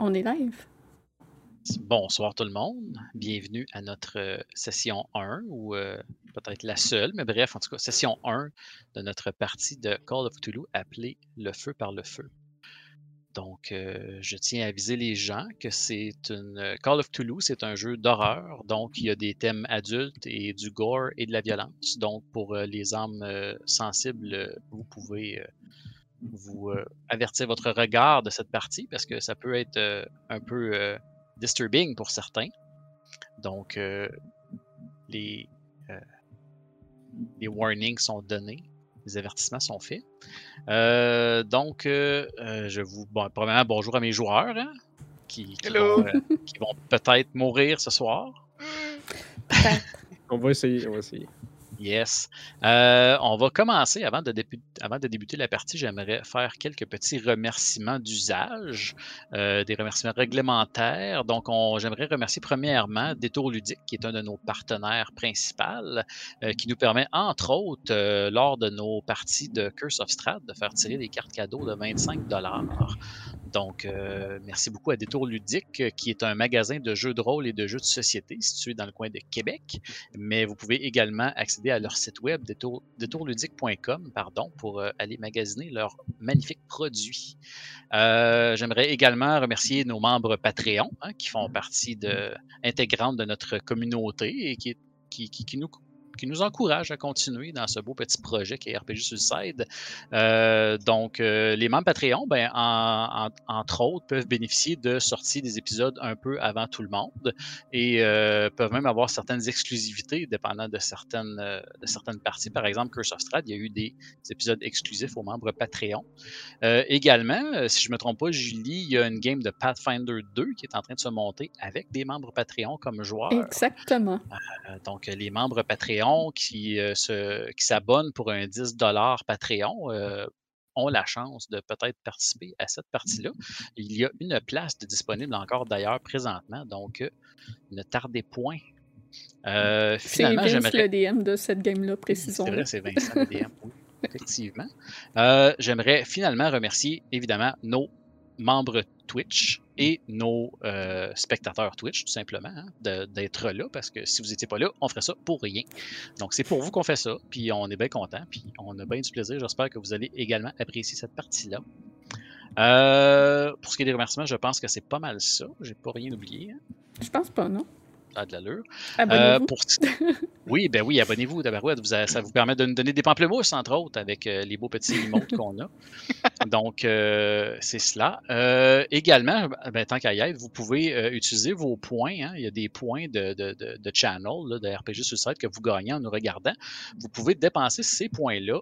On est live. Bonsoir tout le monde. Bienvenue à notre euh, session 1, ou euh, peut-être la seule, mais bref, en tout cas, session 1 de notre partie de Call of Cthulhu appelée Le Feu par le Feu. Donc, euh, je tiens à aviser les gens que c'est une. Call of Cthulhu, c'est un jeu d'horreur. Donc, il y a des thèmes adultes et du gore et de la violence. Donc, pour les âmes sensibles, vous pouvez vous avertir votre regard de cette partie parce que ça peut être un peu disturbing pour certains. Donc, les, les warnings sont donnés, les avertissements sont faits. donc, je vous. Bon, premièrement, bonjour à mes joueurs hein, qui, qui, vont, qui, vont, peut-être mourir ce soir. on va essayer, on va essayer. Yes. Euh, on va commencer. Avant de, débuter la partie, j'aimerais faire quelques petits remerciements d'usage, euh, des remerciements réglementaires. Donc, j'aimerais remercier premièrement Détour Ludique, qui est un de nos partenaires principaux, euh, qui nous permet, entre autres, lors de nos parties de Curse of Strahd, de faire tirer des cartes cadeaux de 25 donc, euh, merci beaucoup à Détour Ludique, qui est un magasin de jeux de rôle et de jeux de société situé dans le coin de Québec. Mais vous pouvez également accéder à leur site web, détour, détourludique.com, pardon, pour euh, aller magasiner leurs magnifiques produits. Euh, j'aimerais également remercier nos membres Patreon, hein, qui font partie de, intégrante de notre communauté et qui, nous qui nous encourage à continuer dans ce beau petit projet qui est RPG Suicide. Euh, donc, euh, les membres Patreon, ben, entre autres, peuvent bénéficier de sorties des épisodes un peu avant tout le monde et euh, peuvent même avoir certaines exclusivités dépendant de certaines, de certaines parties. Par exemple, Curse of Strahd, il y a eu des, épisodes exclusifs aux membres Patreon. également, si je ne me trompe pas, Julie, il y a une game de Pathfinder 2 qui est en train de se monter avec des membres Patreon comme joueurs. Exactement. donc, les membres Patreon qui, euh, qui s'abonnent pour un 10 Patreon euh, ont la chance de peut-être participer à cette partie-là. Il y a une place de disponible encore d'ailleurs présentement, donc euh, ne tardez point. finalement, c'est Vince le DM de cette game-là, précisons. C'est vrai, c'est Vincent le DM, effectivement. j'aimerais finalement remercier évidemment nos membres Twitch et nos euh, spectateurs Twitch, tout simplement, hein, d'être là, parce que si vous n'étiez pas là, on ferait ça pour rien. Donc, c'est pour vous qu'on fait ça, puis on est bien content, puis on a bien du plaisir. J'espère que vous allez également apprécier cette partie-là. Euh, pour ce qui est des remerciements, je pense que c'est pas mal ça. J'ai pas rien oublié. Hein. Je pense pas, non? De l'allure. Euh, oui, ben oui, abonnez-vous, Ça vous permet de nous donner des pamplemousses, entre autres, avec euh, les beaux petits emotes qu'on a. Donc, euh, c'est cela. également, ben, tant qu'à y être, vous pouvez utiliser vos points. Hein. Il y a des points de, de, de, channel, de RPG sur le site que vous gagnez en nous regardant. Vous pouvez dépenser ces points-là.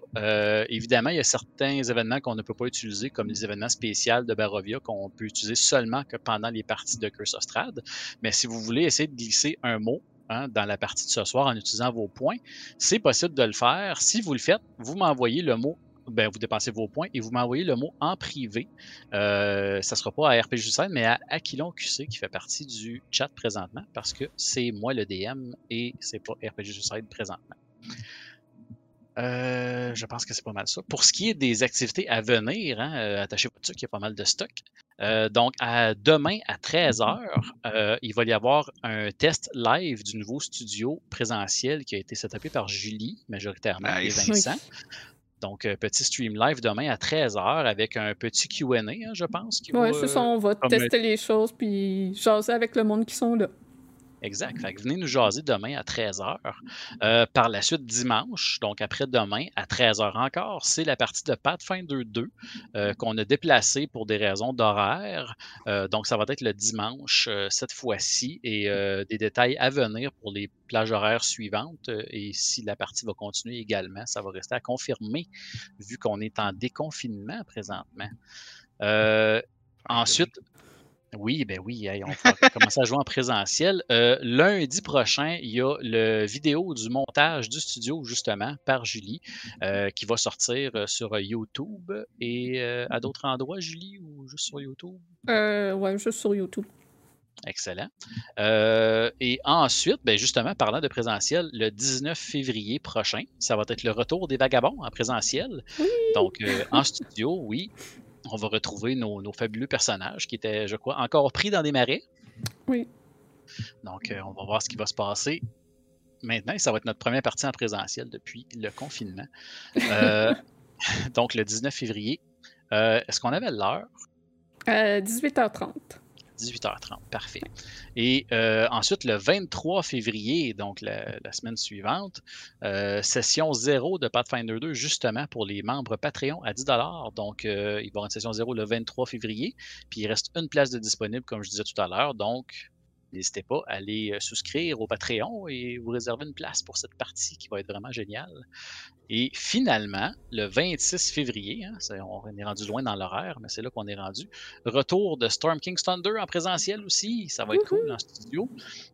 évidemment, il y a certains événements qu'on ne peut pas utiliser, comme les événements spéciaux de Barovia, qu'on peut utiliser seulement que pendant les parties de Curse of Strahd. Mais si vous voulez essayer de glisser un mot hein, dans la partie de ce soir en utilisant vos points, c'est possible de le faire. Si vous le faites, vous m'envoyez le mot ben, vous dépensez vos points et vous m'envoyez le mot en privé. Euh, ça ne sera pas à RPG mais à Aquilon QC qui fait partie du chat présentement parce que c'est moi le DM et c'est pas RPG présentement. Euh, je pense que c'est pas mal ça. Pour ce qui est des activités à venir, hein, euh, attachez vous qu'il y a pas mal de stock. Euh, donc, à demain à 13h, il va y avoir un test live du nouveau studio présentiel qui a été setupé par Julie, majoritairement, et Vincent. Donc, petit stream live demain à 13h avec un petit QA, hein, je pense. Oui, c'est ça. On va tester les choses puis jaser avec le monde qui sont là. Exact. Fait venez nous jaser demain à 13h. Euh, par la suite, dimanche, donc après-demain, à 13h encore, c'est la partie de Pathfinder 2 euh, qu'on a déplacée pour des raisons d'horaire. Euh, donc, ça va être le dimanche cette fois-ci et des détails à venir pour les plages horaires suivantes. et si la partie va continuer également, ça va rester à confirmer vu qu'on est en déconfinement présentement. ensuite, oui, ben oui, on va commencer à jouer en présentiel. Euh, lundi prochain, il y a le vidéo du montage du studio, justement, par Julie, euh, qui va sortir euh, sur YouTube et à d'autres endroits, Julie, ou juste sur YouTube? Euh, ouais, juste sur YouTube. Excellent. et ensuite, ben justement, parlant de présentiel, le 19 février prochain, ça va être le retour des vagabonds en présentiel. Donc, en studio, oui. On va retrouver nos, fabuleux personnages qui étaient, je crois, encore pris dans des marais. Oui. Donc, on va voir ce qui va se passer maintenant. Ça va être notre première partie en présentiel depuis le confinement. donc, le 19 février. Est-ce qu'on avait l'heure? 18h30. 18h30, parfait. Et euh, ensuite, le 23 février, donc la, semaine suivante, euh, session 0 de Pathfinder 2, justement pour les membres Patreon à 10 Donc, euh, il va y avoir une session 0 le 23 février. Puis, il reste une place de disponible, comme je disais tout à l'heure. Donc, n'hésitez pas à aller souscrire au Patreon et vous réserver une place pour cette partie qui va être vraiment géniale. Et finalement, le 26 février, hein, on est rendu loin dans l'horaire, mais c'est là qu'on est rendu. Retour de Storm King's Thunder en présentiel aussi. Ça va être cool en studio.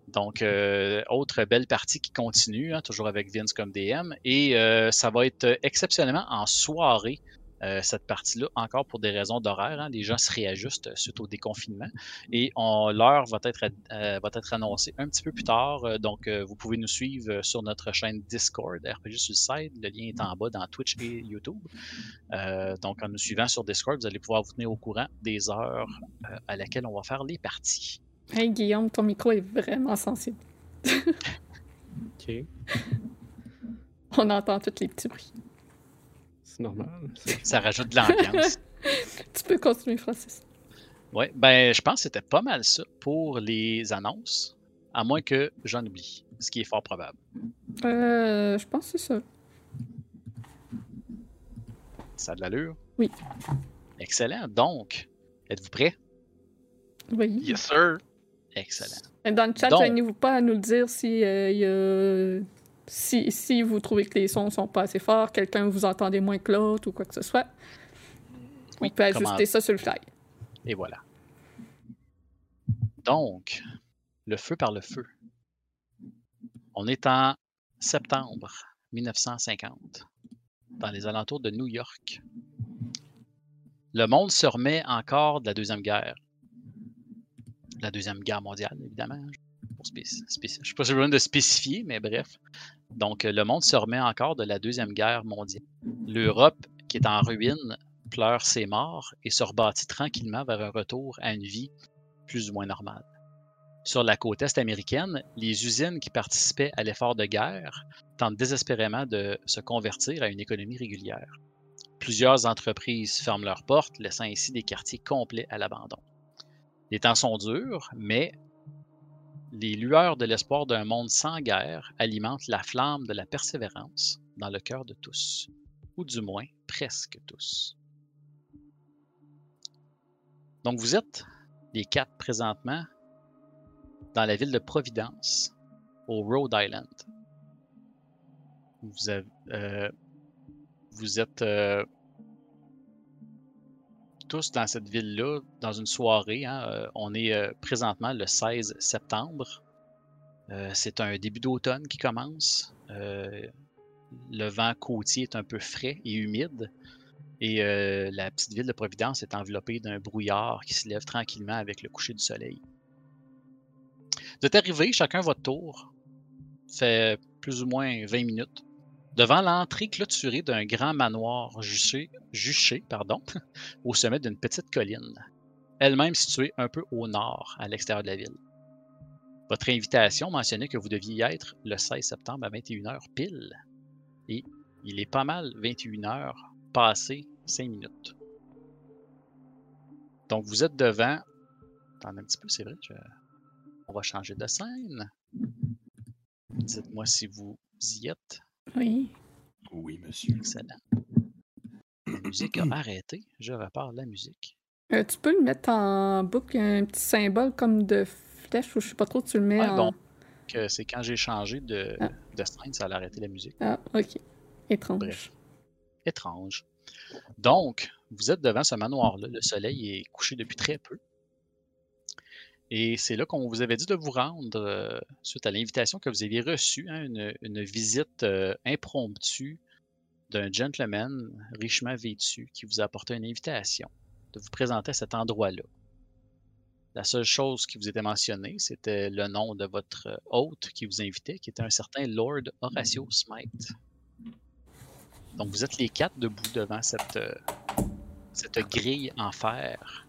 Donc, euh, autre belle partie qui continue, hein, toujours avec Vince comme DM. Et euh, ça va être exceptionnellement en soirée euh, cette partie-là, encore pour des raisons d'horaire. Hein. les gens se réajustent suite au déconfinement et l'heure va, être, euh, va être annoncée un petit peu plus tard. Euh, donc, vous pouvez nous suivre sur notre chaîne Discord, RPG Suicide. Le lien est en bas dans Twitch et YouTube. donc, en nous suivant sur Discord, vous allez pouvoir vous tenir au courant des heures à laquelle on va faire les parties. Hey Guillaume, ton micro est vraiment sensible. ok. On entend tous les petits bruits c'est normal. Ça rajoute de l'ambiance. tu peux continuer, Francis. Oui, ben je pense que c'était pas mal ça pour les annonces, à moins que j'en oublie, ce qui est fort probable. Euh, je pense que c'est ça. Ça a de l'allure? Oui. Excellent. Donc, êtes-vous prêts? Oui. Yes, sir. Excellent. Dans le chat, gênez-vous pas à nous le dire s'il euh, y a si, vous trouvez que les sons sont pas assez forts, quelqu'un vous entendez moins que l'autre ou quoi que ce soit, on peut ajuster ça sur le fly. Et voilà. Donc, le feu par le feu. On est en septembre 1950, dans les alentours de New York. Le monde se remet encore de la Deuxième Guerre. La Deuxième Guerre mondiale, évidemment. Je ne sais pas si besoin de spécifier, mais bref. Donc, le monde se remet encore de la Deuxième Guerre mondiale. L'Europe, qui est en ruine, pleure ses morts et se rebâtit tranquillement vers un retour à une vie plus ou moins normale. Sur la côte est américaine, les usines qui participaient à l'effort de guerre tentent désespérément de se convertir à une économie régulière. Plusieurs entreprises ferment leurs portes, laissant ainsi des quartiers complets à l'abandon. Les temps sont durs, mais les lueurs de l'espoir d'un monde sans guerre alimentent la flamme de la persévérance dans le cœur de tous, ou du moins presque tous. Donc vous êtes les quatre présentement dans la ville de Providence, au Rhode Island. Vous, euh, êtes euh, dans cette ville-là, dans une soirée. Hein, euh, on est euh, présentement le 16 septembre. Euh, c'est un début d'automne qui commence. le vent côtier est un peu frais et humide. Et la petite ville de Providence est enveloppée d'un brouillard qui se lève tranquillement avec le coucher du soleil. Vous êtes arrivés, chacun votre tour. Ça fait plus ou moins 20 minutes devant l'entrée clôturée d'un grand manoir juché, juché pardon, au sommet d'une petite colline, elle-même située un peu au nord, à l'extérieur de la ville. Votre invitation mentionnait que vous deviez y être le 16 septembre à 21h pile. Et il est pas mal 21h passé 5 minutes. Donc vous êtes devant. Attendez un petit peu, c'est vrai. On va changer de scène. Dites-moi si vous y êtes. Oui. Oui, monsieur. Excellent. La musique a arrêté. Je repars la musique. Euh, tu peux le mettre en boucle, un petit symbole comme de flèche, ou je sais pas trop, tu le mets en... donc, c'est quand j'ai changé de, ah. de scène, ça a arrêté la musique. Ah, ok. Étrange. Bref. Étrange. Donc, vous êtes devant ce manoir-là. Le soleil est couché depuis très peu. Et c'est là qu'on vous avait dit de vous rendre euh, suite à l'invitation que vous aviez reçue, hein, une, visite euh, impromptue d'un gentleman richement vêtu qui vous a apporté une invitation de vous présenter à cet endroit-là. La seule chose qui vous était mentionnée, c'était le nom de votre hôte qui vous invitait, qui était un certain Lord Horatio Smite. Donc vous êtes les quatre debout devant cette, euh, cette grille en fer.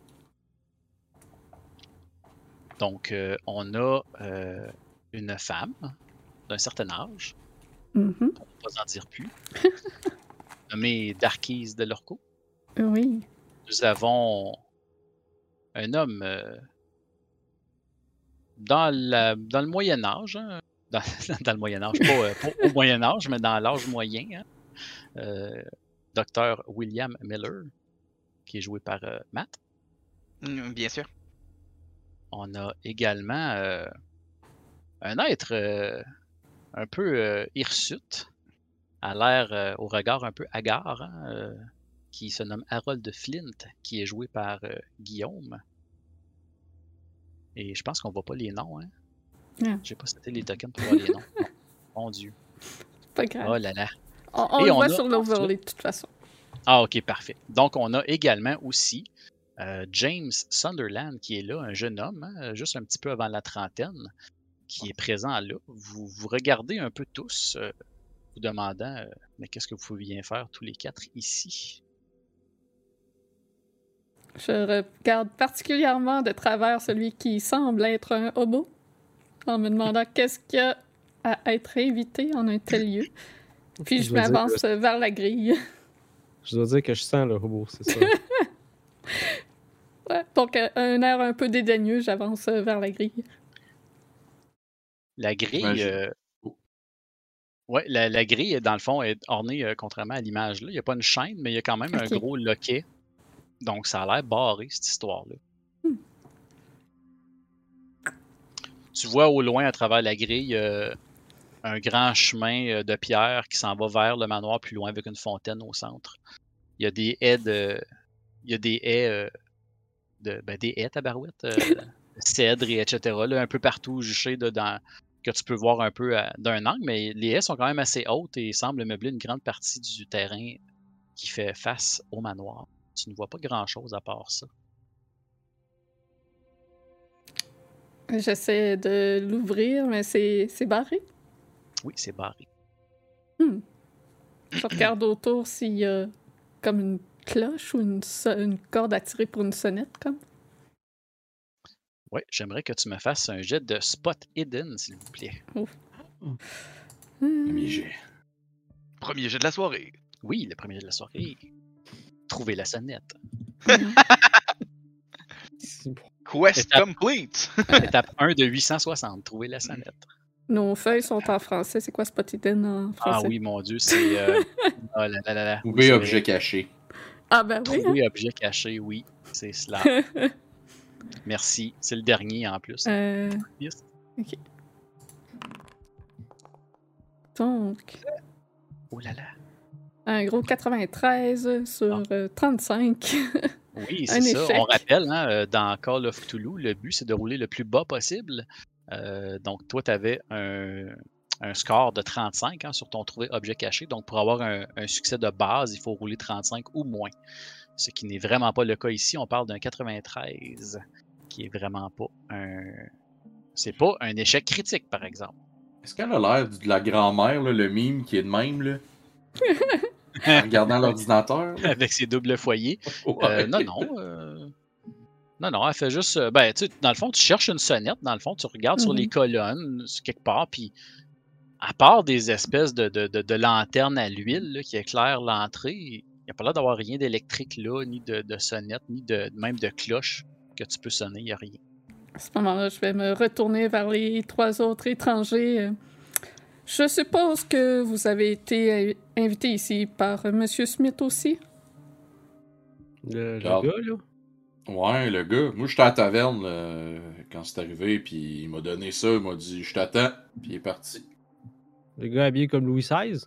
Donc, euh, on a euh, une femme d'un certain âge, Mhm. on ne va pas en dire plus, nommée Darkise de Lorco. Oui. Nous avons un homme euh, dans, la- dans le Moyen Âge, hein, dans, dans le Moyen Âge, pas, euh, pas au Moyen Âge, mais dans l'âge moyen, hein, euh, Docteur William Miller, qui est joué par euh, Matt. Mm, Bien sûr. On a également euh, un être euh, un peu euh, hirsute, à l'air au regard un peu hagard, hein, qui se nomme Harold Flint, qui est joué par Guillaume. Et je pense qu'on voit pas les noms. Hein? Non. J'ai pas cité les tokens pour voir les noms. Mon Dieu. Pas grave. Oh là là. on on le voit a sur l'overlay de toute façon. Ah, ok, parfait. Donc, on a également aussi euh, James Sunderland qui est là, un jeune homme, hein, juste un petit peu avant la trentaine, qui est présent là. Vous vous regardez un peu tous, euh, vous demandant euh, Mais qu'est-ce que vous pouviez faire tous les quatre ici Je regarde particulièrement de travers celui qui semble être un hobo, en me demandant qu'est-ce qu'il y a à être invité en un tel lieu. Puis je m'avance que- vers la grille. Je dois dire que je sens le robot, c'est ça. Ouais, donc, euh, un air un peu dédaigneux, j'avance euh, vers la grille. La grille. Euh. Ouais, la, la grille, dans le fond, est ornée, euh, contrairement à l'image là. Il n'y a pas une chaîne, mais il y a quand même un gros loquet. Donc, ça a l'air barré, cette histoire-là. Hmm. Tu vois au loin, à travers la grille, euh, un grand chemin euh, de pierre qui s'en va vers le manoir plus loin avec une fontaine au centre. Il y a des haies de. Il y a des haies. euh, de, ben, des haies, tabarouette. euh, cèdres et etc. Là, un peu partout juchées de- dans, que tu peux voir un peu d'un angle, mais les haies sont quand même assez hautes et semblent meubler une grande partie du terrain qui fait face au manoir. Tu ne vois pas grand-chose à part ça. J'essaie de l'ouvrir, mais c'est barré? Oui, c'est barré. Je regarde autour s'il y a comme une cloche ou une, so- une corde à tirer pour une sonnette, comme? Oui, j'aimerais que tu me fasses un jet de spot hidden, s'il vous plaît. Hmm. Premier jet. Premier jet de la soirée. Oui, le premier de la soirée. Trouver la sonnette. Quest Étape- complete! Étape 1 de 860, trouver la sonnette. Nos feuilles sont en français. C'est quoi Spotted en Ah français? oui, mon Dieu, c'est. euh, ah là là là là. Oui, Trouver c'est objet caché. Ah ben oui. Trouver objet caché, oui, c'est cela. hein. Merci. C'est le dernier en plus. Euh, Yes. donc, Oh là là. un gros 93 sur euh, 35. Oui, Un c'est ça. échec. On rappelle, hein, euh, dans Call of Cthulhu, le but, c'est de rouler le plus bas possible. Euh, donc, toi, tu avais un, un score de 35 hein, sur ton trouvé objet caché. Donc, pour avoir un, un succès de base, il faut rouler 35 ou moins. Ce qui n'est vraiment pas le cas ici. On parle d'un 93, qui est vraiment pas un. C'est pas un échec critique, par exemple. Est-ce qu'elle a l'air de la grand-mère, le mime qui est de même, là? en regardant l'ordinateur? Avec ses doubles foyers. Ouais. Euh, non, non. euh, Non, non, elle fait juste. euh, Ben, tu sais, dans le fond, tu cherches une sonnette. Dans le fond, tu regardes sur Mhm. les colonnes, quelque part, puis à part des espèces de, de, de, de lanternes à l'huile là, qui éclairent l'entrée, il n'y a pas l'air d'avoir rien d'électrique là, ni de, de sonnette, ni de, même de cloche que tu peux sonner. Il n'y a rien. À ce moment-là, je vais me retourner vers les trois autres étrangers. Euh, Je suppose que vous avez été euh, invité ici par euh, Monsieur Smith aussi? Le, le gars, là? Ouais, le gars. Moi, j'étais à la taverne là, quand c'est arrivé, puis il m'a donné ça, il m'a dit Je t'attends, puis il est parti. Le gars habillé comme Louis XVI.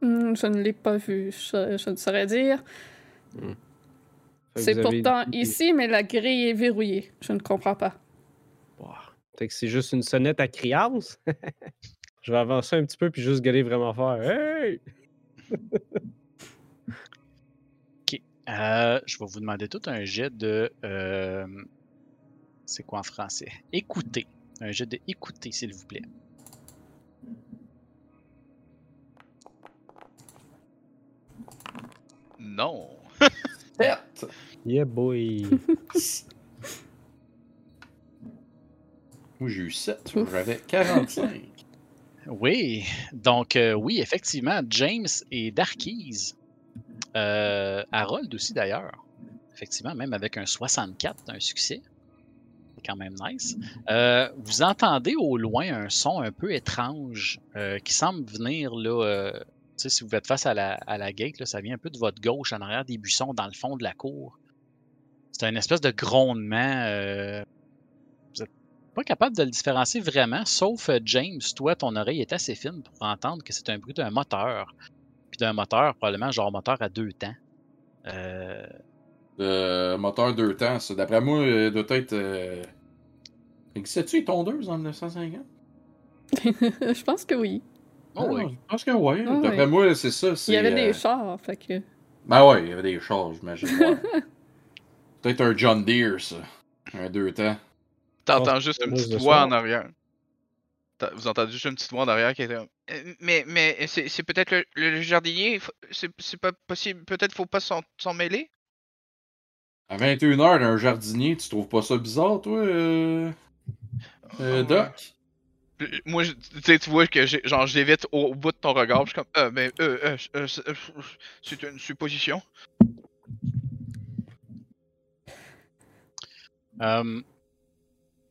Hmm, je ne l'ai pas vu, je, je ne saurais dire. Que C'est pourtant ici, mais la grille est verrouillée. Je ne comprends pas. Que c'est juste une sonnette à criance. Je vais avancer un petit peu puis juste gueuler vraiment fort. Hey! Euh, je vais vous demander tout un jet de. euh, c'est quoi en français? Écoutez. Un jet de écouter, s'il vous plaît. Non. 7. Yeah, boy. Moi, j'ai eu 7. Ouf. J'avais 45. Oui, donc euh, oui, effectivement, James et Darkies. Euh, Harold aussi d'ailleurs. Effectivement, même avec un 64, un succès. C'est quand même nice. Euh, vous entendez au loin un son un peu étrange euh, qui semble venir là. Tu sais, si vous êtes face à la, à la gate, là, ça vient un peu de votre gauche, en arrière des buissons, dans le fond de la cour. C'est une espèce de grondement. euh, vous êtes pas capable de le différencier vraiment, sauf euh, James, toi, ton oreille est assez fine pour entendre que c'est un bruit d'un moteur. Puis d'un moteur, probablement genre moteur à deux temps. Euh, Euh, moteur deux temps, ça. D'après moi, euh, doit être. Euh... Existait-tu les tondeuses en 1950? je pense que oui. Oh oui. Ah, Je pense que oui. Ah, D'après ouais. moi, c'est ça. Il y avait des euh, chars, fait que. Ben ouais, il y avait des chars, j'imagine. ouais. Peut-être un John Deere, ça. Un deux temps. T'entends Oh, juste une petite voix en arrière. Vous entendez juste une petite voix en arrière qui est comme, Euh, Mais, mais c'est c'est peut-être le, le jardinier. C'est c'est pas possible. Peut-être faut pas s'en mêler. À 21h, un jardinier, tu trouves pas ça bizarre, toi, euh... euh. Doc? Moi, je- tu sais, tu vois que j'ai- genre j'évite au, au bout de ton regard. Je suis comme, euh, mais euh, euh, euh, c'est- euh, c'est une supposition. euh,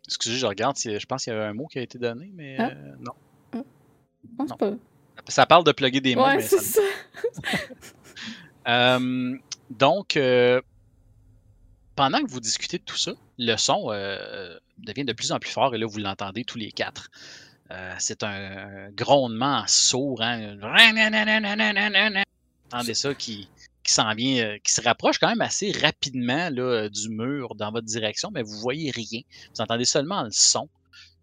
excusez, je regarde, si- je pense qu'il y avait un mot qui a été donné, mais Ah. euh, non. Pas. Ça parle de plugger des mots, Ouais, mais c'est ça- ça. Donc, euh, pendant que vous discutez de tout ça, le son euh, devient de plus en plus fort et là, vous l'entendez tous les quatre. Euh, c'est un grondement sourd. Hein? Vous entendez ça qui, qui s'en vient, euh, qui se rapproche quand même assez rapidement là, du mur dans votre direction, mais vous voyez rien. Vous entendez seulement le son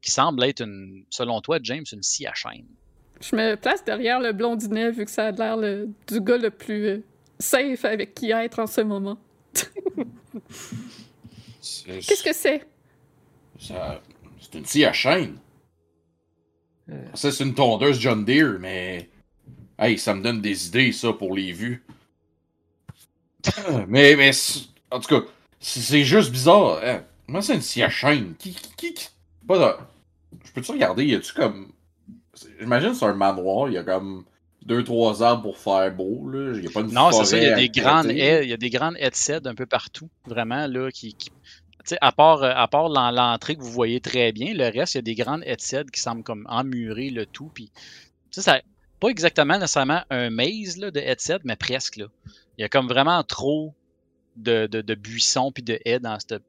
qui semble être, une, selon toi, James, une scie à chaîne. Je me place derrière le blondinet vu que ça a l'air le- du gars le plus euh, safe avec qui être en ce moment. Qu'est-ce que c'est? Ça- C'est une scie à chaîne. Euh. Ça, c'est une tondeuse John Deere, mais. Hey, ça me donne des idées, ça, pour les vues. Mais, mais, en tout cas, c'est juste bizarre. Hein. Comment c'est une scie à chaîne? Qui, qui, qui, Pas de... Je peux-tu regarder? Y a-tu comme. J'imagine que c'est un manoir, il y a comme deux, trois arbres pour faire beau, là. Y a pas une Non, c'est ça. Il y a des grandes haies, il y a des grandes headsets un peu partout, vraiment là, qui, à part, euh, à part l'en- l'entrée que vous voyez très bien, le reste, il y a des grandes headsets qui semblent comme emmurer le tout. Puis, ça, pas exactement nécessairement un maze là, de headset, mais presque là. Il y a comme vraiment trop de, de, de buissons puis de haies dans cette,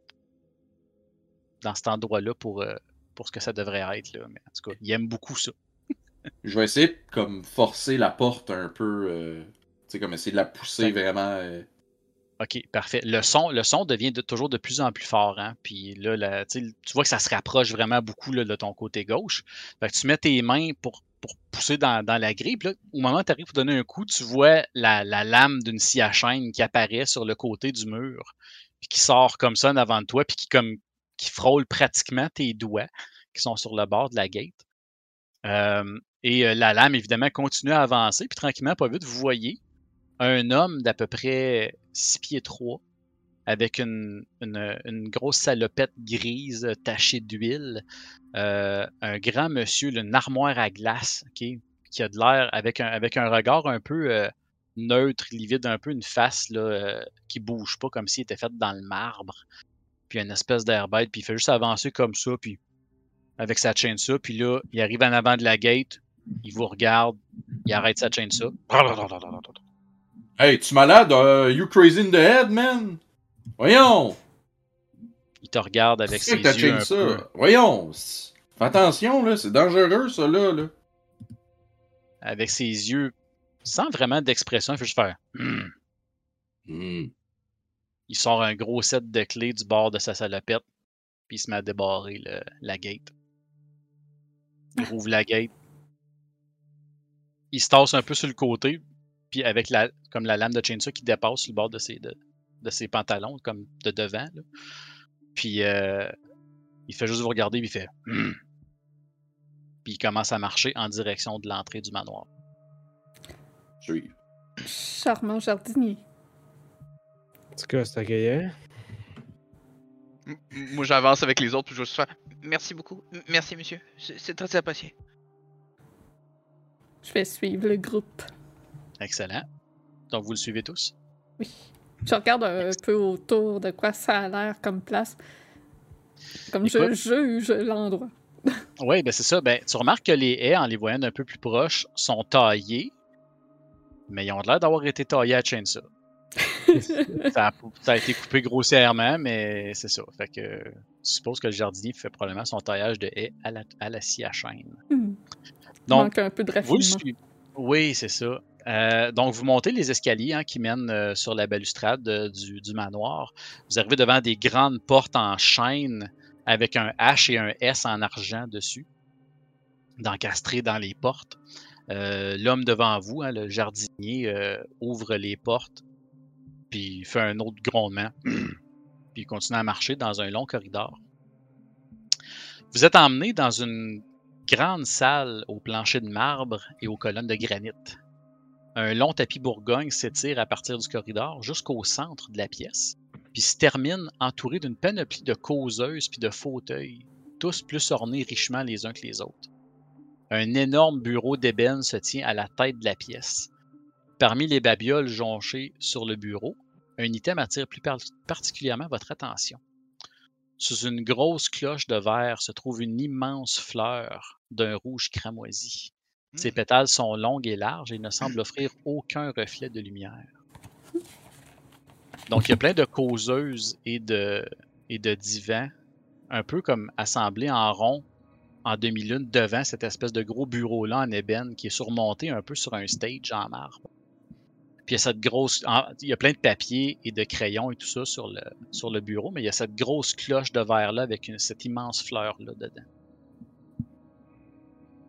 dans cet endroit-là pour, euh, pour ce que ça devrait être là. Mais en tout cas, il aime beaucoup ça. Je vais essayer de comme forcer la porte un peu. euh, Tu sais, comme essayer de la pousser vraiment. euh, OK, parfait. Le son, le son devient de- toujours de plus en plus fort. Hein? Puis là, tu vois que ça se rapproche vraiment beaucoup de ton côté gauche. Fait que tu mets tes mains pour, pousser dans, la. Puis là, au moment où tu arrives pour donner un coup, tu vois la, la lame d'une scie à chaîne qui apparaît sur le côté du mur. Puis qui sort comme ça en avant de toi. Puis qui, frôle pratiquement tes doigts qui sont sur le bord de la gate. Et euh, la lame, évidemment, continue à avancer. Puis tranquillement, pas vite, vous voyez un homme d'à peu près 6 pieds 3 avec une, une, une grosse salopette grise tachée d'huile. Euh, un grand monsieur, une armoire à glace, ok, qui a de l'air avec un, avec un regard un peu euh, neutre, livide, un peu une face là, euh, qui bouge pas comme s'il était fait dans le marbre. Puis une espèce d'air bête, puis il fait juste avancer comme ça, puis avec sa chaîne ça, puis là, il arrive en avant de la gate, il vous regarde, il arrête sa chaîne ça. Hey, tu malade? Euh, you crazy in the head, man? Voyons! Il te regarde avec ses que yeux un ça. peu. Voyons! Fais attention, là, c'est dangereux, ça, là. là. avec ses yeux sans vraiment d'expression, il fait juste faire Hmm. Hmm. Il sort un gros set de clés du bord de sa salopette, puis il se met à débarrer le- la gate. Il rouvre la gate. Il se tasse un peu sur le côté, puis avec la, comme la lame de chainsaw qui dépasse sur le bord de ses, de, de ses pantalons, comme de devant. là. Puis euh, il fait juste vous regarder, puis il fait Hmm. Puis il commence à marcher en direction de l'entrée du manoir. Suive. Charmant jardinier. En tout cas, c'est accueillant. Moi, j'avance avec les autres, puis je juste faire Merci beaucoup. Merci, monsieur. C'est c'est très apprécié. Je vais suivre le groupe. Excellent. Donc, vous le suivez tous? Oui. Je regarde un peu autour de quoi ça a l'air comme place. Comme je juge l'endroit. Oui, ben c'est ça. Ben, tu remarques que les haies, en les voyant d'un peu plus proches, sont taillées, mais ils ont l'air d'avoir été taillés à chainsaw. ça, a, ça a été coupé grossièrement, mais c'est ça. Fait que je suppose que le jardinier fait probablement son taillage de haies à la, à la scie à chaîne. Hmm. Donc, manque un peu de Vous le raffinement. suivez. Oui, c'est ça. Euh, donc, vous montez les escaliers hein, qui mènent euh, sur la balustrade euh, du, manoir. Vous arrivez devant des grandes portes en chêne avec un H et un S en argent dessus, d'encastré dans les portes. L'homme devant vous, hein, le jardinier, ouvre les portes, puis fait un autre grondement, puis continue à marcher dans un long corridor. Vous êtes emmené dans une grande salle au plancher de marbre et aux colonnes de granit. Un long tapis bourgogne s'étire à partir du corridor jusqu'au centre de la pièce, puis se termine entouré d'une panoplie de causeuses puis de fauteuils, tous plus ornés richement les uns que les autres. Un énorme bureau d'ébène se tient à la tête de la pièce. Parmi les babioles jonchées sur le bureau, un item attire plus par- particulièrement votre attention. Sous une grosse cloche de verre se trouve une immense fleur d'un rouge cramoisi. Ses Hmm. pétales sont longues et larges et ne semblent offrir aucun reflet de lumière. Donc, il y a plein de causeuses et de, et de divans, un peu comme assemblés en rond en demi-lune devant cette espèce de gros bureau-là en ébène qui est surmonté un peu sur un stage en marbre. Puis il y a cette grosse. Il y a plein de papiers et de crayons et tout ça sur le, sur le bureau, mais il y a cette grosse cloche de verre-là avec une- cette immense fleur-là dedans.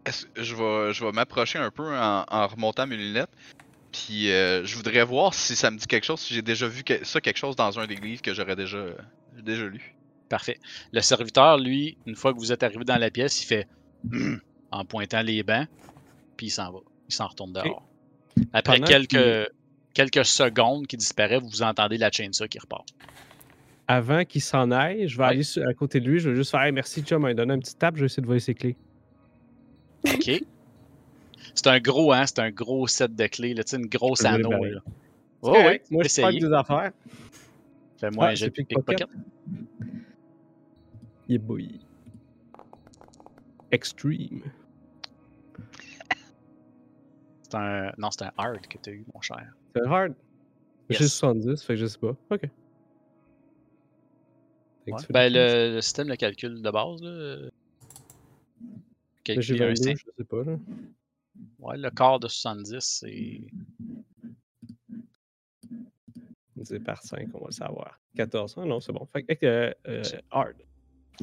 Est-ce- Je vais, je vais m'approcher un peu en, en remontant mes lunettes. Puis euh, je voudrais voir si ça me dit quelque chose, si j'ai déjà vu que- ça quelque chose dans un des livres que j'aurais déjà, euh, déjà lu. Parfait. Le serviteur, lui, une fois que vous êtes arrivé dans la pièce, il fait Hum en pointant les bancs, puis il s'en va. Il s'en retourne dehors. Après quelques, quelques secondes qu'il disparaît, vous entendez la chainsaw qui repart. Avant qu'il s'en aille, je vais Ouais. aller à côté de lui, je vais juste faire Hey, merci, il m'a donné un petit tape, je vais essayer de voler ses clés. OK? C'est un gros, hein? C'est un gros set de clés, là, tu sais, une grosse anneau. Là. Oh, oui, Moi, je fais des affaires. Fais-moi Ah, un jet de pickpocket. Yeah, boy. Extreme. C'est un... Non, c'est un hard que tu as eu, mon cher. C'est hard? J'ai Yes. 70, fait que je sais pas. Ok. Ouais. Ben, le, le système le calcule de base. Là. Ben, J'ai Calculer un 22, cin- je sais pas. Là. Ouais, le quart de 70, c'est. C'est par 5, on va le savoir. 14, ah non, c'est bon. Fait que euh, euh, hard.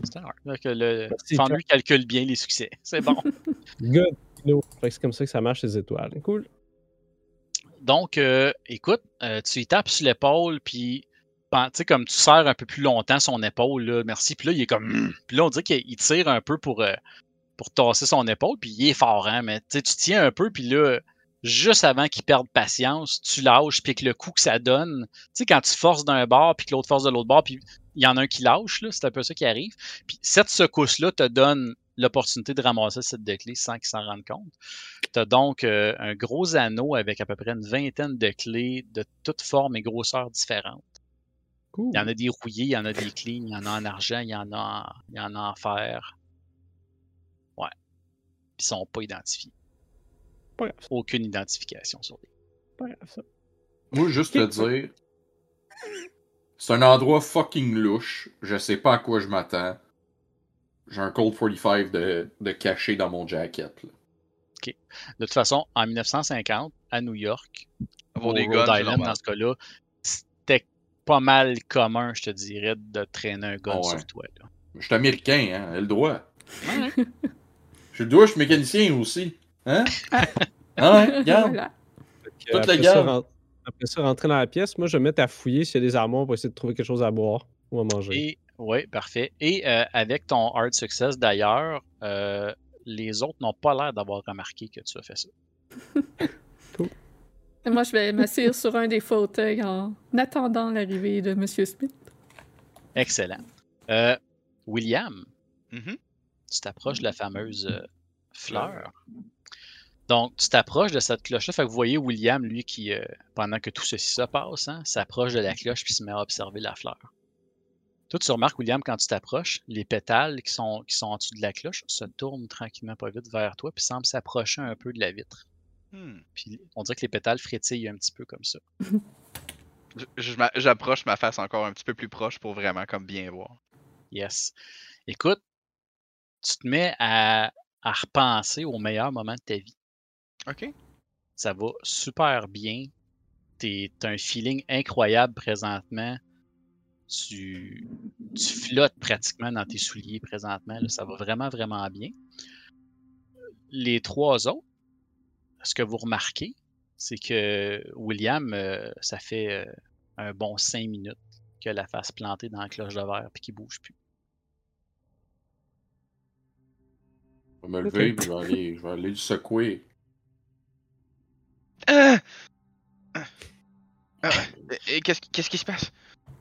C'est hard. Donc, le Merci, Fan Chuck. lui calcule bien les succès. C'est bon. Good. No. Fait que c'est comme ça que ça marche les étoiles. Cool. Donc, euh, écoute, euh, tu y tapes sur l'épaule, puis sais, comme tu serres un peu plus longtemps son épaule, là, merci. Puis là, il est comme. Puis là, on dirait qu'il il tire un peu pour, euh, pour tasser son épaule, puis il est fort, hein. Mais tu tiens un peu, puis là, juste avant qu'il perde patience, tu lâches, puis que le coup que ça donne, tu sais, quand tu forces d'un bord, puis que l'autre force de l'autre bord, puis il y en a un qui lâche, là, c'est un peu ça qui arrive. Puis cette secousse-là te donne l'opportunité de ramasser set de clés sans qu'il s'en rende compte. Tu as donc euh, un gros anneau avec à peu près une vingtaine de clés de toutes formes et grosseurs différentes. Cool. Il y en a des rouillés, il y en a des clean, il y en a en argent, il y en a en, il y en a en fer. Sont pas identifiés. Pas grave, Aucune identification sur les. pas grave ça. Moi, juste te dire, c'est un endroit fucking louche. Je sais pas à quoi je m'attends. J'ai un Colt 45 de, de caché dans mon jacket. là. De toute façon, en 1950, à New York, Avoir au des Rhode guns, Island, dans ce cas-là, c'était pas mal commun, je te dirais, de traîner un gun Ah ouais. sur toi. là. Je suis américain, hein, j'ai le droit. Je droit, je suis mécanicien aussi. Hein? Ah ouais, regarde. Voilà. Toute la après, ça, gamme. ren- après ça, rentrer dans la pièce, moi je vais me mettre à fouiller s'il y a des armoires pour essayer de trouver quelque chose à boire ou à manger. Et oui, parfait. Et euh, avec ton hard success d'ailleurs, euh, les autres n'ont pas l'air d'avoir remarqué que tu as fait ça. Cool. Moi, je vais m'asseoir sur un des fauteuils en attendant l'arrivée de M. Smith. Excellent. Euh, William, Mhm. Tu t'approches de la fameuse euh, fleur. Donc, tu t'approches de cette cloche-là. Fait que vous voyez William, lui, qui, euh, pendant que tout ceci se passe, hein, s'approche de la cloche puis se met à observer la fleur. Toi, tu remarques, William, quand tu t'approches, les pétales qui sont, qui sont en dessous de la cloche se tournent tranquillement pas vite vers toi puis semblent s'approcher un peu de la vitre. Hmm. Puis on dirait que les pétales frétillent un petit peu comme ça. J'approche ma face encore un petit peu plus proche pour vraiment comme bien voir. Yes. Écoute, tu te mets à, à repenser au meilleur moment de ta vie. Ok. Ça va super bien. Tu as un feeling incroyable présentement. Tu, tu flottes pratiquement dans tes souliers présentement. là. Ça va vraiment, vraiment bien. Les trois autres, ce que vous remarquez, c'est que William, euh, ça fait euh, un bon cinq minutes que la face plantée dans la cloche de verre et qu'il bouge plus. Je vais me lever, puis je vais aller, je vais aller le secouer. Euh! Euh, et qu'est-ce qui- qu'est-ce qui se passe?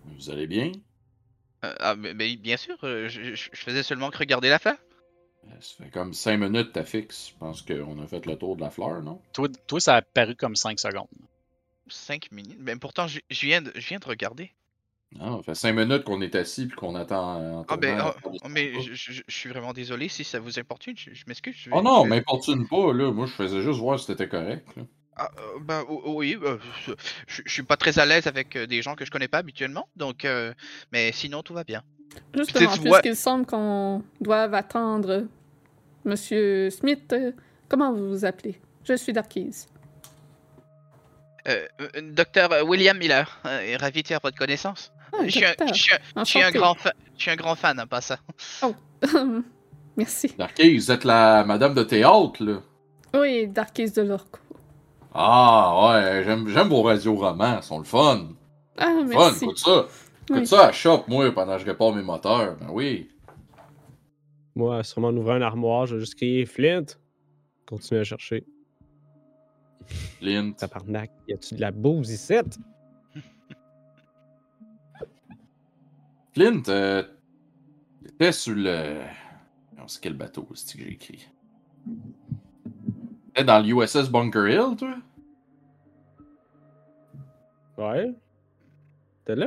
Vous allez bien? Euh, ah, mais, mais bien sûr, euh, je, je- je faisais seulement que regarder la fleur. Euh, Ça fait comme 5 minutes, t'as fixe. Je pense qu'on a fait le tour de la fleur, non? Toi, toi, ça a paru comme 5 secondes. 5 minutes? Mais pourtant, je, je viens, de, je viens de regarder. Non, ça fait 5 minutes qu'on est assis puis qu'on attend. euh, en Ah, ben, oh, oh, mais je, je- je suis vraiment désolé si ça vous importune. Je, je m'excuse. vais- Oh non, m'importune pas, là. Moi, je faisais juste voir si c'était correct. là. Ah, euh, ben, oui, euh, je, suis pas très à l'aise avec euh, des gens que je connais pas habituellement. Donc, euh, mais sinon, tout va bien. Justement, puisqu'il semble qu'on doive attendre Monsieur Smith, comment vous vous appelez? Je suis Darkise. Docteur William Miller, euh, ravi de faire votre connaissance. Ah, je, suis un, je suis un- je suis un Enchanté. grand fan, je suis un grand fan, hein, pas ça. Merci. Darkey, vous êtes la madame de théâtre, là. Oui, Darkise de l'Orco. Ah, ouais, j'aime j'aime vos radioromans, ils sont le fun. Ah, Fun, merci. écoute ça. Écoute Oui. ça à shop, moi, pendant que je répare mes moteurs. Ben oui. Moi, sûrement en ouvrant un armoire, je vais juste crier Flint. Continuer à chercher. Lint. Tabarnak, y a-tu de la bouse ici? Flint, euh, t'étais sur le. Non, c'est quel bateau, c'est que j'ai écrit? T'étais dans l'USS Bunker Hill, toi? Ouais. T'es là?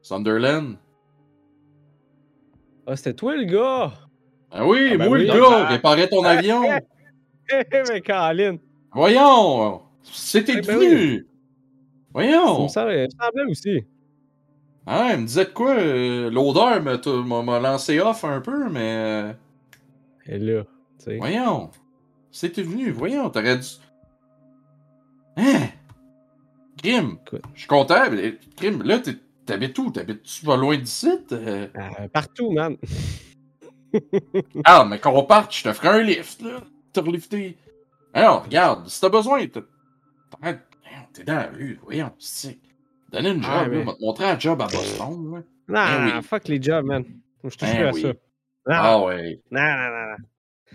Sunderland? Ah, c'était toi le gars! Ah oui, Ah ben moi, oui, le gars, réparais ton avion! Mais Caroline! Voyons! C'était Eh ben! Ça Voyons! ça me semblait aussi. Ah, il me disait de quoi? euh, L'odeur m'a lancé off un peu, mais. euh, Et là, tu sais. Voyons! C'était venu, voyons, t'aurais dû. Hein? Écoute. Je suis content, mais Crime, là, t'es- t'habites où? T'habites-tu pas loin d'ici? Euh, Euh, partout, man. Ah, mais qu'on parte, je te ferai un lift, là. Te relifter. Alors, regarde, si t'as besoin, t'as- t'es dans la rue, voyons, c'est. Donne une job, Ah, là, mais- on va te montrer un job à Boston, là. Non, Ben oui. fuck les jobs, man. Je touche Ben plus à oui. ça. Non, Ah ouais. non, non, non, non.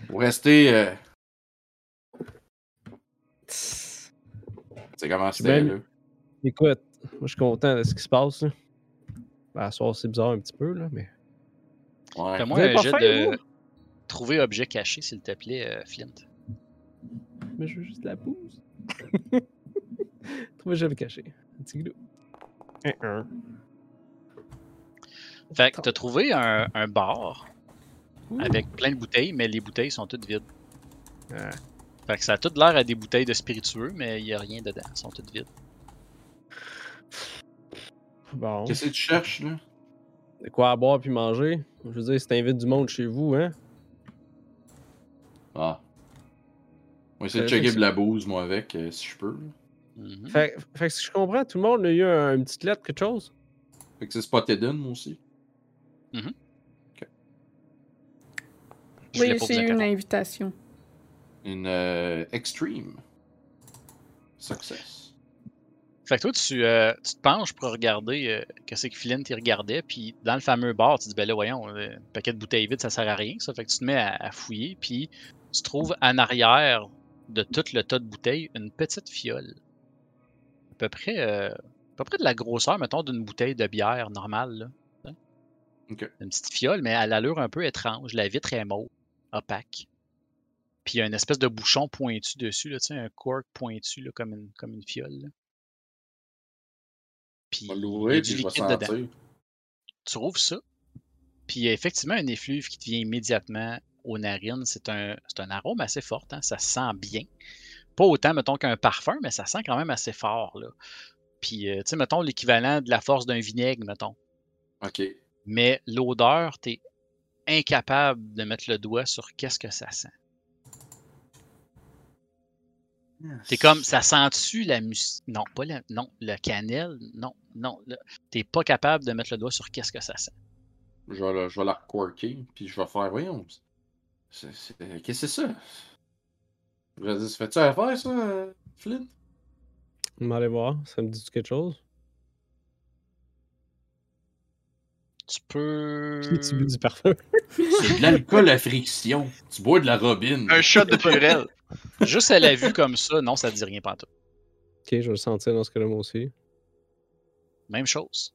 Vous restez. euh, C'est comment c'était, là? Écoute, moi je suis content de ce qui se passe. Là. Ben, à soir, c'est bizarre un petit peu, là, mais. Ouais. Fais-moi un jet de vous? trouver objet caché, s'il te plaît, euh, Flint. Mais je veux juste la bouse. Trouver j'avais caché. Un petit glou. Un, un. Fait que t'as trouvé un, un bar Ouh. avec plein de bouteilles, mais les bouteilles sont toutes vides. Ah. Fait que ça a tout l'air à des bouteilles de spiritueux, mais il n'y a rien dedans. Elles sont toutes vides. Bon. Qu'est-ce que tu cherches, là? De quoi à boire puis manger? Je veux dire, si t'invites du monde chez vous, hein? Ah. On va essayer de Euh, checker de la bouse, moi, avec, euh, si je peux. Mhm. Fait, fait que si je comprends, tout le monde a eu un- une petite lettre, quelque chose? Fait que c'est Spotted In, moi aussi. Je Oui, j'ai eu une invitation. Une euh, Extreme. Success. Fait que toi, tu, euh, tu te penches pour regarder euh, qu'est-ce que Flint il regardait, puis dans le fameux bar, tu te dis, ben là, voyons, euh, un paquet de bouteilles vides, ça sert à rien, ça. Fait que tu te mets à, à fouiller, puis tu trouves en arrière de tout le tas de bouteilles une petite fiole. À peu près, euh, à peu près de la grosseur, mettons, d'une bouteille de bière normale. Là. Hein? Une petite fiole, mais à l'allure un peu étrange. La vitre est mauve, opaque. Puis il y a une espèce de bouchon pointu dessus, là, un cork pointu là, comme, une, comme une fiole. là. Puis du puis je vais sentir. tu rouvres ça, puis il y a effectivement un effluve qui te vient immédiatement aux narines. C'est un, c'est un arôme assez fort, hein, ça sent bien. Pas autant, mettons, qu'un parfum, mais ça sent quand même assez fort. Là. Puis, euh, tu sais, mettons, l'équivalent de la force d'un vinaigre, mettons. Ok. Mais l'odeur, t'es incapable de mettre le doigt sur qu'est-ce que ça sent. T'es comme, ça sent-tu la mus... Non, pas la... Non, la cannelle, non, non. le- T'es pas capable de mettre le doigt sur qu'est-ce que ça sent. Je vais, la- je vais la recorker, puis je vais faire, voyons. Qu'est-ce que c'est ça? Je dire, ça fait-tu affaire, ça, euh, Flynn? On va aller voir. Ça me dit quelque chose? Tu peux... Tu bu du parfum? C'est de l'alcool à friction. Tu bois de la robine. Un shot de purelle. Juste à la vue comme ça, non, ça te dit rien pas tout. Ok, je vais le sentir dans ce cas-là, moi aussi. Même chose.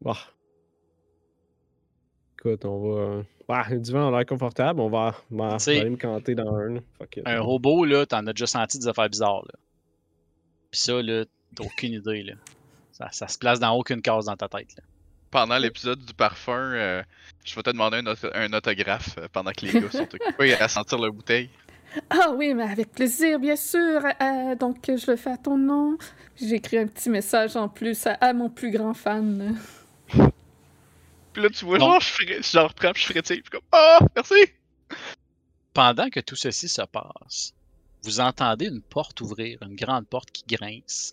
Bah. Écoute, on va. Euh, Bah, le divan a l'air confortable. On va, T'sais, aller me canter dans un. là. Fuck it. Un robot, là, t'en as déjà senti des affaires bizarres, là. Pis ça, là, t'as aucune idée, là. Ça, ça se place dans aucune case dans ta tête, là. Pendant l'épisode du parfum, euh, je vais te demander un, auto- un autographe euh, pendant que les gars sont occupés à sentir leur bouteille. Ah oui, mais avec plaisir, bien sûr. Euh, donc, je le fais à ton nom. J'ai écrit un petit message en plus à, à mon plus grand fan. Puis là, tu vois, genre, je, je le reprends, puis je frétille, puis comme, ah, merci! Pendant que tout ceci se passe, vous entendez une porte ouvrir, une grande porte qui grince,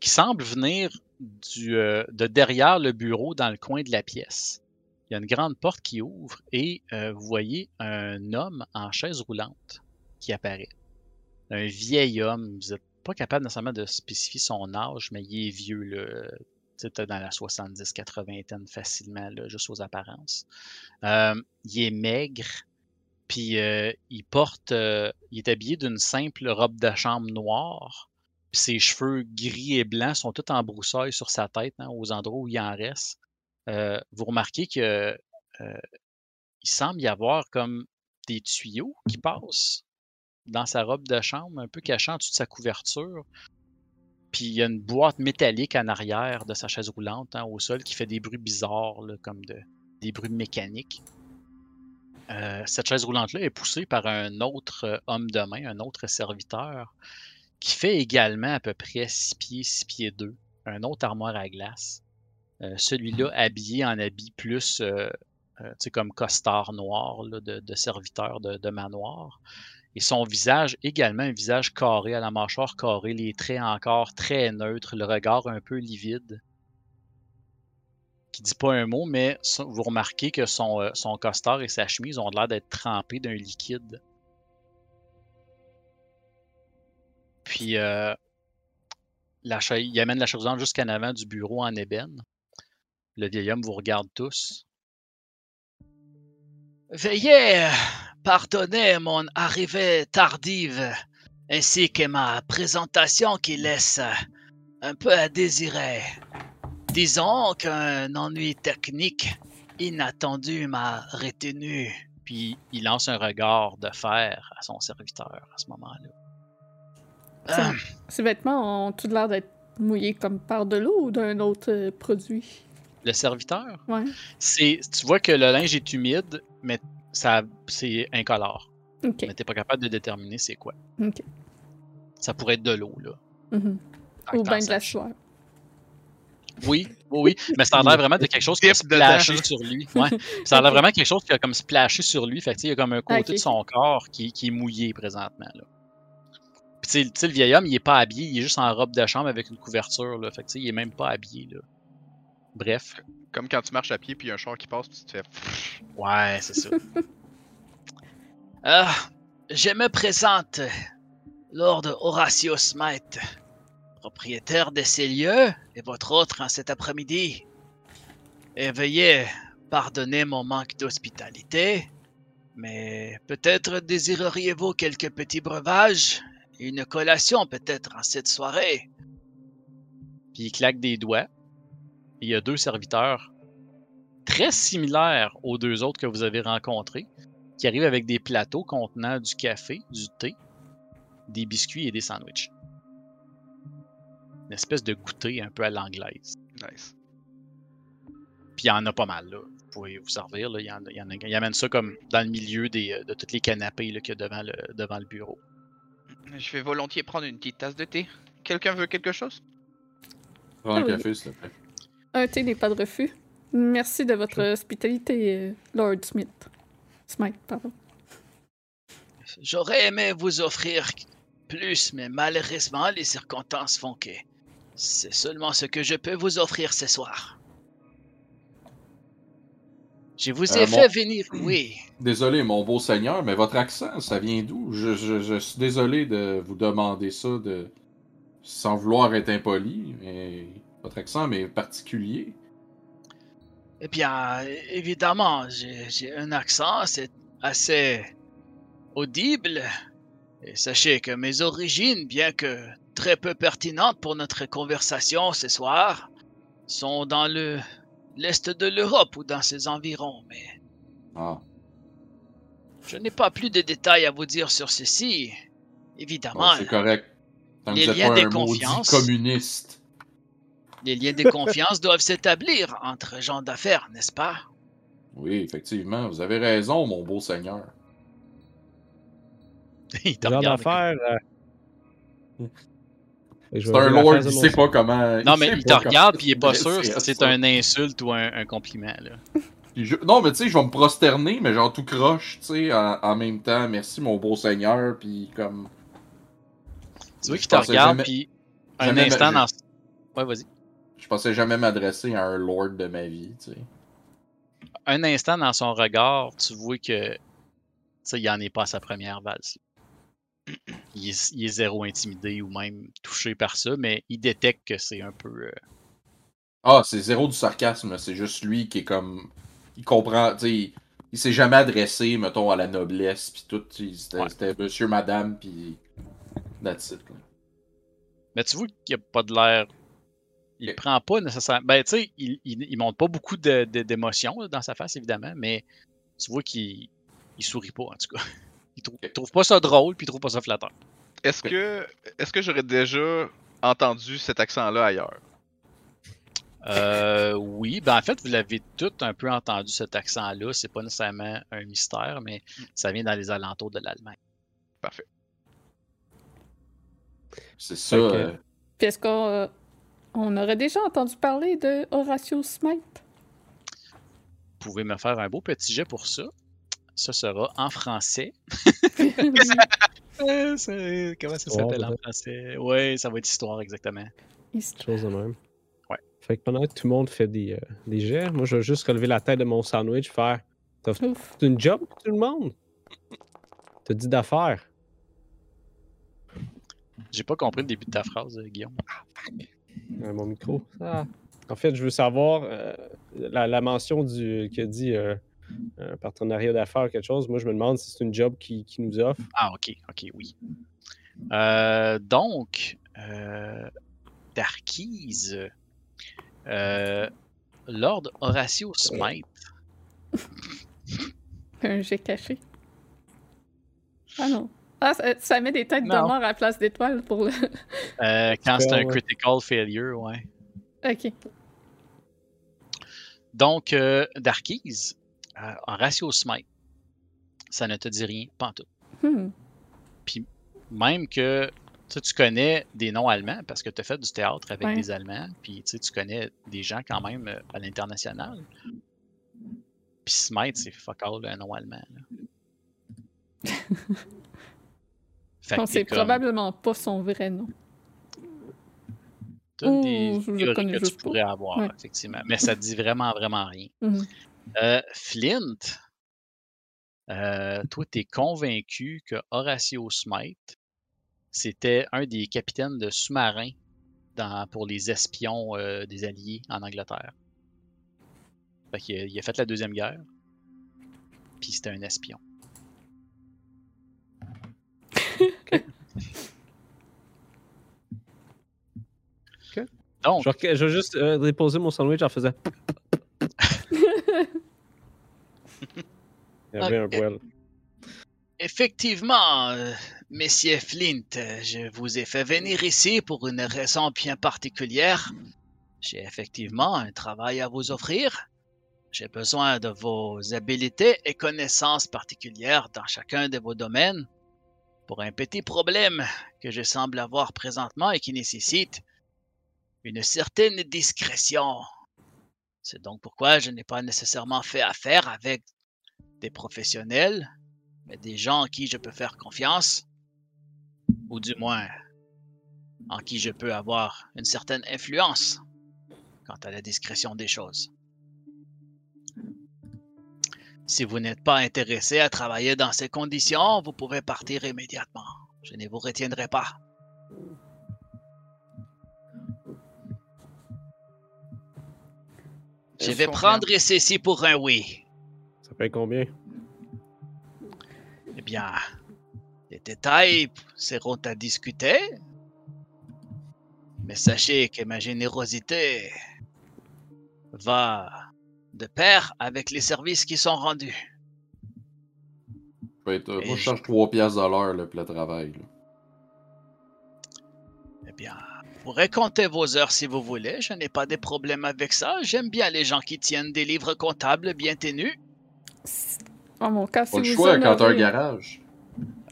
qui semble venir du, euh, de derrière le bureau dans le coin de la pièce. Il y a une grande porte qui ouvre et euh, vous voyez un homme en chaise roulante qui apparaît. Un vieil homme, vous n'êtes pas capable nécessairement de spécifier son âge, mais il est vieux, là. Dans la 70-80 facilement, là, juste aux apparences. Euh, il est maigre, puis euh, il porte, euh, il est habillé d'une simple robe de chambre noire. Puis ses cheveux gris et blancs sont tout en broussailles sur sa tête, hein, aux endroits où il en reste. Vous remarquez que il semble y avoir comme des tuyaux qui passent dans sa robe de chambre, un peu cachant en dessous de sa couverture. Puis il y a une boîte métallique en arrière de sa chaise roulante, hein, au sol, qui fait des bruits bizarres, là, comme de, des bruits mécaniques. Euh, cette chaise roulante-là est poussée par un autre euh, homme de main, un autre serviteur, qui fait également à peu près 6 pieds, 6 pieds 2, un autre armoire à glace. Euh, Celui-là habillé en habit plus, euh, comme costard noir là, de, de serviteur de, de manoir. Et son visage, également un visage carré, à la mâchoire carrée, les traits encore très neutres, le regard un peu livide qui dit pas un mot, mais vous remarquez que son, euh, son costard et sa chemise ont l'air d'être trempés d'un liquide. Puis, euh, la il amène la chose jusqu'en avant du bureau en ébène. Le vieil homme vous regarde tous. Veuillez pardonner mon arrivée tardive, ainsi que ma présentation qui laisse un peu à désirer. Disons qu'un ennui technique inattendu m'a retenu. Puis il lance un regard de fer à son serviteur à ce moment-là. Ces vêtements ont tout l'air d'être mouillés comme par de l'eau ou d'un autre euh, produit? le serviteur, Ouais. c'est, tu vois que le linge est humide, mais ça, c'est incolore. Mais t'es pas capable de déterminer c'est quoi. Ça pourrait être de l'eau, là. Mhm. tant Ou bien de la sueur. Oui, oui, oui. Mais ça a l'air vraiment de quelque chose qui a splashé sur lui. Ouais. Ça a l'air vraiment quelque chose qui a comme splashé sur lui. Fait que, tu sais, il y a comme un côté de son corps qui, qui est mouillé présentement. Là. Puis, le vieil homme, il est pas habillé. Il est juste en robe de chambre avec une couverture. Là. Fait que, tu sais, il est même pas habillé. Là. Bref. Comme quand tu marches à pied, puis il y a un char qui passe, puis tu te fais. Ouais, c'est ça. Ah, je me présente, Lord Horatio Smite, propriétaire de ces lieux et votre autre en cet après-midi. Et veuillez pardonner mon manque d'hospitalité. Mais peut-être désireriez-vous quelques petits breuvages Une collation peut-être en cette soirée? Puis il claque des doigts. Il y a deux serviteurs très similaires aux deux autres que vous avez rencontrés, qui arrivent avec des plateaux contenant du café, du thé, des biscuits et des sandwichs. Une espèce de goûter un peu à l'anglaise. Nice. Puis il y en a pas mal, là. Vous pouvez vous servir, là. Il, y en, il, y en a, il amène ça comme dans le milieu des, euh, de tous les canapés là, qu'il y a devant le, devant le bureau. Je vais volontiers prendre une petite tasse de thé. Quelqu'un veut quelque chose? Prends un Ah oui. café, s'il te plaît. Un thé n'est pas de refus. Merci de votre hospitalité, euh, Lord Smith. Smite, pardon. J'aurais aimé vous offrir plus, mais malheureusement, les circonstances font que c'est seulement ce que je peux vous offrir ce soir. Je vous ai Euh, fait mon- venir, oui. Désolé, mon beau seigneur, mais votre accent, ça vient d'où? Je, je- je suis désolé de vous demander ça de... sans vouloir être impoli, mais votre accent m'est particulier. Eh bien, évidemment, j'ai un accent, c'est assez audible. Et sachez que mes origines, bien que très peu pertinentes pour notre conversation ce soir, sont dans le l'est de l'Europe ou dans ses environs. Mais Ah, je n'ai pas plus de détails à vous dire sur ceci. bon, Évidemment, c'est correct. Tant que les êtes liens pas de un communiste. Les liens de confiance doivent s'établir entre gens d'affaires, n'est-ce pas? Oui, effectivement, vous avez raison, mon beau seigneur. il te Genre regarde. d'affaires. euh, C'est un lord, mon- sait pas comment... Non, mais il te regarde puis il est pas sûr si c'est un insulte ou un, un compliment. Là. Je- Non, mais tu sais, je vais me prosterner, mais genre tout croche, tu sais, en, en même temps. Merci, mon beau seigneur, puis comme... Tu vois qu'il te regarde jamais- puis un instant ma- dans. Ouais, vas-y. Je pensais jamais m'adresser à un lord de ma vie, tu sais. un instant dans son regard, tu vois que il en est pas à sa première valse. Il est, il est zéro intimidé ou même touché par ça, mais il détecte que c'est un peu. euh, Ah, c'est zéro du sarcasme, c'est juste lui qui est comme... Il comprend, tu sais, il, il s'est jamais adressé, mettons, à la noblesse, puis tout, c'était Ouais. monsieur, madame, puis... That's it, là. Mais tu vois qu'il a pas de l'air. Il Ok. prend pas nécessairement. Ben, tu sais, il, il, il montre pas beaucoup de- de- d'émotions dans sa face, évidemment, mais tu vois qu'il il sourit pas, en tout cas. Il trouve, trouve pas ça drôle, puis il trouve pas ça flatteur. Est-ce que, est-ce que j'aurais déjà entendu cet accent-là ailleurs? Euh, oui, ben en fait, vous l'avez tout un peu entendu, cet accent-là. C'est pas nécessairement un mystère, mais ça vient dans les alentours de l'Allemagne. Parfait. C'est ça. Ok. euh, Puis est-ce qu'on euh, on aurait déjà entendu parler de Horatio Smite? Vous pouvez me faire un beau petit jet pour ça. Ça sera en français. Comment ça Histoire, s'appelle en français? Oui, ça va être histoire, exactement. Quelque chose de même. Ouais. Fait que pendant que tout le monde fait des, euh, des jets, moi je vais juste relever la tête de mon sandwich, faire. C'est une job pour tout le monde. T'as dit d'affaires. J'ai pas compris le début de ta phrase, euh, Guillaume. Euh, mon micro. Ah. En fait, je veux savoir euh, la, la mention du qui a dit euh, un partenariat d'affaires ou quelque chose. Moi, je me demande si c'est une job qui, qui nous offre. Ah, ok, ok, oui. Euh, donc, euh, Darkise, euh, Lord Horatio Smite, Un jet caché. Ah non. Ah, ça, ça met des têtes de mort à la place d'étoiles pour le. euh, quand c'est un ouais. critical failure, ouais. ok. Donc, euh, Darkise, euh, Horatio Smite, ça ne te dit rien, pas en tout. Hmm. Même que tu sais, tu connais des noms allemands parce que tu as fait du théâtre avec Ouais. des Allemands, puis tu connais des gens quand même euh, à l'international. Puis Smite, c'est fuck all un nom allemand. là. Fait Donc, que c'est comme- probablement pas son vrai nom. Ouh, des théories que tu pas. pourrais avoir, Ouais. effectivement. Mais ça dit vraiment, vraiment rien. Mhm. Euh, Flint, euh, toi, tu es convaincu que Horatio Smite, c'était un des capitaines de sous-marins pour les espions euh, des Alliés en Angleterre. Fait a, il a fait la Deuxième Guerre, puis c'était un espion. Donc. Je vais juste euh, déposer mon sandwich en faisant. Il y avait un. Effectivement, euh, messieurs Flint, euh, je vous ai fait venir ici pour une raison bien particulière. J'ai effectivement un travail à vous offrir. J'ai besoin de vos habiletés et connaissances particulières dans chacun de vos domaines pour un petit problème que je semble avoir présentement et qui nécessite une certaine discrétion. C'est donc pourquoi je n'ai pas nécessairement fait affaire avec des professionnels, mais des gens en qui je peux faire confiance, ou du moins en qui je peux avoir une certaine influence quant à la discrétion des choses. Si vous n'êtes pas intéressé à travailler dans ces conditions, vous pouvez partir immédiatement. Je ne vous retiendrai pas. Je vais prendre ceci pour un oui. Ça paye combien? Eh bien, les détails seront à discuter. Mais sachez que ma générosité va de pair avec les services qui sont rendus. Et moi, je charge 3 piastres de l'heure pour le travail. là. Eh bien, vous pourrez compter vos heures si vous voulez. Je n'ai pas de problème avec ça. J'aime bien les gens qui tiennent des livres comptables bien tenus. En mon cas, si Pas le vous choix quand un honorez... garage.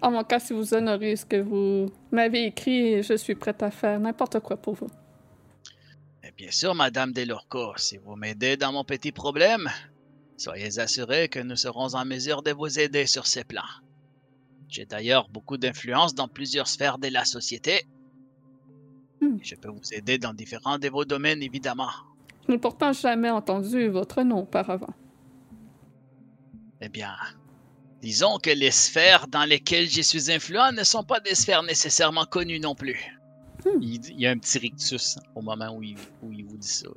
En mon cas, si vous honorez ce que vous m'avez écrit, je suis prête à faire n'importe quoi pour vous. Bien sûr, Madame Delorco, si vous m'aidez dans mon petit problème, soyez assurés que nous serons en mesure de vous aider sur ces plans. J'ai d'ailleurs beaucoup d'influence dans plusieurs sphères de la société. Hmm. Je peux vous aider dans différents de vos domaines, évidemment. Je n'ai pourtant jamais entendu votre nom auparavant. Eh bien, disons que les sphères dans lesquelles je suis influent ne sont pas des sphères nécessairement connues non plus. Il, dit- il y a un petit rictus au moment où il, où il vous dit ça.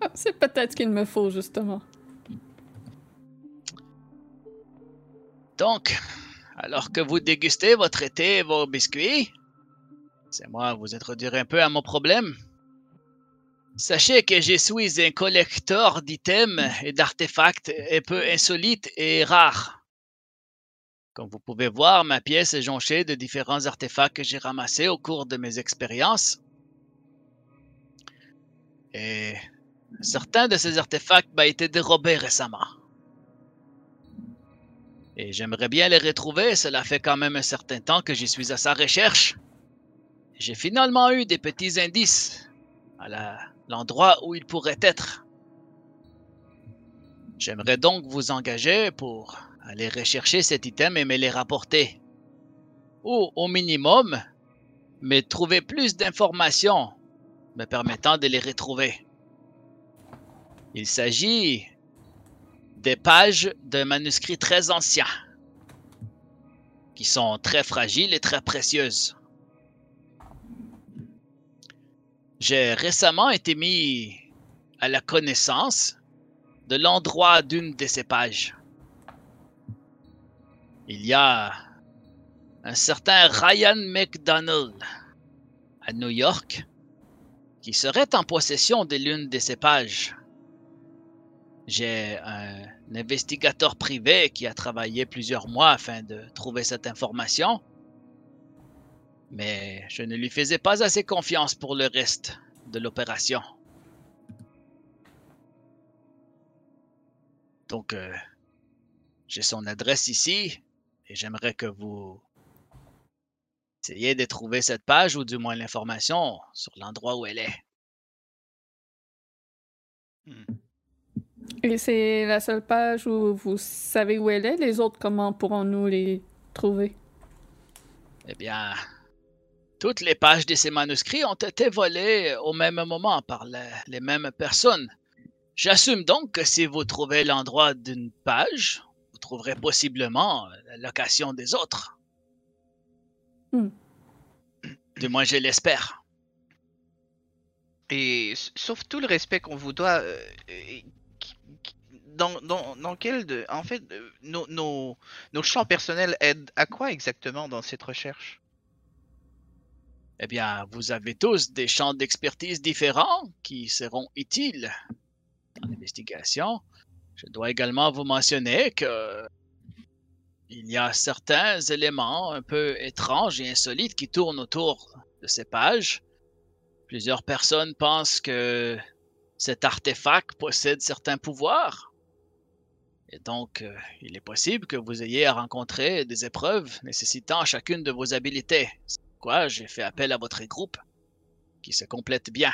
Ah, c'est peut-être qu'il me faut, justement. Donc, alors que vous dégustez votre été et vos biscuits, c'est moi vous introduire un peu à mon problème. Sachez que je suis un collecteur d'items et d'artefacts un peu insolites et rares. Comme vous pouvez voir, ma pièce est jonchée de différents artefacts que j'ai ramassés au cours de mes expériences. Et certains de ces artefacts m'ont été dérobés récemment. Et j'aimerais bien les retrouver, cela fait quand même un certain temps que j'y suis à sa recherche. J'ai finalement eu des petits indices à l'endroit où ils pourraient être. J'aimerais donc vous engager pour aller rechercher cet item et me les rapporter. Ou au minimum, me trouver plus d'informations me permettant de les retrouver. Il s'agit des pages d'un manuscrit très ancien, qui sont très fragiles et très précieuses. J'ai récemment été mis à la connaissance de l'endroit d'une de ces pages. Il y a un certain Ryan McDonald à New York qui serait en possession de l'une de ces pages. J'ai un investigateur privé qui a travaillé plusieurs mois afin de trouver cette information, mais je ne lui faisais pas assez confiance pour le reste de l'opération. Donc, euh, j'ai son adresse ici et j'aimerais que vous essayiez de trouver cette page ou du moins l'information sur l'endroit où elle est. Et c'est la seule page où vous savez où elle est? Les autres, comment pourrons-nous les trouver? Eh bien, toutes les pages de ces manuscrits ont été volées au même moment par le- les mêmes personnes. J'assume donc que si vous trouvez l'endroit d'une page, vous trouverez possiblement la location des autres. Hmm. Du moins, je l'espère. Et sauf tout le respect qu'on vous doit, euh, euh, dans, dans, dans quel de, en fait, euh, nos, nos, nos champs personnels aident à quoi exactement dans cette recherche? Eh bien, vous avez tous des champs d'expertise différents qui seront utiles dans l'investigation. Je dois également vous mentionner que il y a certains éléments un peu étranges et insolites qui tournent autour de ces pages. Plusieurs personnes pensent que cet artefact possède certains pouvoirs. Et donc, euh, il est possible que vous ayez à rencontrer des épreuves nécessitant chacune de vos habiletés. C'est pourquoi j'ai fait appel à votre groupe, qui se complète bien.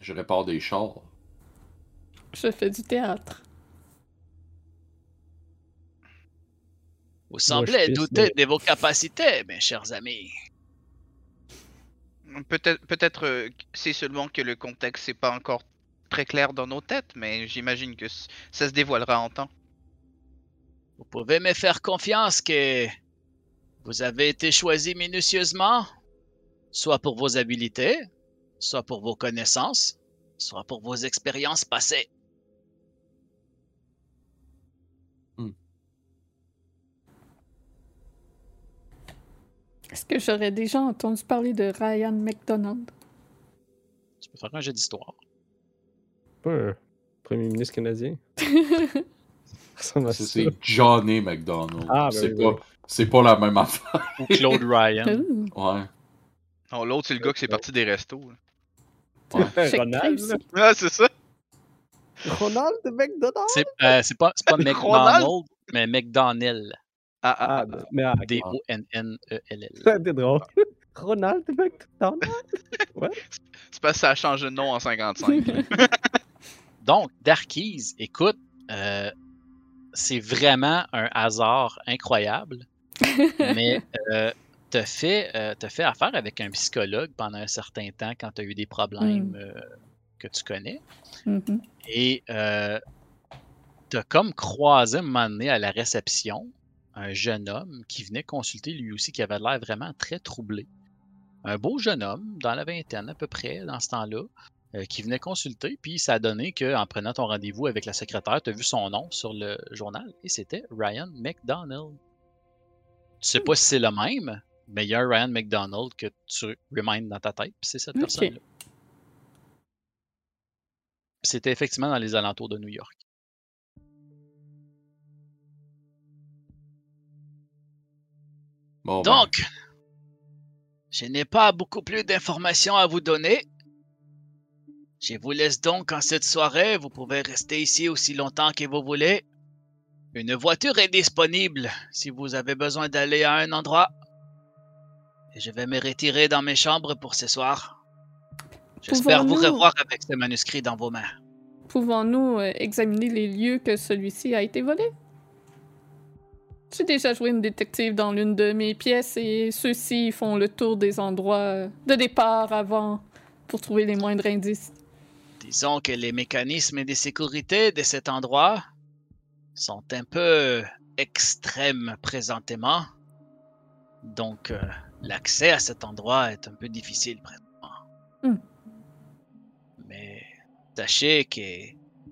Je répare des chars. Je fais du théâtre. Vous semblez douter de vos capacités, mes chers amis. Peut-être, peut-être, euh, c'est seulement que le contexte n'est pas encore très clair dans nos têtes, mais j'imagine que ça se dévoilera en temps. Vous pouvez me faire confiance que vous avez été choisi minutieusement, soit pour vos habiletés, soit pour vos connaissances, soit pour vos expériences passées. Est-ce que j'aurais déjà entendu parler de Ryan McDonald? Tu peux faire un jeu d'histoire. Pas un premier ministre canadien. C'est Johnny McDonald. Ah, ben c'est oui, pas, oui. pas la même affaire. Ou Claude Ryan. Ouais. Non, l'autre, c'est le gars qui est parti des restos. là. Ronald. Ah, c'est ça. Ronald McDonald? C'est euh, pas, pas? McDonald, mais McDonnell. Ah, ah, Ah, ah, ben, mais ah, D-O-N-N-E-L-L. c'était drôle. Ronald McDonald? c'est parce que ça a changé de nom en 55. là. Donc, Darkies, écoute, euh, c'est vraiment un hasard incroyable, mais euh, t'as fait, euh, t'as fait affaire avec un psychologue pendant un certain temps quand tu as eu des problèmes euh, que tu connais. Mhm. Et euh, t'as comme croisé un moment donné à la réception un jeune homme qui venait consulter lui aussi, qui avait l'air vraiment très troublé. Un beau jeune homme, dans la vingtaine à peu près, dans ce temps-là, euh, qui venait consulter, puis ça a donné qu'en prenant ton rendez-vous avec la secrétaire, tu as vu son nom sur le journal, et c'était Ryan McDonald. Tu sais pas si c'est le même, mais il y a un Ryan McDonald que tu reminds dans ta tête, puis c'est cette personne-là. C'était effectivement dans les alentours de New York. Bon, ben, Donc, je n'ai pas beaucoup plus d'informations à vous donner. Je vous laisse donc en cette soirée. Vous pouvez rester ici aussi longtemps que vous voulez. Une voiture est disponible si vous avez besoin d'aller à un endroit. Et je vais me retirer dans mes chambres pour ce soir. J'espère vous revoir avec ce manuscrit dans vos mains. Pouvons-nous euh, examiner les lieux que celui-ci a été volé? J'ai déjà joué une détective dans l'une de mes pièces et ceux-ci font le tour des endroits euh, de départ avant pour trouver les moindres indices. Disons que les mécanismes de sécurité de cet endroit sont un peu extrêmes présentement. Donc, euh, l'accès à cet endroit est un peu difficile présentement. Hmm. Mais sachez que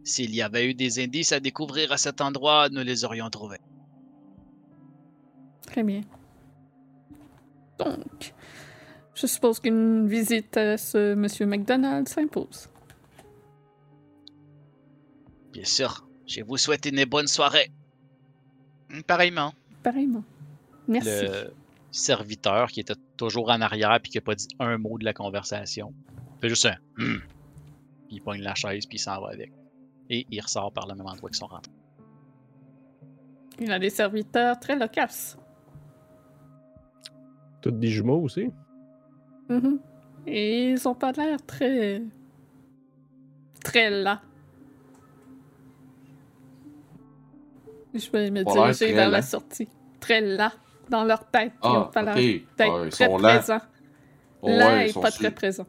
s'il y avait eu des indices à découvrir à cet endroit, nous les aurions trouvés. Très bien. Donc, je suppose qu'une visite à ce Monsieur McDonald s'impose. Bien sûr, je vous souhaite une bonne soirée. Mm, Pareillement. Pareillement. Merci. Le serviteur qui était toujours en arrière puis qui n'a pas dit un mot de la conversation. Fait juste un Hum Puis il pogne la chaise puis il s'en va avec. Et il ressort par le même endroit qu'ils sont rentrés. Il a des serviteurs très loquaces. Tous des jumeaux aussi? Mhm. Et ils ont pas l'air très. très là. Je vais me Pas diriger vers la sortie. Très là. Dans leur tête. Ils Ah, ont pas l'air Ah, ils très sont là. présents. Ouais, là ils et sont pas sur- très présents.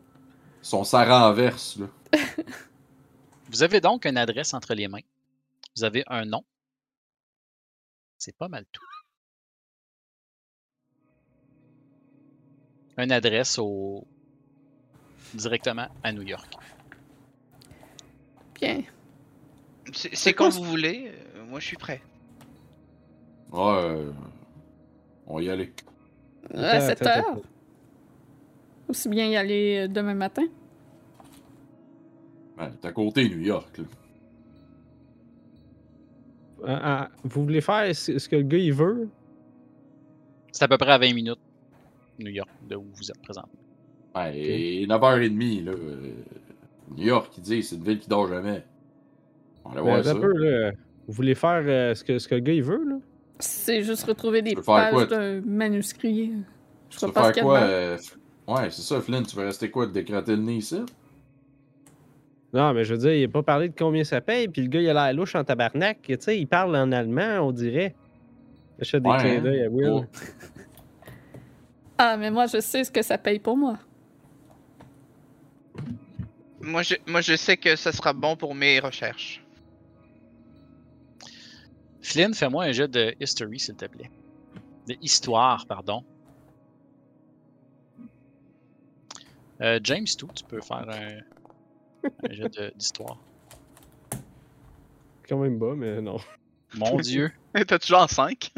Ils sont ça renverse, là. Vous avez donc une adresse entre les mains. Vous avez un nom. C'est pas mal tout. Une adresse au... directement à New York. Bien. C'est quand vous voulez. euh, moi, je suis prêt. Ouais, euh, on va y aller. À 7 Attends, heures. Aussi bien y aller euh, demain matin. Ben, t'es à côté New York, là. Vous voulez faire ce ce que le gars il veut? C'est à peu près à 20 minutes, New York, de où vous êtes présent. Et 9h30, là. euh, New York, ils disent, c'est une ville qui dort jamais. On va aller Ben, voir ça. un peu, là. Vous voulez faire euh, ce, que, ce que le gars il veut, là? C'est juste retrouver des pages d'un manuscrit. Je Tu sais veux faire quoi? euh, Ouais, c'est ça, Flynn, tu veux rester quoi, te décrater le nez ici? Non, mais je veux dire, il a pas parlé de combien ça paye, puis le gars, il a l'air louche en tabarnak. Tu sais, il parle en allemand, on dirait. Je fais des Ouais, clins hein? d'œil à Will. Oh. Ah, mais moi, je sais ce que ça paye pour moi. Moi je, moi, je sais que ça sera bon pour mes recherches. Flynn, fais-moi un jet de history, s'il te plaît. De histoire, pardon. Euh, James, tout, tu peux faire un, un de- d'histoire. Quand même bas, mais non. Mon Dieu. T'as toujours en 5?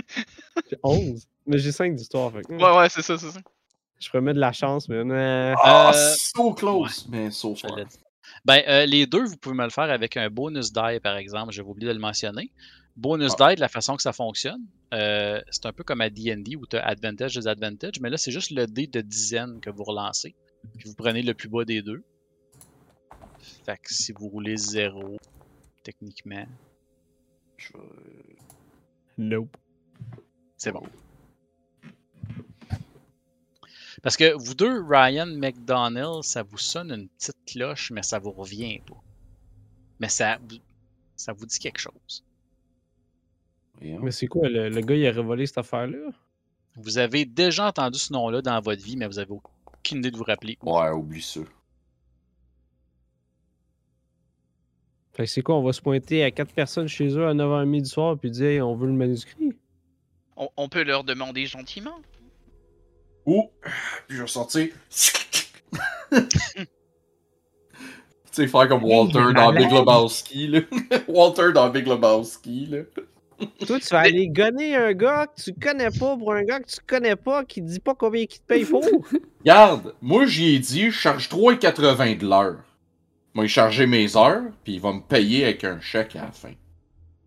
J'ai 11. Mais j'ai 5 d'histoire. Fait Ouais, ouais, c'est ça, c'est ça. Je remets de la chance, mais non. Ah, Euh, so close, mais so far. Ben, euh, les deux, vous pouvez me le faire avec un bonus die, par exemple. J'avais oublié de le mentionner. Bonus die, de la façon que ça fonctionne, euh, c'est un peu comme à D&D où tu as advantage, disadvantage, mais là, c'est juste le dé de dizaine que vous relancez. Puis vous prenez le plus bas des deux. Fait que si vous roulez zéro, techniquement, Je Nope. c'est bon. Parce que vous deux, Ryan McDonnell, ça vous sonne une petite cloche, mais ça vous revient pas. Mais ça, vous- ça vous dit quelque chose. Mais c'est quoi, le, le gars, il a révolé cette affaire-là? Vous avez déjà entendu ce nom-là dans votre vie, mais vous avez aucune idée de vous rappeler. Ouais, oublie ça. Fait que c'est quoi, on va se pointer à quatre personnes chez eux à 9h30 du soir, puis dire, Hey, on veut le manuscrit? On, on peut leur demander gentiment. Ou, puis je vais sortir. tu sais, faire comme Walter dans Big. Lebowski, là. Walter dans Big Lebowski, là. Toi, tu vas aller gonner un gars que tu connais pas pour un gars que tu connais pas qui dit pas combien il te paye pour. Regarde, moi j'y ai dit, je charge 3,80 de l'heure. Moi, il charger mes heures, puis il va me payer avec un chèque à la fin.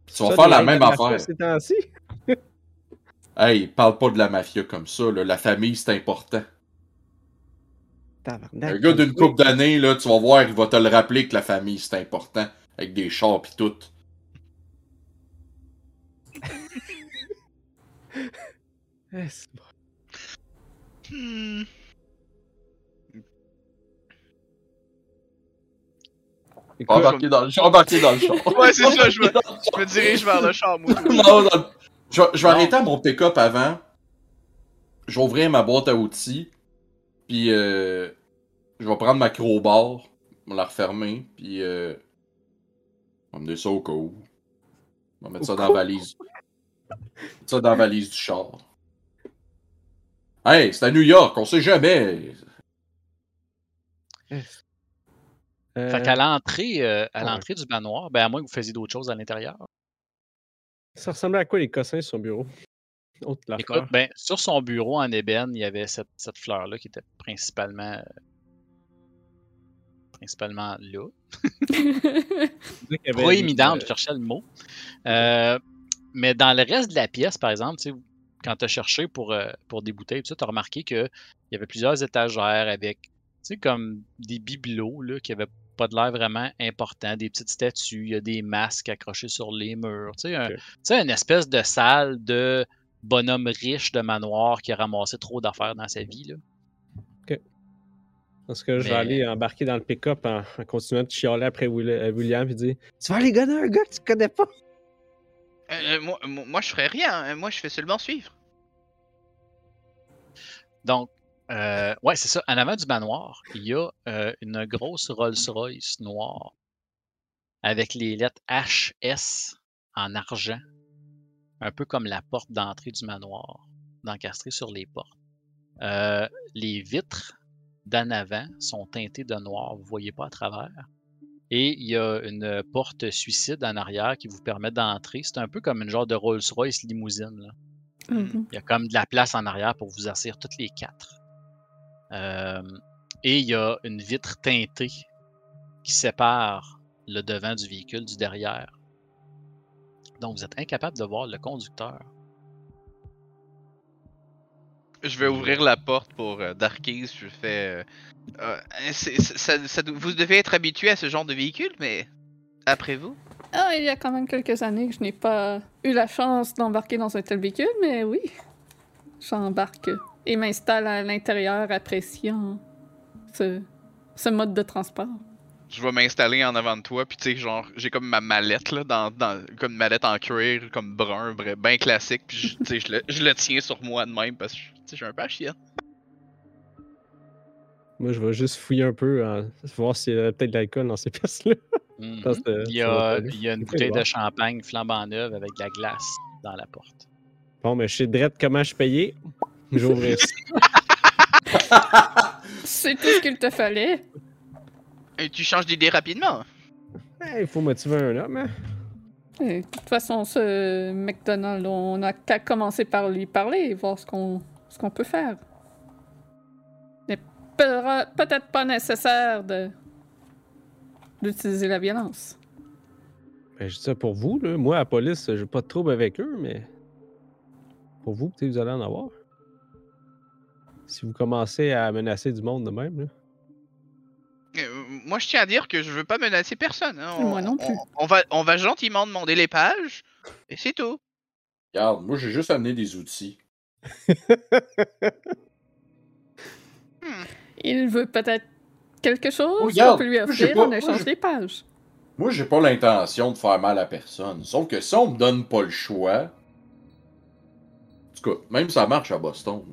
Puis tu vas Ça, faire la même affaire. Ces temps-ci. Hey, parle pas de la mafia comme ça, là. La famille, c'est important. Un gars d'une couple d'années, là, tu vas voir, il va te le rappeler que la famille, c'est important. Avec des chars pis tout. C'est bon? Hmm. Écoute, Embarqué dans, le- embarqué dans le char. Ouais, c'est ça, je me, je me dirige vers le char, moi. non, non. Je, vais- je vais Non. arrêter à mon pick-up avant. Je vais ouvrir ma boîte à outils. Puis euh, je vais prendre ma crowbar. Je vais la refermer. Puis euh, on va mener ça au cas où. On va mettre Au ça dans la valise. Mettre ça dans la valise du char. Hey, c'est à New York, on sait jamais. euh, Fait qu'à l'entrée, euh, à ouais. l'entrée du manoir, ben à moins que vous faisiez d'autres choses à l'intérieur. Ça ressemblait à quoi les cossins sur son bureau? Autre. Écoute, ben, sur son bureau en ébène, il y avait cette, cette fleur-là qui était principalement, euh, principalement là. Proéminente, je cherchais le mot. Euh, mais dans le reste de la pièce, par exemple, tu sais, quand tu as cherché pour, euh, pour des bouteilles, tu as remarqué qu'il y avait plusieurs étagères avec, tu sais, comme des bibelots là, qui n'avaient pas de l'air vraiment important, des petites statues, il y a des masques accrochés sur les murs. Tu sais, un- Ok. tu sais, une espèce de salle de bonhomme riche de manoir qui a ramassé trop d'affaires dans sa vie. Là. Parce que je vais Mais- aller embarquer dans le pick-up en, en continuant de chialer après euh, William et dire Tu vas aller gonner un gars que tu connais pas. Euh, moi, moi, moi, je ferais rien. hein. Moi, je fais seulement suivre. Donc, euh, ouais, c'est ça. En avant du manoir, il y a euh, une grosse Rolls-Royce noire avec les lettres HS en argent, un peu comme la porte d'entrée du manoir, d'encastrer sur les portes. Euh, les vitres d'en avant sont teintées de noir, vous ne voyez pas à travers. Et il y a une porte suicide en arrière qui vous permet d'entrer. C'est un peu comme une genre de Rolls-Royce limousine. Là. Mhm. Il y a comme de la place en arrière pour vous asseoir toutes les quatre. Euh, et il y a une vitre teintée qui sépare le devant du véhicule du derrière. Donc vous êtes incapable de voir le conducteur. Je vais ouvrir la porte pour euh, Darkies. Je fais. euh, euh, ça- ça vous devez être habitué à ce genre de véhicule, mais après vous. Ah, il y a quand même quelques années que je n'ai pas eu la chance d'embarquer dans un tel véhicule, mais oui, j'embarque et m'installe à l'intérieur appréciant ce, ce mode de transport. Je vais m'installer en avant de toi, puis tu sais, genre, j'ai comme ma mallette, là, dans, dans- comme une mallette en cuir, comme brun, bien classique, puis je- tu sais, je le, je le tiens sur moi de même, parce que, tu sais, je suis un peu à chienne. Moi, je vais juste fouiller un peu, hein, voir s'il y a peut-être de l'alcool dans ces pièces-là. Que Il y a, pas bien. il y a une bouteille de champagne flambant neuve avec de la glace dans la porte. Bon, mais je sais direct comment je payais. J'ouvre ça. C'est tout ce qu'il te fallait. Et tu changes d'idée rapidement. Eh, Il faut motiver un homme, hein? Et de toute façon, ce McDonald, on n'a qu'à commencer par lui parler et voir ce qu'on ce qu'on peut faire. Il n'est pe- peut-être pas nécessaire de d'utiliser la violence. Ben, je dis ça pour vous, là. Moi, à la police, j'ai pas de trouble avec eux, mais. Pour vous, peut-être vous allez en avoir. Si vous commencez à menacer du monde de même, là. Euh, moi, je tiens à dire que je veux pas menacer personne. hein. Moi non plus. On, on va, on va gentiment demander les pages, et c'est tout. Regarde, moi j'ai juste amené des outils. Il veut peut-être quelque chose Oh, regarde, qu'on peut lui offrir pas- en moi, échange des pages. Moi j'ai pas l'intention de faire mal à personne. Sauf que si on me donne pas le choix. En tout cas, même ça marche à Boston.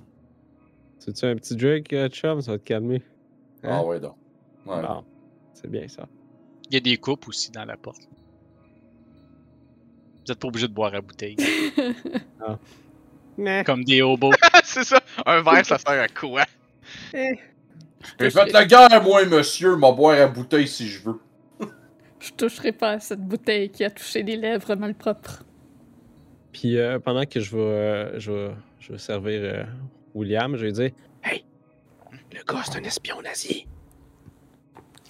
C'est-tu un petit Drake, euh, chum? Ça va te calmer. Hein? Ah ouais, donc. Ouais. Bon. C'est bien ça. Il y a des coupes aussi dans la porte. Vous n'êtes pas obligé de boire à bouteille. Mais. Comme des hobos. c'est ça. Un verre, ça sert à quoi? J'ai fait la guerre, moi, monsieur, m'a boire à bouteille si je veux. Je toucherai pas à cette bouteille qui a touché des lèvres malpropres. Puis euh, pendant que je vais, euh, je vais, je vais servir euh, William, je vais dire Hey, le gars, c'est un espion nazi.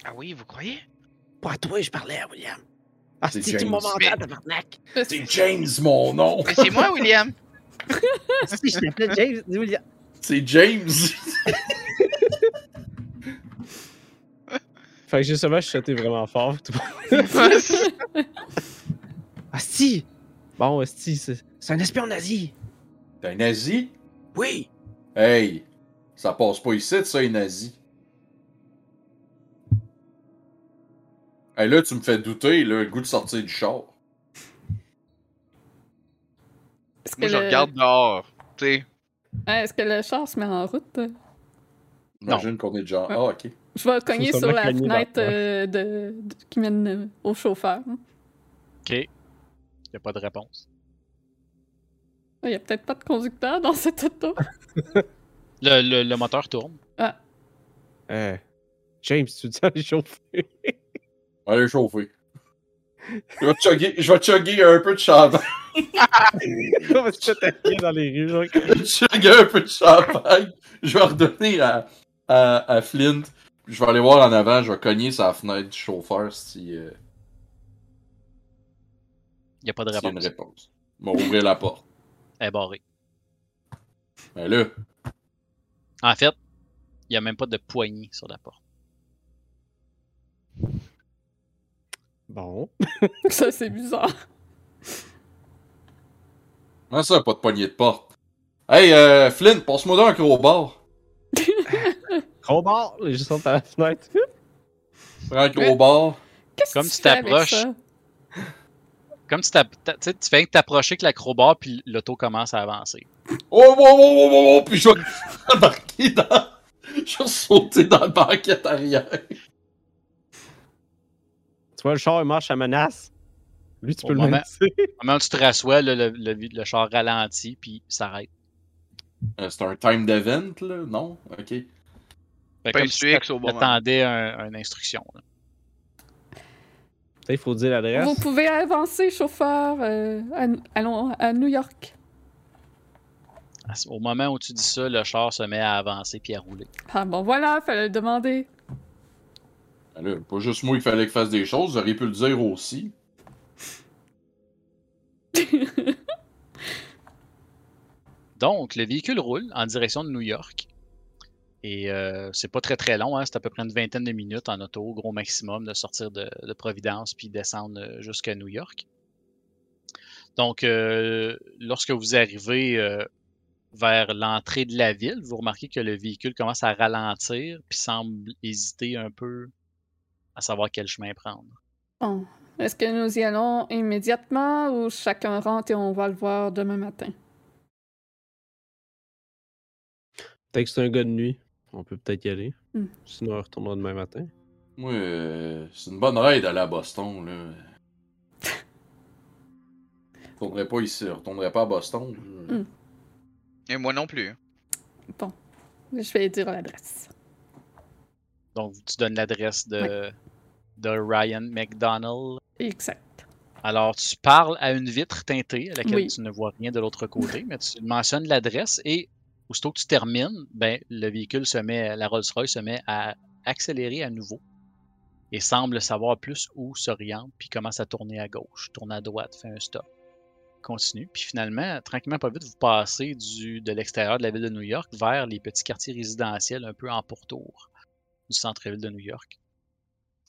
Ah oui, vous croyez? Pas à toi, je parlais à William. Ah, C'est c'est tu James. m'as tabarnak. C'est James, mon nom. Mais c'est moi, William! si, je t'appelle James, dis William. C'est James. Fait que justement, je chuté vraiment fort. Ah, si! Bon, si, c'est c'est un espion nazi. T'es un nazi? Oui! Hey, ça passe pas ici, ça, les nazis. Hey, là, tu me fais douter, là, le goût de sortir du char. Est-ce que, moi, je le... regarde dehors. Tu sais. Ah, Est-ce que le char se met en route? Imagine qu'on est déjà. Ah, ok. Je vais cogner Faut sur seulement la cogner fenêtre dans- euh, de, de- qui mène euh, au chauffeur. OK. Il n'y a pas de réponse. Il n'y a peut-être pas de conducteur dans cette auto. Le, le, le moteur tourne. Euh, James, tu dis aller chauffer. Allez, chauffer. Je vais chugger, je vais chugger un peu de champagne. On va se dans les rues. genre. Je vais chugger un peu de champagne. Je vais redonner à, à, à Flint. Je vais aller voir en avant, je vais cogner sa fenêtre du chauffeur si, euh, Il n'y a pas de s'il y a une réponse. réponse. Il va ouvrir la porte. Elle est barrée. Ben là, En fait, il n'y a même pas de poignée sur la porte. Bon. Ça, c'est bizarre. comment ça, pas de poignée de porte? Hey, euh, Flint, passe-moi donc un crowbar. Crowbar, les gens sont à la fenêtre. Prends un crowbar. Qu'est-ce Comme que tu t'approches. Comme tu, t'a- tu tu fais que t'approcher avec l'acrobat, puis l'auto commence à avancer. Oh, oh, oh, oh, oh, oh, puis je vais embarquer dans. Je vais sauter dans le banquette arrière. Tu vois, le char, il marche à menace. Lui, tu Au peux le moment- menacer. Au moment où tu te rassois, le, le, le char ralentit, puis s'arrête. Euh, C'est un time d'event, là? Non? Ok. Comme si au bon moment. t'attendais un, une instruction. là. Peut-être qu'il faut dire l'adresse. Vous pouvez avancer, chauffeur. euh, à- allons à New York. Au moment où tu dis ça, le char se met à avancer puis à rouler. Ah bon, voilà, fallait le demander. Ben pas juste moi, il fallait qu'il fasse des choses, vous auriez pu le dire aussi. Donc, le véhicule roule en direction de New York. Et euh, c'est pas très très long, hein, c'est à peu près une vingtaine de minutes en auto, gros maximum, de sortir de, Providence puis descendre euh, jusqu'à New York. Donc, euh, lorsque vous arrivez vers l'entrée de la ville, vous remarquez que le véhicule commence à ralentir puis semble hésiter un peu à savoir quel chemin prendre. Bon. Est-ce que nous y allons immédiatement ou chacun rentre et on va le voir demain matin? Peut-être que c'est un gars de nuit. On peut peut-être y aller. Hmm. Sinon, on retournera demain matin. Oui, euh, c'est une bonne raid d'aller à Boston, là. retournerai pas ici, retournerai pas à Boston. Hmm. Et moi non plus. Bon, je vais dire l'adresse. Donc, tu donnes l'adresse de, de Ryan McDonald. Exact. Alors, tu parles à une vitre teintée à laquelle tu ne vois rien de l'autre côté, mais tu mentionnes l'adresse et aussitôt que tu termines, ben, le véhicule se met, la Rolls-Royce se met à accélérer à nouveau et semble savoir plus où s'oriente, puis commence à tourner à gauche, tourne à droite, fait un stop, continue. Puis finalement, tranquillement, pas vite, vous passez du, de l'extérieur de la ville de New York vers les petits quartiers résidentiels un peu en pourtour du centre-ville de New York.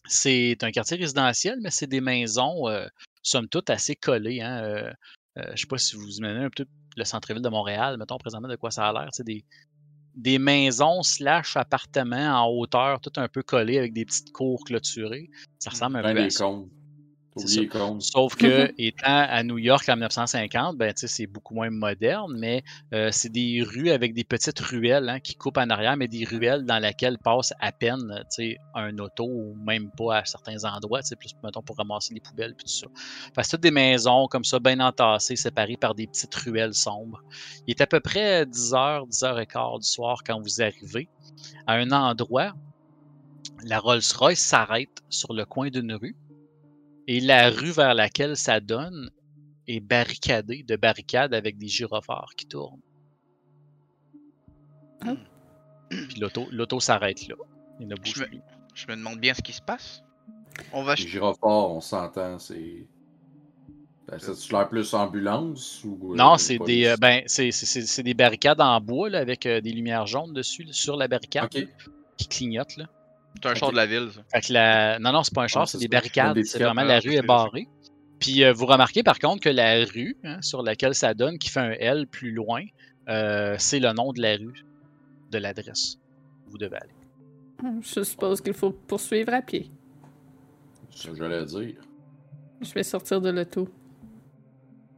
C'est un quartier résidentiel, mais c'est des maisons, euh, somme toute, assez collées. Hein, euh, euh, je ne sais pas si vous imaginez un peu le centre-ville de Montréal, mettons présentement de quoi ça a l'air. Des, des maisons slash appartements en hauteur, tout un peu collés avec des petites cours clôturées. Ça ressemble un ben, peu à ça. Sauf que, étant à New York en 1950, ben, c'est beaucoup moins moderne, mais euh, c'est des rues avec des petites ruelles hein, qui coupent en arrière, mais des ruelles dans lesquelles passe à peine un auto ou même pas à certains endroits, plus mettons, pour ramasser les poubelles et tout ça. c'est toutes des maisons comme ça, bien entassées, séparées par des petites ruelles sombres. Il est à peu près 10h, 10h15 du soir quand vous arrivez à un endroit. La Rolls-Royce s'arrête sur le coin d'une rue et la rue vers laquelle ça donne est barricadée de barricades avec des gyrophares qui tournent. Ah. Puis l'auto, s'arrête là. Il ne bouge je, me, plus. je me demande bien ce qui se passe. On va Les gyrophares, on s'entend, c'est. Ben, ça tu l'air plus ambulance ou. Euh, non, c'est des, euh, ben, c'est, des barricades en bois là, avec euh, des lumières jaunes dessus sur la barricade qui clignotent. Là. C'est un char de la ville, ça. Fait que la... Non, non, c'est pas un char, c'est des barricades. C'est vraiment la rue est barrée. Puis euh, vous remarquez par contre que la rue hein, sur laquelle ça donne, qui fait un L plus loin, euh, c'est le nom de la rue, de l'adresse où vous devez aller. Hmm, je suppose qu'il faut poursuivre à pied. C'est ce que j'allais dire. Je vais sortir de l'auto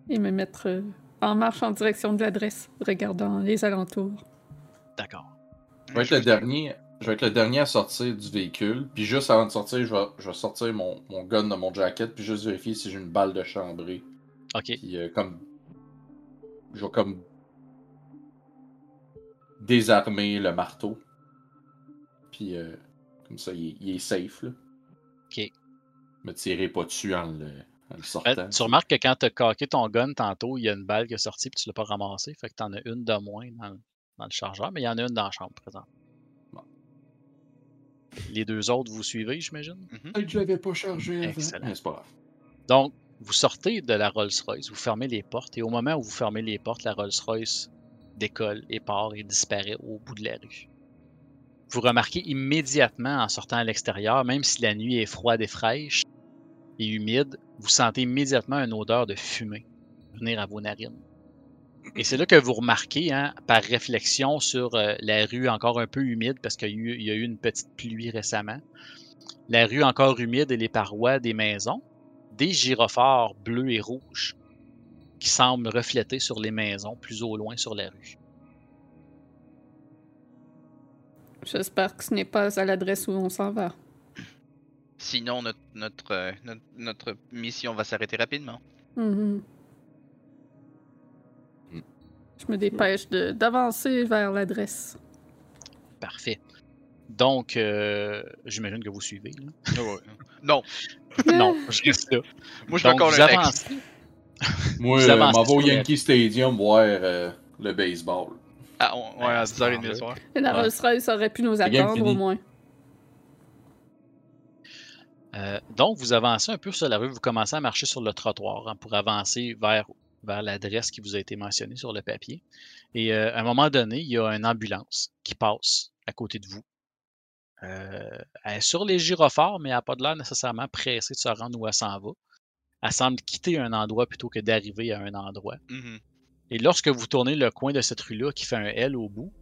et me mettre euh, en marche en direction de l'adresse, regardant les alentours. D'accord. Je vais être le dernier je vais être le dernier à sortir du véhicule. Puis juste avant de sortir, je vais, je vais sortir mon, mon, gun de mon jacket. Puis juste vérifier si j'ai une balle de chambrée. Ok. Puis euh, comme. Je vais comme. Désarmer le marteau. Puis euh, comme ça, il, est safe. Là. Ok. Me tirer pas dessus en le, en le sortant. tu remarques que quand t'as caqué ton gun tantôt, il y a une balle qui est sortie puis tu l'as pas ramassée. Fait que t'en as une de moins dans, dans le chargeur, mais il y en a une dans la chambre présente. Les deux autres, vous suivez, j'imagine? Mm Je l'avais pas chargé Excellent. c'est pas grave. Donc, vous sortez de la Rolls-Royce, vous fermez les portes, et au moment où vous fermez les portes, la Rolls-Royce décolle et part et disparaît au bout de la rue. Vous remarquez immédiatement en sortant à l'extérieur, même si la nuit est froide et fraîche et humide, vous sentez immédiatement une odeur de fumée venir à vos narines. Et c'est là que vous remarquez, hein, par réflexion sur euh, la rue encore un peu humide, parce qu'il y, a eu une petite pluie récemment, la rue encore humide et les parois des maisons, des gyrophares bleus et rouges qui semblent refléter sur les maisons plus au loin sur la rue. J'espère que ce n'est pas à l'adresse où on s'en va. Sinon, notre, notre, euh, notre, mission va s'arrêter rapidement. Mm-hmm. Je me dépêche d'avancer vers l'adresse. Parfait. Donc, euh, j'imagine que vous suivez. non. non, je reste là. Moi, je encore le Moi, je m'en vais au Yankee Stadium voir euh, le baseball. Ah, on- ouais, à 10h30 le soir. Et la Ouais. Rolls-Royce aurait pu nous attendre au moins. Euh, donc, vous avancez un peu sur la rue, vous commencez à marcher sur le trottoir hein, pour avancer vers, vers l'adresse qui vous a été mentionnée sur le papier. Et euh, à un moment donné, il y a une ambulance qui passe à côté de vous. Euh, elle est sur les gyrophares, mais elle n'a pas de l'air nécessairement pressée de se rendre où elle s'en va. Elle semble quitter un endroit plutôt que d'arriver à un endroit. Mhm. Et lorsque vous tournez le coin de cette rue-là qui fait un L au bout,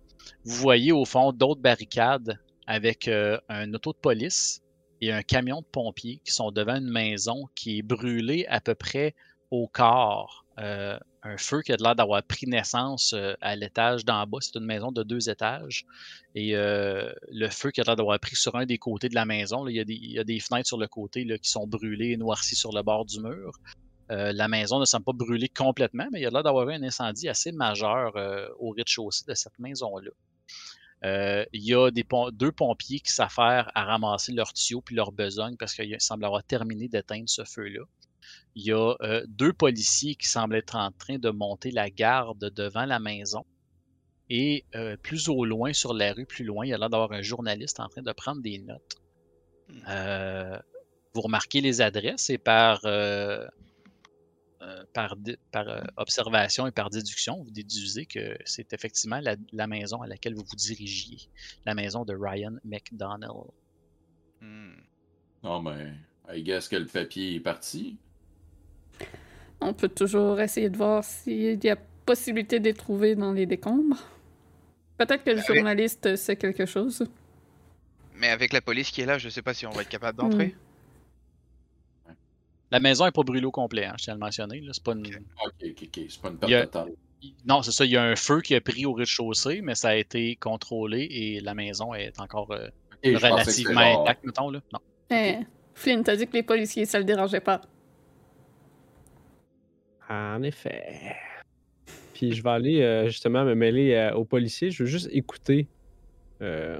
vous voyez au fond d'autres barricades avec euh, un auto de police et un camion de pompiers qui sont devant une maison qui est brûlée à peu près au quart. Euh, un feu qui a l'air d'avoir pris naissance euh, à l'étage d'en bas. C'est une maison de deux étages. Et euh, le feu qui a l'air d'avoir pris sur un des côtés de la maison, il, y a des, fenêtres sur le côté qui sont brûlées et noircies sur le bord du mur. La maison ne semble pas brûler complètement, mais il y a l'air d'avoir eu un incendie assez majeur au rez-de-chaussée de cette maison-là. Il y a deux pompiers qui s'affairent à ramasser leurs tuyaux puis leurs besognes parce qu'ils semblent avoir terminé d'éteindre ce feu-là. Il y a euh, deux policiers qui semblent être en train de monter la garde devant la maison. Et euh, plus au loin, sur la rue, plus loin, il y a l'air d'avoir un journaliste en train de prendre des notes. Euh, vous remarquez les adresses et par, euh, euh, par, euh, observation et par déduction, vous déduisez que c'est effectivement la, la maison à laquelle vous vous dirigiez, la maison de Ryan McDonnell. Hmm. Non, mais. I guess que le papier est parti. On peut toujours essayer de voir s'il y a possibilité de les trouver dans les décombres. Peut-être que le journaliste sait quelque chose. Mais avec la police qui est là, je sais pas si on va être capable d'entrer. La maison n'est pas brûlée au complet, hein, je tiens à le mentionner. là, C'est pas une... Ok, ok, ok. C'est pas une perte Il y a- totale. Non, c'est ça, il y a un feu qui a pris au rez-de-chaussée, mais ça a été contrôlé et la maison est encore euh, relativement genre- intacte, mettons. Là. Non. Eh, Flynn, t'as dit que les policiers, ça le dérangeait pas. En effet. Puis je vais aller euh, justement me mêler euh, aux policiers. Je veux juste écouter euh,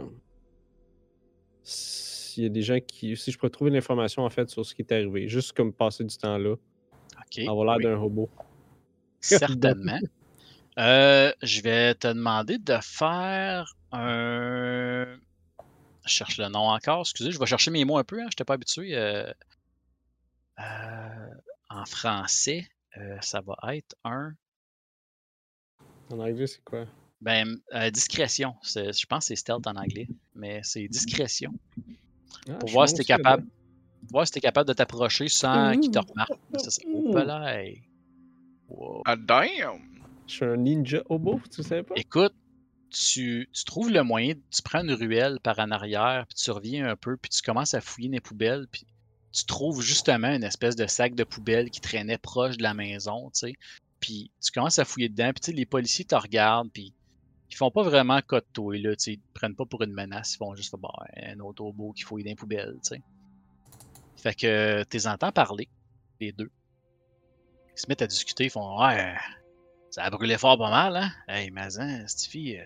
s'il y a des gens qui. Si je pourrais trouver l'information en fait sur ce qui est arrivé. Juste comme passer du temps là. OK. Avoir l'air oui. d'un robot. Certainement. Euh, je vais te demander de faire un. Je cherche le nom encore, excusez, je vais chercher mes mots un peu, hein, je n'étais pas habitué. en français, euh, ça va être un. En anglais, c'est quoi? Ben, euh, discrétion. Je pense que c'est stealth en anglais, mais c'est discrétion. Ah, Pour voir si t'es capable. Voir si t'es capable de t'approcher sans qu'ils te. C'est ça. Oh, palais. Wow. Ah, damn! là. Je suis un ninja hobo, tu sais pas? Écoute, tu, tu trouves le moyen, tu prends une ruelle par en arrière, puis tu reviens un peu, puis tu commences à fouiller les poubelles, puis tu trouves justement une espèce de sac de poubelle qui traînait proche de la maison, tu sais. Puis tu commences à fouiller dedans, puis les policiers te regardent, puis ils font pas vraiment cas de toi, là, tu sais. Ils te prennent pas pour une menace, ils font juste, bon, un autre hobo qui fouille dans les poubelles, tu sais. Fait que tu les entends parler, les deux. Ils se mettent à discuter, ils font, ouais, ça a brûlé fort pas mal, hein? Hey, Mazan, cette fille. euh,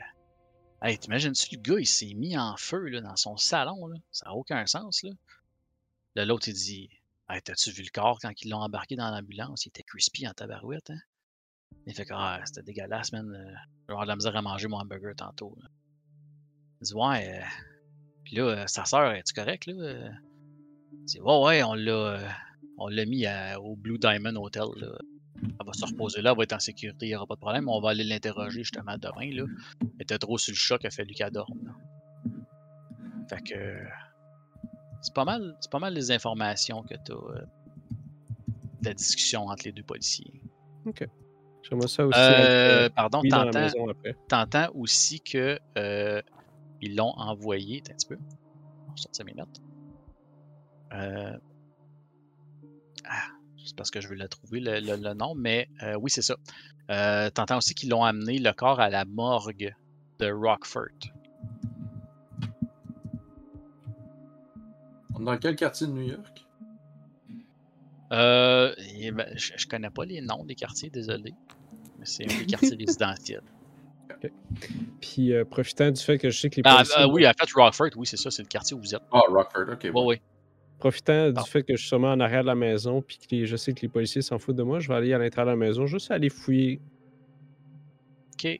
Hey, t'imagines-tu le gars, il s'est mis en feu là, dans son salon, là? Ça n'a aucun sens, là. Là, l'autre, il dit Hey, t'as-tu vu le corps quand ils l'ont embarqué dans l'ambulance? Il était crispy en tabarouette, hein? Il fait que ah, c'était dégueulasse, man. euh, Je vais avoir de la misère à manger mon hamburger tantôt. Il dit Ouais, euh, puis là, euh, sa sœur, es-tu correct, là? Euh, Il dit Ouais, ouais, on l'a. on l'a mis au Blue Diamond Hotel, là. Elle va se reposer là, elle va être en sécurité, il n'y aura pas de problème. On va aller l'interroger justement demain. Là. Elle était trop sur le choc, elle a fallu qu'elle dorme. Fait que. C'est pas mal, c'est pas mal les informations que tu as de la discussion entre les deux policiers. J'aimerais ça aussi. Euh, pardon, t'entends, aussi que euh, ils l'ont envoyé. Attends un petit peu. Va sortir mes notes. Euh, ah, c'est parce que je veux la trouver le, le- le nom, mais euh, oui, c'est ça. Euh, t'entends aussi qu'ils l'ont amené le corps à la morgue de Rockford. Dans quel quartier de New York? Euh, et ben, je, je connais pas les noms des quartiers, désolé. Mais c'est un des quartiers résidentiels. Puis euh, profitant du fait que je sais que les Ah, policiers. ah, oui, en fait, Rockford, oui, c'est ça, c'est le quartier où vous êtes. Ah, Rockford, ok. Oui, ouais. oui. Profitant Bon. du fait que je suis sûrement en arrière de la maison, puis que les- je sais que les policiers s'en foutent de moi, je vais aller à l'intérieur de la maison, juste aller fouiller OK.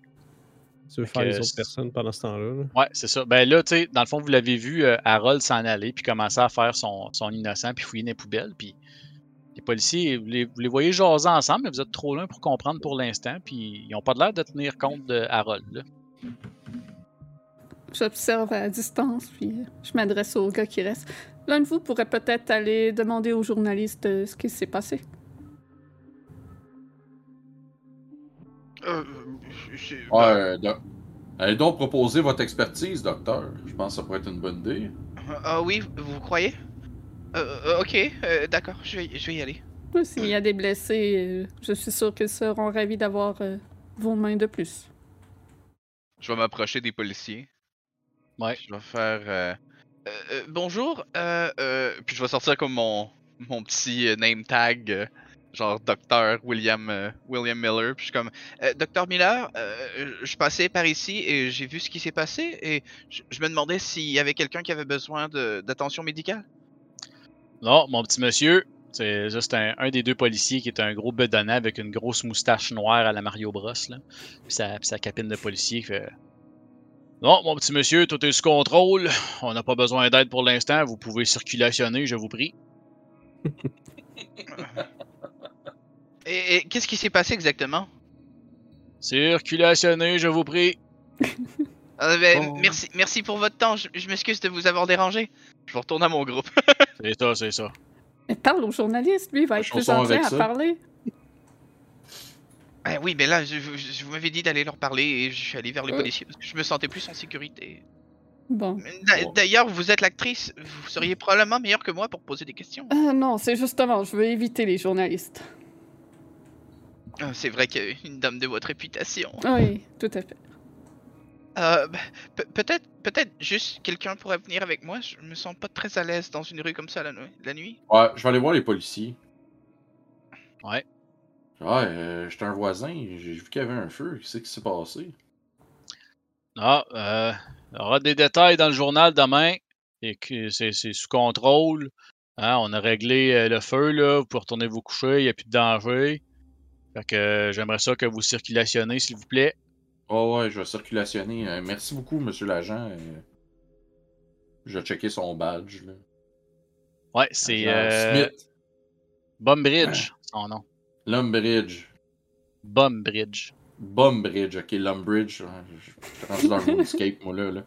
Tu veux faire les autres c'est- personnes pendant ce temps-là. là? Ouais, c'est ça. Ben là, tu sais, dans le fond, vous l'avez vu, euh, Harold s'en aller, puis commencer à faire son, son innocent, puis fouiller les poubelles. Puis les policiers, vous les, vous les voyez jaser ensemble, mais vous êtes trop loin pour comprendre pour l'instant, puis ils ont pas l'air de tenir compte de Harold. là. J'observe à distance, puis je m'adresse au gars qui reste. L'un de vous pourrait peut-être aller demander aux journalistes euh, ce qui s'est passé. Euh, Ouais, euh, doc- Allez donc proposer votre expertise, docteur. Je pense que ça pourrait être une bonne idée. Ah oui, vous croyez? Euh, euh, Ok, euh, d'accord, je vais, je vais y aller. Oui, S'il y a des blessés, euh, je suis sûr qu'ils seront ravis d'avoir euh, vos mains de plus. Je vais m'approcher des policiers. Ouais. Je vais faire. euh, euh, euh, bonjour. Euh, euh, puis je vais sortir comme mon, mon petit euh, name tag, euh, genre Docteur William, euh, William Miller. Puis je suis comme euh, Docteur Miller. euh, je passais par ici et j'ai vu ce qui s'est passé et je, je me demandais s'il y avait quelqu'un qui avait besoin de- d'attention médicale. Non, mon petit monsieur, c'est juste un, un des deux policiers qui est un gros bedonnant avec une grosse moustache noire à la Mario Bros. Là. Puis, sa, puis sa capine de policier qui fait Non, mon petit monsieur, tout est sous contrôle. On n'a pas besoin d'aide pour l'instant. Vous pouvez circulationner, je vous prie. Et, et qu'est-ce qui s'est passé exactement? Circulationner, je vous prie. Euh, ben, Bon. Merci, merci pour votre temps. Je, je m'excuse de vous avoir dérangé. Je vais retourner à mon groupe. C'est ça, c'est ça. Mais parle au journaliste, lui, il va être plus avec à ça. parler. Ah oui, mais là, je, je- je vous m'avais dit d'aller leur parler et je suis allé vers les Euh. policiers parce que je me sentais plus en sécurité. Bon. D'a- Bon. D'ailleurs, vous êtes l'actrice, vous seriez probablement meilleur que moi pour poser des questions. Ah non, c'est justement, je veux éviter les journalistes. Ah, C'est vrai qu'une dame de votre réputation. Oui, tout à fait. Euh, bah, pe- peut-être, peut-être juste quelqu'un pourrait venir avec moi. Je me sens pas très à l'aise dans une rue comme ça la, nu- la nuit. Ouais, je vais aller voir les policiers. Ouais. Ouais, euh, j'étais un voisin, j'ai vu qu'il y avait un feu. Qu'est-ce qui s'est passé? Ah, euh, il y aura des détails dans le journal demain. Et que c'est c'est sous contrôle. Hein, on a réglé euh, le feu, là. Vous pouvez retourner vous coucher, il n'y a plus de danger. Fait que euh, j'aimerais ça que vous circulationnez, s'il vous plaît. Oh ouais, je vais circulationner. Euh, merci beaucoup, monsieur l'agent. Euh, je vais checker son badge. Là. Ouais, c'est euh, Smith. Bumbridge, son nom. Lumbridge. Bumbridge. Bumbridge, ok, Lumbridge. Je suis rendu dans le Moonscape, moi, là. là.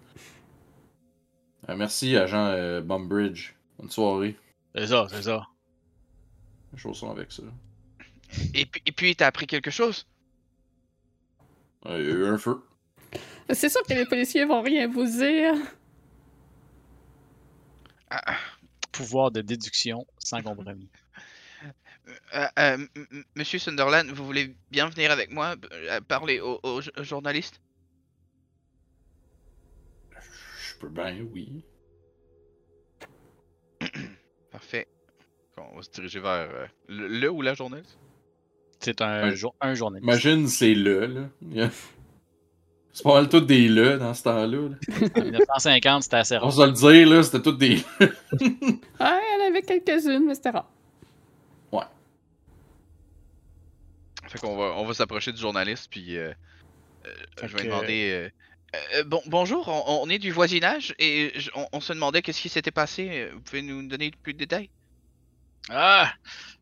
Euh, merci, agent Bumbridge. Bonne soirée. C'est ça, c'est ça. Chaussons avec ça. Et puis, et puis t'as appris quelque chose? Euh, il y a eu un feu. C'est sûr que les policiers vont rien vous dire. Ah, ah, Pouvoir de déduction sans compromis. euh, euh, m- Monsieur Sunderland, vous voulez bien venir avec moi euh, parler au, au j- journaliste? Je peux bien, oui. Parfait. On va se diriger vers euh, le, le ou la journée. C'est un, Ouais. jour, un journaliste. Imagine, c'est le, là. C'est pas mal tout des le dans ce temps-là. là. En 1950, c'était assez On rare. va se le dire, là, c'était tout des. Ah, elle avait quelques-unes, mais c'était rare. Fait qu'on va, on va s'approcher du journaliste, puis euh, euh, je vais que- demander. euh, Euh, bon, bonjour, on, on est du voisinage et on, on se demandait qu'est-ce qui s'était passé. Vous pouvez nous donner plus de détails? Ah!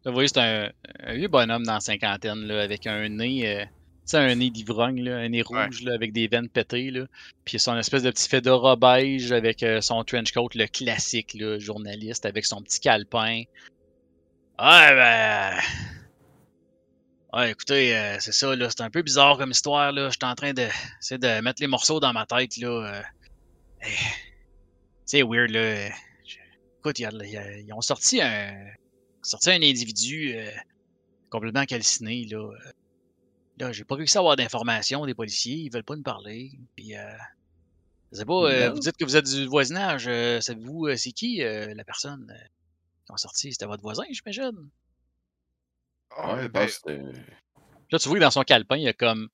Là, vous voyez, c'est un, un vieux bonhomme dans la cinquantaine, là, avec un nez, euh, tu sais, un nez d'ivrogne, là, un nez Ouais. rouge, là, avec des veines pétées, là. Puis son espèce de petit fedora beige avec euh, son trench coat, le classique, là, journaliste, avec son petit calepin. Ah, ben... Ouais, écoutez, euh, c'est ça, là, c'est un peu bizarre comme histoire, là. J'étais en train de, essayer de mettre les morceaux dans ma tête, là. euh. Eh, C'est weird, là. Écoute, ils ont sorti un, sorti un individu euh, complètement calciné, là. euh. Là, j'ai pas réussi à avoir d'informations des policiers, ils veulent pas nous parler. Puis, euh, je sais pas, euh, vous dites que vous êtes du voisinage, euh, savez-vous euh, c'est qui euh, la personne euh, qui ont sorti? C'était votre voisin, j'imagine? Oh, Ouais, ben, bah, c'était. Là, tu vois que dans son calepin, il y a comme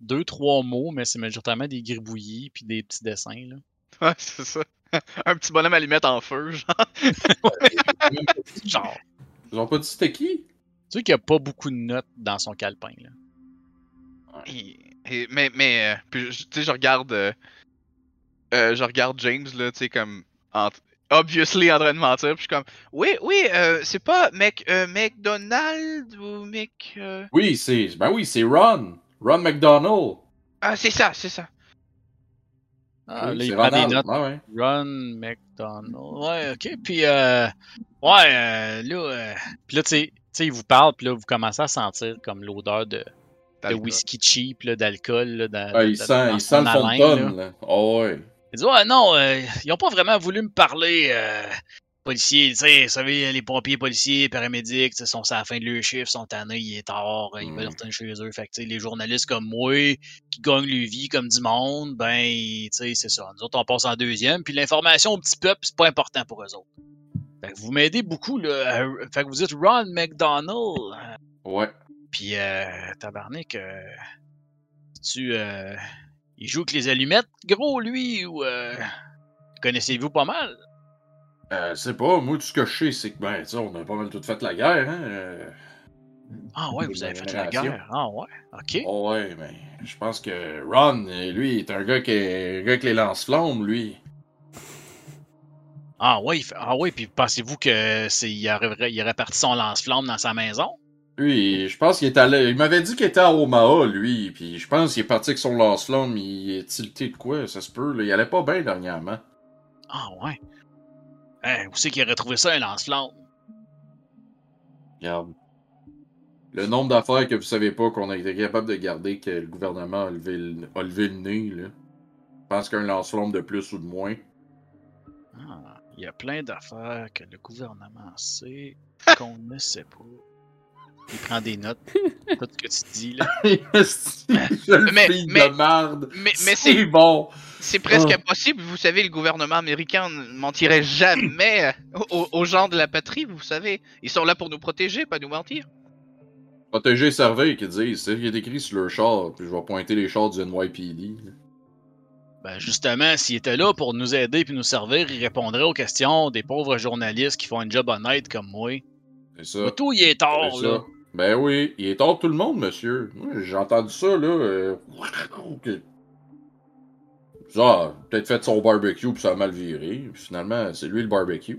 deux, trois mots, mais c'est majoritairement des gribouillis puis des petits dessins, là. Ouais, c'est ça. Un petit bonhomme allumette en feu, genre. Genre, Ils ont pas dit c'était qui? tu sais qu'il n'y a pas beaucoup de notes dans son calepin, là. Et, mais, mais, euh, puis, tu sais, je regarde, euh, euh, je regarde James, là, tu sais, comme, en- obviously en train de mentir, puis je suis comme, oui, oui, euh, c'est pas euh, McDonald ou Mc, euh, Oui, c'est. Ben oui, c'est Ron. Ron McDonald. ah, c'est ça, c'est ça. Ah, Oui, là, il prend des notes. Ouais, ouais. Ron McDonald. Ouais, ok. Puis, euh, ouais, euh, là, euh, puis là, tu sais- tu sais, il vous parle, puis là, vous commencez à sentir comme l'odeur de, de whisky cheap, là, d'alcool. là, dans- Ah, il dans- sent, dans il sent le fond de haleine, là. tonne, là. Oh, ouais. Il dit Ouais, non, euh, ils ont pas vraiment voulu me parler, euh, policiers. Tu sais, vous savez, les pompiers, policiers, paramédics, tu sais, sont à la fin de leur chiffre, sont tannés, il est tard, ils veulent retourner chez eux. Fait que, tu sais, les journalistes comme moi, qui gagnent leur vie comme du monde, ben, tu sais, c'est ça. Nous autres, on passe en deuxième, puis l'information au petit peuple, c'est pas important pour eux autres. Fait que vous m'aidez beaucoup, là. à- Fait que vous êtes Ron McDonald. Ouais. Puis, euh, tabarnak, euh, tu, euh, il joue avec les allumettes, gros, lui, ou, euh, connaissez-vous pas mal? Euh, c'est pas, moi, tout ce que je sais, c'est que, ben, tu on a pas mal tout fait la guerre, hein. euh. Ah ouais, vous avez fait la guerre. Ah ouais, ok. Oh, ouais, mais je pense que Ron, lui, est un gars qui est un gars avec les lance-flammes, lui. Ah ouais, ah ouais, puis pensez-vous que c'est il aurait, il aurait parti son lance-flamme dans sa maison? Lui, je pense qu'il est allé. Il m'avait dit qu'il était à Omaha, lui, puis je pense qu'il est parti avec son lance-flamme, il est tilté de quoi, ça se peut, là. Il allait pas bien dernièrement. Ah ouais. Hein, où c'est qu'il aurait trouvé ça un lance-flamme? Regarde. Le nombre d'affaires que vous savez pas qu'on a été capable de garder que le gouvernement a levé le, a levé le nez, là. Je pense qu'un lance-flamme de plus ou de moins. Ah, il y a plein d'affaires que le gouvernement sait qu'on ne sait pas. Il prend des notes. Tout ce que tu dis là. je Mais- de. Mais, c'est bon. C'est presque Oh. impossible, vous savez, le gouvernement américain ne mentirait jamais aux, aux gens de la patrie, vous savez. Ils sont là pour nous protéger, pas nous mentir. Protéger Survey, qu'ils disent. C'est ce qui est écrit sur leur char. Puis je vais pointer les chars du NYPD. Ben justement, s'il était là pour nous aider puis nous servir, il répondrait aux questions des pauvres journalistes qui font un job honnête comme moi. C'est ça. Mais tout, il est tard, C'est là. ça. Ben oui, il est hors tout le monde, monsieur. J'ai entendu ça, là. euh, que- Genre, peut-être fait son barbecue puis ça a mal viré. Puis finalement, c'est lui le barbecue.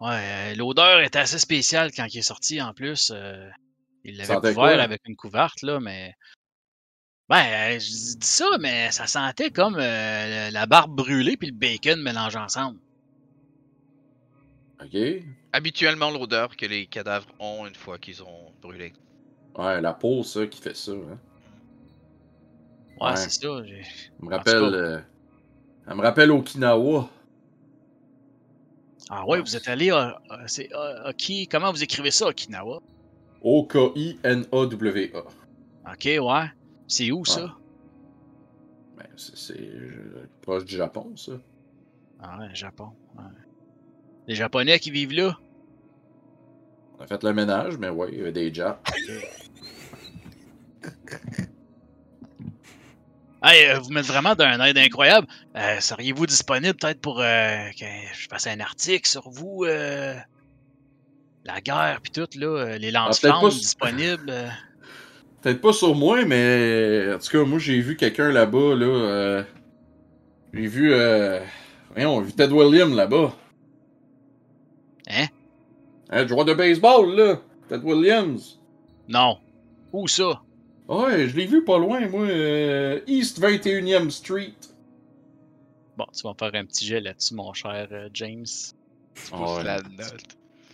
Ouais, euh, l'odeur était assez spéciale quand il est sorti en plus. euh, il l'avait couvert quoi? avec une couverte, là, mais. Ben, euh, je dis ça, mais ça sentait comme euh, la barbe brûlée puis le bacon mélangés ensemble. Ok? Ouais, Habituellement, l'odeur que les cadavres ont une fois qu'ils ont brûlé. la peau, ça, qui fait ça. Hein. Ouais, Ouais. c'est ça. Elle me rappelle. euh, Elle me rappelle Okinawa. Ah ouais, vous êtes allé à. à- c'est à- Oki- Comment vous écrivez ça, Okinawa? O-K-I-N-A-W-A. Ok, ouais. C'est où ça? Ben, c'est c'est, euh, proche du Japon, ça. Ah ouais, Japon. ouais. Les Japonais qui vivent là? On a fait le ménage, mais ouais, il y avait des Japs. Hey, euh, vous m'êtes vraiment d'un aide incroyable. Euh, Seriez-vous disponible peut-être pour euh, que je fasse un article sur vous? euh, la guerre puis tout, là, euh, les peut-être lance-flammes disponibles. Peut-être pas sur moi, mais en tout cas, moi j'ai vu quelqu'un là-bas, là. J'ai vu. Voyons, vu Ted Williams là-bas. Hein? Le joueur de baseball, là. Ted Williams. Non. Où ça? Ouais, je l'ai vu pas loin, moi. euh, East 21e Street. Bon, tu vas me faire un petit jet là-dessus, mon cher euh, James. Tu pousses ouais. la note.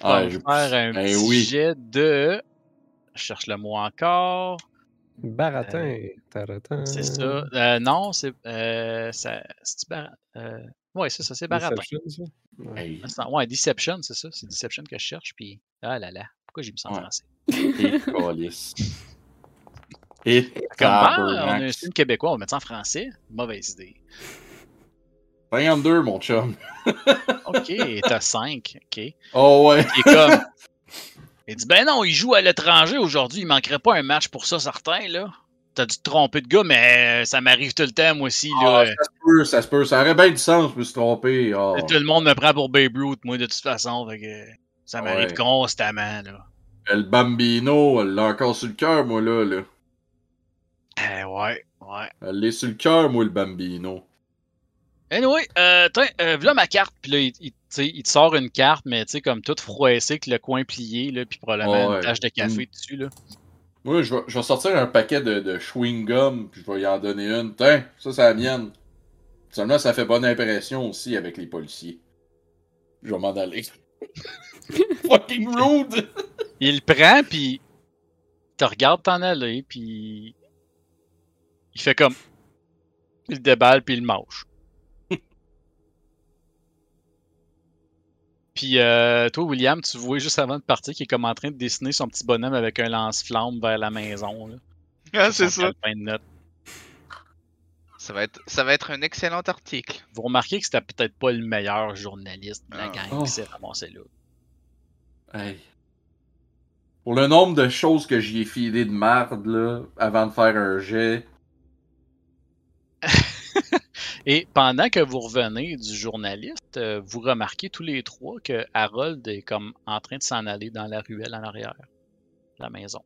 Ah, vas me je- faire un Ben petit oui. jet de... Je cherche le mot encore. Baratin. taratin. C'est ça. Euh, non, c'est... Euh, ça... C'est-tu Bar- euh, Ouais, c'est ça, c'est Baratin. Deception, ça? Ouais. Hey, Ouais, Deception, c'est ça. C'est Deception que je cherche, puis... Ah là là, pourquoi j'ai mis ça en Ouais. français? et Comment? On a un film québécois, on va mettre ça en français? Mauvaise idée. 52, mon chum. OK, t'as 5. OK. Oh ouais. Il est comme... Il dit, ben non, il joue à l'étranger aujourd'hui, il manquerait pas un match pour ça, certain, là. T'as dû te tromper de gars, mais ça m'arrive tout le temps, moi aussi, Ah, là. ça se peut, ça se peut. Ça aurait bien du sens, je me suis trompé. Ah. Tout le monde me prend pour Babe Ruth, moi, de toute façon, fait que ça m'arrive Ouais. constamment, là. Le Bambino, elle l'a encore sur le cœur, moi, là. là. Eh ouais, ouais. Elle est sur le cœur, moi, le bambino. Anyway, euh, tiens, euh, voilà ma carte. Puis là, il, il, te sort une carte, mais tu sais, comme toute froissée, avec le coin plié, là, puis probablement Ouais. une tache de café Mm. dessus, là. Moi, je vais, je vais sortir un paquet de, de chewing-gum, puis je vais y en donner une. Tiens, ça, c'est la mienne. Seulement, ça fait bonne impression aussi avec les policiers. Je vais m'en aller. Fucking rude! Il le prend, puis il te regarde t'en aller, puis il fait comme. Il le déballe, puis il le mange. puis euh, toi, William, tu vois juste avant de partir qu'il est comme en train de dessiner son petit bonhomme avec un lance-flamme vers la maison. Là, Ah, c'est ça. Ça va, être, ça va être un excellent article. Vous remarquez que c'était peut-être pas le meilleur journaliste de la Ah. gang Oh. qui s'est ramassé là. Hey. Pour le nombre de choses que j'y ai filé de merde, là, avant de faire un jet. Et pendant que vous revenez du journaliste, euh, vous remarquez tous les trois que Harold est comme en train de s'en aller dans la ruelle en arrière de la maison.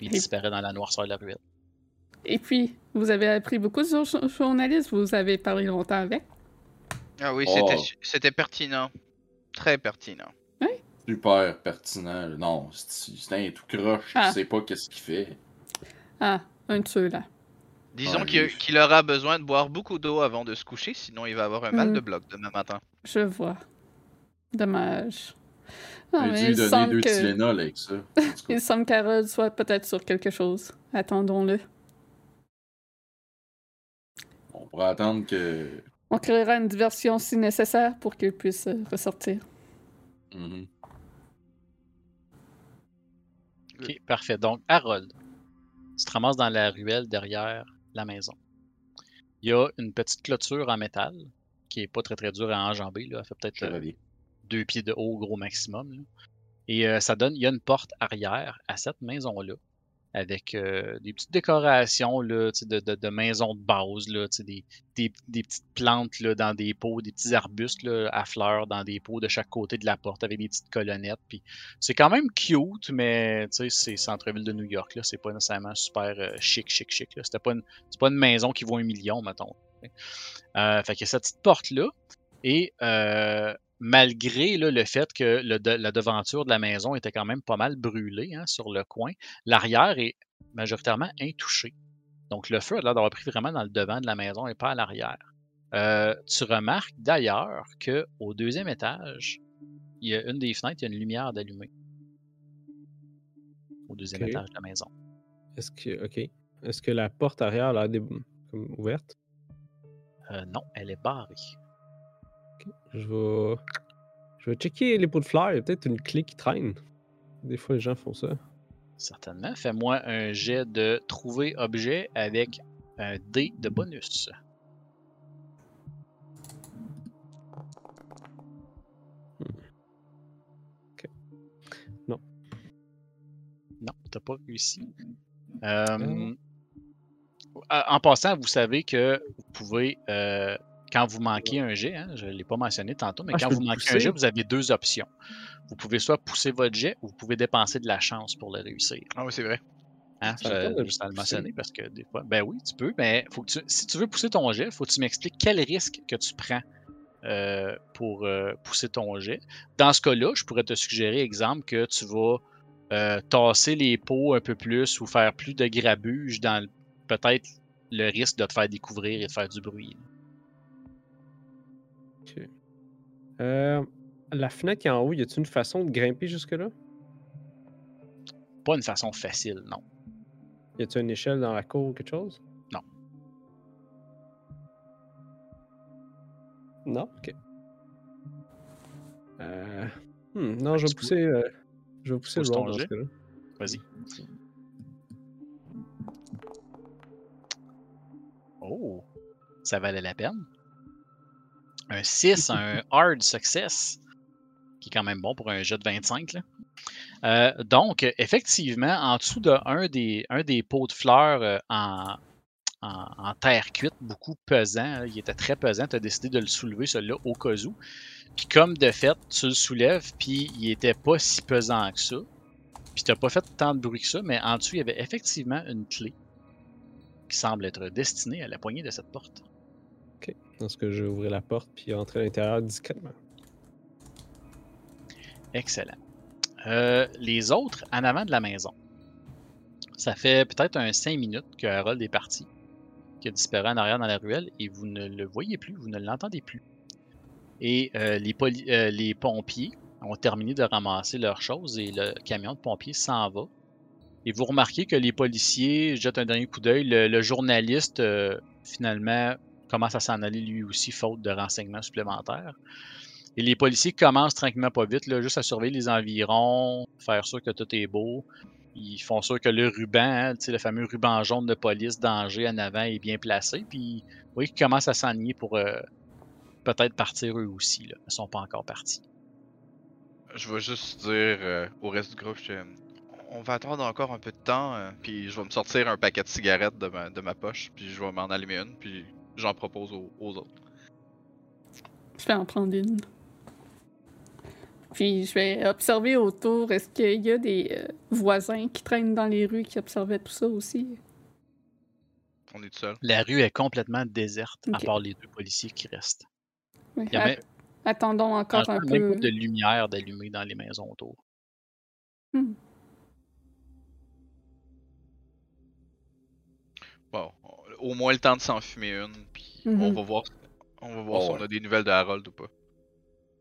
Il Et- disparaît dans la noirceur de la ruelle. Et puis, vous avez appris beaucoup sur le journaliste, vous avez parlé longtemps avec. Ah oui, Oh. c'était c'était pertinent. Très pertinent. Super pertinent. là. Non, c'est c'est un tout croche. Ah. Je sais pas qu'est-ce qu'il fait. Ah, un de ceux-là. Disons Ouais, qu'il aura besoin de boire beaucoup d'eau avant de se coucher, sinon il va avoir un mal Mm. de bloc demain matin. Je vois. Dommage. Ah, mais dû lui il donner semble deux que... Tylenol avec ça. Il semble qu'Harold soit peut-être sur quelque chose. Attendons-le. On pourrait attendre que. On créera une diversion si nécessaire pour qu'il puisse euh, ressortir. Mhm. Ok, parfait. Donc, Harold, tu te ramasses dans la ruelle derrière la maison. Il y a une petite clôture en métal qui est pas très très dure à enjamber. Là. Elle fait peut-être euh, deux pieds de haut, gros maximum. là. Et euh, ça donne, il y a une porte arrière à cette maison-là, avec euh, des petites décorations là, de, de, de maison de base, là, des, des, des petites plantes là, dans des pots, des petits arbustes là, à fleurs dans des pots de chaque côté de la porte avec des petites colonnettes. Puis c'est quand même cute, mais c'est centre-ville de New York, là, c'est pas nécessairement super euh, chic, chic, chic. Là. C'était pas une, c'est pas une maison qui vaut un million, mettons. Euh, fait a cette petite porte-là. Et euh, malgré là, le fait que le de- la devanture de la maison était quand même pas mal brûlée hein, sur le coin, l'arrière est majoritairement intouché. Donc le feu a l'air d'avoir pris vraiment dans le devant de la maison et pas à l'arrière. Euh, tu remarques d'ailleurs que au deuxième étage, il y a une des fenêtres, il y a une lumière d'allumée. Au deuxième étage de la maison. Est-ce que. Ok. Est-ce que la porte arrière a l'air ouverte? Euh, non, elle est barrée. Je vais. Je vais checker les pots de fleurs. Il y a peut-être une clé qui traîne. Des fois, les gens font ça. Certainement. Fais-moi un jet de trouver objet avec un dé de bonus. Non. Non, t'as pas réussi. Euh, à- En passant, vous savez que vous pouvez, euh, quand vous manquez un jet, hein, je ne l'ai pas mentionné tantôt, mais Ah, je quand vous manquez un jet, vous avez deux options. Vous pouvez soit pousser votre jet ou vous pouvez dépenser de la chance pour le réussir. Ah oui, c'est vrai. Hein, J'ai euh, le mentionner parce que des fois, ben oui, tu peux, mais faut que tu, si tu veux pousser ton jet, faut que tu m'expliques quel risque que tu prends euh, pour euh, pousser ton jet. Dans ce cas-là, je pourrais te suggérer, exemple, que tu vas euh, tasser les pots un peu plus ou faire plus de grabuge dans peut-être le risque de te faire découvrir et de faire du bruit. Euh, la fenêtre qui est en haut, y a-t-il une façon de grimper jusque-là? Pas une façon facile, non. Y a-t-il une échelle dans la cour ou quelque chose? Non. Non? Ok. Euh, hmm, non, je vais pousser. euh, je vais pousser Pousse le roll dans ce cas-là. Vas-y. Oh, ça valait la peine? Un 6, un hard success, qui est quand même bon pour un jeu de 25. Là. Euh, donc, effectivement, en dessous de un des, un des pots de fleurs euh, en, en, en terre cuite, beaucoup pesant, hein, il était très pesant, tu as décidé de le soulever, celui-là, au cas où. Puis comme de fait, tu le soulèves, puis il était pas si pesant que ça. Puis t'as pas fait tant de bruit que ça, mais en dessous, il y avait effectivement une clé qui semble être destiné à la poignée de cette porte. Dans ce que la porte puis entrer à l'intérieur discrètement. Excellent. Euh, les autres, en avant de la maison. Ça fait peut-être un 5 minutes que Harold est parti, qu'il a disparu en arrière dans la ruelle, et vous ne le voyez plus, vous ne l'entendez plus. Et euh, les, euh, les pompiers ont terminé de ramasser leurs choses et le camion de pompiers s'en va. Et vous remarquez que les policiers jettent un dernier coup d'œil. Le, journaliste, finalement, commence à s'en aller lui aussi, faute de renseignements supplémentaires. Et les policiers commencent tranquillement pas vite, juste à surveiller les environs, faire sûr que tout est beau. Ils font sûr que le ruban, hein, le fameux ruban jaune de police danger en avant est bien placé. Puis, vous voyez qu'ils commencent à s'enligner pour euh, peut-être partir eux aussi. Là. Ils sont pas encore partis. Je vais juste dire euh, au reste du groupe, on va attendre encore un peu de temps, euh, puis je vais me sortir un paquet de cigarettes de ma, de ma poche, puis je vais m'en allumer une, puis j'en propose aux, aux autres. Je vais en prendre une. Puis je vais observer autour. Est-ce qu'il y a des euh, voisins qui traînent dans les rues qui observaient tout ça aussi? On est tout seul. La rue est complètement déserte, à part les deux policiers qui restent. Oui, Il y a a- même, Attendons encore un peu. pas de lumière d'allumer dans les maisons autour. Hmm. Au moins le temps de s'en fumer une, puis on va voir, on va voir Oh, si ouais. on a des nouvelles de Harold ou pas.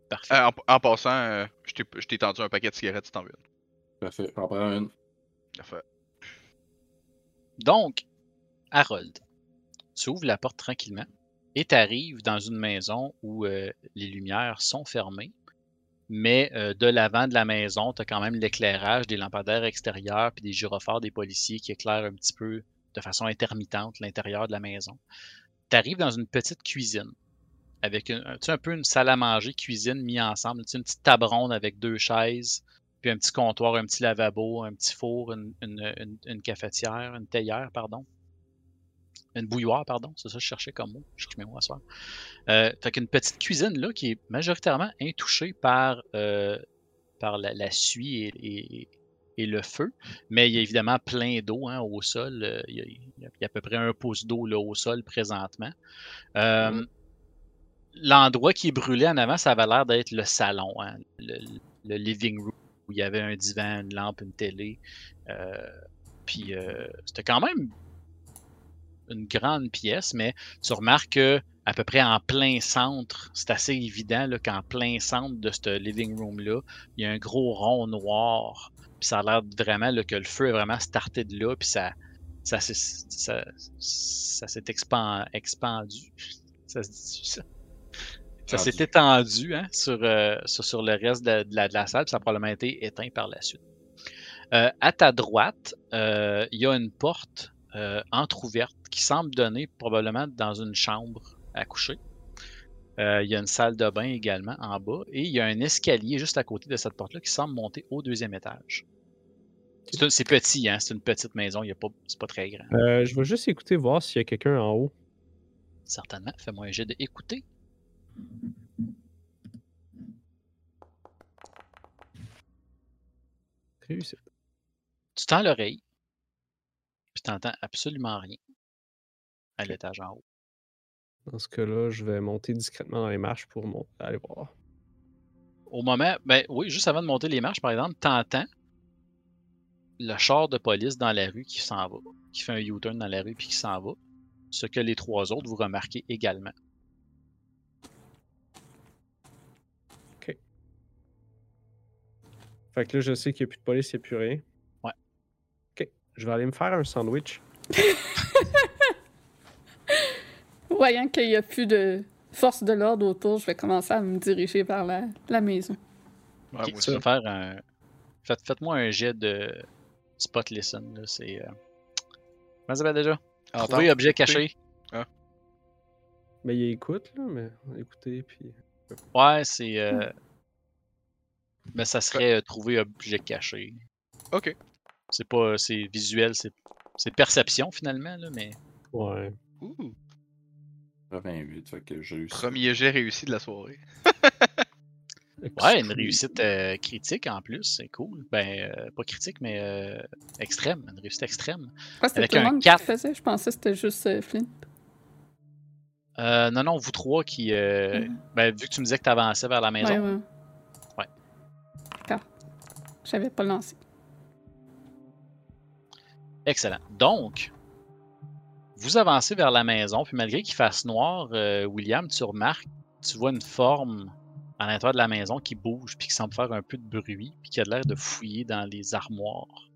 Parfait. Euh, en, en passant, euh, je t'ai- je t'ai tendu un paquet de cigarettes si t'en veux une. Parfait, j'en prends une. Parfait. Donc, Harold, tu ouvres la porte tranquillement et tu arrives dans une maison où euh, les lumières sont fermées, mais euh, de l'avant de la maison, tu as quand même l'éclairage des lampadaires extérieurs puis des gyrophares des policiers qui éclairent un petit peu de façon intermittente l'intérieur de la maison. Tu arrives dans une petite cuisine avec un peu une salle à manger, cuisine mis ensemble, une petite table avec deux chaises, puis un petit comptoir, un petit lavabo, un petit four, une, cafetière, une théière, pardon. Une bouilloire, pardon, c'est ça que je cherchais comme mot. Je cherche mes mots à soir. Euh, fait qu'une petite cuisine là qui est majoritairement intouchée par, euh, la, suie et- et le feu, mais il y a évidemment plein d'eau hein, au sol. Euh, Il y, a, il y à peu près un pouce d'eau là, au sol présentement. Euh, L'endroit qui est brûlé en avant, ça avait l'air d'être le salon, hein, le, le living room, où il y avait un divan, une lampe, une télé. Euh, puis euh, c'était quand même une grande pièce, mais tu remarques que à peu près en plein centre, c'est assez évident là, qu'en plein centre de ce living room-là, il y a un gros rond noir. Puis ça a l'air vraiment là, que le feu est vraiment starté de là, puis ça, ça, s'est- ça, expandu. Ça se dit ça? Ça s'est étendu hein, sur, euh, sur, sur le reste de, de la, de la salle, puis ça a probablement été éteint par la suite. Euh, à ta droite, euh, il y a une porte entr'ouverte qui semble donner probablement dans une chambre à coucher. Euh, il y a une salle de bain également en bas et il y a un escalier juste à côté de cette porte-là qui semble monter au deuxième étage. C'est petit, hein? c'est une petite maison, il y a pas, c'est pas très grand. Euh, je vais juste écouter voir s'il y a quelqu'un en haut. Certainement, fais-moi un jet d'écouter. Réussi. Tu tends l'oreille, puis tu n'entends absolument rien à l'étage en haut. Dans ce cas-là, je vais monter discrètement dans les marches pour mon... aller voir. Au moment, ben oui, juste avant de monter les marches, par exemple, t'entends le char de police dans la rue qui s'en va, qui fait un U-turn dans la rue puis qui s'en va. Ce que les trois autres vous remarquez également. Fait que là, je sais qu'il n'y a plus de police, il n'y a plus rien. Ouais. Ok. Je vais aller me faire un sandwich. Voyant qu'il n'y a plus de force de l'ordre autour, je vais commencer à me diriger vers la, la maison. Ouais, Ok, moi tu vas aussi. faire un. Faites, faites-moi un jet de spot listen. Là, c'est. Euh... Comment ça s'appelle déjà? Entendre, Trouver objet caché. Mais il écoute, là, mais écoutez, puis. Ouais, c'est. Euh... Mais ça serait euh, trouver objet caché. Ok. C'est pas. C'est visuel, c'est. C'est perception finalement, là, mais. Ouais. Ouh. 28, fait que j'ai réussi. Premier jet réussi de la soirée. Ouais, une réussite euh, critique en plus, c'est cool. Ben, euh, pas critique, mais euh, extrême, une réussite extrême. Ouais, c'était Avec tout le un monde quatre. qui le faisait. Je pensais que c'était juste euh, Flint. Euh, non, non, vous trois qui. euh, Mhm. ben, vu que tu me disais que tu avançais vers la maison. Ouais, ouais. Ouais. D'accord. J'avais pas lancé. Excellent. Donc, vous avancez vers la maison, puis malgré qu'il fasse noir, euh, William, tu remarques, tu vois une forme à l'intérieur de la maison qui bouge, puis qui semble faire un peu de bruit, puis qui a l'air de fouiller dans les armoires,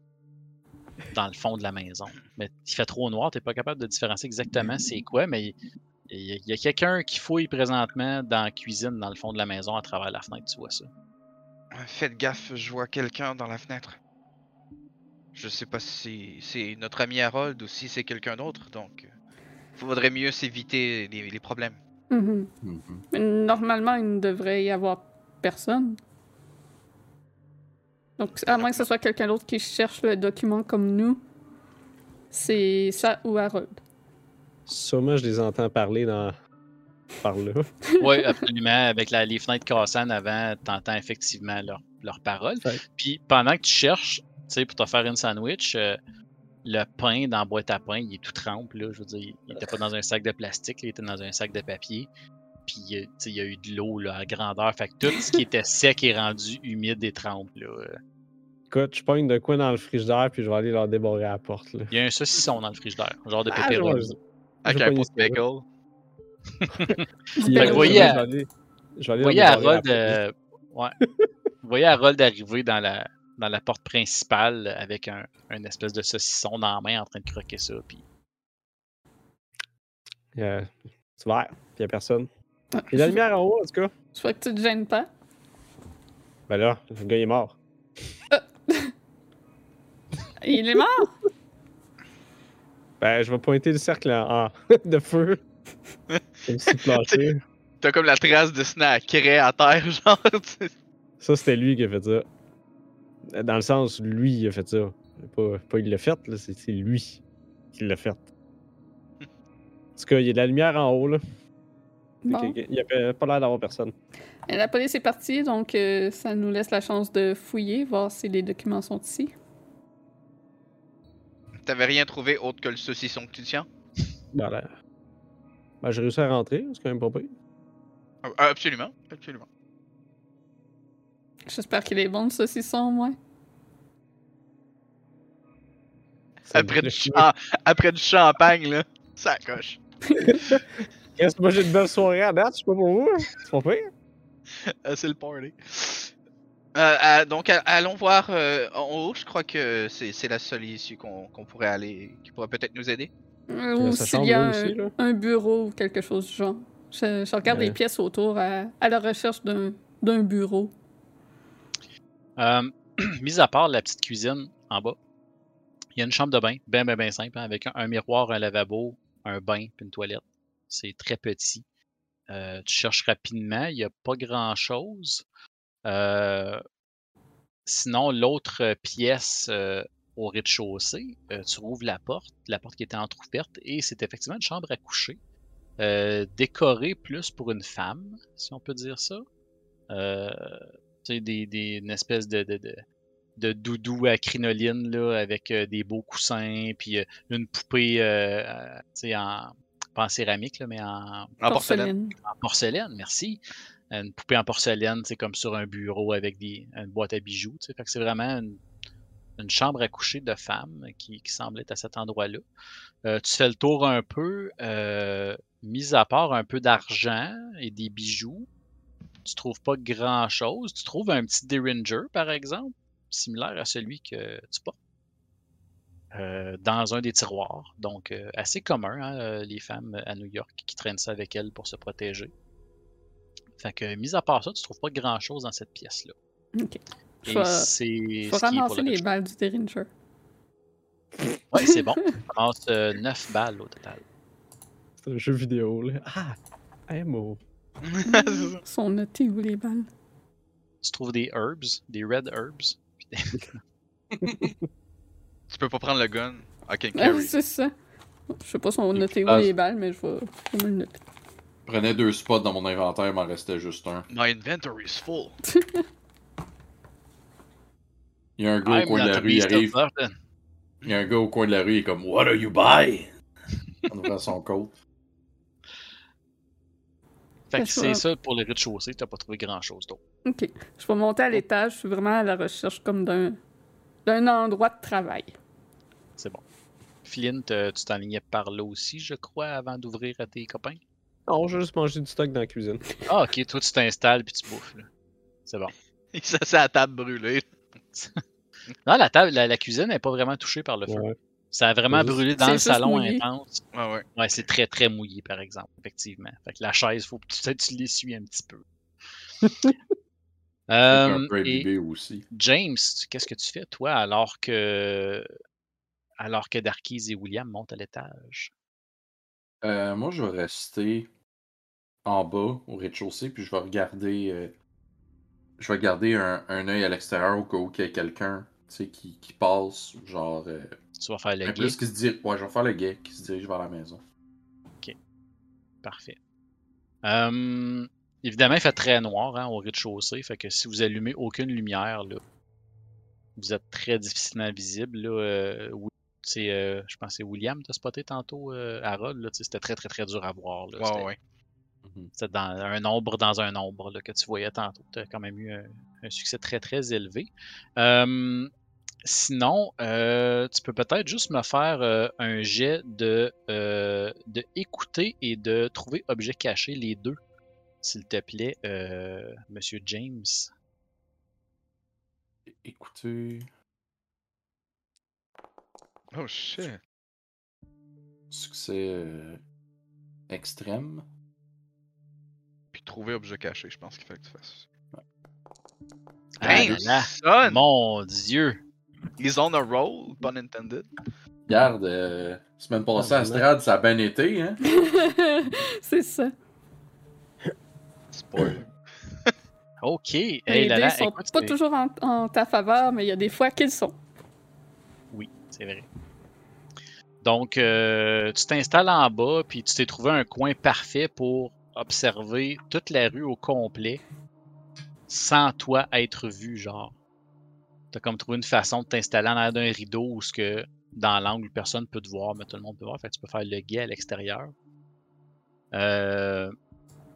dans le fond de la maison. Mais il fait trop noir, tu n'es pas capable de différencier exactement c'est quoi, mais il y a quelqu'un qui fouille présentement dans la cuisine, dans le fond de la maison, à travers la fenêtre, tu vois ça. Faites gaffe, je vois quelqu'un dans la fenêtre. Je sais pas si c'est notre ami Harold ou si c'est quelqu'un d'autre, donc. euh, Faudrait mieux s'éviter les, les problèmes. Mhm. Mhm. Mais normalement, il ne devrait y avoir personne. Donc, à moins que ce soit quelqu'un d'autre qui cherche le document comme nous, c'est ça ou Harold. Sûrement, je les entends parler dans... par là. Oui, absolument. Avec la, les fenêtres cassées en avant, tu entends effectivement leurs leurs paroles. Ouais. Puis pendant que tu cherches, sais, pour te faire une sandwich, euh, le pain dans la boîte à pain, il est tout trempe, là. Je veux dire, il était pas dans un sac de plastique, là, il était dans un sac de papier. Puis, euh, tu sais, il y a eu de l'eau, là, à grandeur. Fait que tout ce qui était sec est rendu humide et trempe, là. Euh, Écoute, je pogne de quoi dans le frigidaire, puis je vais aller leur débarrer à la porte. Là. Il y a un saucisson dans le frigidaire, genre de Ah, pepperoni. Avec un pot de bagel. Puis, Fait que voyez, je vais à- aller- je vais aller Vous voyez Harold, à euh, ouais. Vous voyez Harold arriver dans la, dans la porte principale avec un, un espèce de saucisson dans la main en train de croquer ça. Puis Euh, C'est vert, puis il n'y a personne. Ah, Il y a la lumière en haut, en tout cas. Je vois que tu te gênes pas. Ben là, le gars il est mort. Il est mort! Ben, je vais pointer le cercle en, en- de feu. Comme si plancher. T'as comme la trace de snack craie à terre, genre. tu sais. Ça, c'était lui qui a fait ça. Dans le sens, lui, il a fait ça. Pas, pas il l'a fait, là, c'est c'est lui qui l'a fait. En tout cas, il y a de la lumière en haut, là. Bon. Il n'y avait pas l'air d'avoir personne. Et la police est partie, donc euh, ça nous laisse la chance de fouiller, voir si les documents sont ici. T'avais rien trouvé autre que le saucisson que tu tiens? Ben, là, ben, j'ai réussi à rentrer, c'est quand même pas pire. Ah, ah, Absolument, absolument. J'espère qu'il est bon, le saucisson, moi. Après du, champ- après du champagne, là, ça coche. Qu'est-ce que moi j'ai une belle soirée à date, je sais pas pour vous. hein. C'est pas pire. Ah, c'est le party. Euh, donc, allons voir euh, en haut. Je crois que c'est c'est la seule issue qu'on qu'on pourrait aller, qui pourrait peut-être nous aider. Euh, Ou s'il y a un, aussi, un bureau ou quelque chose du genre. Je, je regarde Ouais. les pièces autour à, à la recherche d'un d'un bureau. Euh, mis à part la petite cuisine en bas, il y a une chambre de bain, bien, bien, bien simple, hein, avec un, miroir, un lavabo, un bain, puis une toilette. C'est très petit. Euh, tu cherches rapidement, il n'y a pas grand-chose. Euh, sinon, l'autre euh, pièce euh, au rez-de-chaussée, euh, tu rouvres la porte, la porte qui était entrouverte, et c'est effectivement une chambre à coucher. euh, décorée plus pour une femme, si on peut dire ça. Tu sais, des, des, une espèce de, de, de, de doudou à crinoline là, avec euh, des beaux coussins, puis euh, une poupée euh, tu sais, en, pas en céramique, là, mais en, En porcelaine. en porcelaine, merci. Une poupée en porcelaine, c'est comme sur un bureau avec des, une boîte à bijoux. Fait que c'est vraiment une, une chambre à coucher de femme qui, qui semble être à cet endroit-là. Euh, tu fais le tour un peu, euh, mis à part un peu d'argent et des bijoux. Tu trouves pas grand-chose. Tu trouves un petit Derringer, par exemple, similaire à celui que tu portes? euh, dans un des tiroirs. Donc, euh, assez commun, hein, euh, les femmes à New York qui traînent ça avec elles pour se protéger. Fait que, mis à part ça, tu trouves pas grand chose dans cette pièce-là. Ok. Et vais- c'est Faut ramasser le les balles du Derringer. Ouais, c'est bon. Tu ramasses 9 balles au total. C'est un jeu vidéo, là. Ah! MO. Ça. sont notées où les balles? Tu trouves des herbs, des red herbs? tu peux pas prendre le gun. I can Ah, carry. c'est ça. Je sais pas si on noté où Ah, les balles, mais je vais, je vais me le noter. prenais deux spots dans mon inventaire, il m'en restait juste un. My inventory is full. Il y a un gars au coin de la rue, il arrive. Il y a un gars au coin de la rue, il est comme What are you buying? En ouvrant son coat. Fait que c'est ça pour le rez-de-chaussée, t'as pas trouvé grand-chose d'autre. Ok. Je vais monter à l'étage. Je suis vraiment à la recherche comme d'un d'un endroit de travail. C'est bon. Flint, euh, tu t'enlignais par là aussi, je crois, avant d'ouvrir à tes copains? Non, j'ai juste mangé du stock dans la cuisine. Ah, ok, toi tu t'installes puis tu bouffes. là. C'est bon. Il s'assied à la table brûlée. Non, la table, la, la cuisine n'est pas vraiment touchée par le feu. Ouais. Ça a vraiment brûlé dans le salon mouillé. intense. Ouais, ouais. Ouais, c'est très très mouillé par exemple, effectivement. Fait que la chaise, faut peut-être que tu l'essuies un petit peu. un Euh, et aussi. James, qu'est-ce que tu fais toi alors que alors que Darkys et William montent à l'étage? Euh, moi, je vais rester en bas, au rez-de-chaussée, puis je vais regarder. euh, je vais garder un, un œil à l'extérieur au cas où il y a quelqu'un sais, qui, qui passe, genre. euh, Tu vas faire le guet. plus qui se dirige. Ouais, je vais faire le guet qui se dirige vers la maison. Parfait. Euh, évidemment, il fait très noir hein, au rez-de-chaussée. Fait que si vous allumez aucune lumière, là, vous êtes très difficilement visible. Là, euh, euh, je pense que c'est William t'as spoté tantôt, euh, Harold. C'était très très très dur à voir. Là, Ouais. C'était dans un ombre dans un ombre là, que tu voyais tantôt. Tu as quand même eu un, un succès très très élevé. Sinon, euh, tu peux peut-être juste me faire euh, un jet de, euh, de écouter et de trouver objet caché, les deux, s'il te plaît, euh, Monsieur James. Écoutez. Oh shit. Succès euh, extrême. Puis trouver objet caché, je pense qu'il fait que tu fasses. Ah Damn, là là, son! Mon Dieu! He's on a roll, pun intended. Regarde, euh, semaine passée Ah, à? Strad, ça a bien été, hein? c'est ça. Spoiler. Ok. Les Hey là dés là, sont écoute, pas toujours en, en ta faveur, mais il y a des fois qu'ils sont. Oui, c'est vrai. Donc, euh, tu t'installes en bas, puis tu t'es trouvé un coin parfait pour observer toute la rue au complet sans toi être vu, genre. T'as comme trouvé une façon de t'installer en arrière d'un rideau où ce que dans l'angle personne peut te voir, mais tout le monde peut voir. Fait que tu peux faire le guet à l'extérieur. Euh,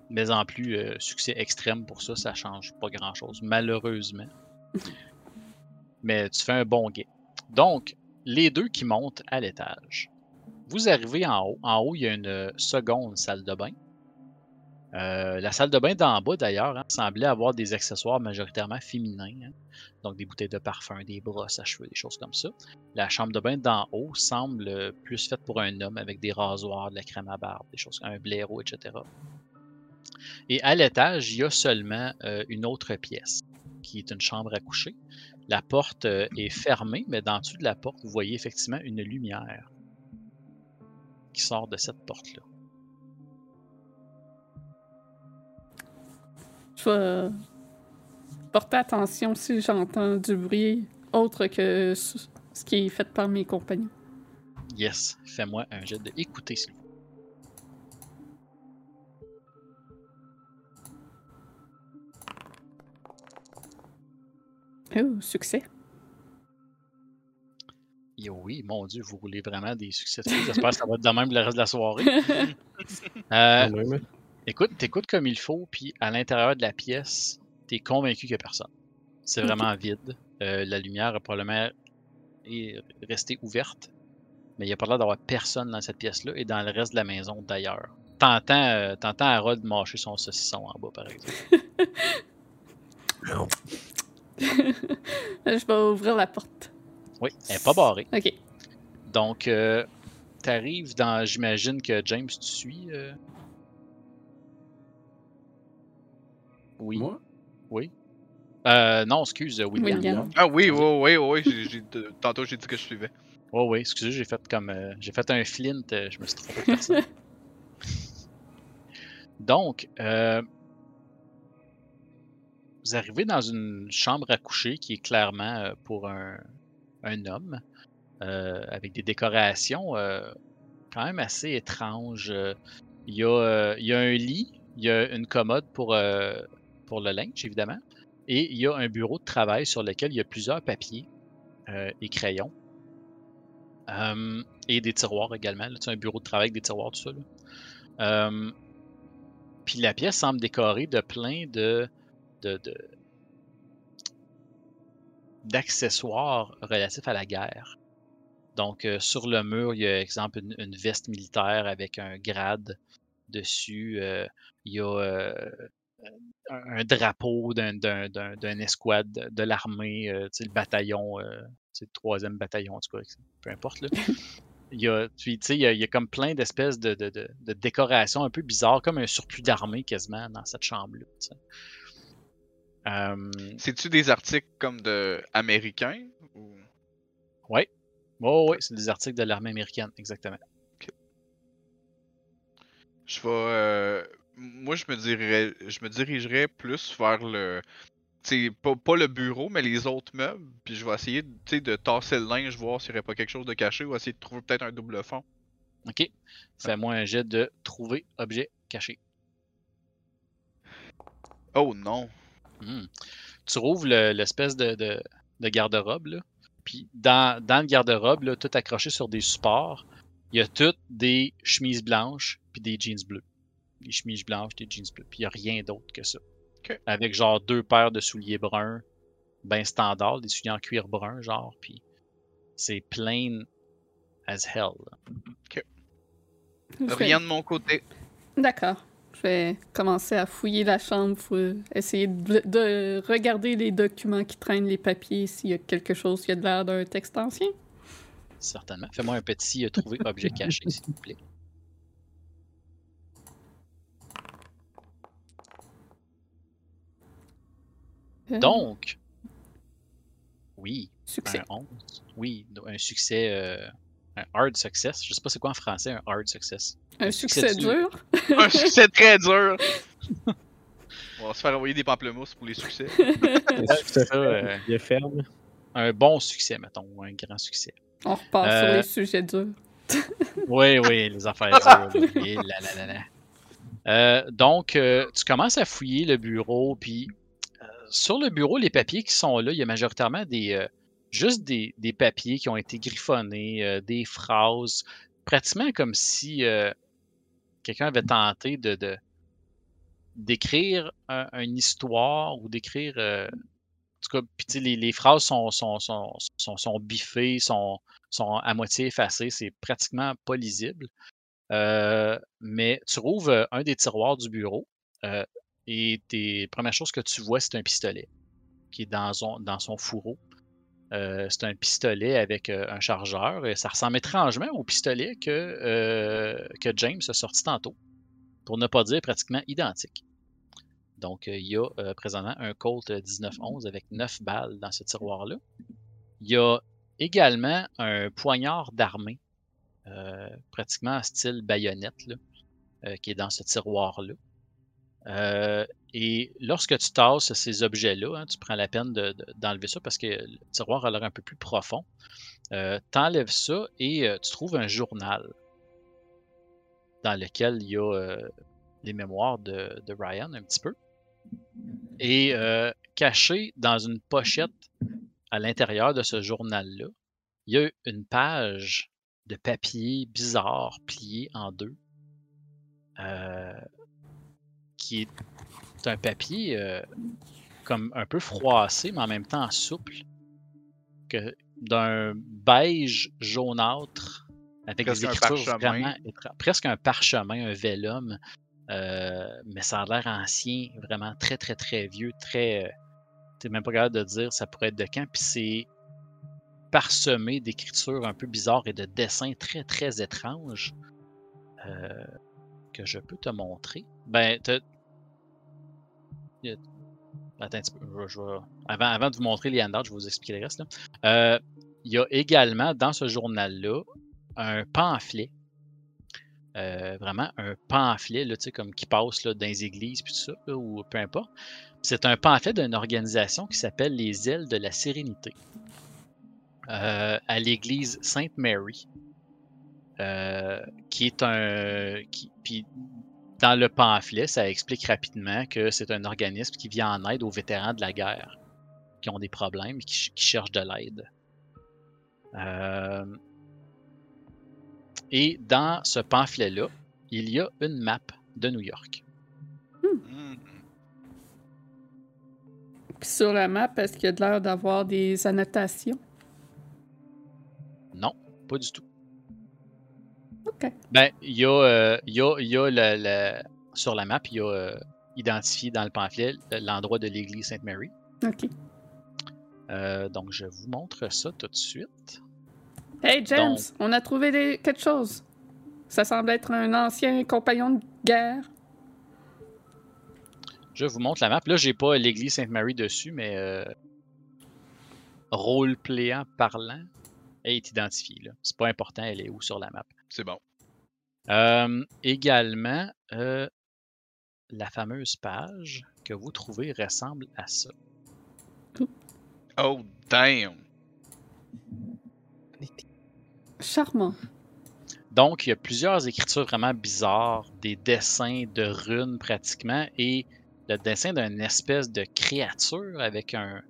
mais en plus, euh, succès extrême pour ça, ça change pas grand chose, malheureusement. mais tu fais un bon guet. Donc, les deux qui montent à l'étage. Vous arrivez en haut. En haut, il y a une seconde salle de bain. Euh, la salle de bain d'en bas, d'ailleurs, hein, semblait avoir des accessoires majoritairement féminins. hein. Donc, des bouteilles de parfum, des brosses à cheveux, des choses comme ça. La chambre de bain d'en haut semble plus faite pour un homme avec des rasoirs, de la crème à barbe, des choses, un blaireau, etc. Et à l'étage, il y a seulement euh, une autre pièce, qui est une chambre à coucher. La porte euh, est fermée, mais dans dessous de la porte, vous voyez effectivement une lumière qui sort de cette porte-là. Je vais porter attention si j'entends du bruit autre que ce qui est fait par mes compagnons. Yes, fais-moi un jet de écouter, s'il vous plaît. Oh, succès. Et oui, mon Dieu, vous roulez vraiment des succès. de fou. J'espère que ça va être de même le reste de la soirée. Euh. Écoute, t'écoutes comme il faut, puis à l'intérieur de la pièce, t'es convaincu qu'il n'y a personne. C'est vraiment vide. Euh, la lumière a probablement est restée ouverte, mais il n'y a pas l'air d'avoir personne dans cette pièce-là et dans le reste de la maison d'ailleurs. T'entends, euh, t'entends Harold mâcher son saucisson en bas, par exemple. Je vais ouvrir la porte. Oui, elle n'est pas barrée. Ok. Donc, euh, t'arrives dans. J'imagine que James, tu suis. Oui. Moi? Oui. Euh, non, excuse, euh, William. William. Ah oui, oui, oui, oui. Tantôt, j'ai dit que je suivais. Oh oui, excusez, j'ai fait comme. euh, j'ai fait un flint, euh, je me suis trompé de personne. Donc, euh, vous arrivez dans une chambre à coucher qui est clairement euh, pour un, un homme, euh, avec des décorations euh, quand même assez étranges. Il y, a, il y a un lit, il y a une commode pour, pour le linge, évidemment, et il y a un bureau de travail sur lequel il y a plusieurs papiers et crayons. et des tiroirs également. C'est un bureau de travail avec des tiroirs, tout ça. Là. puis la pièce semble décorée de plein de, d'accessoires relatifs à la guerre. Donc, euh, sur le mur, il y a, exemple, une, veste militaire avec un grade dessus. Euh, il y a euh, un, drapeau d'un escouade de l'armée, le bataillon, le troisième bataillon, en tout cas, peu importe. Là. Il y a, il y a, comme plein d'espèces de, de, décorations un peu bizarres, comme un surplus d'armée quasiment dans cette chambre-là. Euh, C'est-tu des articles comme de américains ou... Oui. Oh, oui, c'est des articles de l'armée américaine, exactement. Je vais. Moi, je me dirais, je me dirigerais plus vers le. Pas, pas le bureau, mais les autres meubles. Puis je vais essayer de tasser le linge, voir s'il n'y aurait pas quelque chose de caché ou essayer de trouver peut-être un double fond. Ok. Fais-moi un jet de trouver objet caché. Oh non. Hmm. Tu rouvres l'espèce de, de, garde-robe, puis dans, dans le garde-robe, tout accroché sur des supports, il y a toutes des chemises blanches puis des jeans bleus. Des chemises blanches, des jeans bleus. Puis il n'y a rien d'autre que ça. Avec genre deux paires de souliers bruns, ben standard, des souliers en cuir brun, genre, puis c'est plain as hell. Rien de mon côté. D'accord. Je vais commencer à fouiller la chambre, pour essayer de, regarder les documents qui traînent, les papiers, s'il y a quelque chose qui a de l'air d'un texte ancien. Certainement. Fais-moi un petit euh, trouver objet caché, s'il vous plaît. Donc, oui, succès. un 11. Oui, un succès, euh, un hard success. Je sais pas c'est quoi en français un hard success. Un succès, dur. un succès très dur. On va se faire envoyer des pamplemousses pour les succès. C'est ça, euh, il est ferme. Un bon succès, mettons, un grand succès. On repart sur euh, les sujets durs. oui, oui, les affaires dures. Euh, donc, tu commences à fouiller le bureau, puis sur le bureau, les papiers qui sont là, il y a majoritairement des juste des, papiers qui ont été griffonnés, des phrases, pratiquement comme si quelqu'un avait tenté de, d'écrire une histoire ou d'écrire. Euh, en tout cas, les, les, phrases sont, sont, sont, sont, biffées, sont, sont à moitié effacées, c'est pratiquement pas lisible. Euh, mais tu rouvres euh, un des tiroirs du bureau et la première chose que tu vois, c'est un pistolet qui est dans son, fourreau. Euh, c'est un pistolet avec euh, un chargeur. Et ça ressemble étrangement au pistolet que, euh, que James a sorti tantôt, pour ne pas dire pratiquement identique. Donc, il y a présentement un Colt 1911 avec 9 balles dans ce tiroir-là. Il y a également un poignard d'armée, pratiquement en style baïonnette, qui est dans ce tiroir-là. Euh, et lorsque tu tasses ces objets-là, hein, tu prends la peine d'enlever ça parce que le tiroir a l'air un peu plus profond. Euh, tu enlèves ça et euh, tu trouves un journal dans lequel il y a les mémoires de, Ryan un petit peu. Et caché dans une pochette à l'intérieur de ce journal-là, il y a une page de papier bizarre pliée en deux qui est un papier euh, comme un peu froissé, mais en même temps souple, que d'un beige jaunâtre avec des écritures vraiment presque un parchemin, un vellum, euh, mais ça a l'air ancien, vraiment très très très vieux, très, euh, t'es même pas capable de dire ça pourrait être de quand, puis c'est parsemé d'écritures un peu bizarres et de dessins très très étranges que je peux te montrer. Ben, Avant, de vous montrer les handouts, je vais vous expliquer le reste. Euh, il y a également dans ce journal-là un pamphlet. Euh, vraiment un pamphlet là, comme qui passe là, dans les églises puis tout ça, ou peu importe. C'est un pamphlet d'une organisation qui s'appelle les Ailes de la Sérénité. Euh, à l'église Sainte Mary. euh, qui est un. Qui, puis dans le pamphlet, ça explique rapidement que c'est un organisme qui vient en aide aux vétérans de la guerre qui ont des problèmes et qui, cherchent de l'aide. Euh, et dans ce pamphlet-là, il y a une map de New York. Hmm. Sur la map, est-ce qu'il y a de l'air d'avoir des annotations? Non, pas du tout. Ben, il y a, euh, y a, y a le, sur la map, il y a euh, identifié dans le pamphlet l'endroit de l'église Sainte-Marie. OK. Euh, donc, je vous montre ça tout de suite. Hey, James, on a trouvé quelque chose. Ça semble être un ancien compagnon de guerre. Je vous montre la map. Là, j'ai pas l'église Sainte-Marie dessus, mais euh, rôle-playant parlant est identifié. C'est pas important, elle est où sur la map. C'est bon. Euh, également, euh, la fameuse page que vous trouvez ressemble à ça. Oh, damn! Charmant. Donc, il y a plusieurs écritures vraiment bizarres, des dessins de runes pratiquement, et le dessin d'une espèce de créature avec un,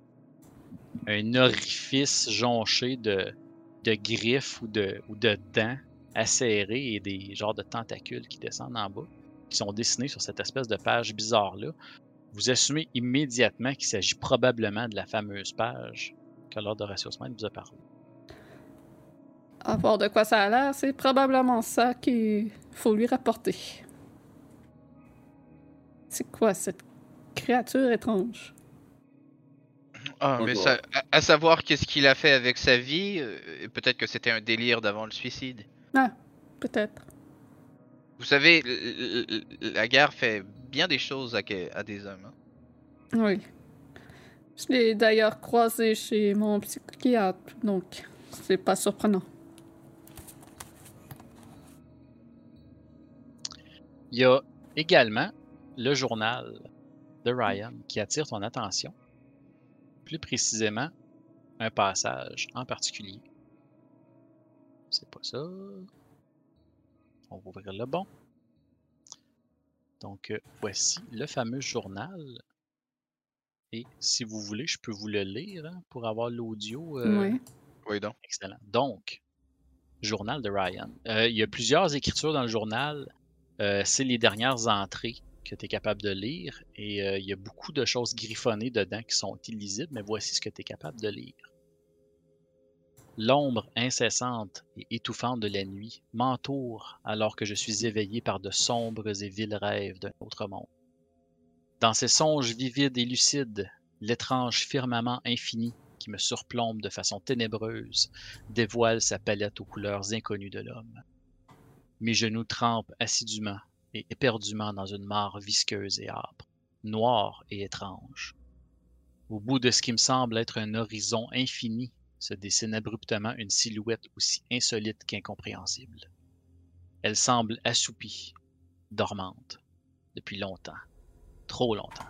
un orifice jonché de, de griffes ou de, ou de dents acérées et des genres de tentacules qui descendent en bas, qui sont dessinés sur cette espèce de page bizarre-là. Vous assumez immédiatement qu'il s'agit probablement de la fameuse page que Lord Horatio Smith vous a parlé. À voir de quoi ça a l'air, c'est probablement ça qu'il faut lui rapporter. C'est quoi cette créature étrange? Ah, mais ça, à, savoir qu'est-ce qu'il a fait avec sa vie, euh, peut-être que c'était un délire d'avant le suicide. Ah, peut-être. Vous savez, la guerre fait bien des choses à, à des hommes. Hein. Oui. Je l'ai d'ailleurs croisé chez mon psychiatre, donc c'est pas surprenant. Il y a également le journal de Ryan qui attire ton attention. Plus précisément, un passage en particulier. C'est pas ça. On va ouvrir le bon. Donc, euh, voici le fameux journal. Et si vous voulez, je peux vous le lire hein, pour avoir l'audio. Euh, oui. Oui, donc. Excellent. Donc, journal de Ryan. Euh, il y a plusieurs écritures dans le journal. c'est les dernières entrées que tu es capable de lire. Et il y a beaucoup de choses griffonnées dedans qui sont illisibles, mais voici ce que tu es capable de lire. L'ombre incessante et étouffante de la nuit m'entoure alors que je suis éveillé par de sombres et vils rêves d'un autre monde. Dans ces songes vivides et lucides, l'étrange firmament infini qui me surplombe de façon ténébreuse dévoile sa palette aux couleurs inconnues de l'homme. Mes genoux trempent assidûment et éperdument dans une mare visqueuse et âpre, noire et étrange. Au bout de ce qui me semble être un horizon infini se dessine abruptement une silhouette aussi insolite qu'incompréhensible. Elle semble assoupie, dormante, depuis longtemps, trop longtemps.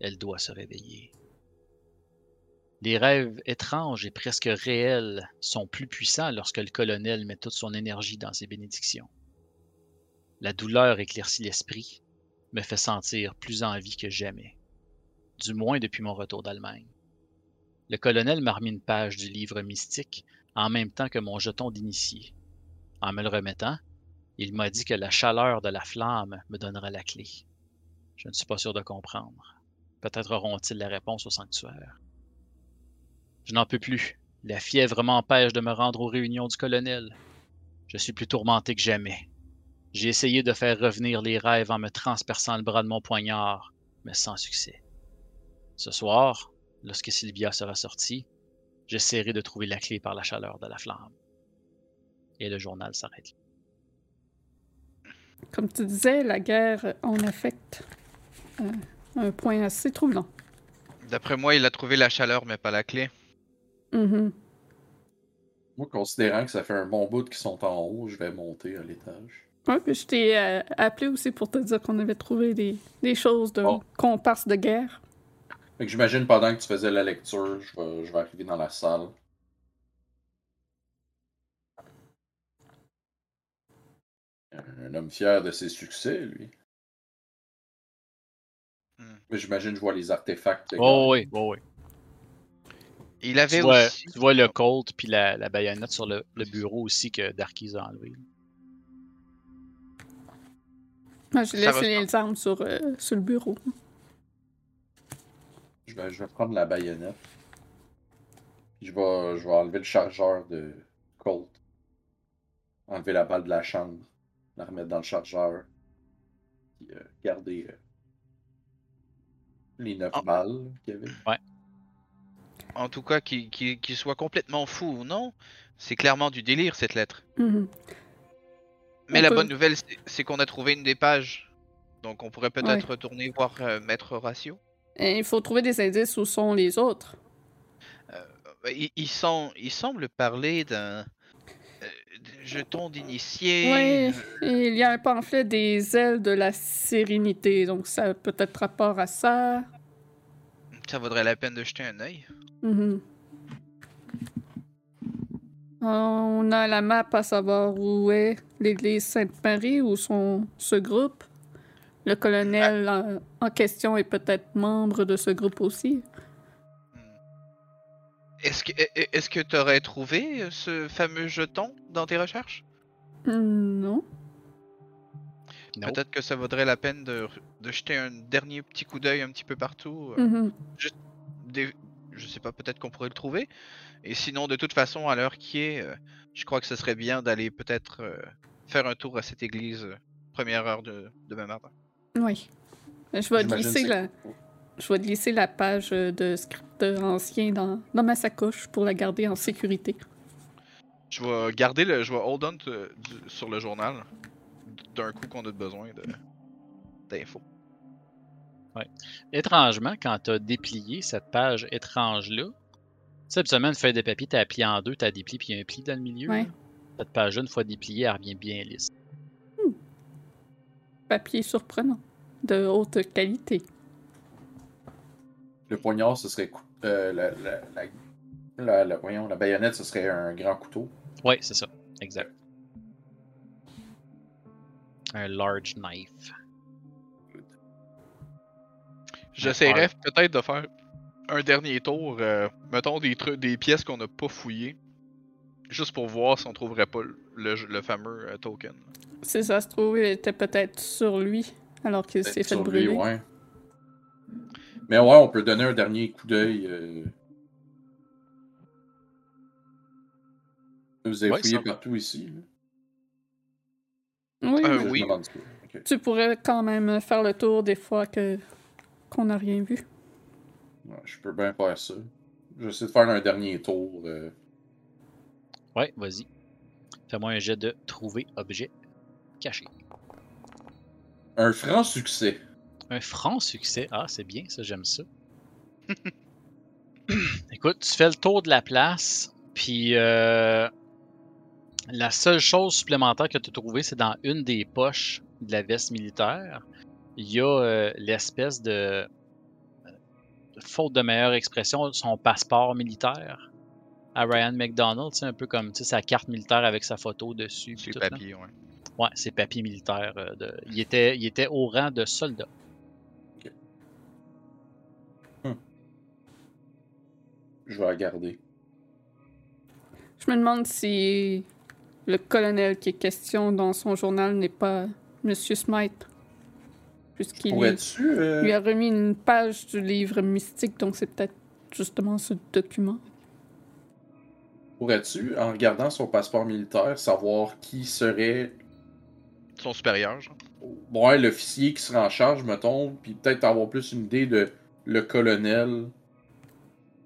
Elle doit se réveiller. Les rêves étranges et presque réels sont plus puissants lorsque le colonel met toute son énergie dans ses bénédictions. La douleur éclaircit l'esprit, me fait sentir plus en vie que jamais, du moins depuis mon retour d'Allemagne. Le colonel m'a remis une page du livre mystique en même temps que mon jeton d'initié. En me le remettant, il m'a dit que la chaleur de la flamme me donnera la clé. Je ne suis pas sûr de comprendre. Peut-être auront-ils la réponse au sanctuaire. Je n'en peux plus. La fièvre m'empêche de me rendre aux réunions du colonel. Je suis plus tourmenté que jamais. J'ai essayé de faire revenir les rêves en me transperçant le bras de mon poignard, mais sans succès. Ce soir, Lorsque Sylvia sera sortie, j'essaierai de trouver la clé par la chaleur de la flamme. Et le journal s'arrête. Comme tu disais, la guerre en affecte euh, un point assez troublant. D'après moi, il a trouvé la chaleur, mais pas la clé. Mm-hmm. Moi, considérant que ça fait un bon bout qu'ils sont en haut, je vais monter à l'étage. Oui, puis je t'ai euh, appelé aussi pour te dire qu'on avait trouvé des, des choses de oh. comparse de guerre. Fait que j'imagine pendant que tu faisais la lecture, je vais, je vais arriver dans la salle. Un homme fier de ses succès, lui. Hmm. Mais j'imagine que je vois les artefacts. Oh oui, oh oui. Il avait Tu vois, aussi. tu vois le Colt puis la, la baïonnette sur le, le bureau aussi que Darkys a enlevé. Moi, je laisse les armes sur, euh, sur le bureau. Je vais, je vais prendre la baïonnette. Puis je vais, je vais enlever le chargeur de Colt. Enlever la balle de la chambre. La remettre dans le chargeur. Puis euh, garder euh, les 9 Ah. balles qu'il y avait. En tout cas, qu'il soit complètement fou ou non, c'est clairement du délire cette lettre. Mhm. Mais On la peut- bonne nouvelle, c'est- qu'on a trouvé une des pages. Donc on pourrait peut-être retourner voir euh, Maître Horatio. Et il faut trouver des indices où sont les autres. Euh, Il, il, sem- il semble parler d'un euh, jeton d'initié. Oui, il y a un pamphlet des ailes de la sérénité, donc ça a peut-être rapport à ça. Ça vaudrait la peine de jeter un œil. Mhm. On a la map à savoir où est l'église Sainte-Marie, où sont ce groupe. Le colonel en, en question est peut-être membre de ce groupe aussi. Est-ce que est- est-ce que tu aurais trouvé euh, ce fameux jeton dans tes recherches? Hmm, Non. Peut-être que ça vaudrait la peine de, de jeter un dernier petit coup d'œil un petit peu partout. Mhm. des- je sais pas, peut-être qu'on pourrait le trouver. Et sinon, de toute façon, à l'heure qui est, euh, je crois que ce serait bien d'aller peut-être faire un tour à cette église première heure de demain matin. Oui. Je vais glisser la, je vais glisser la page euh, de script ancien dans, dans ma sacoche pour la garder en sécurité. Je vais garder le, je vais hold on to- du- sur le journal d'un coup qu'on a besoin de d'infos. Étrangement, quand tu as déplié cette page étrange-là, tu sais, habituellement, une feuille de papier, tu plié en deux, tu as déplié, puis il y a un pli dans le milieu. Ouais. Cette page-là, une fois dépliée, elle revient bien lisse. Papier surprenant, de haute qualité. Le poignard, ce serait. cou- euh, la, la, la, la- la- voyons, la baïonnette, ce serait un grand couteau. Oui, c'est ça. Exact. Un large knife. J'essaierai peut-être de faire un dernier tour, euh, mettons des trucs, des pièces qu'on n'a pas fouillées, juste pour voir si on trouverait pas le, le fameux euh, token. Si ça se trouve, il était peut-être sur lui, alors qu'il s'est fait Sur lui, brûler. ouais. Mais ouais, on peut donner un dernier coup d'œil. euh. Vous avez Ouais, fouillé partout ici. là. Oui, Euh, oui. tu pourrais quand même faire le tour des fois que qu'on n'a rien vu. Ouais, je peux bien faire ça. J'essaie de faire un dernier tour. euh. Ouais, vas-y. Fais-moi un jet de trouver objet caché. Un franc succès. Un franc succès. Ah, c'est bien, ça, j'aime ça. Écoute, tu fais le tour de la place, puis euh, la seule chose supplémentaire que tu as trouvée, c'est dans une des poches de la veste militaire. Il y a euh, l'espèce de, faute de meilleure expression, son passeport militaire à Ryan McDonald. C'est un peu comme sa carte militaire avec sa photo dessus. puis Sur tout, le là. papier, ouais. Ouais, c'est papier militaire. euh, de... il, était, il était au rang de soldat. Je vais la garder. Je me demande si le colonel qui est question dans son journal n'est pas Monsieur Smite. Puisqu'il lui, euh, lui a remis une page du livre mystique, donc c'est peut-être justement ce document. Pourrais-tu, en regardant son passeport militaire, savoir qui serait Son supérieur, genre. ouais, l'officier qui serait en charge, mettons, puis peut-être avoir plus une idée de le colonel.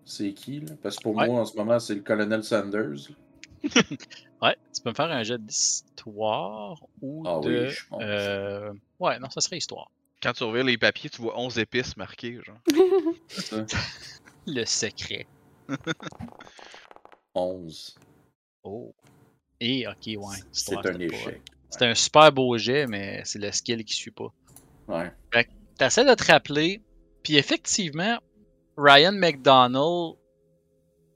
C'est qui, là? Parce que pour Ouais. moi, en ce moment, c'est le colonel Sanders. Ouais, tu peux me faire un jet d'histoire ou Ah de. oui, je pense. euh, Ouais, non, ça serait histoire. Quand tu ouvres les papiers, tu vois 11 épices marquées, genre. C'est ça. Le secret. 11. Oh. Et, ok, ouais. C'est un échec. C'est un super beau jet, mais c'est le skill qui suit pas. Ouais. T'essaies de te rappeler, puis effectivement, Ryan McDonald,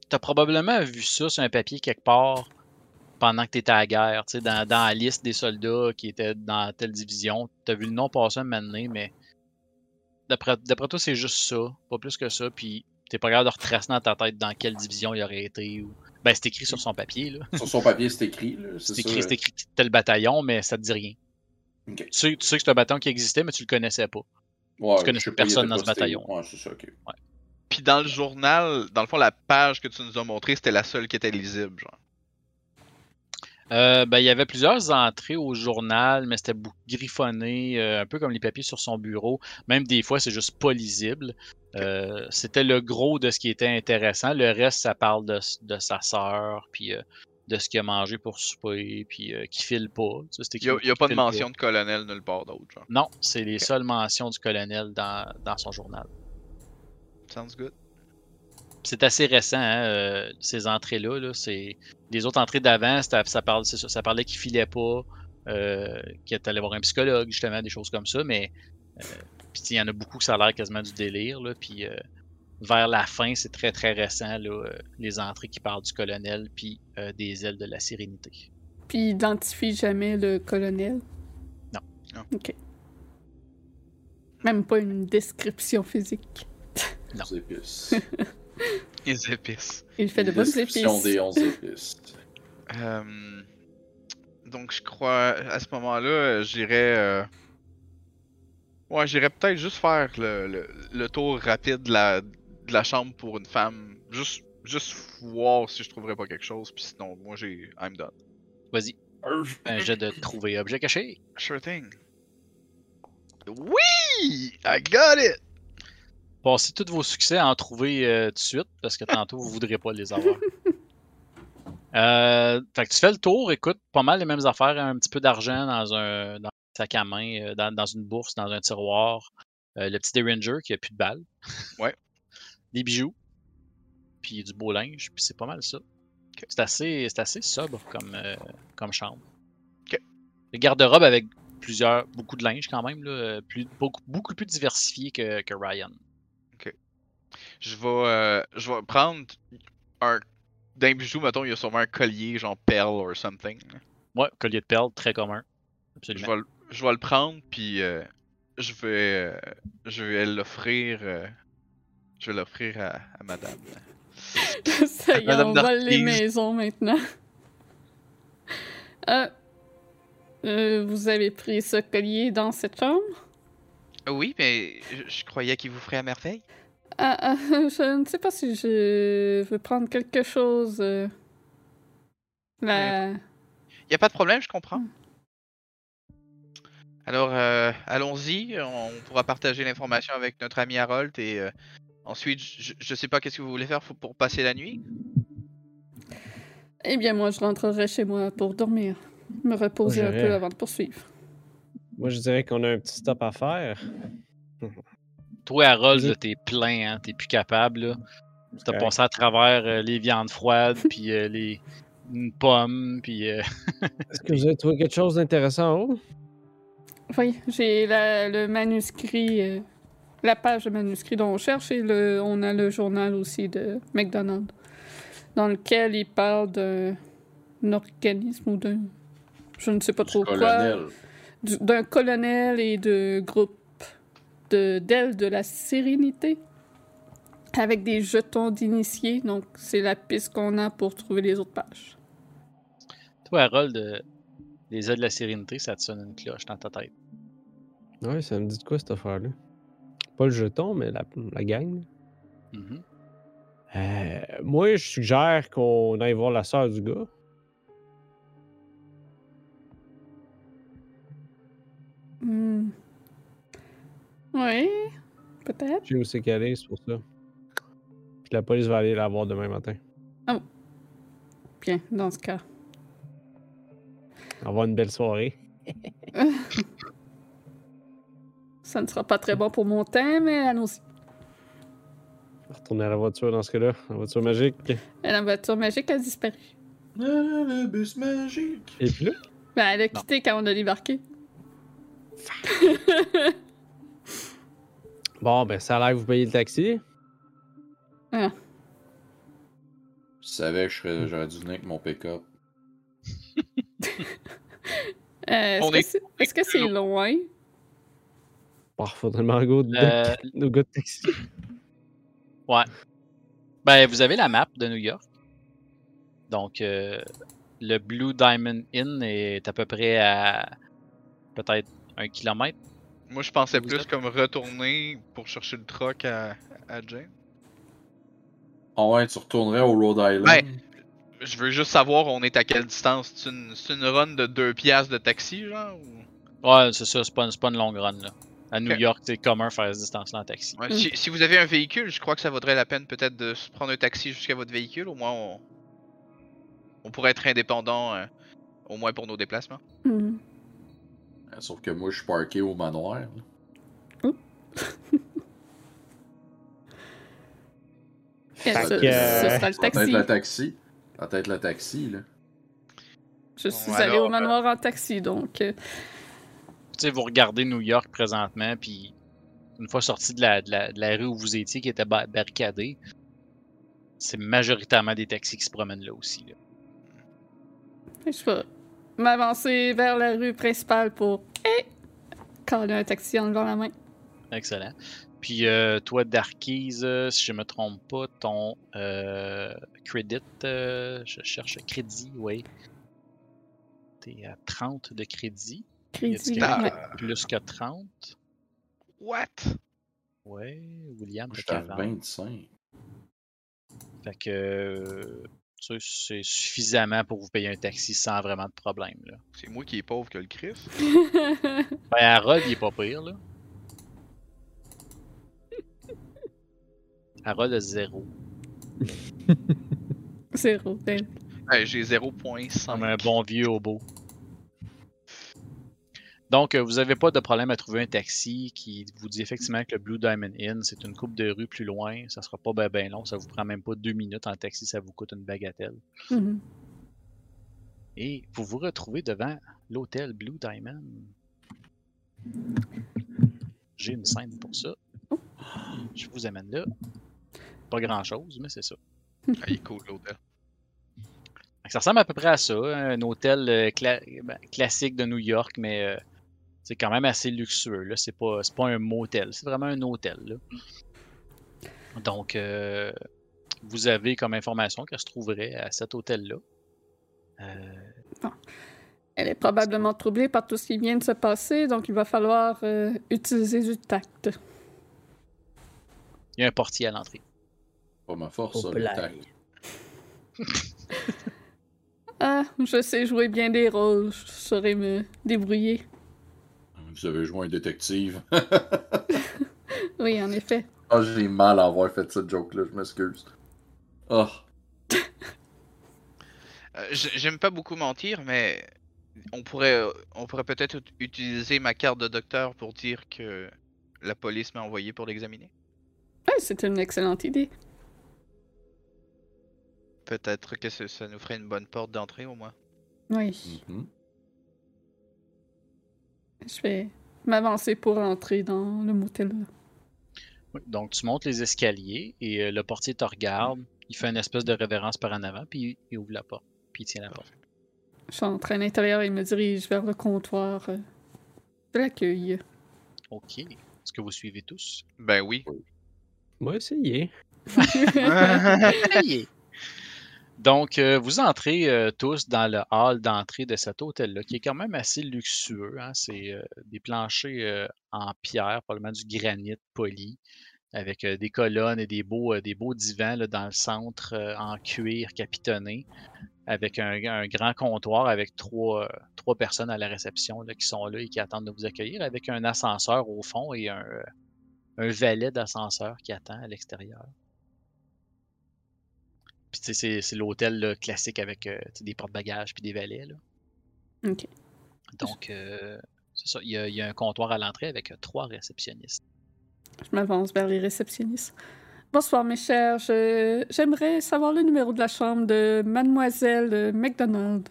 t'as probablement vu ça sur un papier quelque part pendant que tu étais à la guerre, tu sais, dans, dans la liste des soldats qui étaient dans telle division. Tu as vu le nom passer un moment donné, mais d'après d'après toi, c'est juste ça, pas plus que ça. Puis t'es pas capable de retracer dans ta tête dans quelle division il aurait été. Ou... Ben, c'est écrit sur son papier. Là. Sur son papier, c'est écrit. là, C'est écrit, c'est écrit tel bataillon, mais ça te dit rien. Tu, sais, tu sais que c'est un bataillon qui existait, mais tu le connaissais pas. Ouais, tu connaissais pas, personne dans ce bataillon. Ouais, c'est ça, ok. Puis dans le journal, dans le fond, la page que tu nous as montrée, c'était la seule qui était lisible, genre. Euh, ben, il y avait plusieurs entrées au journal, mais c'était griffonné, euh, un peu comme les papiers sur son bureau. Même des fois, c'est juste pas lisible. Euh, c'était le gros de ce qui était intéressant. Le reste, ça parle de, de sa sœur, puis de ce qu'il a mangé pour souper, puis qui file pas. Ça, Il y a, y a pas de mention de colonel nulle part d'autre. Non, c'est les seules mentions du colonel dans, dans son journal. Sounds good. C'est assez récent, hein, euh, ces entrées-là. Là, c'est... Les autres entrées d'avant, ça, parle, c'est ça, ça parlait qu'il filait pas, euh, qu'il était allé voir un psychologue, justement, des choses comme ça. Mais euh, puis il y en a beaucoup que ça a l'air quasiment du délire. Là, puis euh, vers la fin, c'est très très récent, là, euh, les entrées qui parlent du colonel puis euh, des ailes de la sérénité. Puis il identifie jamais le colonel? Non. Non. Ok. Même pas une description physique. Non. Épices. Les épices. Il fait de bonnes épices. des 11 épices. Euh, donc je crois à ce moment-là, j'irais. euh, Ouais, j'irais peut-être juste faire le, le, le tour rapide de la, de la chambre pour une femme. Juste, juste voir si je trouverais pas quelque chose. Puis sinon, moi j'ai. I'm done. Vas-y, un jet de trouver objet caché. Sure thing. Oui! I got it! Passez tous vos succès à en trouver euh, tout de suite, parce que tantôt, vous voudrez pas les avoir. Euh, fait que tu fais le tour, écoute, pas mal les mêmes affaires, un petit peu d'argent dans un, dans un sac à main, euh, dans, dans une bourse, dans un tiroir, euh, le petit Derringer qui a plus de balles. Ouais. Des bijoux, puis du beau linge, puis c'est pas mal ça. C'est assez, c'est assez sobre comme, euh, comme chambre. Le garde-robe avec plusieurs, beaucoup de linge quand même, là, plus, beaucoup, beaucoup plus diversifié que, que Ryan. Je vais, euh, je vais prendre un. D'un bijou, mettons, il y a sûrement un collier, genre perle or something. Ouais, collier de perles, très commun. Je Absolument. vais, le- je vais le prendre, puis euh, je vais, euh, je vais l'offrir. euh, je vais l'offrir à, à madame. Ça y est, Madame on vole les maisons maintenant. Euh, euh, vous avez pris ce collier dans cette chambre? Oui, mais je, je croyais qu'il vous ferait à merveille. Ah, ah, je ne sais pas si je veux prendre quelque chose. euh, La... Y a pas de problème, je comprends. Alors, euh, allons-y. On pourra partager l'information avec notre ami Harold et euh, ensuite, je, je sais pas qu'est-ce que vous voulez faire pour passer la nuit. Eh bien, moi, je rentrerai chez moi pour dormir. Me reposer un peu avant de poursuivre. Moi, je dirais qu'on a un petit stop à faire. Toi, Harold, Vas-y. là, t'es plein, hein, t'es plus capable. Là. T'as correct. passé à travers euh, les viandes froides, puis euh, les une pomme, puis euh, Est-ce que vous avez trouvé quelque chose d'intéressant en haut? Oui, j'ai la- le manuscrit, euh, la page de manuscrit dont on cherche et le, on a le journal aussi de McDonald, dans lequel il parle d'un organisme ou d'un. Je ne sais pas trop quoi. Colonel. du- D'un colonel et de groupe d'ailes de la sérénité. Avec des jetons d'initiés, donc c'est la piste qu'on a pour trouver les autres pages. toi, Harold, euh, les ailes de la sérénité, ça te sonne une cloche dans ta tête? Ouais, ça me dit de quoi cette affaire-là? Pas le jeton, mais la, la gang. Mhm. Euh, moi, je suggère qu'on aille voir la sœur du gars. Hmm. Oui, peut-être. Je sais où c'est qu'elle est, c'est pour ça. Puis la police va aller la voir demain matin. Bien, dans ce cas. Avoir une belle soirée. Ça ne sera pas très bon pour mon teint, mais allons-y. Retourner à la voiture dans ce cas-là. La voiture magique. Et La voiture magique a disparu. Ah, le bus magique. Et puis là? Ben, elle a Non. quitté quand on a débarqué. Bon, ben ça a l'air que vous payez le taxi. Ah, Je savais que je serais- j'aurais dû venir avec mon pick-up. est-ce On que est- c'est est-ce que c'est loin? Oh, faudrait le go de, Euh, de taxi. Ben, vous avez la map de New York. Donc, euh, le Blue Diamond Inn est à peu près à peut-être un kilomètre. Moi, je pensais plus êtes- comme retourner pour chercher le truck à, à Jane. Ah ouais, tu retournerais au Rhode Island. Ben, Je veux juste savoir, on est à quelle distance? C'est une, une run de 2 piastres de taxi, genre ou... Ouais, c'est ça, c'est pas, une longue run. Là. À New. York, c'est commun faire cette distance-là en taxi. Ouais, Mm. si, si vous avez un véhicule, je crois que ça vaudrait la peine peut-être de se prendre un taxi jusqu'à votre véhicule. Au moins, on, on pourrait être indépendant, euh, au moins pour nos déplacements. Hmm. Euh, Sauf que moi, je suis parké au manoir. Fait ce, que, ce euh, sera le Ça va être taxi. le taxi. Ça va être le taxi, là. Je suis alors, au manoir en taxi, donc. euh, Tu sais, vous regardez New York présentement, puis une fois sorti de la, de, la, de la rue où vous étiez, qui était ba- barricadée, c'est majoritairement des taxis qui se promènent là aussi. là. Je vais m'avancer vers la rue principale pour. Eh! Caler un taxi en levant la main. Excellent. Puis euh, toi, Darkies, euh, si je me trompe pas, ton euh, credit, euh, je cherche crédit, oui. T'es à 30 de crédit. Crédit. Y. Plus que 30. What? Ouais, William, t'as j'étais à 40. 25. Fait que euh, c'est suffisamment pour vous payer un taxi sans vraiment de problème. Là. C'est moi qui est pauvre que le Chris. Ben, Harold, il est pas pire, là. Harold a zéro. Zéro. ben. Ouais, j'ai Comme 0.5. un bon vieux hobo. Donc, euh, vous n'avez pas de problème à trouver un taxi qui vous dit effectivement que le Blue Diamond Inn, c'est une coupe de rue plus loin. Ça sera pas bien long. Ça vous prend même pas deux minutes en taxi. Ça vous coûte une bagatelle. Mhm. Et vous vous retrouvez devant l'hôtel Blue Diamond. J'ai une scène pour ça. Je vous amène là. Pas grand chose, mais c'est ça. Ah, il est cool l'hôtel. Ça ressemble à peu près à ça. hein, Un hôtel euh, cla- ben, classique de New York, mais euh, c'est quand même assez luxueux. Là. C'est, pas, c'est pas un motel, c'est vraiment un hôtel. là. Donc, euh, vous avez comme information qu'elle se trouverait à cet hôtel-là. Euh, Elle est probablement troublée par tout ce qui vient de se passer, donc il va falloir euh, utiliser du tact. Il y a un portier à l'entrée. Pas ma force, Au ça, le tact. Ah, je sais jouer bien des rôles, je saurais me débrouiller. Vous avez joué un détective. Oui, en effet. Ah, j'ai mal à avoir fait cette joke-là, je m'excuse. Ah, Euh, j- J'aime pas beaucoup mentir, mais on pourrait, on pourrait peut-être ut- utiliser ma carte de docteur pour dire que la police m'a envoyé pour l'examiner. Ah, c'est une excellente idée. Peut-être que ça, ça nous ferait une bonne porte d'entrée au moins. Oui, mhm. Je vais m'avancer pour entrer dans le motel. Oui, Donc, tu montes les escaliers et euh, le portier te regarde. Il fait une espèce de révérence par en avant, puis il ouvre la porte. Puis il tient la porte. J'entre à l'intérieur et me dirige vers le comptoir euh, de l'accueil. OK. Est-ce que vous suivez tous? Ben oui. Moi, essayé. Ayez. Donc, euh, vous entrez euh, tous dans le hall d'entrée de cet hôtel-là, qui est quand même assez luxueux. hein. C'est euh, des planchers en pierre, probablement du granit poli, avec des colonnes et des beaux, des beaux divans dans le centre en cuir capitonné, avec un, grand comptoir avec trois, personnes à la réception là, qui sont là et qui attendent de vous accueillir, avec un ascenseur au fond et un valet d'ascenseur qui attend à l'extérieur. Puis tu sais, c'est, c'est l'hôtel classique avec euh, des porte-bagages puis des valets. Là. Ok. Donc, euh, c'est ça. Il y, a, il y a un comptoir à l'entrée avec euh, trois réceptionnistes. Je m'avance vers les réceptionnistes. Bonsoir, mes chers. Je- J'aimerais savoir le numéro de la chambre de Mademoiselle McDonald.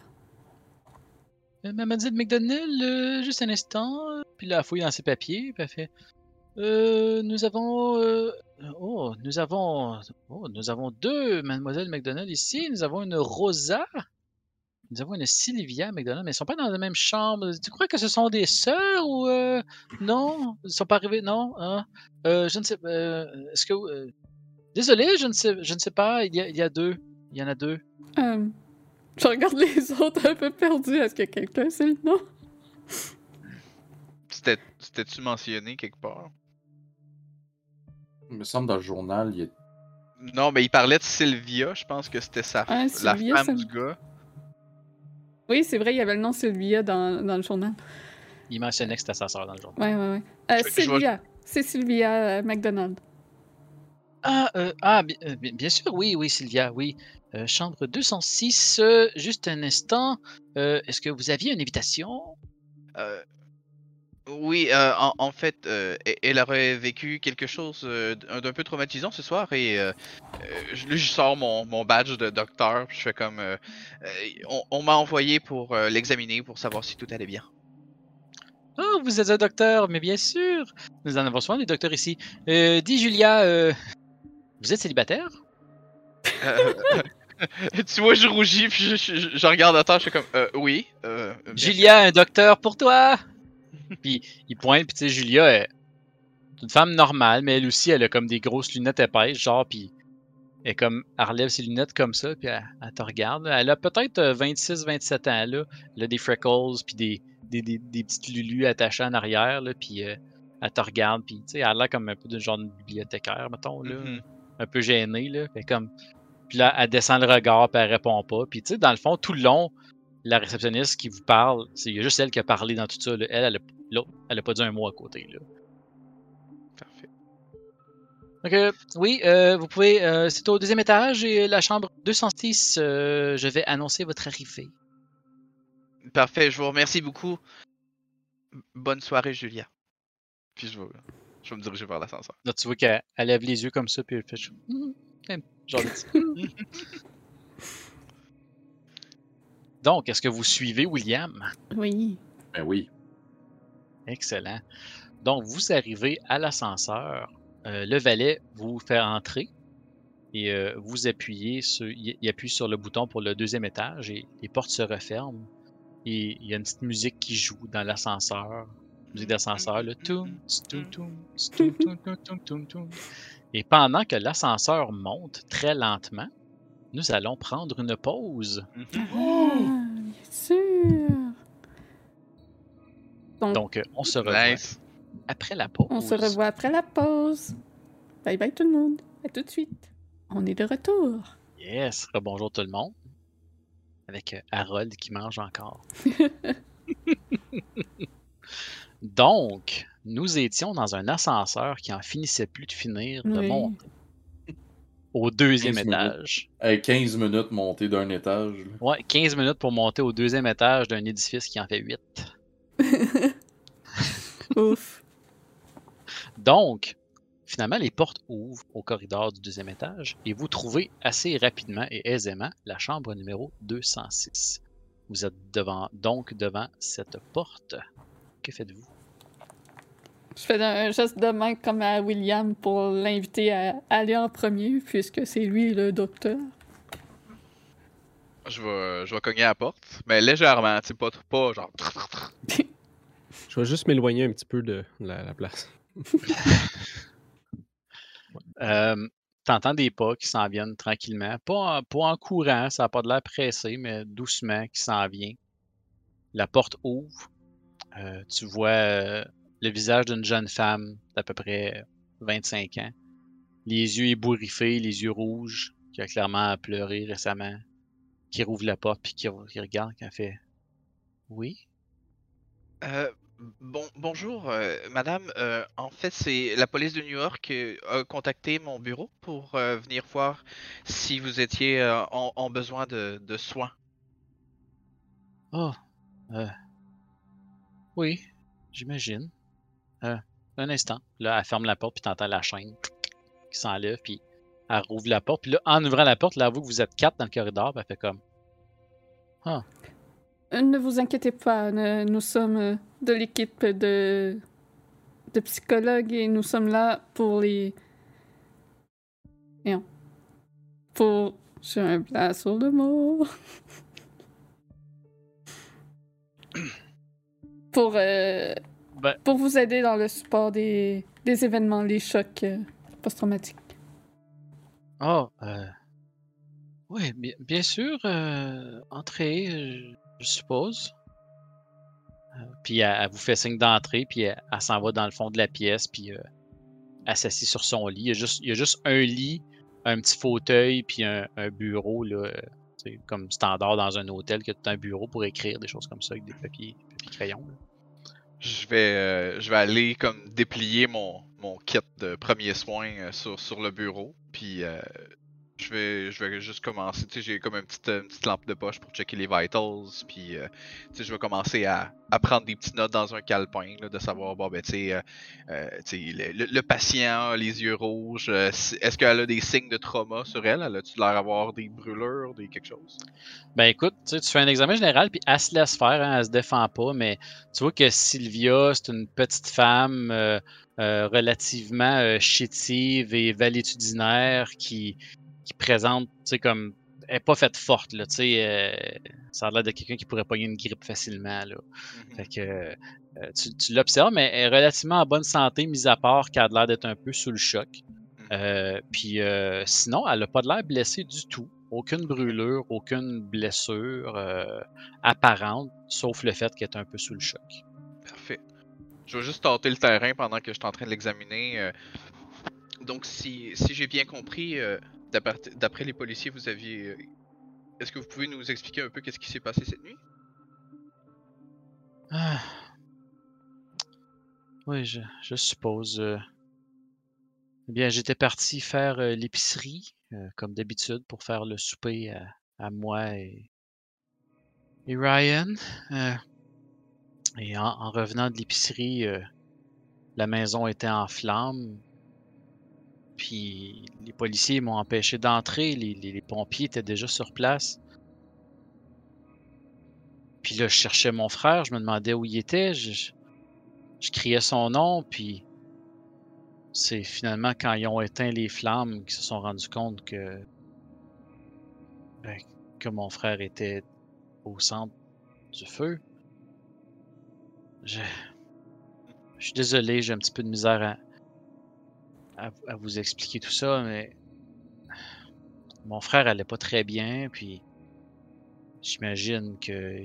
Euh, Mademoiselle McDonnell, euh, juste un instant. Puis là, elle fouille dans ses papiers. Puis elle fait euh, Nous avons. Oh, nous avons. Oh, nous avons deux Mademoiselle McDonnell ici. Nous avons une Rosa. nous avons une Sylvia McDonald, mais ils sont pas dans la même chambre. Tu crois que ce sont des sœurs ou euh, non? Ils sont pas arrivés Non hein? euh, Je ne sais. Euh, Est-ce que euh, désolé, je ne sais, je ne sais pas. Il y a, il y a deux. Il y en a deux. Je regarde les autres un peu perdus. Est-ce que quelqu'un sait le nom? C'était- C'était-tu mentionné quelque part? Il me semble dans le journal, il y a Non, mais il parlait de Sylvia, je pense que c'était sa Ah, la Sylvia, femme ça- du gars. Oui, c'est vrai, il y avait le nom Sylvia dans, dans le journal. Il mentionnait que c'était sa sœur dans le jour. Ouais, ouais, ouais. Euh, Je- je vais- Sylvia. C'est Sylvia euh, McDonald. Ah, euh, ah euh, bi- bien, sûr, oui, oui, Sylvia, oui. Euh, chambre 206, euh, juste un instant. Euh, Est-ce que vous aviez une invitation? Euh, oui, euh, en, en fait, euh, e- elle aurait vécu quelque chose euh, d'un peu traumatisant ce soir et euh, je- lui, je sors mon, mon badge de docteur, je fais comme... on on m'a envoyé pour l'examiner pour savoir si tout allait bien. Oh, vous êtes un docteur, mais bien sûr. Nous en avons souvent des docteurs ici. Dis, Julia, euh, vous êtes célibataire? Tu vois, je rougis, puis je, je- je regarde à terre, je fais comme... Euh, oui. Euh. Julia, un docteur pour toi. Puis il pointe, puis tu sais, Julia est une femme normale, mais elle aussi, elle a comme des grosses lunettes épaisses, genre, puis elle comme, elle relève ses lunettes comme ça, puis elle, elle te regarde. Elle a peut-être 26-27 ans, là. Elle a des freckles, puis des, des, des, des petites lulus attachées en arrière, là, puis euh, elle te regarde, puis tu sais, elle a l'air comme un peu de genre de bibliothécaire, mettons, là. Mhm. Un peu gênée, là. Fait comme... Puis là, elle descend le regard, puis elle répond pas. Puis tu sais, dans le fond, tout le long, la réceptionniste qui vous parle, c'est il y a juste elle qui a parlé dans tout ça. là. Elle, elle a, elle a pas dit un mot à côté. Là. Parfait. Donc, euh, oui, euh, vous pouvez. euh, c'est au deuxième étage et la chambre 206. euh, je vais annoncer votre arrivée. Parfait, je vous remercie beaucoup. Bonne soirée, Julia. Puis je vais, je vais me diriger vers l'ascenseur. Là, tu vois qu'elle elle lève les yeux comme ça, puis elle fait genre, Donc, est-ce que vous suivez William? Oui. Ben oui. Excellent. Donc, vous arrivez à l'ascenseur. Euh, le valet vous fait entrer et euh, vous appuyez sur, il appuie sur le bouton pour le deuxième étage et les portes se referment. Et il y a une petite musique qui joue dans l'ascenseur. Musique d'ascenseur, le toum, toum, toum, toum, toum, toum, toum, toum. Et pendant que l'ascenseur monte très lentement, nous allons prendre une pause. Ah, bien sûr. Donc, Donc, on se revoit Nice. après la pause. on se revoit après la pause. Bye bye tout le monde. À tout de suite. On est de retour. Yes, bonjour tout le monde. Avec euh, Harold qui mange encore. Donc, nous étions dans un ascenseur qui en finissait plus de finir de Oui. monter au deuxième 15 minutes. étage. Hey, 15 minutes montée d'un étage. là. Ouais, 15 minutes pour monter au deuxième étage d'un édifice qui en fait 8. Ouf. Donc, finalement, les portes ouvrent au corridor du deuxième étage et vous trouvez assez rapidement et aisément la chambre numéro 206. Vous êtes devant, donc devant cette porte. Que faites-vous? Je fais un geste de main comme à William pour l'inviter à aller en premier, puisque c'est lui le docteur. Je vais, je vais cogner à la porte, mais légèrement, tu sais, pas, pas genre. Je vais juste m'éloigner un petit peu de la, la place. Euh, T'entends des pas qui s'en viennent tranquillement. Pas en, pas en courant, ça n'a pas de l'air pressé, mais doucement qui s'en vient. La porte ouvre. Euh, tu vois euh, le visage d'une jeune femme d'à peu près 25 ans. Les yeux ébouriffés, les yeux rouges, qui a clairement pleuré récemment. Qui rouvre la porte puis qui, qui regarde, qui a fait Oui. Euh, bon, bonjour, euh, madame. Euh, en fait, c'est la police de New York euh, a contacté mon bureau pour venir voir si vous étiez en, en besoin de, de soins. Oh, oui, j'imagine. Euh, un instant. Là, elle ferme la porte, puis t'entends la chaîne qui s'enlève, puis elle rouvre la porte. Puis là, en ouvrant la porte, là, vous que vous êtes quatre dans le corridor, elle fait comme. Euh, Ne vous inquiétez pas, nous sommes euh, de l'équipe de, psychologues et nous sommes là pour les. Voyons. Pour. J'ai un blanc sur le mot. pour, Ben- pour vous aider dans le support des, des événements, les chocs euh, post-traumatiques. Oh, euh... oui, bien, bien sûr, euh, entrez, euh, je suppose. Euh, puis elle, elle vous fait signe d'entrée, puis elle, elle s'en va dans le fond de la pièce, puis elle s'assied sur son lit. Il y, a juste, il y a juste un lit, un petit fauteuil, puis un, un bureau, là, comme standard dans un hôtel, que tu as un bureau pour écrire des choses comme ça avec des papiers, papiers crayons. là. Je vais, euh, je vais aller comme déplier mon, mon kit de premiers soins euh, sur, sur le bureau. Puis euh, je vais, je vais juste commencer. Tu sais, j'ai comme une petite, une petite lampe de poche pour checker les vitals. Puis euh, tu sais, je vais commencer à, à prendre des petites notes dans un calepin, là, de savoir, bon, ben, tu sais, euh, euh, tu sais, le, le- patient les yeux rouges. Est-ce qu'elle a des signes de trauma sur elle? Elle a-tu l'air d'avoir des brûlures, des quelque chose? Ben écoute, tu fais un examen général, puis elle se laisse faire, hein, elle se défend pas, mais tu vois que Sylvia, c'est une petite femme relativement chétive et valétudinaire qui, qui présente, tu sais, comme. Elle est pas faite forte, là, tu sais. euh, ça a l'air de quelqu'un qui pourrait pogner une grippe facilement, là. Mhm. Fait que euh, tu, tu l'observes, mais elle est relativement en bonne santé, mis à part qu'elle a l'air d'être un peu sous le choc. Euh, puis sinon, elle n'a pas de l'air blessée du tout. Aucune brûlure, aucune blessure apparente, sauf le fait qu'elle est un peu sous le choc. Parfait. Je vais juste tâter le terrain pendant que je suis en train de l'examiner. Donc, si, si j'ai bien compris, euh, d'après les policiers, vous aviez. euh, Est-ce que vous pouvez nous expliquer un peu qu'est-ce qui s'est passé cette nuit? Ah. Oui, je, suppose. euh. Eh bien, j'étais parti faire euh, l'épicerie, comme d'habitude, pour faire le souper à, moi et, Ryan. Et en, en revenant de l'épicerie, la maison était en flammes. Puis les policiers m'ont empêché d'entrer, les, pompiers étaient déjà sur place. Puis là, je cherchais mon frère, je me demandais où il était, je, je- criais son nom, puis c'est finalement quand ils ont éteint les flammes qu'ils se sont rendus compte que, ben, mon frère était au centre du feu. Je suis désolé, j'ai un petit peu de misère à, à, à vous expliquer tout ça, mais mon frère allait pas très bien, puis j'imagine que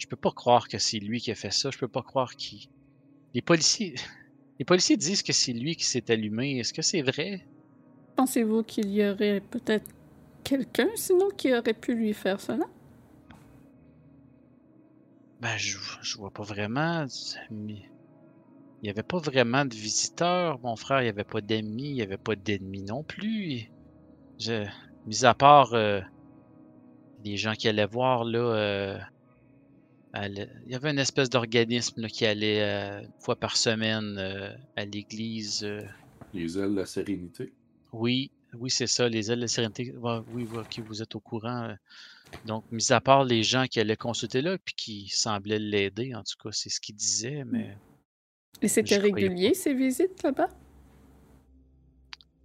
je peux pas croire que c'est lui qui a fait ça. Je peux pas croire qu'il. Les policiers. Les policiers disent que c'est lui qui s'est allumé. Est-ce que c'est vrai? Pensez-vous qu'il y aurait peut-être quelqu'un sinon qui aurait pu lui faire cela? Ben, je, je vois pas vraiment. mais Il y avait pas vraiment de visiteurs. Mon frère, il y avait pas d'amis. Il y avait pas d'ennemis non plus. Je, mis à part euh, les gens qui allaient voir, là. euh, il y avait une espèce d'organisme qui allait euh, une fois par semaine euh, à l'église. euh, Les ailes de la sérénité. Oui, oui, c'est ça, les ailes de la sérénité. Oui, oui, ok, vous êtes au courant. Donc, mis à part les gens qui allaient consulter là, puis qui semblaient l'aider, en tout cas, c'est ce qu'ils disaient, mais Et c'était régulier, ces visites là-bas?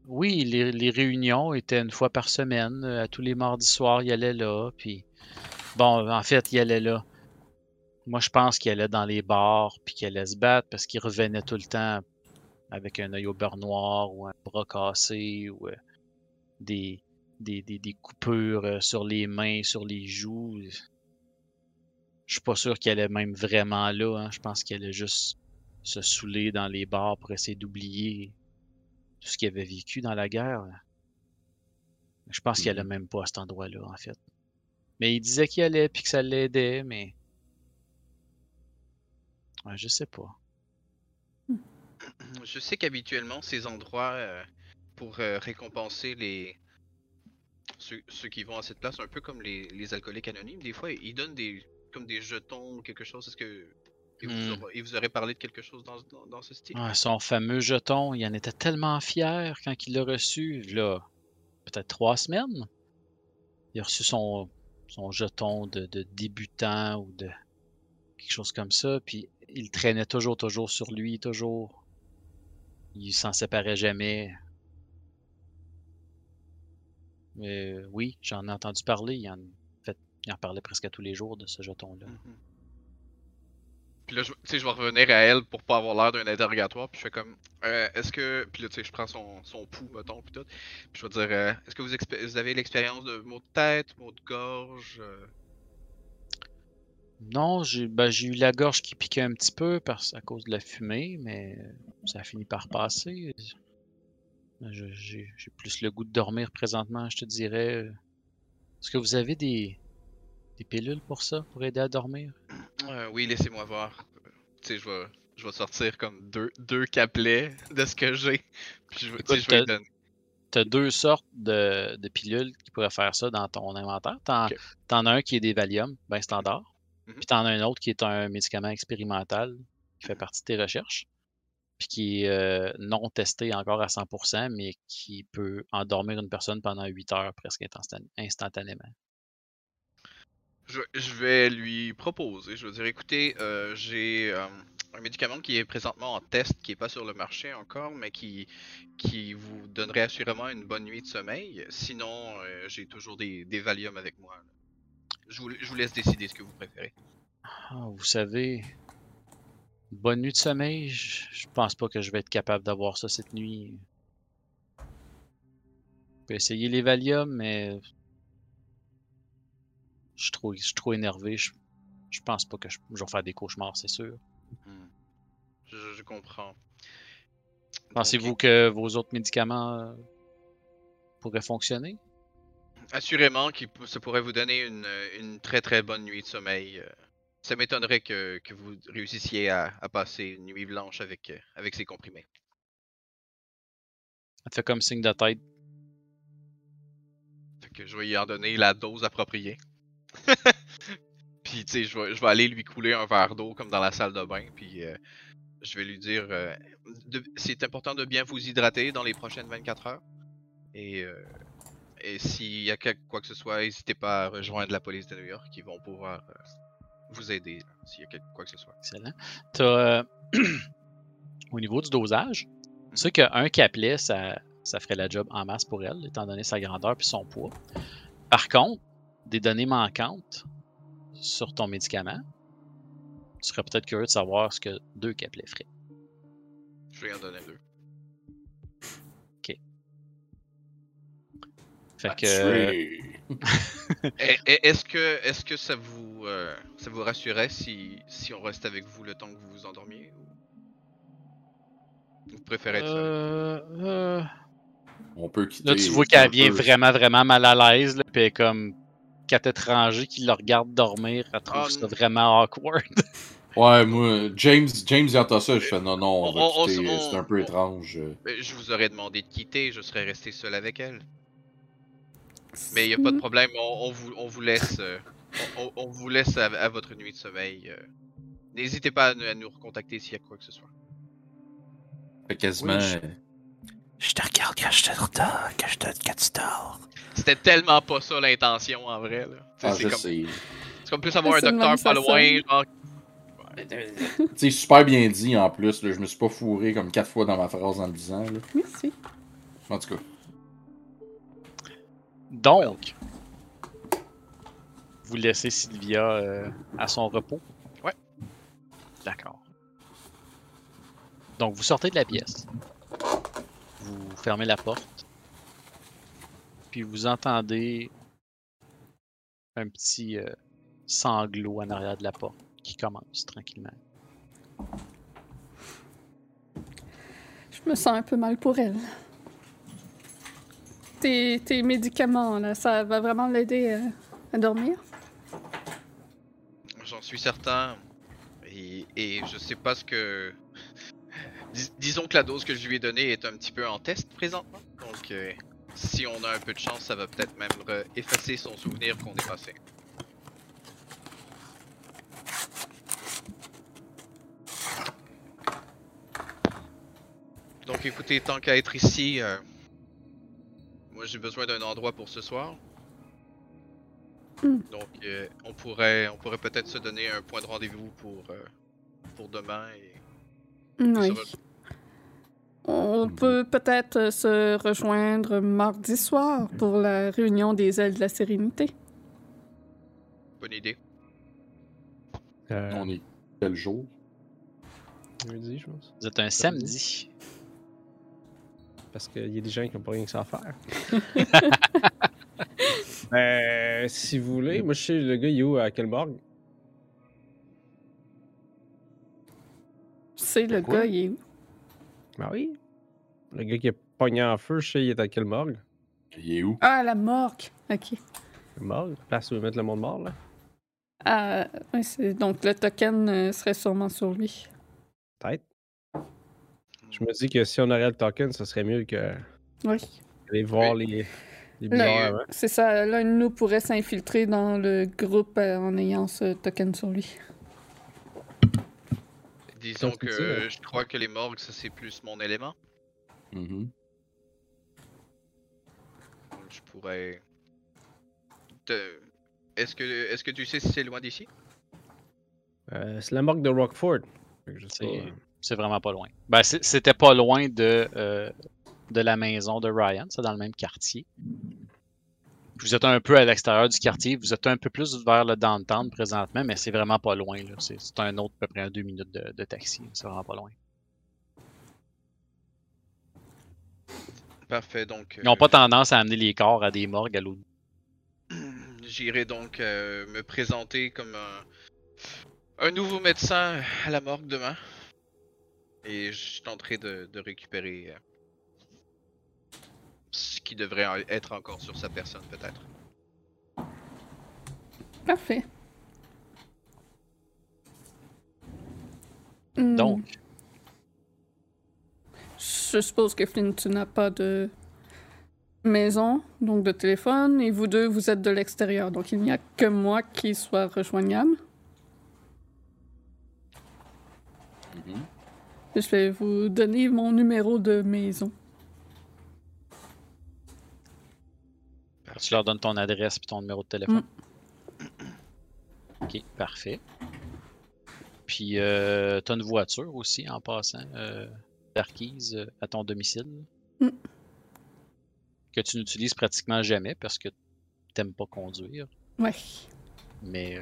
oui, les, les réunions étaient une fois par semaine. euh, À tous les mardis soirs, il allait là, puis bon, en fait, il allait là. Moi, je pense qu'il allait dans les bars, puis qu'il allait se battre parce qu'il revenait tout le temps avec un œil au beurre noir ou un bras cassé ou euh, des, des, des, des coupures euh, sur les mains, sur les joues. Je suis pas sûr qu'il allait même vraiment là. hein. Je pense qu'il allait juste se saouler dans les bars pour essayer d'oublier tout ce qu'il avait vécu dans la guerre. Je pense qu'il allait Mhm. même pas à cet endroit-là, en fait. Mais il disait qu'il allait puis que ça l'aidait, mais. Ouais, je sais pas. Je sais qu'habituellement, ces endroits, euh, pour euh, récompenser les ceux, ceux qui vont à cette place, un peu comme les, les alcooliques anonymes, des fois, ils donnent des comme des jetons ou quelque chose. Est-ce que il vous, Hmm. il vous aurait parlé de quelque chose dans, dans, dans ce style? Ouais, son fameux jeton, il en était tellement fier quand il l'a reçu, là, peut-être trois semaines. Il a reçu son, son jeton de, de débutant ou de quelque chose comme ça, puis il traînait toujours, toujours sur lui, toujours. Il s'en séparait jamais. Mais euh, oui, j'en ai entendu parler. Il en a fait Il en parlait presque à tous les jours de ce jeton-là. Mhm. Puis là, tu sais, je vais revenir à elle pour pas avoir l'air d'un interrogatoire. Puis je fais comme, euh, est-ce que. Puis là, tu sais, je prends son, son pouls, mettons, puis tout. Puis je vais dire, euh, est-ce que vous, avez l'expérience de maux de tête, maux de gorge euh? Non, j'ai ben, eu la gorge qui piquait un petit peu parce, à cause de la fumée, mais ça a fini par passer. J'ai plus le goût de dormir présentement, je te dirais. Est-ce que vous avez des, des pilules pour ça, pour aider à dormir? Euh, oui, laissez-moi voir. Tu sais, je vais, je vais sortir comme deux, deux capelets de ce que j'ai. Puis je, vais t'as- deux sortes de, de pilules qui pourraient faire ça dans ton inventaire. T'en Ok. t'en as un qui est des Valium, ben standard. Mhm. Puis t'en as un autre qui est un médicament expérimental qui fait partie de tes recherches. Puis qui est euh, non testé encore à 100%, mais qui peut endormir une personne pendant 8 heures presque instan- instantanément. Je, vais lui proposer. Je vais dire, écoutez, euh, j'ai euh, un médicament qui est présentement en test, qui est pas sur le marché encore, mais qui, qui vous donnerait assurément une bonne nuit de sommeil. Sinon, euh, j'ai toujours des, des Valium avec moi. Je vous, laisse décider ce que vous préférez. Ah, vous savez, bonne nuit de sommeil, je je pense pas que je vais être capable d'avoir ça cette nuit. Je peux essayer les Valium, mais je suis trop, je suis trop énervé. Je, je pense pas que je, je vais faire des cauchemars, c'est sûr. Hmm. Je, je comprends. Pensez-vous Donc, que vos autres médicaments euh, pourraient fonctionner? Assurément, qui ça pourrait vous donner une, une très très bonne nuit de sommeil. euh. Ça m'étonnerait que, que vous réussissiez à, à passer une nuit blanche avec, euh, avec ces comprimés. Elle fait comme signe de tête. Fait que je vais y en donner la dose appropriée. puis tu sais, je vais, aller lui couler un verre d'eau comme dans la salle de bain. Puis euh, je vais lui dire euh, c'est important de bien vous hydrater dans les prochaines 24 heures. Et, euh, s'il y a quoi que ce soit, n'hésitez pas à rejoindre la police de New York. Ils vont pouvoir euh, vous aider s'il y a quoi que ce soit. Excellent. Au niveau du dosage, tu sais qu'un capelet, ça, ça ferait la job en masse pour elle, étant donné sa grandeur et son poids. Par contre, des données manquantes sur ton médicament, tu serais peut-être curieux de savoir ce que deux capelets feraient. Je vais en donner deux. Fait Ah, que, euh, Et- et- Est-ce que, est-ce que ça vous, euh, ça vous rassurait si, si on reste avec vous le temps que vous vous endormiez ou... Vous préférez être seul? euh, euh, On peut quitter. là, tu vois qu'elle vient peu- vraiment, vraiment mal à l'aise, là, puis elle est comme quatre étrangers qui le regardent dormir, elle trouve Ah, ça vraiment awkward. Ouais, moi, James, James, il entend ça, je fais non, non, on va quitter, c'est un peu on- étrange. Je vous aurais demandé de quitter, je serais resté seul avec elle. Mais il a pas de problème, on, on vous, on vous laisse, euh, on, vous laisse à, à votre nuit de sommeil. euh. N'hésitez pas à, nous- à nous recontacter s'il y a quoi que ce soit. Fait quasiment. Oui, je- Je te regarde quand je te dors, quand, je te, quand tu dors. C'était tellement pas ça l'intention en vrai. là. Ah, c'est je comme, sais. c'est comme plus avoir un C'est le docteur pas loin, genre Tu sais, super bien dit en plus, là, je me suis pas fourré comme quatre fois dans ma phrase en le disant. Là. Merci. En tout cas. Donc, vous laissez Sylvia euh, à son repos? Ouais. D'accord. Donc, vous sortez de la pièce. Vous fermez la porte. Puis vous entendez un petit euh, sanglot en arrière de la porte qui commence tranquillement. Je me sens un peu mal pour elle. Tes, tes médicaments, là, ça va vraiment l'aider euh, à dormir? J'en suis certain. Et, et je sais pas ce que. Dis- disons que la dose que je lui ai donnée est un petit peu en test présentement. Donc, euh, si on a un peu de chance, ça va peut-être même effacer son souvenir qu'on est passé. Donc, écoutez, tant qu'à être ici, euh, moi j'ai besoin d'un endroit pour ce soir. Hmm. Donc, euh, on pourrait, on pourrait peut-être se donner un point de rendez-vous pour, euh, pour demain. Et... Oui. On peut peut-être euh, se rejoindre mardi soir pour la réunion des ailes de la sérénité. bonne idée. Euh, On est quel jour? jeudi, je pense. Vous êtes un samedi. Parce qu'il y a des gens qui n'ont pas rien que ça à faire. Euh, si vous voulez, moi je sais le gars il est où à Kelborg? C'est le Pourquoi? gars, il est où? Ben oui. Le gars qui est pogné en feu, je sais il est à Kelborg. Il est où? Ah, la morgue. Ok. La place où ils mettent le monde mort là? Ah, ouais, c'est- donc le token euh, serait sûrement sur lui. Peut-être. Je me dis que si on aurait le token, ça serait mieux que Oui. aller voir Oui. les, les Là, avant. C'est ça. L'un de nous pourrait s'infiltrer dans le groupe euh, en ayant ce token sur lui. Disons que je crois que les morgues, ça c'est plus mon élément. Mhm. Je pourrais. te- Est-ce que, est que tu sais si c'est loin d'ici? Euh, c'est la morgue de Rockford. Sais C'est vraiment pas loin. Ben, c'était pas loin de, euh, de la maison de Ryan, c'est dans le même quartier. Vous êtes un peu à l'extérieur du quartier, vous êtes un peu plus vers le downtown présentement, mais c'est vraiment pas loin. C'est c'est un autre, à peu près un deux minutes de, de taxi. C'est vraiment pas loin. Parfait, donc. Ils n'ont euh, pas tendance à amener les corps à des morgues à l'autre. J'irai donc euh, me présenter comme un, un nouveau médecin à la morgue demain. Et je tenterai de, de récupérer euh, ce qui devrait être encore sur sa personne, peut-être. Parfait. Hmm, Donc, Je suppose que Flynn, tu n'as pas de maison, donc de téléphone, et vous deux, vous êtes de l'extérieur, donc il n'y a que moi qui soit rejoignable. Mhm. Je vais vous donner mon numéro de maison. Tu leur donnes ton adresse et ton numéro de téléphone. Ok, parfait. Puis, euh, tu as une voiture aussi en passant, euh, d'Arquise euh, à ton domicile. Mm. Que tu n'utilises pratiquement jamais parce que t'aimes pas conduire. Ouais. Mais euh,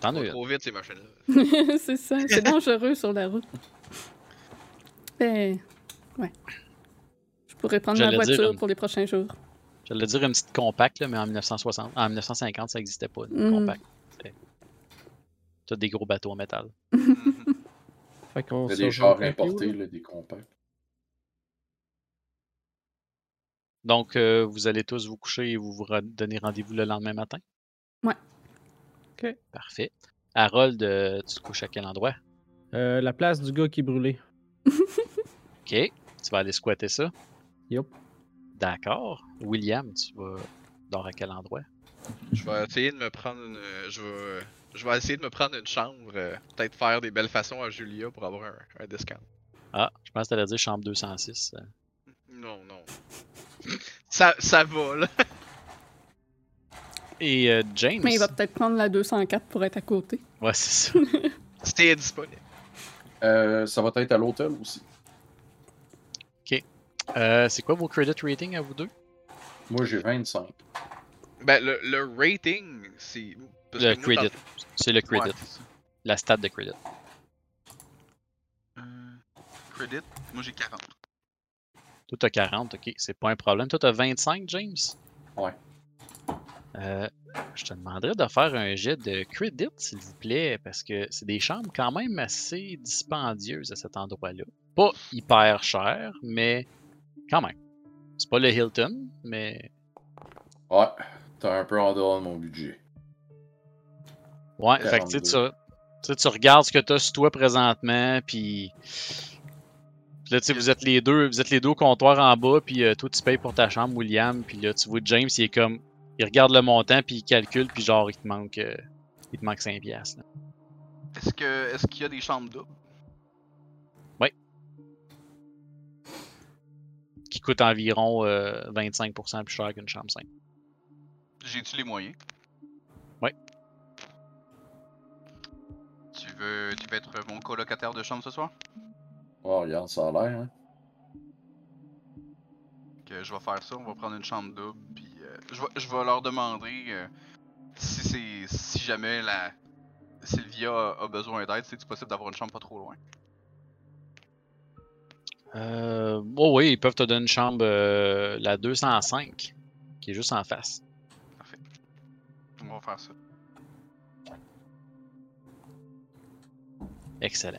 t'en as trop vite ces machines-là. c'est ça, c'est dangereux sur la route. Ben, ouais. Je pourrais prendre ma voiture une- pour les prochains jours. J'allais dire une petite compacte, là, mais en 1960, en 1950, ça n'existait pas, une Mm. compacte. T'as des gros bateaux en métal. Fait qu'on Il y a se des tranquille, importés, là. des compacts. Donc, euh, vous allez tous vous coucher et vous vous donner rendez-vous le lendemain matin? Ouais. Ok. Parfait. Harold, euh, tu te couches à quel endroit? Euh, la place du gars qui est brûlé. Ok. Tu vas aller squatter ça? Yup. D'accord. William, tu vas dormir à quel endroit? Je vais essayer de me prendre une. Je vais, je vais essayer de me prendre une chambre. euh, Peut-être faire des belles façons à Julia pour avoir un, un discount. Ah, je pense que t'allais dire chambre 206. euh. Non, non. ça, ça va, là. Et euh, James? Mais il va peut-être prendre la 204 pour être à côté. Ouais, c'est ça. C'était disponible. Euh, ça va être à l'hôtel aussi. Euh, c'est quoi vos credit rating à vous deux? Moi, j'ai 25. Ben, le, le rating, c'est. parce Le que moi, dans- credit. C'est le credit. Ouais, c'est ça. La stat de credit. Euh, credit, moi j'ai 40. Toi, t'as 40, ok, c'est pas un problème. Toi, t'as 25, James? Ouais. Euh, je te demanderais de faire un jet de credit, s'il vous plaît, parce que c'est des chambres quand même assez dispendieuses à cet endroit-là. Pas hyper cher, mais quand même. C'est pas le Hilton, mais Ouais, t'es un peu en dehors de mon budget. ouais, fait que tu sais, 42. tu, tu sais, tu regardes ce que t'as sur toi présentement, puis puis là, tu sais, vous êtes les deux, vous êtes les deux au comptoir en bas, puis euh, toi, tu payes pour ta chambre, William, puis là, tu vois James, il est comme, il regarde le montant, puis il calcule, puis genre, il te manque, euh, il te manque 5 piastres. Est-ce que est-ce qu'il y a des chambres doubles? Qui coûte environ euh, 25% plus cher qu'une chambre simple. J'ai-tu les moyens? Ouais. Tu veux, tu veux être mon colocataire de chambre ce soir? Oh, regarde, ça a l'air, hein. Que je vais faire ça, on va prendre une chambre double, puis euh, je, vais, je vais leur demander euh, si c'est si jamais la Sylvia a, a besoin d'aide, c'est possible d'avoir une chambre pas trop loin. Euh, oh oui, ils peuvent te donner une chambre, euh, la 205, qui est juste en face. On va faire ça. Excellent.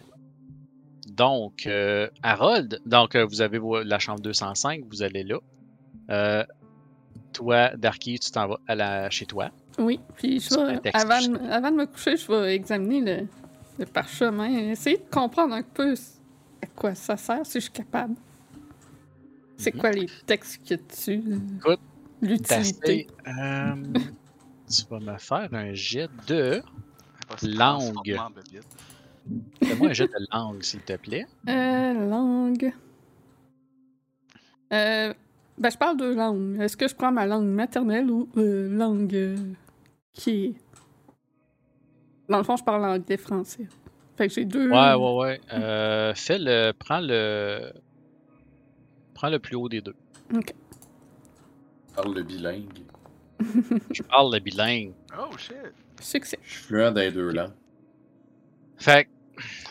Donc, euh, Harold, donc euh, vous avez la chambre 205, vous allez là. Euh, toi, Darky, tu t'en vas à la, chez toi. Oui, puis je vais, avant, avant de me coucher, je vais examiner le, le parchemin, essayer de comprendre un peu à quoi ça sert, si je suis capable? C'est Mhm. quoi les textes qu'il y a dessus? Écoute, L'utilité? Euh, tu vas me faire un jet de. Langue. Fais-moi un jet de langue, s'il te plaît. Euh, langue. Euh, ben, je parle de langue. Est-ce que je prends ma langue maternelle ou euh, langue euh, qui est. Dans le fond, je parle anglais-français. Fait que j'ai deux. Ouais, ouais, ouais. Euh, fais le. Prends le. Prends le plus haut des deux. Parle le bilingue. Je parle le bilingue. Oh shit! Succès. Je suis fluent les deux langues. Fait que,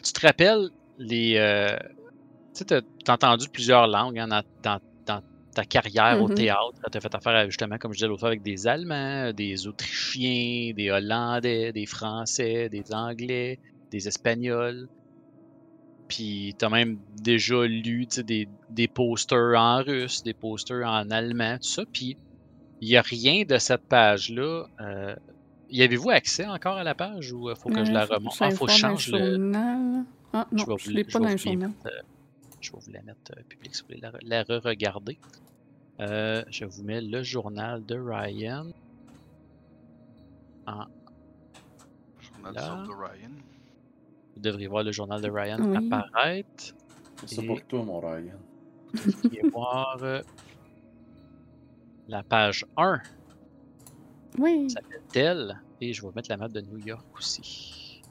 tu te rappelles les. euh, tu sais, t'as t'as entendu plusieurs langues hein, dans, dans- dans ta carrière au Mhm. théâtre. Tu as fait affaire, à- justement, comme je disais l'autre fois, avec des Allemands, des Autrichiens, des Hollandais, des Français, des Anglais, des Espagnols. Puis t'as même déjà lu des, des posters en russe, des posters en allemand, tout ça. Puis il n'y a rien de cette page-là. Euh, y avez-vous accès encore à la page ou euh, faut que je la Euh, remonte? je vais Ah, faut que le je change le journal. Ah, non, vais je vous l'ai les- pas vais dans le journal. mettre, euh, je vais vous la mettre euh, publique si vous voulez la, la re-regarder. Euh, je vous mets le journal de Ryan. En, Journal Là. sur de Ryan. Vous devriez voir le journal de Ryan Oui. apparaître. C'est ça Et- pour toi, mon Ryan. Vous devriez voir euh, la page 1 Oui. s'appelle telle. Et je vais vous mettre la map de New York aussi.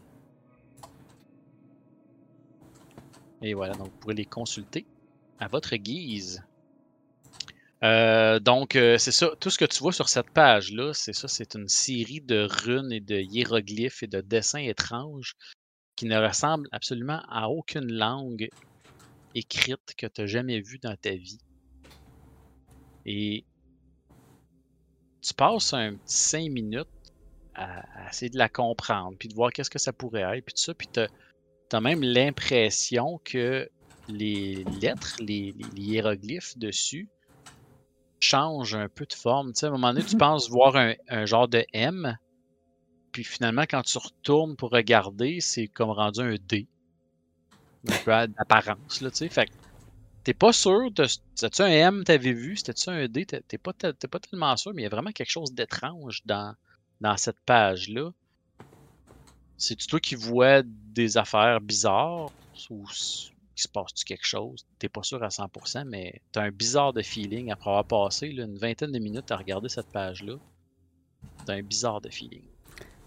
Et voilà, donc vous pourrez les consulter à votre guise. Euh, donc, euh, c'est ça. Tout ce que tu vois sur cette page-là, c'est ça. C'est une série de runes et de hiéroglyphes et de dessins étranges qui ne ressemblent absolument à aucune langue écrite que tu as jamais vue dans ta vie. Et tu passes un petit 5 minutes à, à essayer de la comprendre, puis de voir qu'est-ce que ça pourrait être, puis tout ça, puis t'as as même l'impression que les lettres, les, les- les hiéroglyphes dessus changent un peu de forme. Tu sais, à un moment donné, tu penses voir un, un genre de M, puis finalement, quand tu retournes pour regarder, c'est comme rendu un D. Un peu d'apparence, là, tu sais. Fait que t'es pas sûr, c'était-tu un M t'avais vu, c'était-tu un D, t'es pas, pas tellement sûr, mais il y a vraiment quelque chose d'étrange dans, dans cette page-là. C'est-tu toi qui vois des affaires bizarres ou il se passe-tu quelque chose? T'es pas sûr à 100%, mais t'as un bizarre de feeling après avoir passé une vingtaine de minutes à regarder cette page-là. T'as un bizarre de feeling.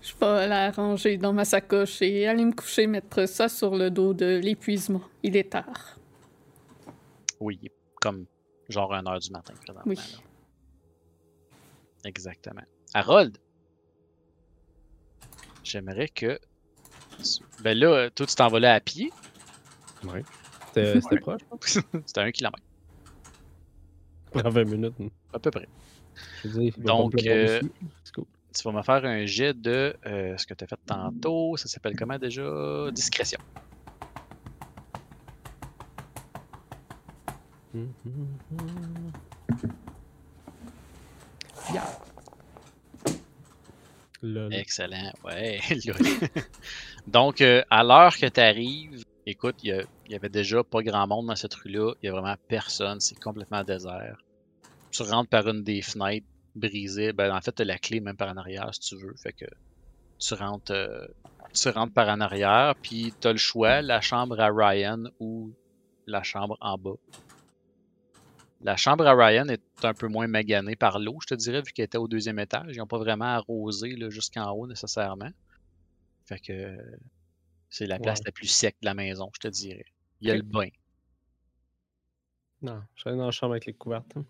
Je vais la ranger dans ma sacoche et aller me coucher, mettre ça sur le dos de l'épuisement. Il est tard. Oui, comme genre 1h du matin présentement. Oui. là. Exactement. Harold, j'aimerais que. Ben là, toi, tu t'en vas là à pied? Ouais. C'était c'était proche. C'était un kilomètre, prend 20 minutes. à peu près. Je veux dire, il va Donc, euh, cool. Tu vas me faire un jet de euh, ce que tu as fait tantôt. Ça s'appelle comment déjà? Discrétion. Lol. Excellent, ouais. Donc, euh, à l'heure que tu arrives, écoute, il y, y avait déjà pas grand monde dans cette rue-là. Il y a vraiment personne. C'est complètement désert. Tu rentres par une des fenêtres brisées. Ben, en fait, tu as la clé même par en arrière si tu veux. Fait que tu rentres, euh, tu rentres par en arrière, puis tu as le choix la chambre à Ryan ou la chambre en bas. La chambre à Ryan est un peu moins maganée par l'eau, je te dirais, vu qu'elle était au deuxième étage. Ils n'ont pas vraiment arrosé jusqu'en haut nécessairement. Fait que c'est la place Ouais. la plus sec de la maison, je te dirais. Il y a le bain. Non, je suis allé dans la chambre avec les couvertes. hein.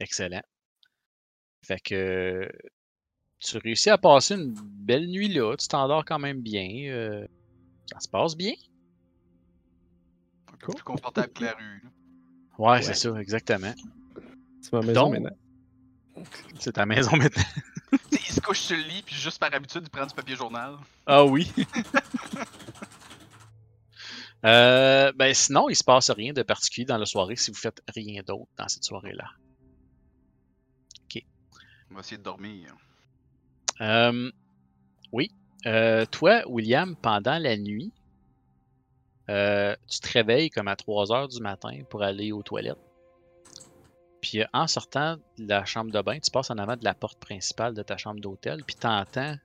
Excellent. Fait que tu réussis à passer une belle nuit là, tu t'endors quand même bien. euh, ça se passe bien. Plus confortable que la rue. Ouais, c'est ça, exactement. C'est ma maison Donc- maintenant. C'est ta maison maintenant. Il se couche sur le lit, puis juste par habitude, il prend du papier journal. Ah oui. Euh, ben sinon, il se passe rien de particulier dans la soirée si vous faites rien d'autre dans cette soirée-là. On va essayer de dormir. Euh, oui. Euh, toi, William, pendant la nuit, euh, tu te réveilles comme à 3 heures du matin pour aller aux toilettes. Puis en sortant de la chambre de bain, tu passes en avant de la porte principale de ta chambre d'hôtel, puis tu entends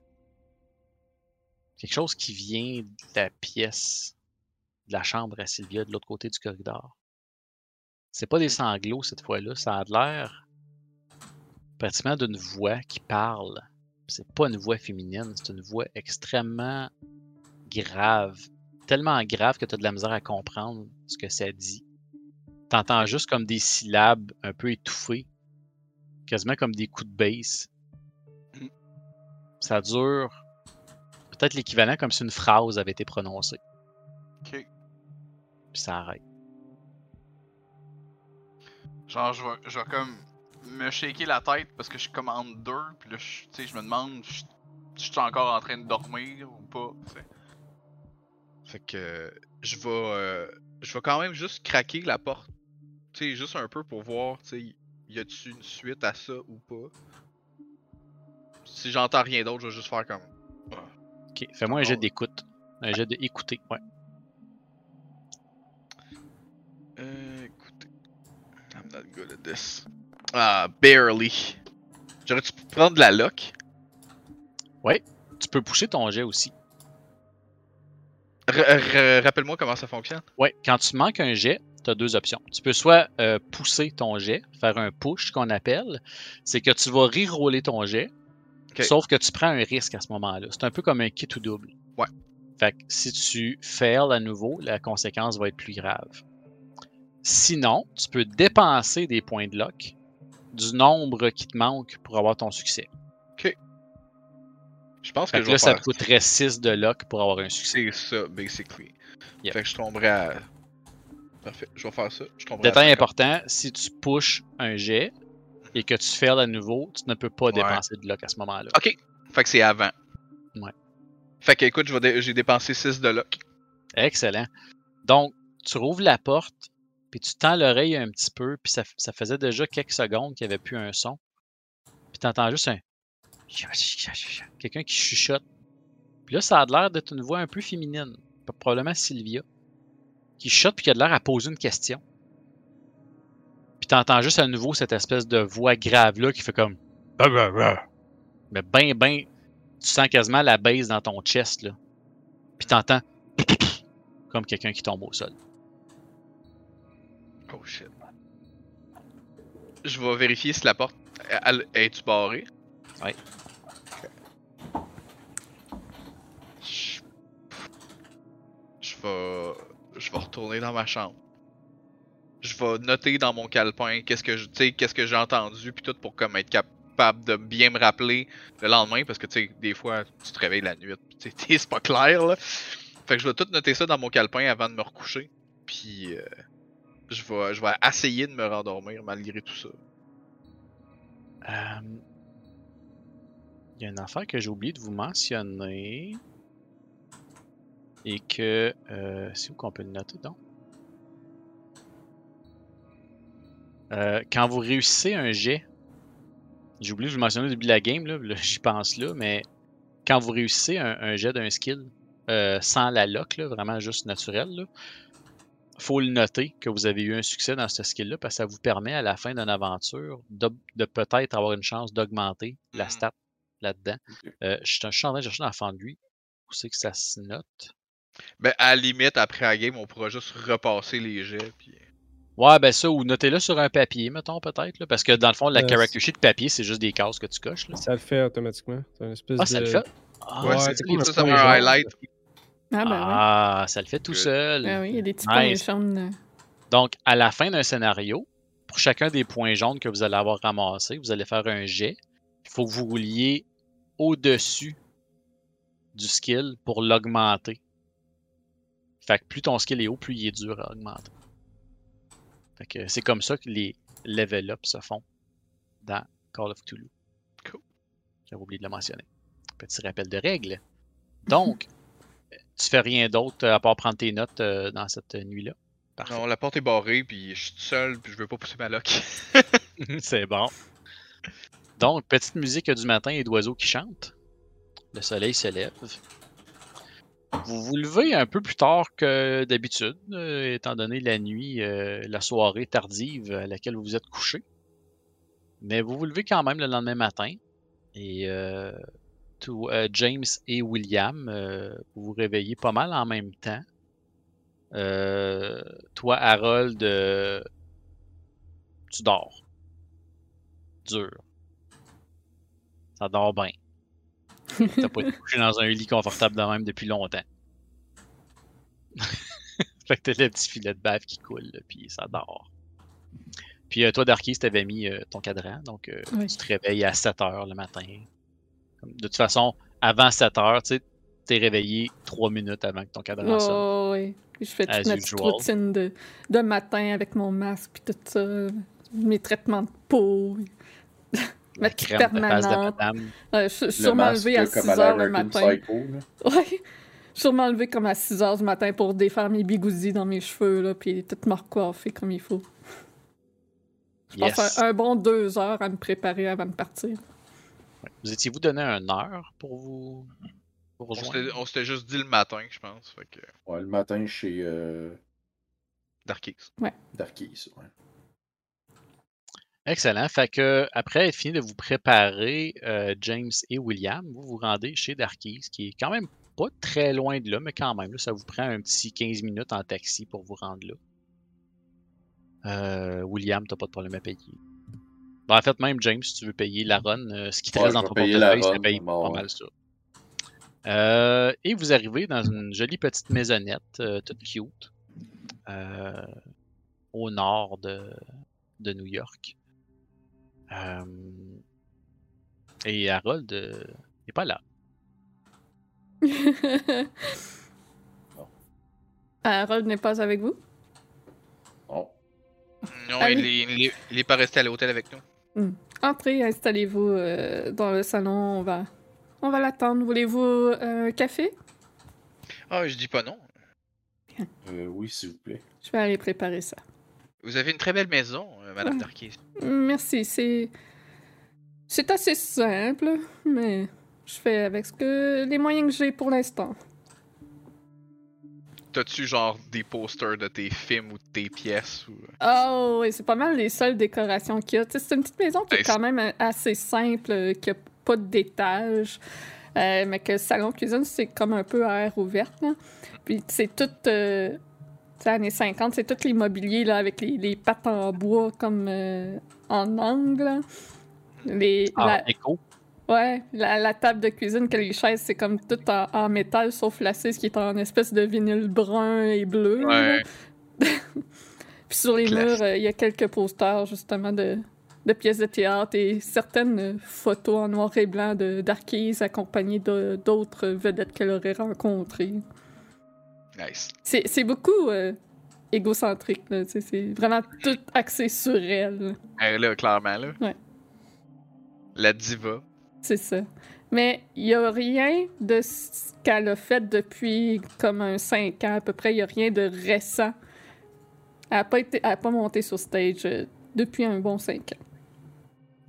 quelque chose qui vient de la pièce de la chambre à Sylvia de l'autre côté du corridor. C'est pas des sanglots cette fois-là, ça a l'air pratiquement d'une voix qui parle c'est pas une voix féminine, c'est une voix extrêmement grave. Tellement grave que tu as de la misère à comprendre ce que ça dit. T'entends juste comme des syllabes un peu étouffées, quasiment comme des coups de bass. Mm. Ça dure peut-être l'équivalent comme si une phrase avait été prononcée. Ok. Puis ça arrête. Genre, je vais, je vais comme me shaker la tête parce que je commande deux, puis là, je- tu sais, je me demande je je suis encore en train de dormir ou pas. tu sais. Fait que je vais, euh, je vais quand même juste craquer la porte, tu sais, juste un peu pour voir, tu sais, y a-tu une suite à ça ou pas. Si j'entends rien d'autre, je vais juste faire comme. Ok, fais-moi un jet d'écoute. Un jet d'écouter, ouais. Euh, écoutez. I'm not good at this. Ah, barely. J'aurais-tu pu prendre de la lock? Tu peux pousser ton jet aussi. Rappelle-moi comment ça fonctionne. Ouais, quand tu manques un jet, tu as deux options. Tu peux soit euh, pousser ton jet, faire un push qu'on appelle, c'est que tu vas reroller ton jet, sauf que tu prends un risque à ce moment-là. C'est un peu comme un kit ou double. Ouais. Fait que si tu fails à nouveau, la conséquence va être plus grave. Sinon, tu peux dépenser des points de lock du nombre qui te manque pour avoir ton succès. Je pense Fait que que je là, ça faire te coûterait 6 de lock pour avoir un succès. C'est ça, basically. Yep. Fait que je tomberai à. Parfait, je vais faire ça. Je tomberai Détail 50. important, si tu pushes un jet et que tu fails à nouveau, tu ne peux pas Ouais. dépenser de lock à ce moment-là. Ok. Fait que c'est avant. Ouais. Fait que écoute, dé- j'ai dépensé 6 de lock. Excellent. Donc, tu rouvres la porte, puis tu tends l'oreille un petit peu, puis ça, ça faisait déjà quelques secondes qu'il n'y avait plus un son. Puis tu entends juste un. Quelqu'un qui chuchote. Puis là, ça a l'air d'être une voix un peu féminine. Probablement Sylvia. Qui chuchote, puis qui a l'air à poser une question. Puis tu entends juste à nouveau cette espèce de voix grave-là qui fait comme. Mais ben, ben. Tu sens quasiment la base dans ton chest, là. Puis t'entends comme quelqu'un qui tombe au sol. Oh shit. Je vais vérifier si la porte. Elle, elle- est-tu barrée? Ouais. Je... je vais. Je vais retourner dans ma chambre. Je vais noter dans mon calepin qu'est-ce que je, tu sais, qu'est-ce que j'ai entendu puis tout pour comme être capable de bien me rappeler le lendemain parce que tu sais des fois tu te réveilles la nuit c'est pas clair là. Fait que je vais tout noter ça dans mon calepin avant de me recoucher puis euh, je vais je vais essayer de me rendormir malgré tout ça. Euh, Il y a une affaire que j'ai oublié de vous mentionner. Et que. Euh, c'est où qu'on peut le noter donc? Euh, quand vous réussissez un jet, j'ai oublié de vous mentionner au début de la game, là, j'y pense là, mais quand vous réussissez un, un jet d'un skill sans la lock, là, vraiment juste naturel, là, faut le noter que vous avez eu un succès dans ce skill-là parce que ça vous permet à la fin d'une aventure de, de peut-être avoir une chance d'augmenter la Mhm. stat là-dedans. Euh, je suis je suis en train de chercher dans la fendue où c'est que ça se note? Ben à la limite après la game on pourra juste repasser les jets puis Ouais, ben ça, ou notez-le sur un papier, mettons, peut-être. là, Parce que dans le fond, la Euh, character sheet papier, c'est juste des cases que tu coches. Là. Ça le fait automatiquement. C'est une espèce Ah, ça de... le fait? Ah, Ouais, c'est c'est ça, un ça highlight. Ah, ben ouais. Ah, ça le fait tout seul. Ah oui, il y a des petits points Nice. jaunes. euh. Donc, à la fin d'un scénario, pour chacun des points jaunes que vous allez avoir ramassés, vous allez faire un jet. Il faut que vous rouliez au-dessus du skill pour l'augmenter. Fait que plus ton skill est haut, plus il est dur à augmenter. Fait que c'est comme ça que les level up se font dans Call of Cthulhu. Cool. J'avais oublié de le mentionner. Petit rappel de règles. Donc, tu fais rien d'autre à part prendre tes notes euh, dans cette nuit-là. Parfait. Non, la porte est barrée, puis je suis tout seul, puis je veux pas pousser ma loc. c'est bon. Donc, petite musique du matin et d'oiseaux qui chantent. Le soleil se lève. Vous vous levez un peu plus tard que d'habitude, euh, étant donné la nuit, euh, la soirée tardive à laquelle vous vous êtes couché. Mais vous vous levez quand même le lendemain matin. Et euh, euh, James et William, euh, vous vous réveillez pas mal en même temps. Euh, toi, Harold, tu dors. Dur. Ça dort bien. T'as pas été couché dans un lit confortable de même depuis longtemps. fait que t'as le petit filet de bave qui coule, là, puis ça dort. Puis toi, Darky, t'avais mis ton cadran, donc Oui. tu te réveilles à 7 heures le matin. Comme- De toute façon, avant 7 heures, tu sais, t'es réveillé 3 minutes avant que ton cadran sonne. Oh, oui. Puis je fais toute ma petite usual. routine de, de matin avec mon masque, puis tout ça. Mes traitements de peau. ma crème de face de permanente. madame. Euh, je je suis sûrement levée à comme 6 à heures le matin. Ouais. Je suis sûrement levée comme à 6 heures du matin pour défaire mes bigoudis dans mes cheveux, là, puis tout me recoiffer comme il faut. Je Yes. passe un, un bon deux heures à me préparer avant de partir. Vous étiez-vous donné une heure pour vous pour rejoindre? s'était- on s'était juste dit le matin, je pense. Fait que. Ouais, le matin chez euh, Darkies. Darkies. Ouais. Excellent. Fait que après être fini de vous préparer, euh, James et William, vous vous rendez chez Darkies, qui est quand même pas très loin de là, mais quand même, là, ça vous prend un petit 15 minutes en taxi pour vous rendre là. Euh, William, t'as pas de problème à payer. Ben, en fait, même James, si tu veux payer la run, euh, ce qui te Ouais, reste dans ton payer la portefeuille, ça run, paye bon, pas ouais. mal ça. Euh, et vous arrivez dans une jolie petite maisonnette, euh, toute cute, euh, au nord de, de New York. Euh, et Harold euh, n'est pas là. Harold n'est pas avec vous? Non, Allez. il est, il, est, il est pas resté à l'hôtel avec nous. Entrez, installez-vous euh, dans le salon. On va, on va l'attendre. Voulez-vous euh, un café? Ah, je dis pas non. Euh, oui, s'il vous plaît. Je vais aller préparer ça. Vous avez une très belle maison, euh, Madame Ouais. Darkies. Merci, c'est. C'est assez simple, mais je fais avec ce que les moyens que j'ai pour l'instant. T'as-tu genre des posters de tes films ou de tes pièces ou... Oh, oui, c'est pas mal les seules décorations qu'il y a. C'est une petite maison qui est quand même euh, assez simple, euh, qui a pas d'étage, euh, mais que le salon-cuisine, c'est comme un peu à air ouverte. là. Puis c'est tout. Euh, tu sais, années 50, c'est tout l'immobilier là, avec les, les pattes en bois comme euh, en angle. là. Les, Ah, la- écho. Ouais, la, la table de cuisine, que les chaises, c'est comme tout en, en métal, sauf l'assise qui est en espèce de vinyle brun et bleu. Ouais. Puis sur les Classe. murs, euh, il y a quelques posters, justement, de, de pièces de théâtre et certaines photos en noir et blanc de d'Arquise accompagnées d'autres vedettes qu'elle aurait rencontrées. Nice. C'est beaucoup euh, égocentrique, c'est vraiment tout axé sur elle. Euh, là, clairement, là. Ouais. La diva. C'est ça. Mais il n'y a rien de ce qu'elle a fait depuis comme un 5 ans à peu près. Il n'y a rien de récent. Elle n'a pas, été- elle a pas monté sur stage euh, depuis un bon 5 ans.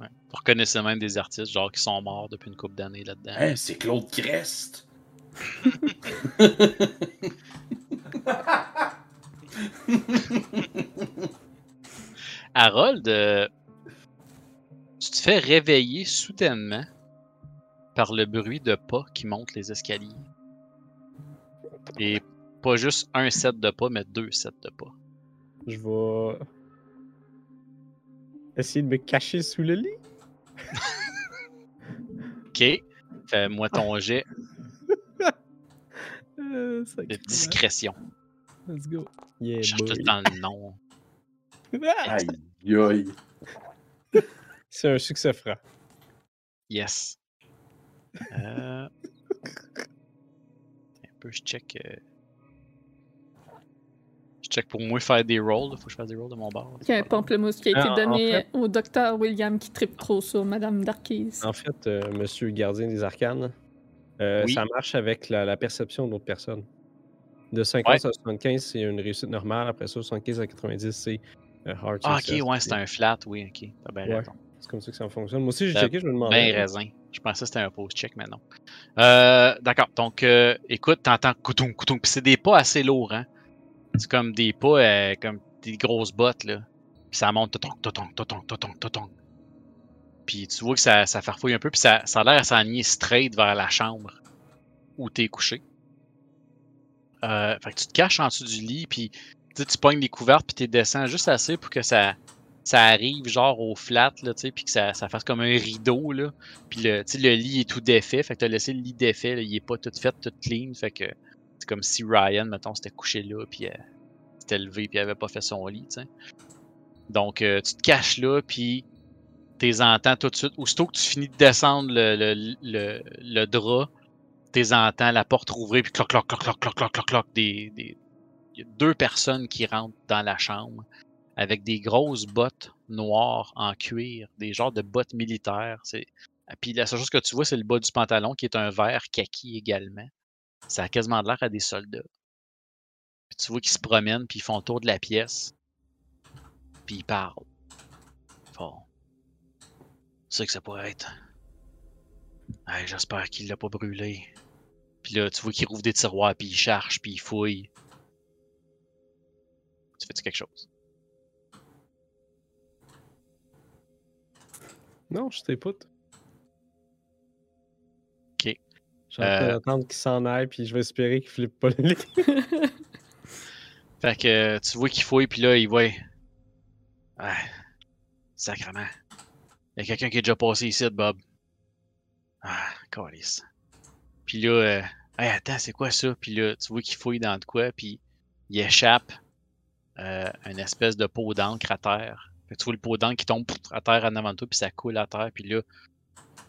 Ouais. Vous reconnaissez même des artistes genre qui sont morts depuis une couple d'années là-dedans. C'est Claude Crest. Harold, euh, tu te fais réveiller soudainement par le bruit de pas qui montent les escaliers. Et pas juste un set de pas, mais deux sets de pas. Je vais. Essayer de me cacher sous le lit. Ok. Fais-moi ton jet Euh, de discrétion. Let's go. Yeah, Je cherche tout le temps le nom. Ah, Aïe, aïe. C'est un succès franc. Yes. Euh... Un peu, je check. euh, Je check pour moi faire des rolls. Faut que je fasse des rolls de mon bord. Il y a un pamplemousse qui a été Ah, en donné fait- au docteur William qui tripe trop sur Madame Darkise. En fait, euh, monsieur le gardien des arcanes, euh, Oui. ça marche avec la, la perception d'autres personnes. De 50 à 75, c'est une réussite normale. Après ça, 75 à 90, c'est hard Ah, ok, ouais, c'est un flat, oui, ok. T'as bien Ouais. raison. C'est comme ça que ça fonctionne. Moi aussi, j'ai checké, je me demandais. Ben raison. Je pensais que c'était un post-check, mais non. Euh, D'accord. Donc, euh, écoute, t'entends coutoum, coutoum. Puis c'est des pas assez lourds, hein. C'est comme des pas, euh, comme des grosses bottes, là. Puis ça monte, totong, totong, totong, totong, totong. Puis tu vois que ça, ça farfouille un peu, puis ça, ça a l'air à s'enligner straight vers la chambre où t'es couché. Euh, fait que tu te caches en dessous du lit, puis tu pognes les couvertes, puis tu descends juste assez pour que ça, ça arrive genre au flat, là, tu sais, puis que ça, ça fasse comme un rideau, là. Puis le, le lit est tout défait, fait que t'as laissé le lit défait, il est pas tout fait, tout clean, fait que c'est comme si Ryan, mettons, s'était couché là, puis euh, s'était levé, puis il avait pas fait son lit, tu sais. Donc, euh, tu te caches là, puis t'es entends tout de suite. Aussitôt que tu finis de descendre le, le, le, drap, t'es entends la porte rouvrir, puis cloc, cloc, cloc, cloc, cloc, cloc, cloc, cloc, des, des... Deux personnes qui rentrent dans la chambre avec des grosses bottes noires en cuir, des genres de bottes militaires. C'est... Puis la seule chose que tu vois, c'est le bas du pantalon qui est un vert kaki également. Ça a quasiment l'air à des soldats. Puis tu vois qu'ils se promènent, puis ils font le tour de la pièce. Puis ils parlent. Bon. C'est que ça pourrait être. J'espère qu'il l'a pas brûlé. Puis là, tu vois qu'il rouvre des tiroirs, puis il cherche, puis il fouille. Tu fais-tu quelque chose? Non, je t'écoute. Ok. En train Euh. d'attendre qu'il s'en aille, puis je vais espérer qu'il flippe pas le lit. Fait que tu vois qu'il fouille, puis là, il voit. Ah, sacrement. Il y a quelqu'un qui est déjà passé ici, Bob. Ah, calice. Puis là, euh, hey, attends, c'est quoi ça? Puis là, tu vois qu'il fouille dans de quoi, puis il échappe euh, une espèce de pot d'encre à terre. Tu vois le pot d'encre qui tombe à terre en avant de toi, puis ça coule à terre, puis là,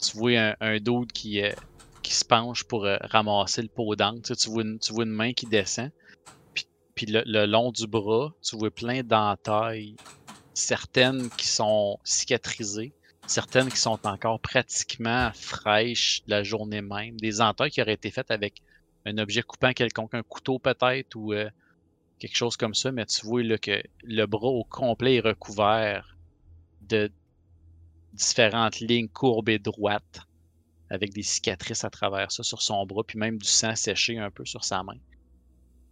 tu vois un, un qui, euh, qui se penche pour euh, ramasser le pot d'encre. Tu, vois une, tu vois une main qui descend. Puis, puis le, long du bras, tu vois plein d'entailles. Certaines qui sont cicatrisées, certaines qui sont encore pratiquement fraîches la journée même. Des entailles qui auraient été faites avec un objet coupant quelconque, un couteau peut-être, ou euh, quelque chose comme ça, mais tu vois là, que le bras au complet est recouvert de différentes lignes courbes et droites avec des cicatrices à travers ça sur son bras, puis même du sang séché un peu sur sa main.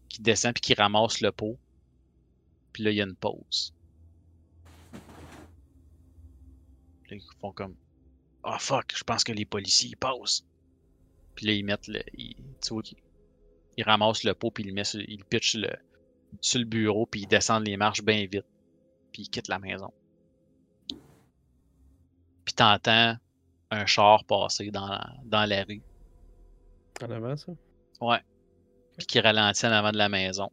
Qui descend puis qui ramasse le pot. Puis là, il y a une pause. Là, ils font comme Ah fuck, je pense que les policiers ils passent. Puis là, ils mettent le. ils- tu vois qu'ils ils ramassent le pot puis ils ils pitchent le, sur le bureau puis ils descendent les marches bien vite. Puis ils quittent la maison. Puis t'entends un char passer dans la, dans la rue. En avant, ça? Ouais. Puis qui ralentit en avant de la maison.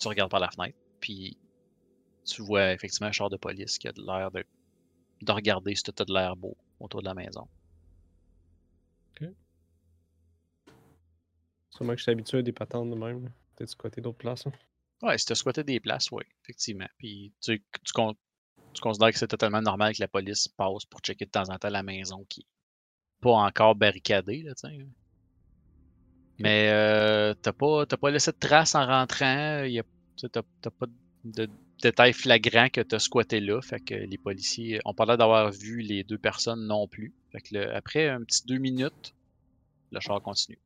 Tu regardes par la fenêtre, puis tu vois effectivement un char de police qui a de l'air de, de regarder si tout a de l'air beau autour de la maison. Sûrement que je suis habitué à des patentes de même. Peut-être côté d'autres places. hein. Ouais, si tu as squatté des places, oui, effectivement. Puis tu, tu, con- tu considères que c'est totalement normal que la police passe pour checker de temps en temps la maison qui n'est pas encore barricadée, là, tu sais. Mais euh, t'as pas, pas laissé de traces en rentrant. T'as pas de détails flagrants que t'as squatté là. Fait que les policiers ont pas l'air d'avoir vu les deux personnes non plus. Fait que le- après un petit deux minutes, le char continue.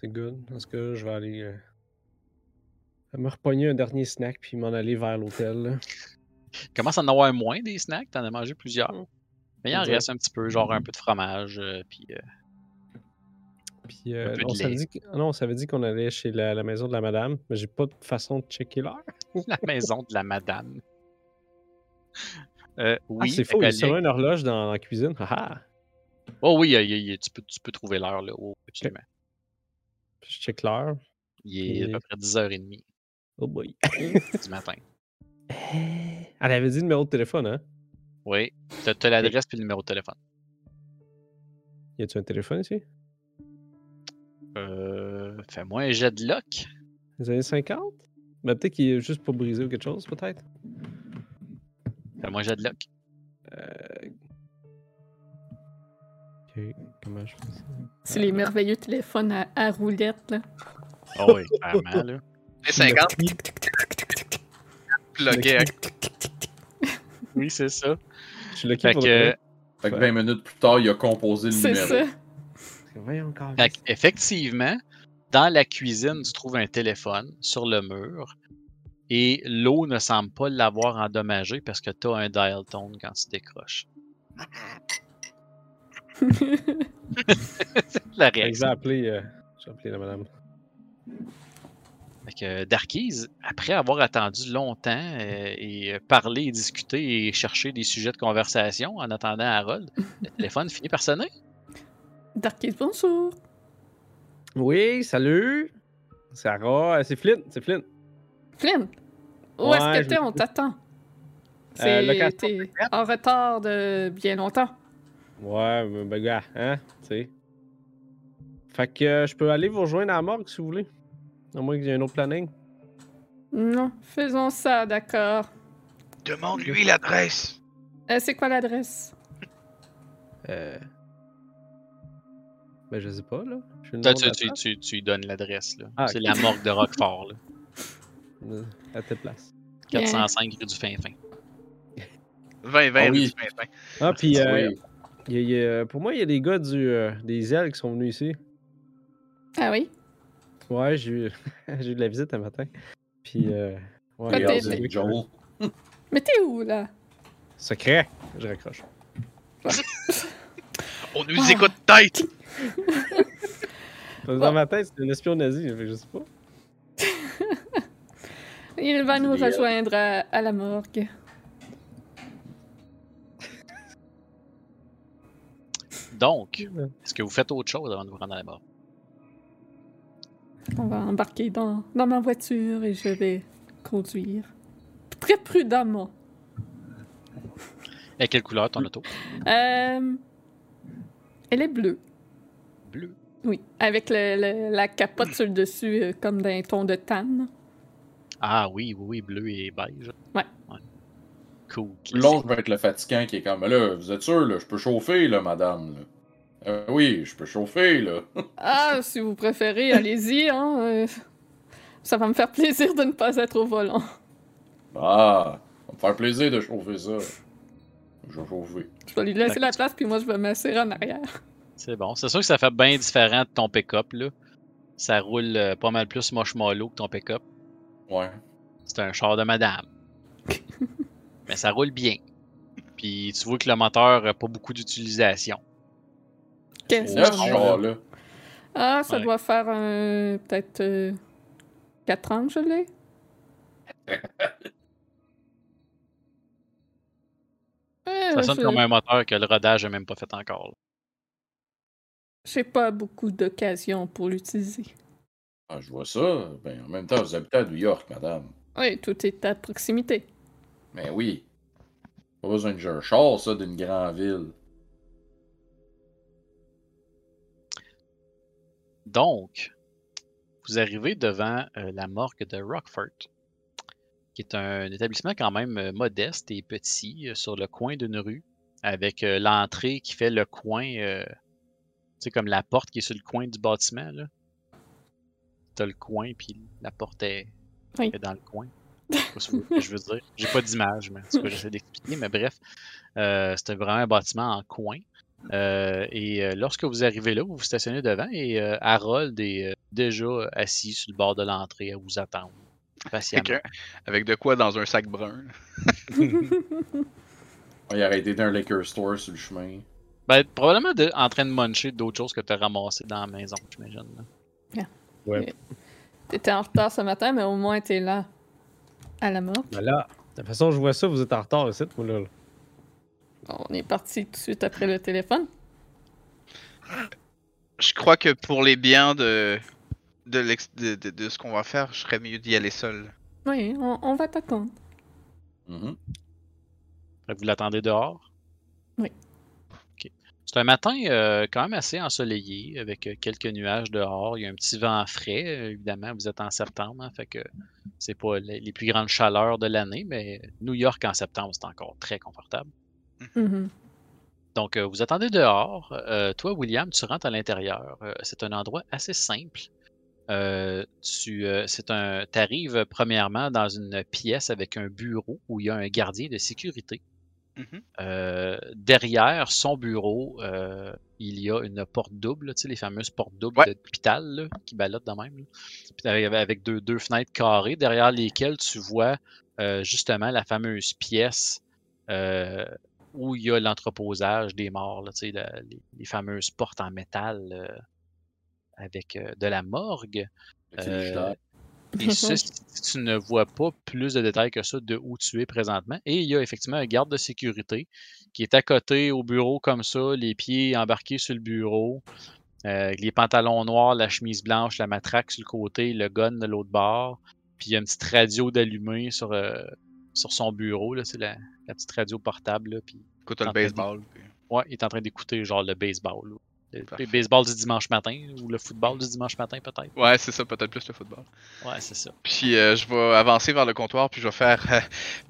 C'est good. Dans ce cas, je vais aller euh, me repogner un dernier snack puis m'en aller vers l'hôtel. commence à en avoir moins des snacks, t'en as mangé plusieurs. Mais il en Exact. reste un petit peu, genre un peu de fromage, euh, puis euh, Puis euh, on s'avait dit que- non, on s'avait dit qu'on allait chez la, la maison de la madame, mais j'ai pas de façon de checker l'heure. la maison de la madame. Euh, oui, ah, c'est faux, il y a sûrement une horloge dans la cuisine. Ah, ah. Oh oui, il y a- il y a- il y a- tu, peux, tu peux trouver l'heure, là. Oh, absolument. Puis je check l'heure. Il est à peu près 10h30 Oh boy. du matin. Elle avait dit le numéro de téléphone, hein? Oui. T'as l'adresse puis le numéro de téléphone. Y a-tu un téléphone ici? Euh, Fais-moi un jet de lock. Les années 50? Ben, peut-être qu'il est juste pour briser ou quelque chose, peut-être. Fais-moi un jet de lock. Euh... Ok, comment je fais ça? C'est les merveilleux téléphones à, à roulette, là. Oh oui, clairement, là. Les 50 Le plugués. Oui, c'est ça. Je suis lucky Fait pour que, Fait que 20 minutes plus tard, il a composé le C'est numéro. ça. fait que, effectivement, dans la cuisine, tu trouves un téléphone sur le mur et l'eau ne semble pas l'avoir endommagé parce que tu as un dial tone quand tu décroches. la Fait que Je réaction. vais appeler, euh, je vais appeler la madame. Fait que Darkies, après avoir attendu longtemps euh, et euh, parlé et discuté et cherché des sujets de conversation en attendant Harold, le téléphone finit par sonner. Darkies, bonjour. Oui, salut! Sarah, euh, c'est Flynn, c'est Flynn. Flynn, où Ouais, est-ce que je t'es? me- On t'attend. Euh, C'est t'es en retard de bien longtemps. Ouais, ben, gars, hein, tu sais. Fait que euh, je peux aller vous rejoindre à la morgue si vous voulez. À moins qu'il y ait un autre planning. Non, faisons ça, d'accord. Demande-lui l'adresse. Euh, c'est quoi l'adresse? Euh... Ben je sais pas, là. Je suis le Toi, tu, tu- tu- tu lui donnes l'adresse. là. Ah, C'est la morgue de Roquefort. Là. Euh, À telle place. 405 rue du Fin-Fin. 20, 20, Ah oui. rue du Fin-Fin. Ah, puis euh, Oui. Il y a- il y a- pour moi, il y a des gars du, euh, des ailes qui sont venus ici. Ah oui? Ouais, j'ai eu, j'ai eu de la visite un matin. Puis, euh, ouais, Joel. Mais t'es où, là? Secret. Je raccroche. On nous Ah. écoute tête. Dans ma tête, c'est un espion nazi, je sais pas. Il va nous rejoindre à, à la morgue. Donc, est-ce que vous faites autre chose avant de vous rendre à la mort? On va embarquer dans, dans ma voiture et je vais conduire. Très prudemment. Et quelle couleur ton auto? Euh, elle est bleue. Bleu. Oui, avec le- le- la capote sur le dessus, euh, comme d'un ton de tan. Ah oui, oui, oui, bleu et beige. Ouais. Cool. L'autre va être le fatigant qui est comme là, vous êtes sûr, là, je peux chauffer, là, madame. Là. Euh, oui, je peux chauffer, là. Ah, si vous préférez, allez-y. Hein, euh, ça va me faire plaisir de ne pas être au volant. Ah, ça va me faire plaisir de chauffer ça. Je vais chauffer. Je vais lui laisser la place, puis moi, je vais m'asseoir en arrière. C'est bon. C'est sûr que ça fait bien différent de ton pick-up, là. Ça roule euh, pas mal plus moche-mollo que ton pick-up. Ouais. C'est un char de madame. Mais ça roule bien. Puis tu vois que le moteur n'a pas beaucoup d'utilisation. Qu'est-ce Neuf, que- genre-là. Ah, ça Ouais. doit faire un- peut-être 4 ans que je l'ai. Euh, Ça sonne comme un moteur que le rodage n'a même pas fait encore. là. J'ai pas beaucoup d'occasions pour l'utiliser. Ah, je vois ça. Ben, en même temps, vous habitez à New York, madame. Oui, tout est à proximité. Ben oui. Pas besoin de un char, ça, d'une grande ville. Donc, vous arrivez devant euh, la morgue de Rockford, qui est un établissement quand même euh, modeste et petit euh, sur le coin d'une rue, avec euh, l'entrée qui fait le coin, euh, tu sais, comme la porte qui est sur le coin du bâtiment. là. T'as le coin, puis la porte est, Oui. est dans le coin. Je veux dire. J'ai pas d'image, mais c'est ce que j'essaie d'expliquer. Mais bref, euh, c'était vraiment un bâtiment en coin. Euh, et euh, lorsque vous arrivez là, vous vous stationnez devant et euh, Harold est euh, déjà assis sur le bord de l'entrée à vous attendre. Patiemment. Avec de quoi dans un sac brun. Il a arrêté d'un liquor store sur le chemin. Ben, probablement de- en train de muncher d'autres choses que tu as ramassées dans la maison, j'imagine. là. Ouais. T'étais en retard ce matin, mais au moins t'es là. À la morgue. Ben là, de toute façon, je vois ça, vous êtes en retard ici, moi, là. On est parti tout de suite après le téléphone. Je crois que pour les biens de de, l'ex- de, de- de ce qu'on va faire, je serais mieux d'y aller seul. Oui, on, on va t'attendre. Mhm. Fait que vous l'attendez dehors? Oui. C'est un matin euh, quand même assez ensoleillé, avec euh, quelques nuages dehors. Il y a un petit vent frais, euh, évidemment. Vous êtes en septembre, hein, fait que c'est pas les, les plus grandes chaleurs de l'année, mais New York en septembre, c'est encore très confortable. Mhm. Donc, euh, vous attendez dehors. Euh, toi, William, tu rentres à l'intérieur. Euh, c'est un endroit assez simple. Euh, tu euh, c'est un, arrives premièrement dans une pièce avec un bureau où il y a un gardien de sécurité. Mhm. Euh, derrière son bureau, euh, il y a une porte double, tu sais, les fameuses portes doubles Ouais. d'hôpital là, qui ballottent de même. là. Puis avec, avec deux, deux fenêtres carrées, derrière lesquelles tu vois euh, justement la fameuse pièce euh, où il y a l'entreposage des morts, là, tu sais, la- les, les fameuses portes en métal euh, avec euh, de la morgue. Et ça, si tu ne vois pas plus de détails que ça de où tu es présentement. Et il y a effectivement un garde de sécurité qui est à côté au bureau comme ça, les pieds embarqués sur le bureau, euh, les pantalons noirs, la chemise blanche, la matraque sur le côté, le gun de l'autre bord. Puis il y a une petite radio d'allumé sur, euh, sur son bureau. là, C'est la, la petite radio portable. Là, puis, Écoute, le baseball. puis- ouais, il est en train d'écouter genre le baseball. là. Le, Parfait. baseball du dimanche matin ou le football du dimanche matin peut-être? Ouais, c'est ça, peut-être plus le football. Ouais, c'est ça. Puis euh, je vais avancer vers le comptoir, puis je vais faire euh,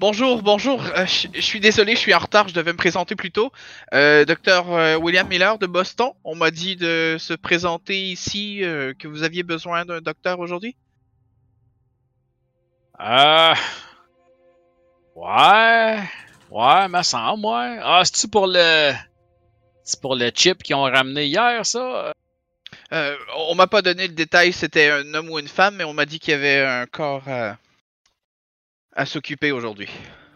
Bonjour, bonjour, euh, je suis désolé, je suis en retard, je devais me présenter plus tôt. Docteur William Miller de Boston, on m'a dit de se présenter ici, que vous aviez besoin d'un docteur aujourd'hui. Euh. Ouais. Ouais, me semble, ouais. Ah, c'est-tu pour le. C'est pour le chip qu'ils ont ramené hier, ça? Euh, on m'a pas donné le détail, c'était un homme ou une femme, mais on m'a dit qu'il y avait un corps à, à s'occuper aujourd'hui.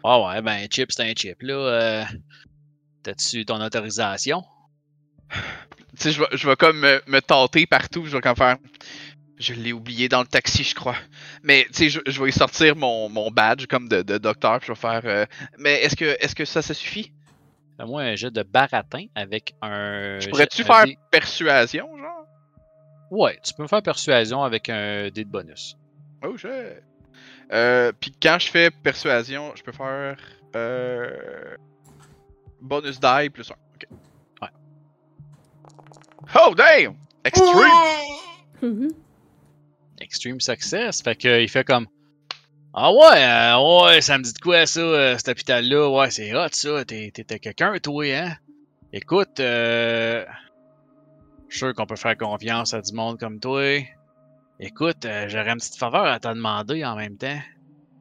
Ah ouais, ben, chip, c'est un chip, là. Euh, T'as-tu ton autorisation? Tu sais, je vais, je vais comme me, me tâter partout, je vais comme faire. Je l'ai oublié dans le taxi, je crois. Mais tu sais, je, je vais y sortir mon, mon badge comme de, de docteur, puis je vais faire. euh, Mais est-ce que, est-ce que ça, ça suffit? Fais-moi un jet de baratin avec un. Je pourrais-tu un faire dé- persuasion, genre? Ouais, tu peux me faire persuasion avec un dé de bonus. Oh, je. Euh, puis quand je fais persuasion, je peux faire. Euh, bonus die plus 1. Ok. Ouais. Oh, damn! Extreme! Mhm. Extreme Success. Fait que il fait comme. Ah ouais, euh, ouais, ça me dit de quoi ça, euh, cet hôpital-là? Ouais, c'est hot ça. T'es- T'étais quelqu'un, toi, hein? Écoute, euh. Je suis sûr qu'on peut faire confiance à du monde comme toi. Écoute, euh, j'aurais une petite faveur à te demander en même temps.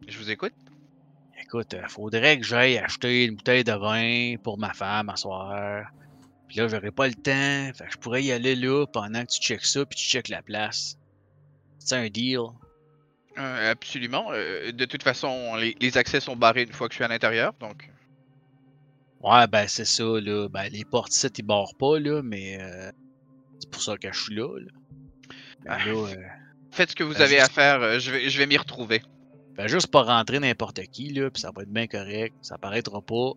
Je vous écoute. Écoute, euh, faudrait que j'aille acheter une bouteille de vin pour ma femme à soir. Puis là, j'aurais pas le temps. Fait que je pourrais y aller là pendant que tu checkes ça puis tu checkes la place. C'est un deal. Euh, absolument. Euh, de toute façon, les, les accès sont barrés une fois que je suis à l'intérieur, donc. Ouais, ben c'est ça, là. Ben les portes ici, ils barrent pas, là, mais euh, c'est pour ça que je suis là, là. Ben Ah. là, euh, Faites ce que vous Ben, avez juste- à faire, je vais, je vais m'y retrouver. ben juste pas rentrer n'importe qui, là, puis ça va être bien correct, ça paraîtra pas.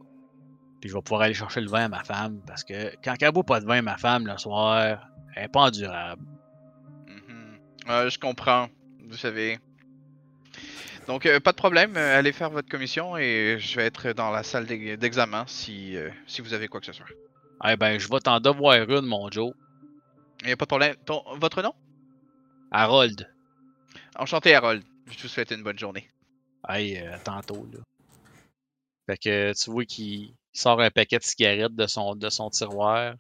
Puis je vais pouvoir aller chercher le vin à ma femme, parce que quand elle boit pas de vin, ma femme, le soir, elle est pas endurable. Mhm. Euh, je comprends, vous savez. Donc, euh, pas de problème, euh, allez faire votre commission et je vais être dans la salle d'ex- d'examen si, euh, si vous avez quoi que ce soit. Eh ben, je vais t'en devoir une, mon Joe. Il a pas de problème. Ton, votre nom? Harold. Enchanté, Harold. Je vous souhaite une bonne journée. Hey, euh, tantôt, là. Fait que tu vois qu'il sort un paquet de cigarettes de son, de son tiroir.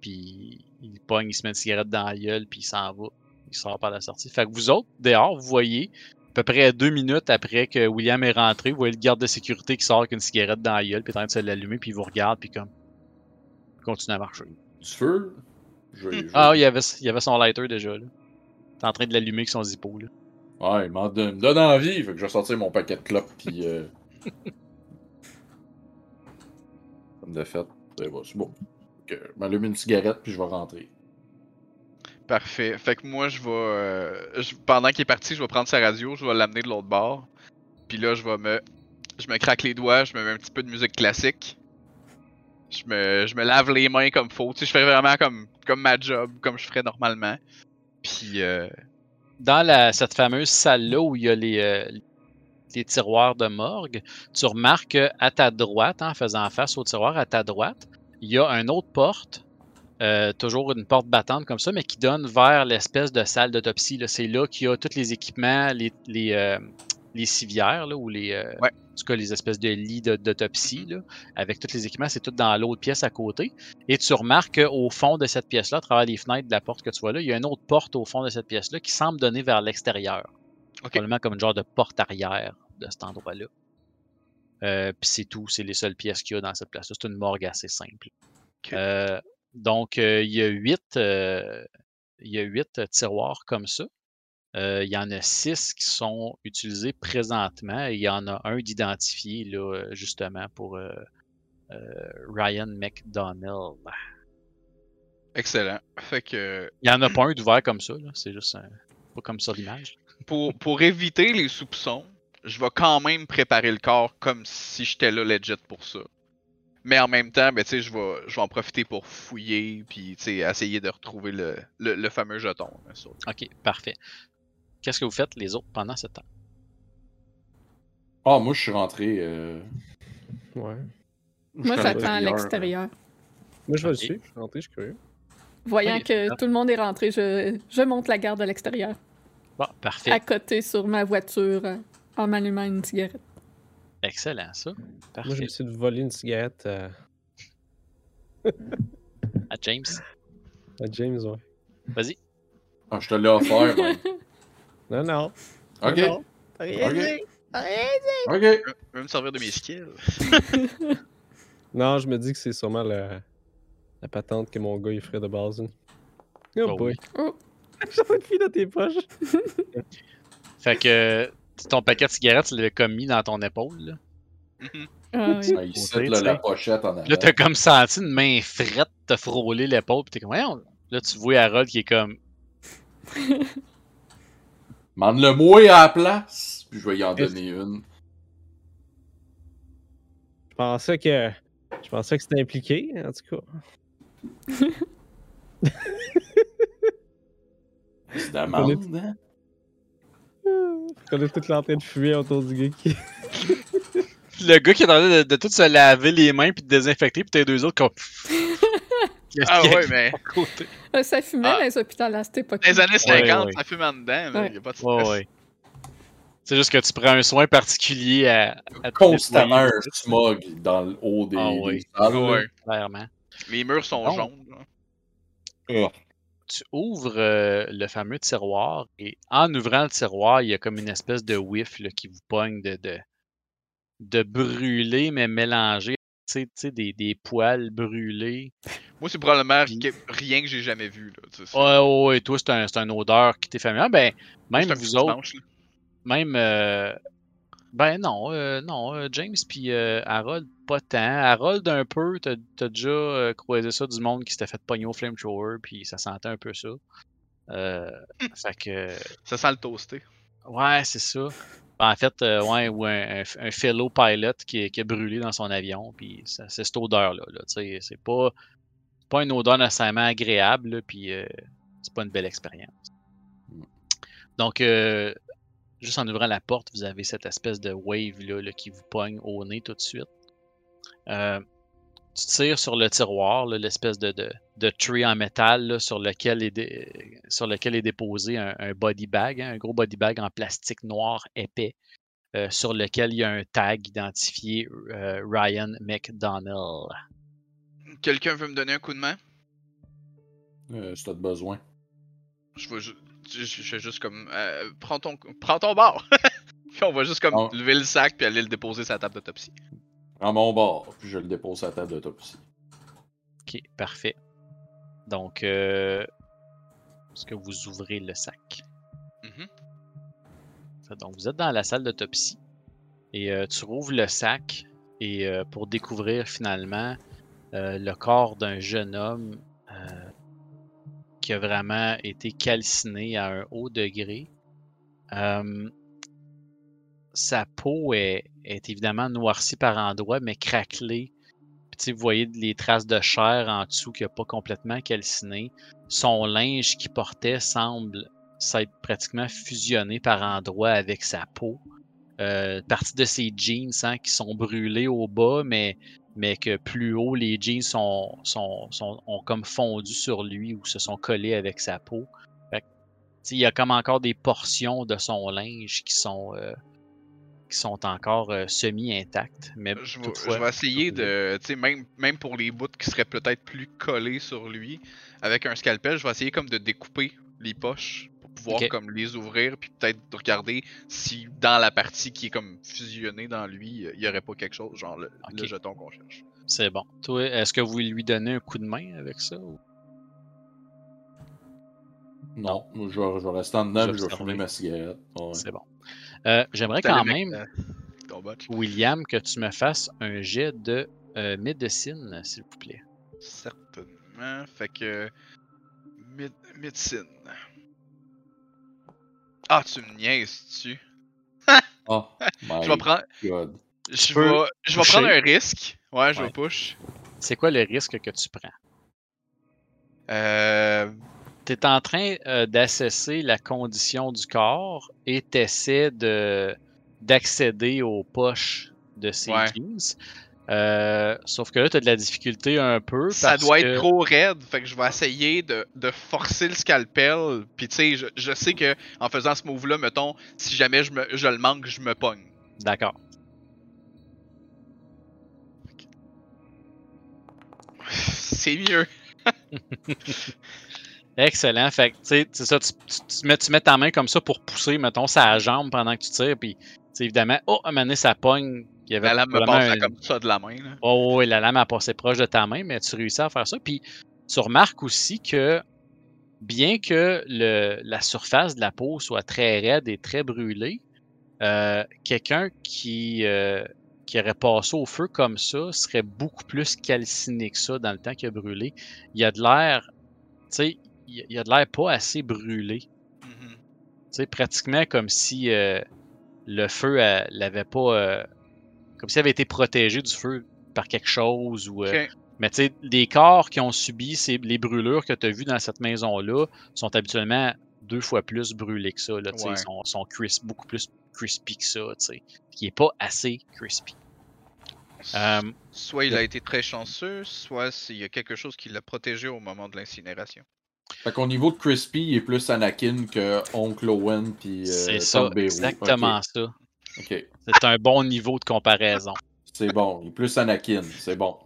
Puis il pogne, il se met une cigarette dans la gueule, puis il s'en va. Il sort par la sortie. Fait que vous autres, dehors, vous voyez, peu près deux minutes après que William est rentré, vous voyez le garde de sécurité qui sort avec une cigarette dans la gueule, puis est en train de se l'allumer, puis il vous regarde, puis comme. il continue à marcher. Du feu? Je je Ah, il y avait, il avait son lighter déjà, là. Il est en train de l'allumer avec son zippo, là. Ouais, il me donne envie, fait que je vais sortir mon paquet de clopes, pis euh... Comme de fait, c'est bon. c'est bon. Ok, je m'allume une cigarette, puis je vais rentrer. Parfait. Fait que moi, je vais. euh, pendant qu'il est parti, je vais prendre sa radio, je vais l'amener de l'autre bord. Puis là, je vais me. Je me craque les doigts, je me mets un petit peu de musique classique. Je me, je me lave les mains comme faut. Tu je fais vraiment comme, ma job, comme je ferais normalement. Puis. Euh... dans cette fameuse salle-là où il y a les, euh, les tiroirs de morgue, tu remarques qu'à ta droite, en faisant face au tiroir, à ta droite, il y a une autre porte, euh, toujours une porte battante comme ça, mais qui donne vers l'espèce de salle d'autopsie. C'est là qu'il y a tous les équipements, les, les, euh, les civières, là, ou les, euh, Ouais. en tout cas, les espèces de lits d'autopsie, avec tous les équipements, c'est tout dans l'autre pièce à côté. Et tu remarques qu'au fond de cette pièce-là, à travers les fenêtres de la porte que tu vois là, il y a une autre porte au fond de cette pièce-là qui semble donner vers l'extérieur. Probablement comme une genre de porte arrière de cet endroit-là. Puis c'est tout, c'est les seules pièces qu'il y a dans cette place-là. C'est une morgue assez simple. Donc, euh, il y a huit, euh, il y a huit euh, tiroirs comme ça. Euh, il y en a six qui sont utilisés présentement et il y en a un d'identifié, là, justement, pour euh, euh, Ryan McDonnell. Excellent. Fait que Il n'y en a pas un d'ouvert comme ça, là. c'est juste un- pas comme sur l'image. pour, pour éviter les soupçons, je vais quand même préparer le corps comme si j'étais là legit pour ça. Mais en même temps, ben, tu sais, je vais, je vais en profiter pour fouiller, puis tu sais, essayer de retrouver le, le, le fameux jeton. là. Ok, parfait. Qu'est-ce que vous faites les autres pendant ce temps? Ah, moi, je suis rentré. Euh... Ouais. Moi, j'attends à l'extérieur. Moi, je vais le Ok. suivre. Je suis rentré, je suis curieux. Voyant que tout le monde est rentré, je, je monte la garde à l'extérieur, Bon, parfait. à côté sur ma voiture, euh, en m'allumant une cigarette. Excellent, ça. Moi, je essayer de voler une cigarette à, À James, à James, ouais. vas-y. Ah, je te l'ai offert, man. Non, non. Ok. Non. T'as rien Ok. dit. Ok. Je vais me servir de mes skills. Non, je me dis que c'est sûrement la, la patente que mon gars il ferait de base. hein. Oh, Oh boy. Oh. J'ai envie de filer dans tes poches. Fait que ton paquet de cigarettes, tu l'avais comme mis dans ton épaule. Là, Ah oui. Là, la pochette en avant. Là, t'as comme senti une main frette te frôler l'épaule, pis t'es comme, voyons. Là, tu vois Harold qui est comme, Mande-le moi à la place, puis je vais y en donner une. Je pensais que. Je pensais que c'était impliqué, en tout cas. C'est d'amende, hein? On est tous là en train de fumer autour du gars qui. le gars qui est en train de, de tout se laver les mains puis de désinfecter, pis t'as les deux autres comme. Ah ouais, mais côté? Euh, Ça fumait Ah. dans les hôpitaux à cette époque. dans les années 50, ouais. ça fume en dedans, là, Ouais. y a pas de stress. ouais. C'est juste que tu prends un soin particulier à, à Constamment un smog dans le haut des, Ah ouais. des salles. là. Ouais. clairement. Les murs sont jaunes. là. Ah. Tu ouvres euh, le fameux tiroir et en ouvrant le tiroir, il y a comme une espèce de whiff là, qui vous pogne de, de, de brûlé, mais mélangé. Tu sais, des, des poils brûlés. Moi, c'est probablement Puis- rien que j'ai jamais vu. Là, Ouais, ouais, ouais, toi, c'est un, une odeur qui t'est familière. Ben, même vous autres, là. même. euh, ben non, euh, non, euh, James puis euh, Harold, pas tant. Harold, un peu, t'as t'as déjà euh, croisé ça du monde qui s'était fait pogner au flamethrower, puis ça sentait un peu ça. Euh, fait que. Ça sent le toasté. Ouais, c'est ça. En fait, euh, ouais, ou un, un, un fellow pilot qui, qui a brûlé dans son avion, puis ça- c'est cette odeur-là. Là, tu sais, c'est pas, pas une odeur nécessairement agréable, puis euh, c'est pas une belle expérience. Donc, euh, juste en ouvrant la porte, vous avez cette espèce de wave là, là, qui vous pogne au nez tout de suite. Euh, tu tires sur le tiroir, là, l'espèce de, de, de tree en métal là, sur, lequel est dé- sur lequel est déposé un, un body bag, hein, un gros body bag en plastique noir épais, euh, sur lequel il y a un tag identifié euh, Ryan McDonnell. Quelqu'un veut me donner un coup de main? Euh, si t'as besoin. Je vais je, fais juste comme. euh, prends, ton, prends ton bar! puis on va juste comme Ah. lever le sac puis aller le déposer sur la table d'autopsie. Prends mon bord, puis je le dépose à la table d'autopsie. Ok, parfait. Donc, euh, est-ce que vous ouvrez le sac? Mhm. Fait, Donc, vous êtes dans la salle d'autopsie et euh, tu rouvres le sac et euh, pour découvrir finalement euh, le corps d'un jeune homme qui a vraiment été calciné à un haut degré. Euh, sa peau est, évidemment noircie par endroits, mais craquelée. Puis, vous voyez les traces de chair en dessous qui n'a pas complètement calciné. Son linge qu'il portait semble s'être pratiquement fusionné par endroits avec sa peau. euh, partie de ses jeans hein, qui sont brûlés au bas, mais, mais que plus haut, les jeans sont, sont, sont- ont comme fondu sur lui ou se sont collés avec sa peau. Fait que, il y a comme encore des portions de son linge qui sont, euh, qui sont encore euh, semi-intactes. Mais Je vais, toutefois, je vais essayer de, même, même pour les bouts qui seraient peut-être plus collés sur lui, avec un scalpel, je vais essayer comme de découper les poches pouvoir comme les ouvrir, puis peut-être de regarder si dans la partie qui est comme fusionnée dans lui, il y aurait pas quelque chose, genre le, jeton qu'on cherche. c'est bon. Toi, est-ce que vous lui donnez un coup de main avec ça? ou- Non, je vais, je vais rester en dedans et je vais fumer ma cigarette. Ouais. C'est bon. Euh, J'aimerais quand même, euh. William, que tu me fasses un jet de euh, médecine, s'il vous plaît. Certainement. Fait que. mé- médecine. Ah, tu me niaises-tu? Oh, my Je vais prendre. God. Je peux vais, je vais pusher. prendre un risque. Ouais, je Ouais. vais push. C'est quoi le risque que tu prends? Euh. Tu es en train euh, d'assesser la condition du corps et tu essaies d'accéder aux poches de ces Ouais. Euh, sauf que là, tu as de la difficulté un peu. Ça doit que- être trop raide, fait que je vais essayer de, de forcer le scalpel. Puis tu sais, je, je sais que en faisant ce move-là, mettons, si jamais je, me, je le manque, je me pogne. D'accord. C'est mieux. Excellent. Fait que, tu sais, ça, tu, tu- mets, tu mets ta main comme ça pour pousser, mettons, sa jambe pendant que tu tires, puis, évidemment, oh, à un moment donné, ça pogne. Il y avait La lame me un- comme ça de la main. Là. Oh, oui, la lame a passé proche de ta main, mais tu réussis à faire ça. Puis tu remarques aussi que bien que le, la surface de la peau soit très raide et très brûlée, euh, quelqu'un qui, euh, qui aurait passé au feu comme ça serait beaucoup plus calciné que ça dans le temps qu'il a brûlé. Il y a de l'air, tu sais, il y a- de l'air pas assez brûlé. Mhm. Tu sais, pratiquement comme si euh, le feu l'avait pas. Comme s'il avait été protégé du feu par quelque chose. Ou, euh. Mais tu sais, les corps qui ont subi ces, les brûlures que tu as vues dans cette maison-là sont habituellement deux fois plus brûlés que ça. Là, Ouais. Ils sont, sont crisp- beaucoup plus crispy que ça. tu sais, Qui n'est pas assez crispy. Euh, Soit il a été très chanceux, soit s'il y a quelque chose qui l'a protégé au moment de l'incinération. Fait qu'au niveau de Crispy, il est plus Anakin que Oncle Owen puis euh, c'est ça, exactement ça. C'est un bon niveau de comparaison. c'est bon. Il est plus Anakin, c'est bon.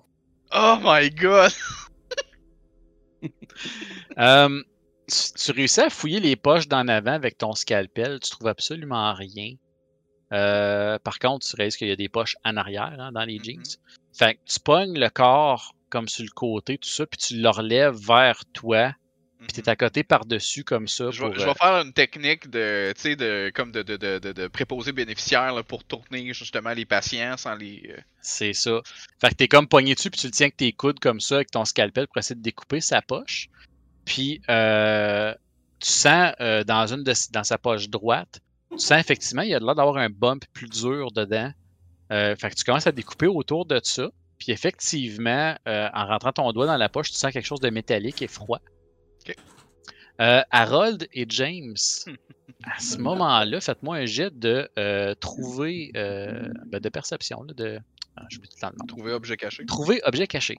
Oh my god! Euh, tu, tu réussis à fouiller les poches d'en avant avec ton scalpel, tu trouves absolument rien. Euh, par contre, tu réalises qu'il y a des poches en arrière hein, dans les Mhm. jeans. Fait que tu pognes le corps comme sur le côté, tout ça, puis tu le relèves vers toi, puis Mhm. t'es à côté par-dessus comme ça. Je vais, pour, je euh, vais faire une technique de, de, comme de, de, de, de, de préposé bénéficiaire là, pour tourner justement les patients sans les. euh, C'est ça. Fait que t'es comme pogné dessus, puis tu le tiens avec tes coudes comme ça, avec ton scalpel pour essayer de découper sa poche. Puis euh, tu sens euh, dans une de dans sa poche droite, tu sens effectivement, il y a l'air d'avoir un bump plus dur dedans. Euh, fait que tu commences à découper autour de ça. Puis effectivement, euh, en rentrant ton doigt dans la poche, tu sens quelque chose de métallique et froid. Euh, Harold et James, à ce moment-là, faites-moi un jet de euh, trouver euh, ben, de perception. Là, de... Ah, le trouver objet caché. Trouver objet caché.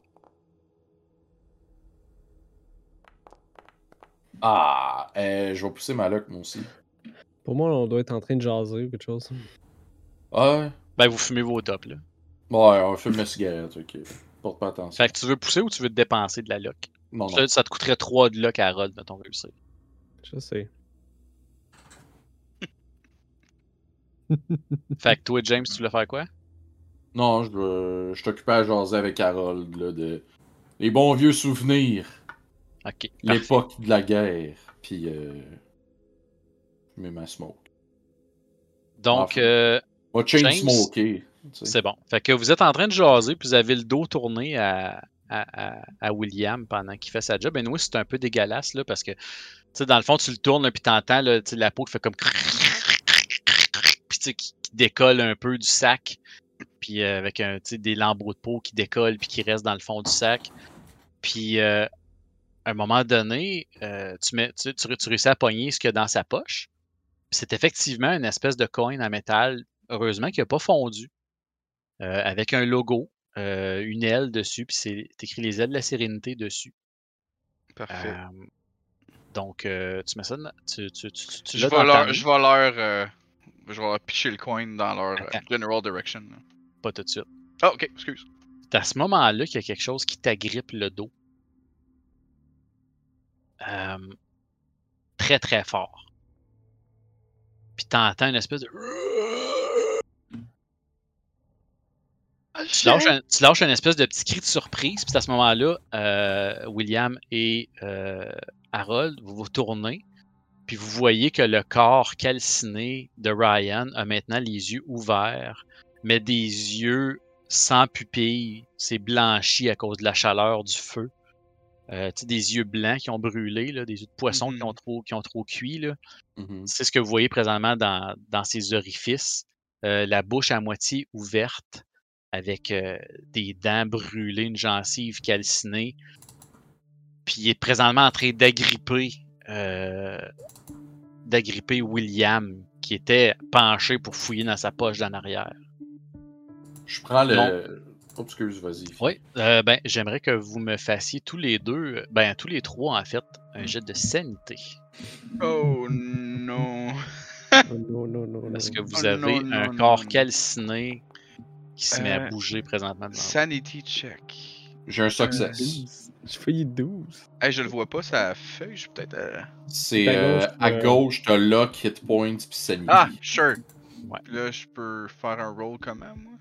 Ah, euh, je vais pousser ma luck, moi aussi. Pour moi, on doit être en train de jaser ou quelque chose. Ouais. Ben, vous fumez vos tops, là. Ouais, on fume ma cigarette, ok. Porte pas attention. Fait que tu veux pousser ou tu veux te dépenser de la lock? Non, non. Ça, ça te coûterait 3 de lock à Harold, mettons, réussir. Je sais. Fait que toi, James, tu voulais faire quoi? Non, je, dois- je t'occupais à jaser avec Harold, là, de... Les bons vieux souvenirs. L'époque de la guerre. Puis, euh... Je mets ma smoke. Donc, Enfin. euh, Va chain James, smoker. tu sais. c'est bon. Fait que vous êtes en train de jaser, puis vous avez le dos tourné à, à, William pendant qu'il fait sa job. Et nous, c'est un peu dégueulasse, là, parce que, dans le fond, tu le tournes, puis t'entends, la peau qui fait comme. Puis, qui, qui décolle un peu du sac. Puis, euh, avec un, des lambeaux de peau qui décollent, puis qui restent dans le fond du sac. Puis, euh, à un moment donné, euh, tu, tu, réussis à pogner ce qu'il y a dans sa poche. C'est effectivement une espèce de coin en métal heureusement, qui n'a pas fondu, avec un logo, euh, une aile dessus, puis c'est écrit les ailes de la sérénité dessus. Parfait. Euh, donc, euh, tu mets ça dans- tu, tu, tu, tu je, vais leur, je vais leur. euh, je vais leur pitcher le coin dans leur Attends. general direction. Pas tout de suite. Ah, ok, excuse. C'est à ce moment-là qu'il y a quelque chose qui t'agrippe le dos. Très très fort. Puis t'entends une espèce de. Tu lâches, un, tu lâches une espèce de petit cri de surprise, puis à ce moment-là, euh, William et euh, Harold, vous vous tournez, puis vous voyez que le corps calciné de Ryan a maintenant les yeux ouverts, mais des yeux sans pupille, c'est blanchi à cause de la chaleur du feu. Euh, tu sais, des yeux blancs qui ont brûlé, là, des yeux de poisson qui, Mhm. ont trop, qui ont trop cuit. Mhm. C'est ce que vous voyez présentement dans, dans ces orifices. Euh, la bouche à moitié ouverte, avec euh, des dents brûlées, une gencive calcinée. Puis il est présentement en train d'agripper euh, d'agripper William, qui était penché pour fouiller dans sa poche d'en arrière. Je prends le. Oh, excuse, vas-y. Oui, euh, ben, j'aimerais que vous me fassiez tous les deux, ben, tous les trois, en fait, un jet de sanité. Oh non. Oh, non, non, non, Parce que vous Oh, avez non, un non, corps non. calciné qui se met à Euh, bouger présentement. devant vous. Sanity check. J'ai un success. J'ai failli 12. Hey, je le vois pas, sa feuille, je suis peut-être. euh, C'est À euh, gauche, à euh, gauche, t'as lock, hit points, puis sanity. Ah, sure. Ouais. Puis Là, je peux faire un roll comment, moi?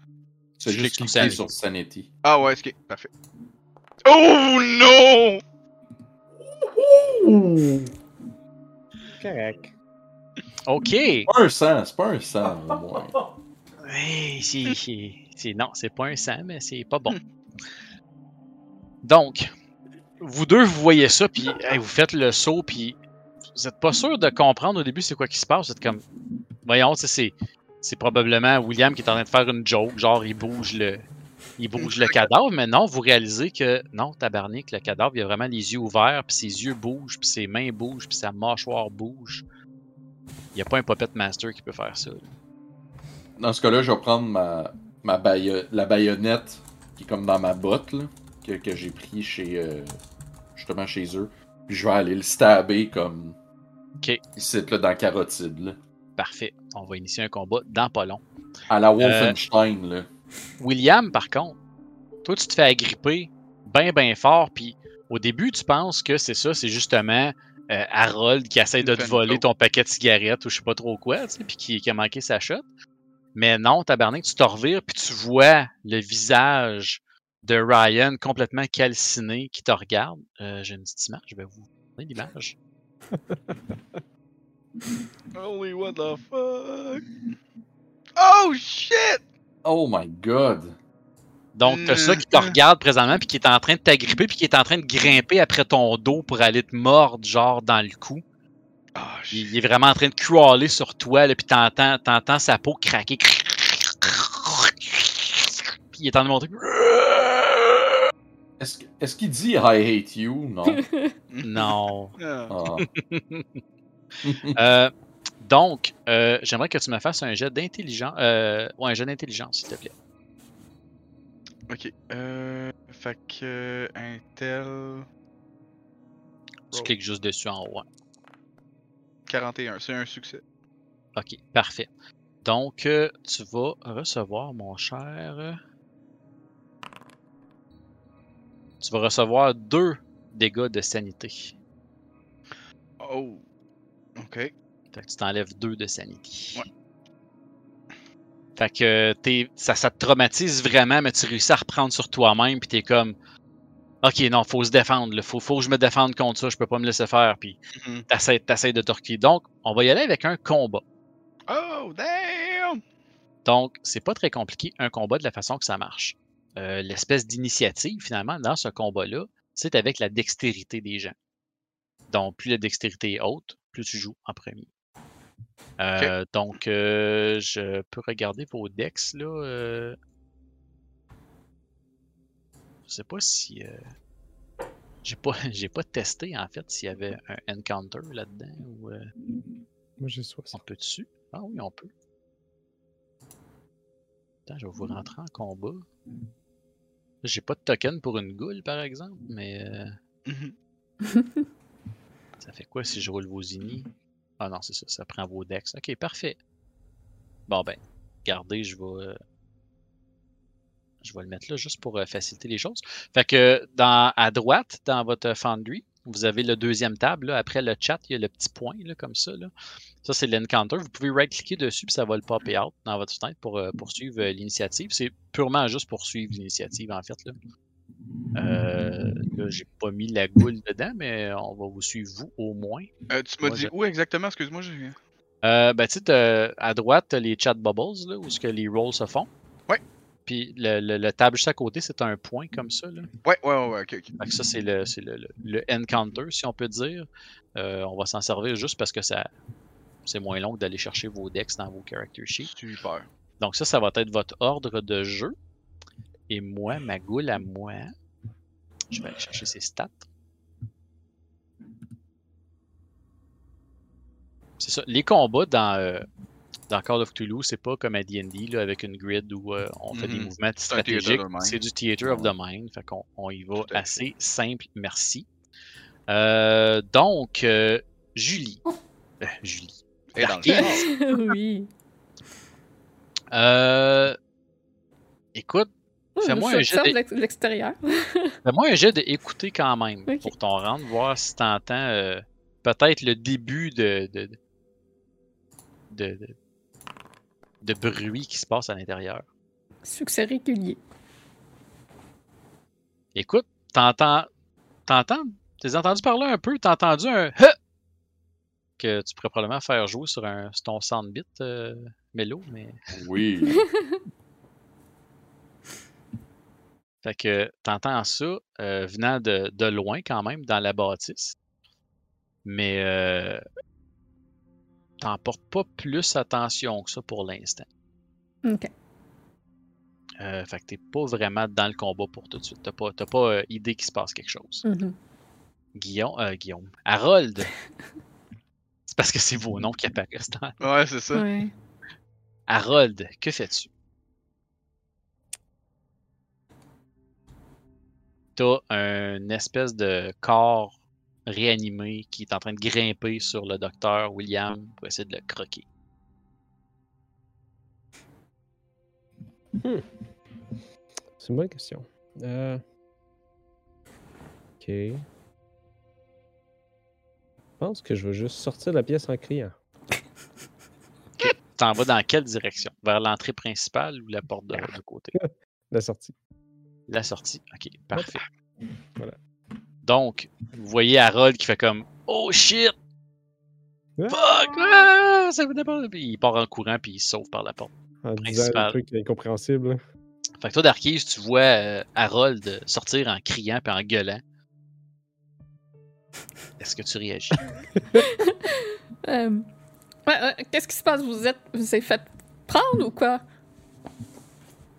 C'est juste cliquer sanity. sur sanity. Ah, ouais, ok, parfait. Oh non! Correct. OK! C'est pas un 100, c'est pas un 100 au moins. Ouais, c'est- c'est- non, c'est pas un sang, mais c'est pas bon. Donc, vous deux, vous voyez ça, puis hey, vous faites le saut, puis vous êtes pas sûr de comprendre au début c'est quoi qui se passe. Vous êtes comme, voyons, c'est c'est probablement William qui est en train de faire une joke, genre il bouge le, il bouge le cadavre, mais non, vous réalisez que non, tabarnak, le cadavre, il a vraiment les yeux ouverts, puis ses yeux bougent, puis ses mains bougent, puis sa mâchoire bouge. Il n'y a pas un Puppet Master qui peut faire ça. là. Dans ce cas-là, je vais prendre ma, ma la baïonnette qui est comme dans ma botte, là, que, que j'ai pris chez. euh, justement chez eux. Puis je vais aller le stabber comme. Ok. Ici, là, dans la carotide, là. Parfait. On va initier un combat dans pas long. À la Wolfenstein, là. William, par contre, toi, tu te fais agripper bien, bien fort, puis au début, tu penses que c'est ça, c'est justement euh, Harold qui essaie de te voler ton paquet de cigarettes ou je sais pas trop quoi, tu sais, puis qui, qui a manqué sa shot. Mais non, tabarnak, tu te revires, puis tu vois le visage de Ryan complètement calciné qui te regarde. Euh, J'ai une petite image, je vais vous donner l'image. Holy what the fuck? Oh shit! Oh my god! Donc, t'as ça qui te regarde présentement, puis qui est en train de t'agripper, puis qui est en train de grimper après ton dos pour aller te mordre, genre, dans le cou. Il, est vraiment en train de crawler sur toi, là, puis t'entends, t'entends sa peau craquer. Puis il est en train de monter. Est-ce qu'il dit I hate you? Non. Non. Ah. Ah. Euh, donc, euh, j'aimerais que tu me fasses un jet d'intelligence. Euh, ouais, un jet d'intelligence, s'il te plaît. Ok. Euh. Fait que. Intel. Tu cliques juste dessus en haut. hein. 41, c'est un succès. Ok, parfait. Donc, euh, tu vas recevoir, mon cher. euh, Tu vas recevoir deux dégâts de sanité. Oh. Ok. Fait que tu t'enlèves deux de sanité. Ouais. Fait que t'es, ça, ça te traumatise vraiment, mais tu réussis à reprendre sur toi-même, puis t'es comme. Ok, non, faut se défendre, là. Faut, faut que je me défende contre ça, je peux pas me laisser faire, puis Mhm. t'essaies, t'essaies de torquer. Donc, on va y aller avec un combat. Oh, damn! Donc, c'est pas très compliqué, un combat de la façon que ça marche. Euh, l'espèce d'initiative, finalement, dans ce combat-là, c'est avec la dextérité des gens. Donc, plus la dextérité est haute, plus tu joues en premier. Euh, Donc, euh, je peux regarder vos dex, là. Je sais pas si... euh, J'ai pas, j'ai pas testé, en fait, s'il y avait un encounter là-dedans, ou euh, Moi, j'ai on 60. peut dessus. Ah oui, on peut. temps, je vais vous rentrer en combat. J'ai pas de token pour une goule, par exemple, mais. euh, ça fait quoi si je roule vos inis? Ah non, c'est ça, ça prend vos dex. Ok, parfait. Bon ben, regardez, je vais. Je vais le mettre là juste pour euh, faciliter les choses. Fait que dans, à droite, dans votre Foundry, vous avez le deuxième tab. Là, après le chat, il y a le petit point là, comme ça. Là. Ça, c'est l'encounter. Vous pouvez right-cliquer dessus, puis ça va le popper out dans votre fenêtre pour euh, poursuivre euh, l'initiative. C'est purement juste pour suivre l'initiative, en fait. Là, euh, là j'ai pas mis la goule dedans, mais on va vous suivre, vous, au moins. Tu m'as dit je- où exactement? Excuse-moi, j'ai. Euh, ben, tu sais, à droite, les chat bubbles, là, où ce que les rolls se font. Ouais. Puis le, le, le tab juste à côté, c'est un point comme ça. Là. Ouais, ouais, ouais, ok, ça, c'est le, le, le, le encounter, si on peut dire. Euh, on va s'en servir juste parce que ça c'est moins long que d'aller chercher vos decks dans vos character sheets. Super. Donc ça, ça va être votre ordre de jeu. Et moi, ma goule à moi, je vais aller chercher ses stats. C'est ça. Les combats dans, euh, dans Call of Cthulhu, c'est pas comme à D&D là, avec une grid où euh, on fait des Mhm. mouvements stratégiques. C'est du Theater of the Mind. Fait qu'on on y va assez simple. Merci. Euh, donc, euh, Julie. Euh, Julie. Et dans le Darkis. oui. Euh, écoute, Oh, Fais-moi un jet de- de l'ex- de l'extérieur. Fais-moi un jet d'écouter quand même pour ton rendre, voir si t'entends euh, peut-être le début de de, de, de, de bruit qui se passe à l'intérieur. Succès régulier. Écoute, t'entends. T'entends? T'as entendu parler un peu, t'as entendu un Huh! que tu pourrais probablement faire jouer sur, un, sur ton soundbit euh, Mélo, mais. Oui. Fait que t'entends ça euh, venant de, de loin quand même dans la bâtisse. Mais euh, t'en portes pas plus attention que ça pour l'instant. Ok. Euh, fait que t'es pas vraiment dans le combat pour tout de suite. T'as pas, t'as pas euh, idée qu'il se passe quelque chose. Mhm. Guillaume, euh, Guillaume. Harold. c'est parce que c'est vos noms qui apparaissent dans. Ouais, c'est ça. Ouais. Harold, que fais-tu? T'as un espèce de corps réanimé qui est en train de grimper sur le docteur William pour essayer de le croquer. C'est une bonne question. Euh... Ok. Je pense que je vais juste sortir de la pièce en criant. T'en vas dans quelle direction? Vers l'entrée principale ou la porte de, de côté? La sortie. La sortie. Ok, parfait. Voilà. Donc, vous voyez Harold qui fait comme Oh shit! Fuck! Ah, ça venait pas. Puis il part en courant puis il se sauve par la porte. En disant un truc incompréhensible. Fait que toi, Darkise, tu vois euh, Harold sortir en criant puis en gueulant. Est-ce que tu réagis? Euh, ouais, ouais, Qu'est-ce qui se passe? Vous êtes, vous êtes fait prendre ou quoi?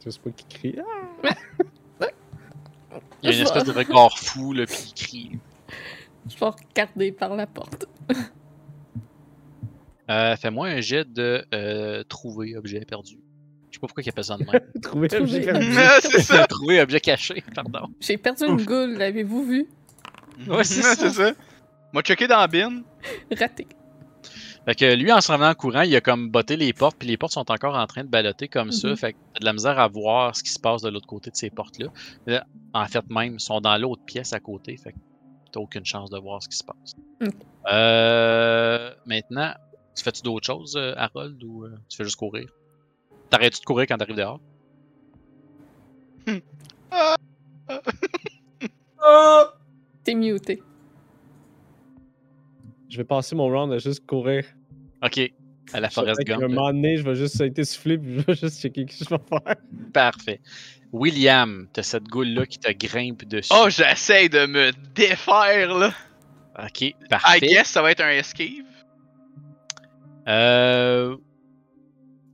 Je sais pas qui crie. Ah! Il y a une espèce de regard fou, là, puis il crie. Je vais regarder par la porte. Euh, Fais-moi un jet de euh, trouver objet perdu. Je sais pas pourquoi il appelle ça de même. Trouver Trouver. j'ai perdu. C'est ça. trouver objet caché, pardon. J'ai perdu une goule, l'avez-vous vu? Ouais, c'est ça. c'est ça. M'a checké dans la bin. Raté. Fait que lui, en se revenant en courant, il a comme botté les portes, puis les portes sont encore en train de balloter comme ça. Mhm. Fait que t'as de la misère à voir ce qui se passe de l'autre côté de ces portes-là. Là, En fait, même, ils sont dans l'autre pièce à côté. Fait que t'as aucune chance de voir ce qui se passe. Euh, maintenant, tu fais-tu d'autres choses, euh, Harold, ou euh, tu fais juste courir? T'arrêtes-tu de courir quand t'arrives dehors? T'es muté. Je vais passer mon round à juste courir. Ok. À la qu'à Gump. un moment donné, je vais juste être soufflé puis je vais juste checker ce que je vais faire. Parfait. William, t'as cette goule-là qui te grimpe dessus. Oh, j'essaye de me défaire, là. ok, I parfait. guess ça va être un esquive. Euh,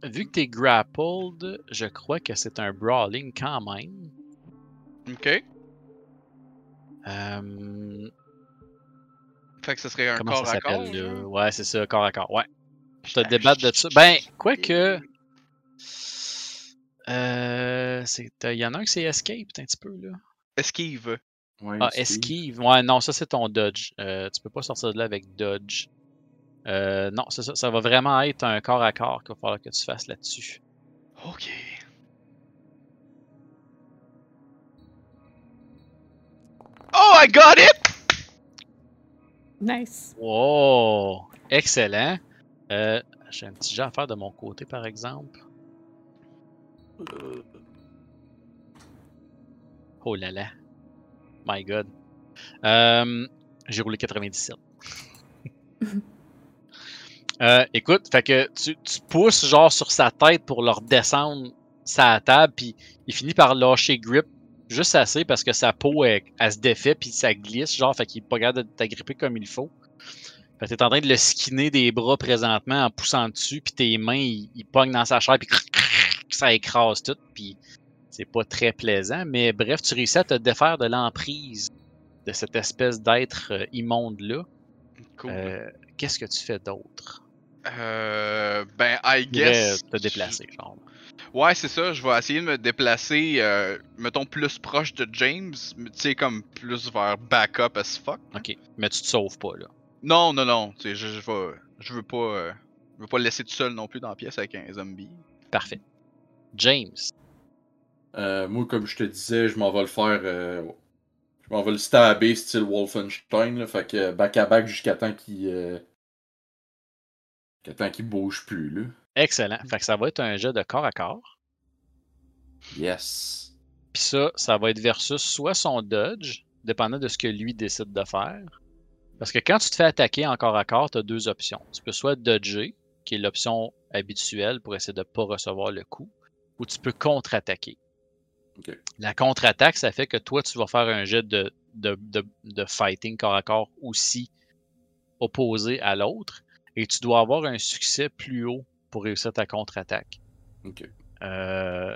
vu que t'es grappled, je crois que c'est un brawling quand même. Ok. Euh, Fait que ce serait un comment corps ça à corps. là? Ouais, c'est ça, corps à corps. Ouais. Je te débatte de ça. Ben, quoique. Euh, c'est- Il y en a un qui c'est escape un petit peu là. Esquive. Ouais, Ah, esquive. Ouais, non, ça c'est ton dodge. Euh, tu peux pas sortir de là avec dodge. Euh, non, c'est ça. Ça va vraiment être un corps à corps qu'il va falloir que tu fasses là-dessus. Ok. Oh, I got it! Nice. Wow! Excellent. Euh, J'ai un petit jeu à faire de mon côté, par exemple. Oh là là. My God. Euh, J'ai roulé 97. Euh, écoute, fait que tu, tu pousses genre sur sa tête pour le redescendre sa table, puis il finit par lâcher grip juste assez parce que sa peau elle, elle se défait puis ça glisse, genre, fait qu'il est pas capable de t'agripper comme il faut. Fait que t'es en train de le skinner des bras présentement en poussant dessus, puis tes mains ils, ils pognent dans sa chair, puis ça écrase tout, puis c'est pas très plaisant. Mais bref, tu réussis à te défaire de l'emprise de cette espèce d'être euh, immonde là. Cool. Euh, Qu'est-ce que tu fais d'autre? Euh, ben, I guess. te déplacer, genre. Ouais, c'est ça. Je vais essayer de me déplacer, euh, mettons, plus proche de James. mais Tu sais, comme plus vers backup as fuck. Ok, mais tu te sauves pas là. Non, non, non. Tu sais, je, je, vais- je veux pas. euh, je veux pas le laisser tout seul non plus dans la pièce avec un zombie. Parfait. James. Euh, moi, comme je te disais, je m'en vais le faire. euh, je m'en vais le stabber style Wolfenstein. Là, fait que back à back jusqu'à temps qu'il. Euh, jusqu'à temps qu'il bouge plus. Là. Excellent. Fait que ça va être un jeu de corps à corps. Yes. Puis ça, ça va être versus soit son dodge, dépendant de ce que lui décide de faire. Parce que quand tu te fais attaquer en corps à corps, tu as deux options. Tu peux soit dodger, qui est l'option habituelle pour essayer de ne pas recevoir le coup, ou tu peux contre-attaquer. La contre-attaque, ça fait que toi, tu vas faire un jet de, de, de, de fighting corps à corps aussi opposé à l'autre, et tu dois avoir un succès plus haut pour réussir ta contre-attaque. Ok. Euh,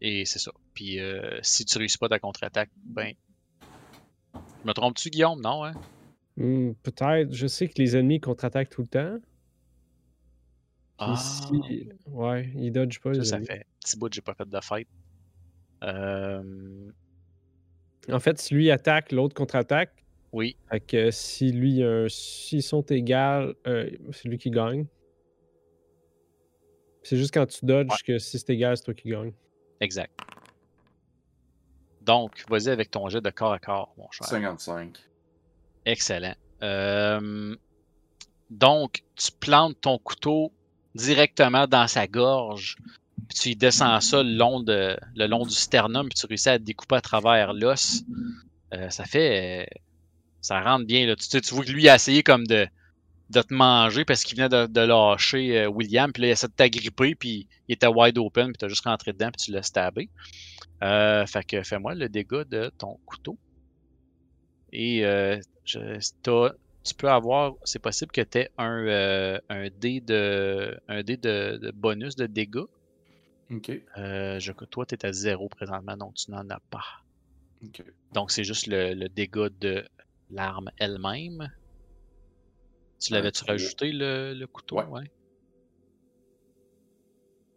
et c'est ça. Puis euh, si tu réussis pas ta contre-attaque, ben. Me trompes-tu, Guillaume? Non, hein? Hmm, Peut-être. Je sais que les ennemis contre-attaquent tout le temps. Ah, si- Ouais, ils dodgent pas. ça, les ça ennemis. fait un petit bout que j'ai pas fait de fight. Euh, En fait, si lui attaque, l'autre contre-attaque. oui, Fait que si lui, euh, s'ils sont égales, euh, c'est lui qui gagne. C'est juste quand tu dodges Ouais. que si c'est égal, c'est toi qui gagne. exact. Donc, vas-y avec ton jet de corps à corps, mon cher. 55. Excellent. Euh, donc, tu plantes ton couteau directement dans sa gorge, puis tu y descends ça le long, de, le long du sternum, puis tu réussis à te découper à travers l'os. Euh, ça fait. euh, ça rentre bien. Là. Tu, tu vois que lui a essayé comme de, de te manger parce qu'il venait de, de lâcher euh, William, puis là, il essaie de t'agripper, puis il était wide open, puis tu as juste rentré dedans, puis tu l'as stabé. Euh, fait que fais-moi le dégât de ton couteau. Et euh, je- t'as- tu peux avoir, c'est possible que tu aies un, un dé, de, un dé de, de bonus de dégâts. Ok. Je, toi, tu es à zéro présentement, donc tu n'en as pas. Ok. Donc, c'est juste le, le dégât de l'arme elle-même. Tu l'avais-tu rajouté, le, le couteau? Ouais.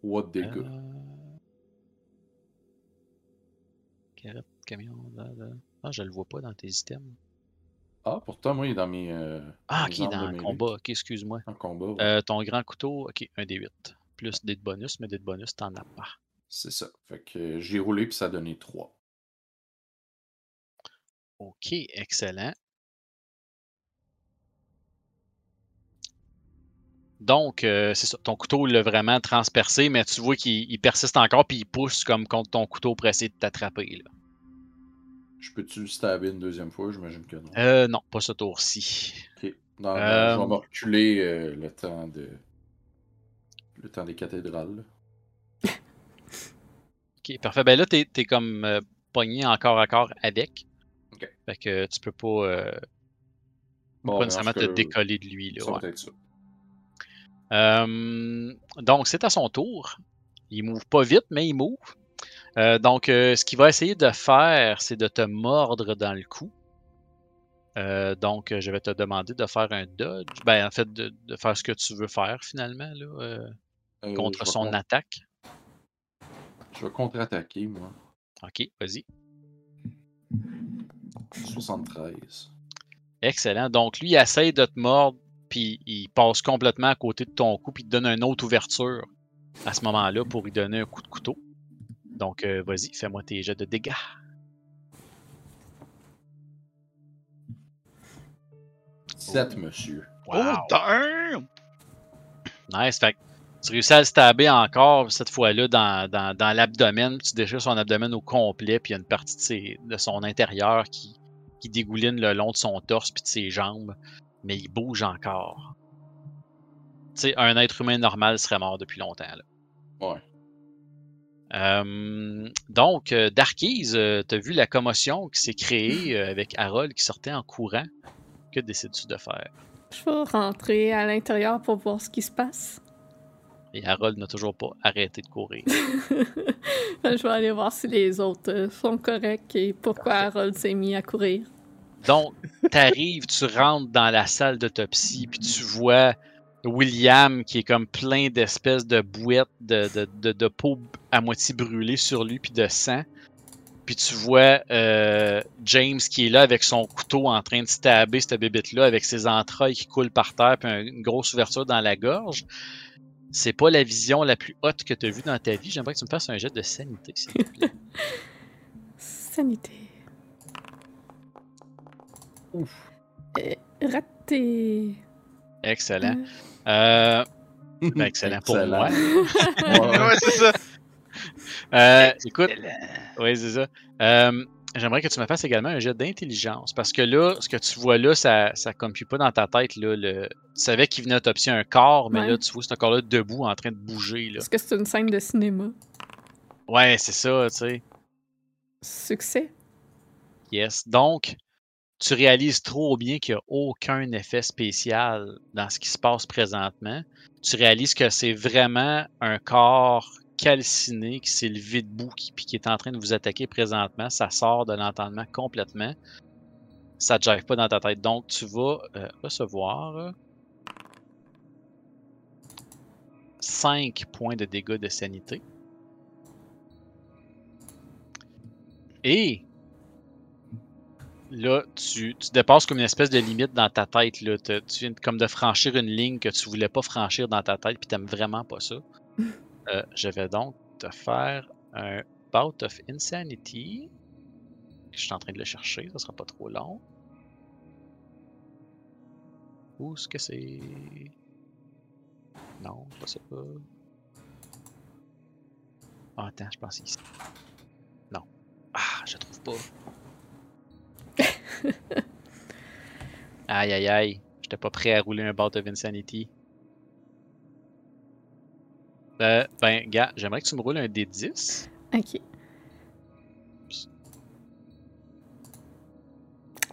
What dégâts? Euh, Carotte, camion, là, là. Ah, je le vois pas dans tes items. Ah, pourtant, moi, il est dans mes. euh, Ah, ok, dans le combat. Ok, excuse-moi. En combat, ouais. Euh, ton grand couteau, ok, un D8. Plus des de bonus, mais des de bonus, t'en as pas. C'est ça. Fait que euh, j'ai roulé puis ça a donné 3. Ok, excellent. Donc, euh, c'est ça. Ton couteau l'a vraiment transpercé, mais tu vois qu'il il persiste encore puis il pousse comme contre ton couteau pour essayer de t'attraper. Je peux-tu le stabber une deuxième fois? J'imagine que non. Euh, non, pas ce tour-ci. Ok. Dans- Euh, Je vais me reculer euh, le temps de. Le temps des cathédrales. Ok, parfait. Ben là, t'es es comme pogné encore à corps avec. Ok. Fait que tu peux pas, Bon, pas mais nécessairement te décoller de lui. Là, Ça ouais. va être ça. Euh, donc, c'est à son tour. Il move pas vite, mais il move. Euh, donc, euh, ce qu'il va essayer de faire, c'est de te mordre dans le cou. Donc, je vais te demander de faire un dodge. Ben, en fait, de, de faire ce que tu veux faire finalement là, contre son attaque. Je vais contre-attaquer, moi. Ok, vas-y. 73. Excellent. Donc, lui, il essaye de te mordre, puis il passe complètement à côté de ton cou, puis il te donne une autre ouverture à ce moment-là pour lui donner un coup de couteau. Donc, euh, vas-y, fais-moi tes jets de dégâts. Sept, monsieur. Wow. Oh, damn! Nice. Fait que tu réussis à le stabber encore, cette fois-là, dans, dans, dans l'abdomen. Tu déchires son abdomen au complet, puis il y a une partie de, ses- de son intérieur qui, qui dégouline le long de son torse puis de ses jambes. Mais il bouge encore. Tu sais, un être humain normal serait mort depuis longtemps. Là. Ouais. Euh, donc, euh, Darkies, euh, t'as vu la commotion qui s'est créée euh, avec Harold qui sortait en courant? Que décides-tu de faire? Je vais rentrer à l'intérieur pour voir ce qui se passe. Et Harold n'a toujours pas arrêté de courir. je vais aller voir si les autres sont corrects et pourquoi Harold s'est mis à courir. Donc, t'arrives, tu rentres dans la salle d'autopsie, puis tu vois William qui est comme plein d'espèces de bouettes de, peau à moitié brûlée sur lui, puis de sang. Puis tu vois euh, James qui est là avec son couteau en train de stabber cette bébête-là avec ses entrailles qui coulent par terre, puis un- une grosse ouverture dans la gorge. C'est pas la vision la plus haute que tu as vue dans ta vie. J'aimerais que tu me fasses un jet de sanité, s'il te plaît. Sanité. Ouf. raté. Excellent. Euh, ben, excellent pour Excellent. moi. Ouais. C'est ça. Euh, écoute, oui, c'est ça. Euh, J'aimerais que tu me fasses également un jet d'intelligence. Parce que là, ce que tu vois là, ça ne compute pas dans ta tête. Là, le... Tu savais qu'il venait autopsier un corps, mais Ouais. là, tu vois, c'est un corps-là debout en train de bouger. Là. Est-ce que c'est une scène de cinéma? Ouais, c'est ça, tu sais. Succès? Yes. Donc, tu réalises trop bien qu'il n'y a aucun effet spécial dans ce qui se passe présentement. Tu réalises que c'est vraiment un corps calciné qui s'est levé debout qui, qui est en train de vous attaquer présentement. Ça sort de l'entendement complètement. Ça ne te pas dans ta tête. Donc, tu vas euh, recevoir 5 points de dégâts de sanité. Et là, tu, tu dépasses comme une espèce de limite dans ta tête. Là. Te- tu viens comme de franchir une ligne que tu voulais pas franchir dans ta tête, puis t'aimes vraiment pas ça. Euh, je vais donc te faire un bout of insanity. Je suis en train de le chercher, ça sera pas trop long. Où est-ce que c'est? Non, pas ça. pas. Ah, attends, je pense ici. Non. Ah, je trouve pas. aïe aïe aïe, j'étais pas prêt à rouler un bout of insanity. Euh, ben, gars, j'aimerais que tu me roules un D10. Ok.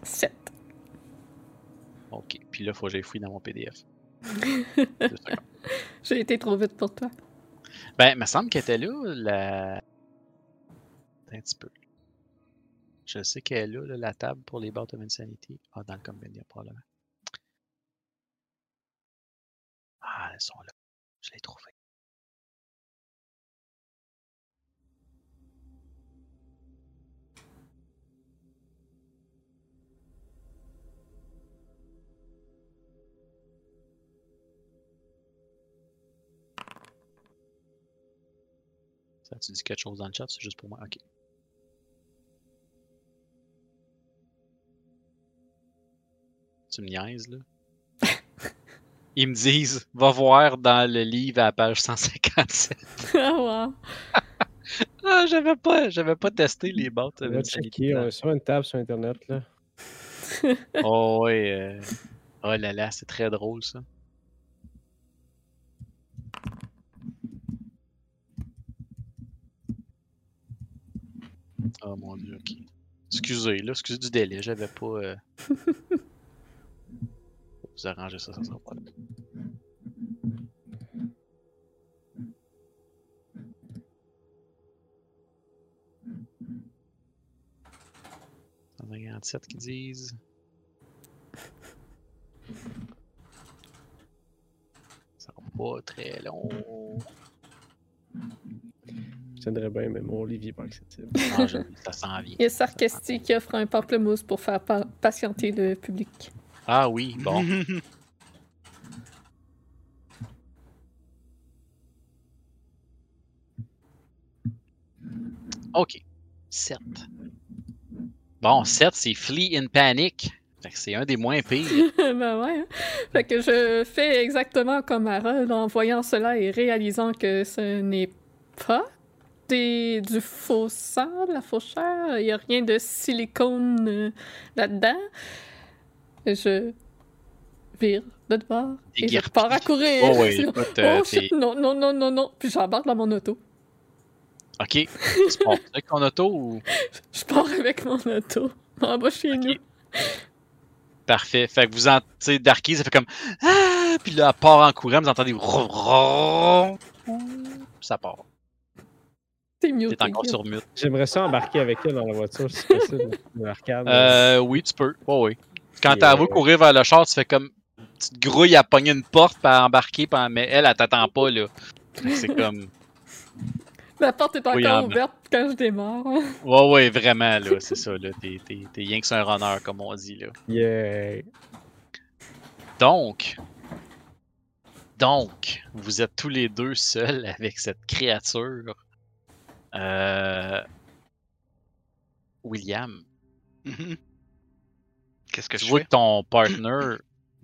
7. Ok, puis là, faut que j'aille fouiller dans mon PDF. J'ai été trop vite pour toi. ben, il me semble qu'elle était là, la. Un petit peu. Je sais qu'elle est là, la table pour les Bout of Insanity. Ah, dans le Compendium, probablement. Ah, elles sont là. Je l'ai trouvé. Ça, tu dis quelque chose dans le chat, c'est juste pour moi. Ok. Tu me niaises, là? Ils me disent, va voir dans le livre à la page 157. Ah, wow. Ah, j'avais pas, j'avais pas testé les bottes. On va checker, on est sur une table sur Internet, là. Oh, ouais. euh, Oh là là, c'est très drôle, ça. Oh mon dieu, ok. Excusez, là, excusez du délai, j'avais pas. euh, Vous arrangez ça, ça sera pas là. Il y en a 47 qui disent. Ça sera pas très long. tiendrais bien, mais mon est pas accessible. Ah, je- ça s'en vient. Il y a qui offre un pamplemousse pour faire pa- patienter le public. Ah oui, bon. OK. 7. Bon, 7, c'est Flee in Panic. Fait que c'est un des moins pires. ben ouais. hein. Fait que je fais exactement comme Harold en voyant cela et réalisant que ce n'est pas des, du faux sang, de la fausse chair. Il n'y a rien de silicone euh, là-dedans. Je vire de bord et je pars à courir. Oh oui, euh, Oh, shit, t'es- non, non, non, non, non. Puis j'embarque dans mon auto. OK. Tu pars avec ton auto ou... Je pars avec mon auto en bas chez nous. Parfait. Fait que vous en... Tu sais, Darky, ça fait comme... Ah! Puis là, elle part en courant, vous entendez... Ça part. C'est mieux. T'es encore sur mute. J'aimerais ça embarquer avec elle dans la voiture, si possible. l'arcade. Euh, oui, tu peux. Oh, oui. Quand t'as euh, vu courir vers le char, tu fais comme. Tu te grouilles à pogner une porte, puis à embarquer, puis à- mais elle, elle t'attend pas, là. C'est comme. La porte est encore Oui, en- ouverte quand je démarre. Ouais, ouais, vraiment, là. C'est ça, là. T'es, t'es, t'es rien que sur un runner, comme on dit, là. Yeah. Donc. Donc, vous êtes tous les deux seuls avec cette créature. Euh. William, Mhm. Qu'est-ce que tu je vois fais? que ton partner,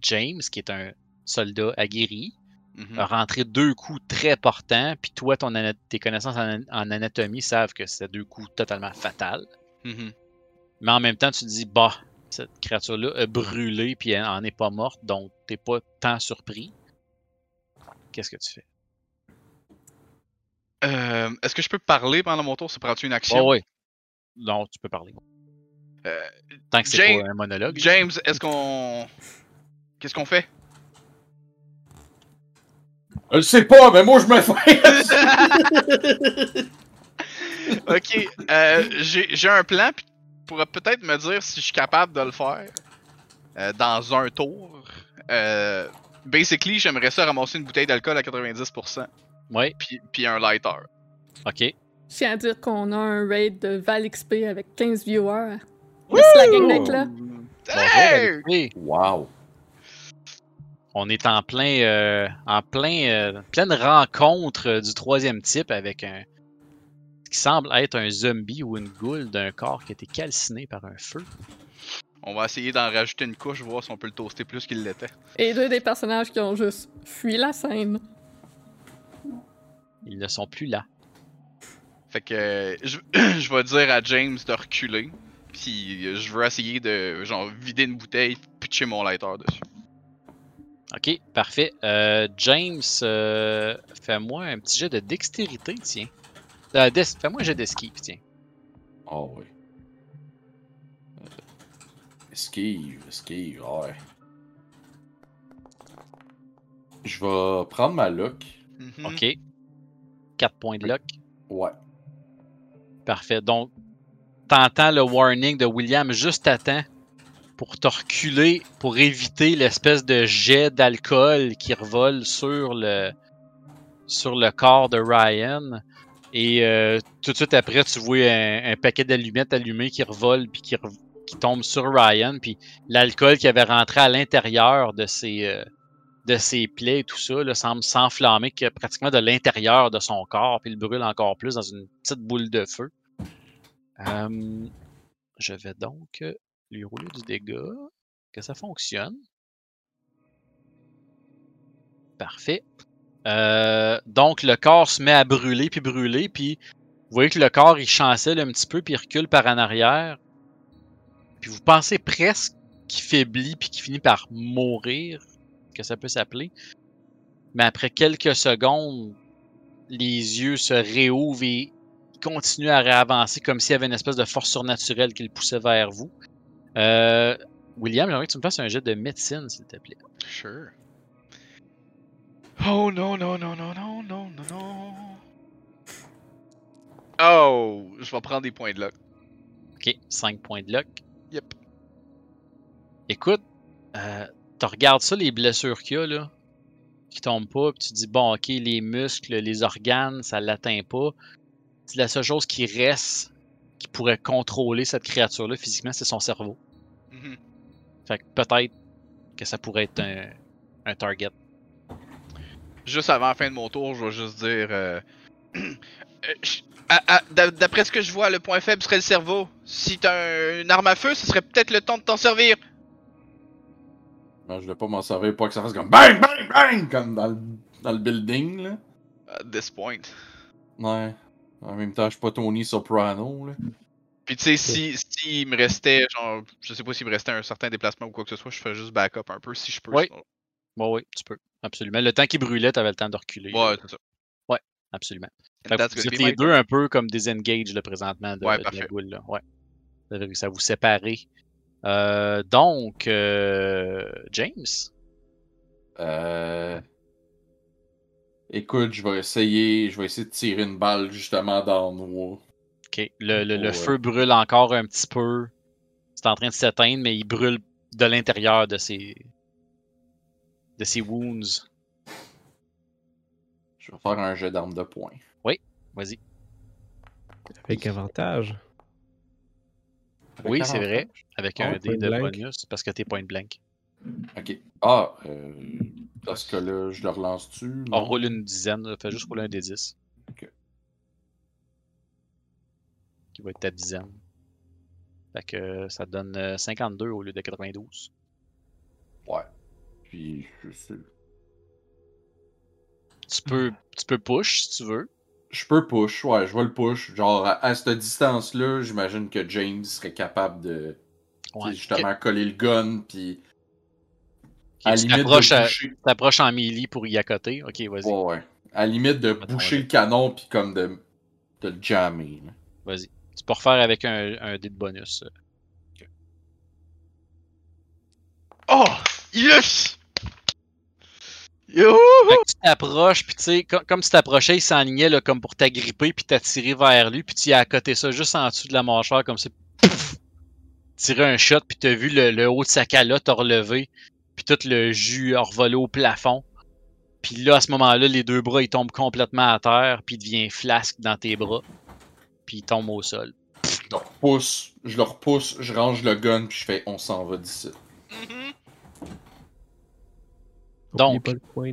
James, qui est un soldat aguerri, Mhm. a rentré deux coups très portants, puis toi, ton tes connaissances en, en anatomie savent que c'est deux coups totalement fatals. Mhm. Mais en même temps, tu te dis, bah, cette créature-là a brûlé, puis elle en est pas morte, donc t'es pas tant surpris. Qu'est-ce que tu fais? Euh, Est-ce que je peux parler pendant mon tour? Ça prend-tu une action? Ouais, ouais. Non, tu peux parler. Euh, Tant que c'est James- pas un monologue. James, est-ce qu'on. Qu'est-ce qu'on fait? Je sais pas, mais moi je me fais. ok, euh, j'ai j'ai un plan, puis tu pourras peut-être me dire si je suis capable de le faire euh, dans un tour. Euh, basically, j'aimerais ça ramasser une bouteille d'alcool à 90%, Ouais, puis, puis un lighter. ok. Je tiens à dire qu'on a un raid de Val XP avec 15 viewers. Yes, la gang d'être là. Bonjour, Hey! Alexis. Wow. On est en plein, euh, en plein, euh, pleine rencontre euh, du troisième type avec un ce qui semble être un zombie ou une goule d'un corps qui a été calciné par un feu. On va essayer d'en rajouter une couche, voir si on peut le toaster plus qu'il l'était. Et deux des personnages qui ont juste fui la scène. Ils ne sont plus là. Fait que je, je vais dire à James de reculer. Puis euh, je veux essayer de genre vider une bouteille, pitcher mon lighter dessus. Ok, parfait. Euh, James, euh, fais-moi un petit jet de dextérité, tiens. Euh, fais-moi un jet d'esquive, tiens. Oh oui. Esquive, esquive, ouais. Je vais prendre ma luck. Mhm. Ok. 4 points de luck. Ouais. Parfait. Donc, t'entends le warning de William juste à temps pour te pour éviter l'espèce de jet d'alcool qui revole sur le, sur le corps de Ryan. Et euh, tout de suite après, tu vois un, paquet d'allumettes allumées qui revole puis qui, tombe sur Ryan. Puis l'alcool qui avait rentré à l'intérieur de ses, euh, plaies et tout ça là, semble s'enflammer que pratiquement de l'intérieur de son corps. Puis il brûle encore plus dans une petite boule de feu. Je vais donc lui rouler du dégât. Que ça fonctionne. Parfait. Donc le corps se met à brûler puis brûler puis vous voyez que le corps il chancelle un petit peu puis recule par en arrière. Puis vous pensez presque qu'il faiblit puis qu'il finit par mourir, que ça peut s'appeler. Mais après quelques secondes, les yeux se réouvrent et il continue à réavancer comme s'il y avait une espèce de force surnaturelle qui le poussait vers vous. Euh, William, j'aimerais que tu me fasses un jet de médecine, s'il te plaît. Sure. Oh non, non, non, non, non, non, non, non. Oh, je vais prendre des points de luck. Ok, 5 points de luck. Yep. Écoute, euh, tu regardes ça, les blessures qu'il y a, là, qui tombent pas, puis tu dis, bon, ok, les muscles, les organes, ça l'atteint pas. La seule chose qui reste qui pourrait contrôler cette créature-là physiquement, c'est son cerveau. Mhm. Fait que peut-être que ça pourrait être un, un target. Juste avant la fin de mon tour, je vais juste dire. euh, euh, D'après ce que je vois, le point faible serait le cerveau. Si t'as une arme à feu, ce serait peut-être le temps de t'en servir. Non, je vais pas m'en servir, pas que ça fasse comme bang, bang, bang, comme dans le, dans le building, là. At this point. Ouais. En même temps, je suis pas Tony Soprano, là. Puis tu sais, si, si il me restait, genre, je sais pas s'il me restait un certain déplacement ou quoi que ce soit, je fais juste backup un peu si je peux. Oui. Bon, oui, tu peux. Absolument. Le temps qui brûlait, t'avais le temps de reculer. Ouais, c'est ça. Absolument. And Fait que vous êtes les deux un peu comme désengage là, présentement de, Ouais, de la boule. Là. Ouais. Vous avez réussi à vous séparer. Euh, donc, euh, James, Euh... Écoute, je vais essayer, je vais essayer de tirer une balle justement dans le noix. ok. Le, le- le Ouais. feu brûle encore un petit peu. C'est en train de s'éteindre, mais il brûle de l'intérieur de ses de ses wounds. Je vais faire un jet d'arme de poing. Vas-y. Avec avantage. Avec Oui, c'est vrai. Avec un Oh, dé de blank. bonus parce que t'es point blank. Ok. Ah, euh, parce que là, je le relance-tu? On roule une dizaine, fais juste rouler un des 10. Ok. Qui va être ta dizaine. Fait que euh, ça te donne euh, 52 au lieu de 92. Ouais. Puis, je sais. Tu peux, tu peux push si tu veux. Je peux push, ouais, je vais le push. Genre, à, à cette distance-là, j'imagine que James serait capable de Ouais. justement coller le gun, puis à tu limite de t'approches en melee pour y accoter. Ok, vas-y. Ouais, ouais. À la limite de Attends, boucher ouais. le canon, puis comme de, de le jammer. Vas-y. Tu peux refaire avec un, un dé de bonus. Oh! Yes! Yo! Fait que tu t'approches, puis tu sais, com- comme tu t'approchais, il s'enlignait là, comme pour t'agripper, puis t'attirer vers lui, puis tu y as accoté ça juste en dessous de la mâchoire, comme ça. Pouf! Tirer un shot, puis t'as vu le, le haut de sa calotte relevé, puis tout le jus a revolé au plafond. Puis là, à ce moment-là, les deux bras, ils tombent complètement à terre, puis il devient flasque dans tes bras, puis il tombe au sol. Je le repousse, je le repousse, je range le gun, puis je fais on s'en va d'ici. Donc. Pas le point.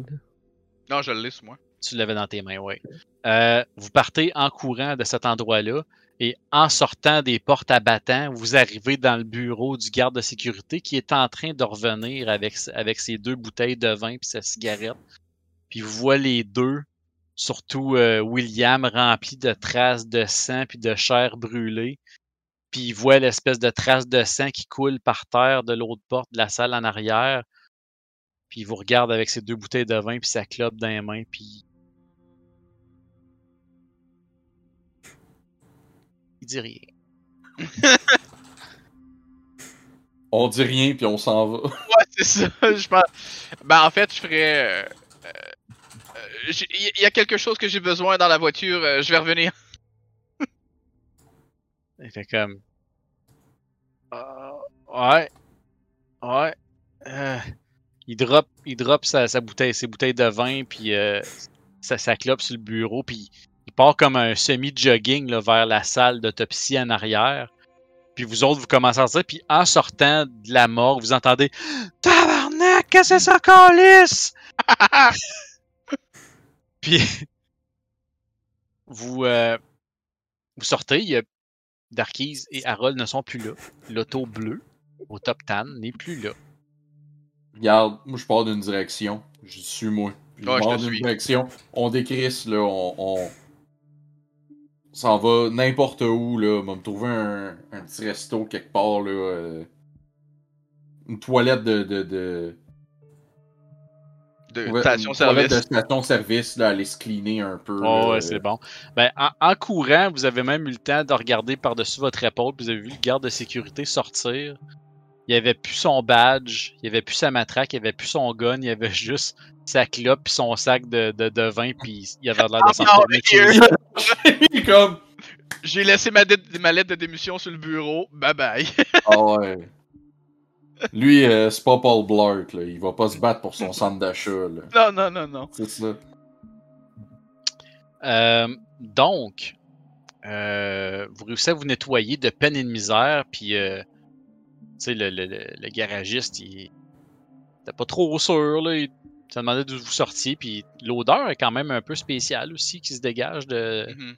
Non, je l'ai sur moi. Tu l'avais dans tes mains, oui. Euh, vous partez en courant de cet endroit-là et en sortant des portes à battants, vous arrivez dans le bureau du garde de sécurité qui est en train de revenir avec, avec ses deux bouteilles de vin et sa cigarette. Puis vous voyez les deux, surtout euh, William, rempli de traces de sang puis de chair brûlée. Puis il voit l'espèce de trace de sang qui coule par terre de l'autre porte de la salle en arrière. Puis il vous regarde avec ses deux bouteilles de vin puis sa clope dans les mains, puis dit rien. On dit rien, puis on s'en va. Ouais, c'est ça. Je pense. Ben, en fait, je ferais. euh, euh, euh, Il y a quelque chose que j'ai besoin dans la voiture. euh, je vais revenir. Il fait comme. Ah, ouais. Ouais. Euh, il drop, il drop sa, sa bouteille, ses bouteilles de vin, puis euh, sa, sa clope sur le bureau, puis part comme un semi-jogging vers la salle d'autopsie en arrière. Puis vous autres, vous commencez à sortir, puis en sortant de la mort, vous entendez Tabarnak, qu'est-ce que c'est ça, calice? puis vous, euh, vous sortez, il y a Darkies et Harold ne sont plus là. L'auto bleue au top tan n'est plus là. Regarde, moi je pars d'une direction. Je suis moi. Je Ouais, pars d'une direction. On décrisse, là, on. on... s'en va n'importe où, là. On va me trouver un, un petit resto quelque part, là. euh, Une toilette de. de, de... De ouais, station-service, là, aller se cleaner un peu. Oh, là. ouais, c'est bon. Ben, en, en courant, vous avez même eu le temps de regarder par-dessus votre épaule, puis vous avez vu le garde de sécurité sortir. Il avait plus son badge, il avait plus sa matraque, il avait plus son gun, il avait juste sa clope puis son sac de, de, de vin, puis il avait l'air de s'en chez here. lui. comme. J'ai laissé ma, lettre de démission sur le bureau. Bye bye. Ah ouais. Lui, euh, c'est pas Paul Blart, là. Il va pas se battre pour son centre d'achat, non, non, non, non. C'est ça. Euh, donc, euh, vous réussissez à vous nettoyer de peine et de misère, puis euh, sais, le, le, le, garagiste, il était pas trop sûr, là. Il s'est demandé d'où vous sortiez, puis l'odeur est quand même un peu spéciale aussi qui se dégage de, Mhm.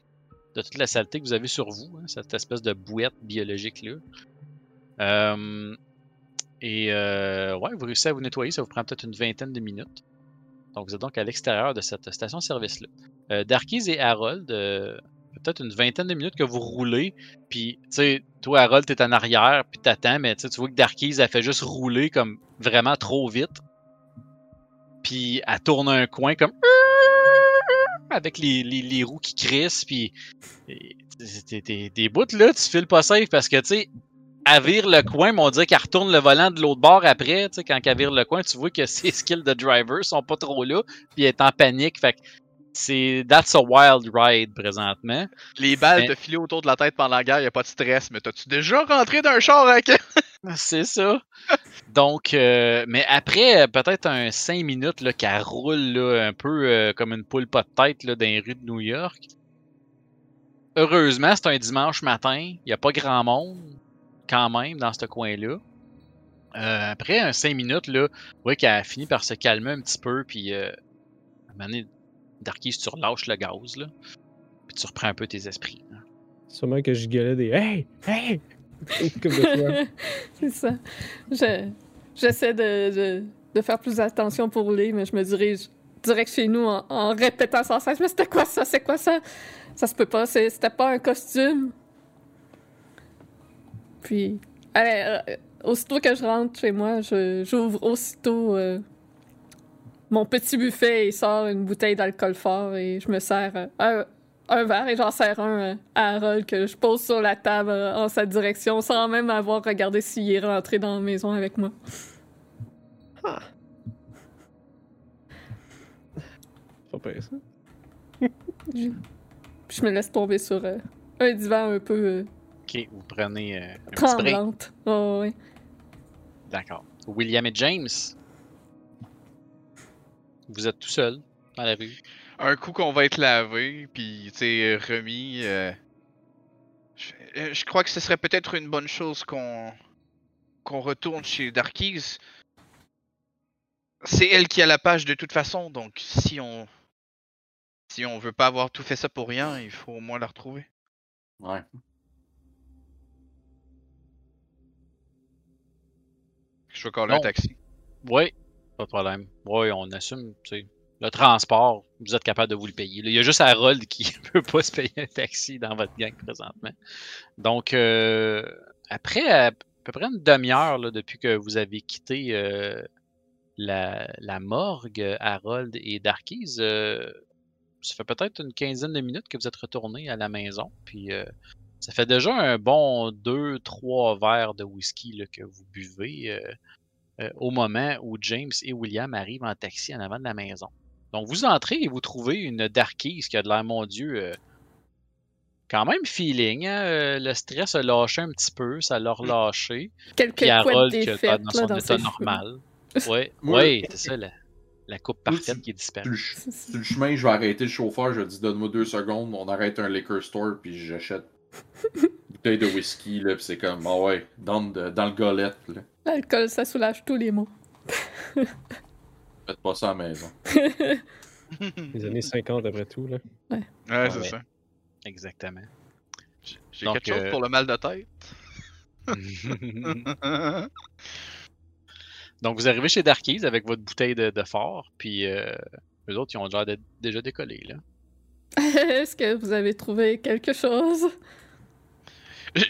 de toute la saleté que vous avez sur vous, hein, cette espèce de bouette biologique-là. Euh, et euh, ouais, vous réussissez à vous nettoyer, ça vous prend peut-être une vingtaine de minutes. Donc vous êtes donc à l'extérieur de cette station-service-là. Euh, Darkies et Harold, euh, peut-être une vingtaine de minutes que vous roulez, puis tu sais, toi Harold, t'es en arrière, puis t'attends, mais tu vois que Darkies, elle fait juste rouler comme vraiment trop vite. Puis elle tourne un coin comme avec les, les, roues qui crissent, puis des bouts là, tu files pas safe parce que tu sais, elle vire le coin, mais on dirait qu'elle retourne le volant de l'autre bord après, tu sais, quand elle vire le coin, tu vois que ses skills de driver sont pas trop là, puis elle est en panique, fait que c'est that's a wild ride présentement. Les balles te filaient autour de la tête pendant la guerre, y a pas de stress, mais t'as-tu déjà rentré d'un char avec C'est ça. Donc, euh, mais après euh, peut-être un 5 minutes là, qu'elle roule là, un peu euh, comme une poule pas de tête là, dans les rues de New York. Heureusement, c'est un dimanche matin. Il n'y a pas grand monde quand même dans ce coin-là. Euh, après un 5 minutes, là, vous voyez qu'elle a fini par se calmer un petit peu. Puis, euh, Darkies, tu relâches le gaz. Là, puis tu reprends un peu tes esprits. là. Sûrement que je gueulais des Hey! Hey! Comme de fois. c'est ça. Je- J'essaie de, de, de faire plus attention pour rouler, mais je me dirige direct chez nous en, en répétant sans cesse. Mais c'était quoi ça? C'est quoi ça? Ça se peut pas. c'est- C'était pas un costume. Puis, allez, euh, aussitôt que je rentre chez moi, je- j'ouvre aussitôt euh, mon petit buffet et sors une bouteille d'alcool fort et je me sers euh, un, un verre et j'en sers un euh, à Harold que je pose sur la table euh, en sa direction sans même avoir regardé s'il est rentré dans la maison avec moi. Pas pire, ça. Puis je me laisse tomber sur euh, un divan un peu euh, Ok, vous prenez euh, un petit break. tremblante. Oh, ouais. D'accord. William et James? Vous êtes tout seul dans la rue. Un coup qu'on va être lavé, puis tu sais, remis. euh, Je, euh, je crois que ce serait peut-être une bonne chose qu'on qu'on retourne chez Darkies. C'est elle qui a la page de toute façon, donc si on si on veut pas avoir tout fait ça pour rien, il faut au moins la retrouver. Ouais. Je vais caller un Non. taxi. Oui, pas de problème. Oui, on assume, tu sais. Le transport, vous êtes capable de vous le payer. Il y a juste Harold qui ne peut pas se payer un taxi dans votre gang présentement. Donc, euh, après à peu près une demi-heure depuis que vous avez quitté euh, la, morgue, Harold et Darkies, euh, ça fait peut-être une quinzaine de minutes que vous êtes retournés à la maison. Puis, ça fait déjà un bon deux, trois verres de whisky que vous buvez. Euh, au moment où James et William arrivent en taxi en avant de la maison. Donc, vous entrez et vous trouvez une Darkies qui a de l'air, mon Dieu, euh, quand même feeling. hein, euh, le stress a lâché un petit peu, ça l'a relâché. Quelques Harold qui a dans là, son dans état normal. Oui, c'est ça, la, la coupe parfaite qui est disparue. Sur le, chemin, je vais arrêter le chauffeur. Je dis donne-moi deux secondes. On arrête un liquor store, puis j'achète une bouteille de whisky. Là, puis c'est comme, ah ouais, dans le golette. Là. L'alcool, ça soulage tous les maux. Faites pas ça à la maison. Les années 50 après tout, là. Ouais, Ouais. c'est ça. Exactement. J'ai- quelque chose euh, pour le mal de tête. Donc, vous arrivez chez Darkies avec votre bouteille de, de fort, puis euh, eux autres, ils ont l'air d'être déjà décollés, là. Est-ce que vous avez trouvé quelque chose?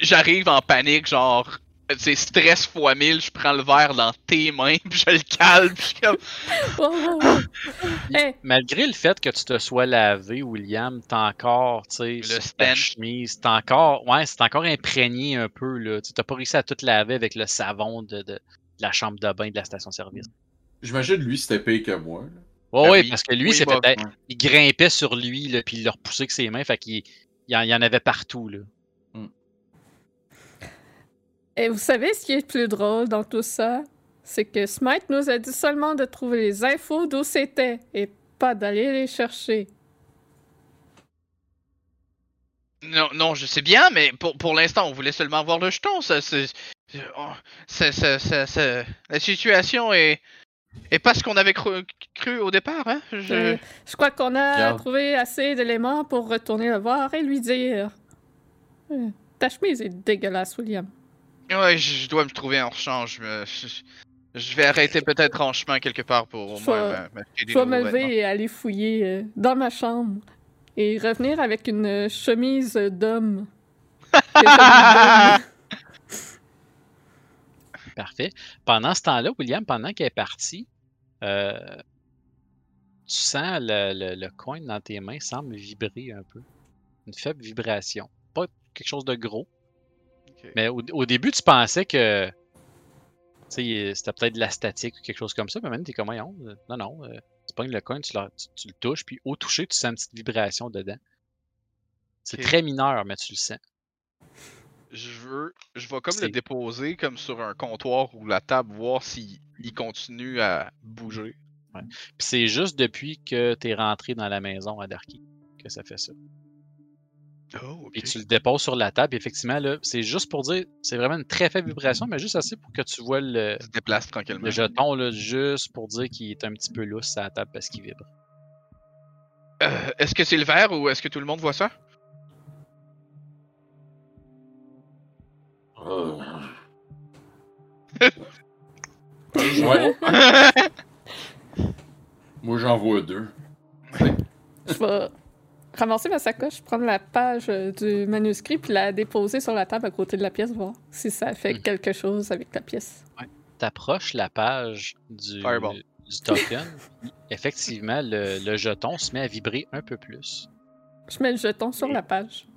J'arrive en panique, genre, c'est stress fois 1000, je prends le verre dans tes mains, puis je le calme, puis je suis comme, Oh, oh, oh. Hey, Malgré le fait que tu te sois lavé, William, t'as encore, tu sais, Le sur ta stench. chemise, t'as encore, ouais, c'est encore imprégné un peu, là. Tu t'as pas réussi à tout laver avec le savon de, de- de la chambre de bain de la station-service. J'imagine lui, c'était payé que moi. là. Ouais, Ben ouais, oui. parce que lui, Oui, c'est bah, ouais. il grimpait sur lui, là, puis il l'a repoussé avec ses mains, fait qu'il il y, en, il y en avait partout, là. Et vous savez ce qui est le plus drôle dans tout ça? C'est que Smite nous a dit seulement de trouver les infos d'où c'était et pas d'aller les chercher. Non, non, je sais bien, mais pour, pour l'instant, on voulait seulement voir le jeton. Ça, c'est, ça, ça, ça, ça- la situation est, est pas ce qu'on avait cru, cru au départ. Hein? Je... Euh, je crois qu'on a trouvé assez d'éléments pour retourner le voir et lui dire Euh, Ta chemise est dégueulasse, William. Ouais, je, je dois me trouver en rechange. Je, vais arrêter peut-être en chemin quelque part pour au Je moins m'acheter des Je vais me lever et aller fouiller euh, dans ma chambre et revenir avec une euh, chemise d'homme. Parfait. Pendant ce temps-là, William, pendant qu'elle est partie, euh, tu sens le, le, le coin dans tes mains semble vibrer un peu. Une faible vibration. Pas quelque chose de gros. Mais au, au début, tu pensais que c'était peut-être de la statique ou quelque chose comme ça, mais maintenant, t'es comme, euh, non, non, euh, tu pognes le coin, tu, le- tu- tu le touches, puis au toucher, tu sens une petite vibration dedans. C'est très mineur, mais tu le sens. Je veux, je vais comme le déposer comme sur un comptoir ou la table, voir s'il il continue à bouger. Puis c'est juste depuis que tu es rentré dans la maison à Darky que ça fait ça. Oh, Puis tu le déposes sur la table. Effectivement, là, c'est juste pour dire, c'est vraiment une très faible vibration, mais juste assez pour que tu vois le, Il se déplace tranquillement. le jeton, là, juste pour dire qu'il est un petit peu lousse à la table parce qu'il vibre. Euh, est-ce que c'est le vert ou est-ce que tout le monde voit ça? Euh. ouais, moi j'en vois deux. Je vais ramasser ma sacoche, prendre la page euh, du manuscrit puis la déposer sur la table à côté de la pièce, voir si ça fait Mhm. quelque chose avec la pièce. T'approches la page du, Fireball. du token. Effectivement, le, le jeton se met à vibrer un peu plus. Je mets le jeton sur la page.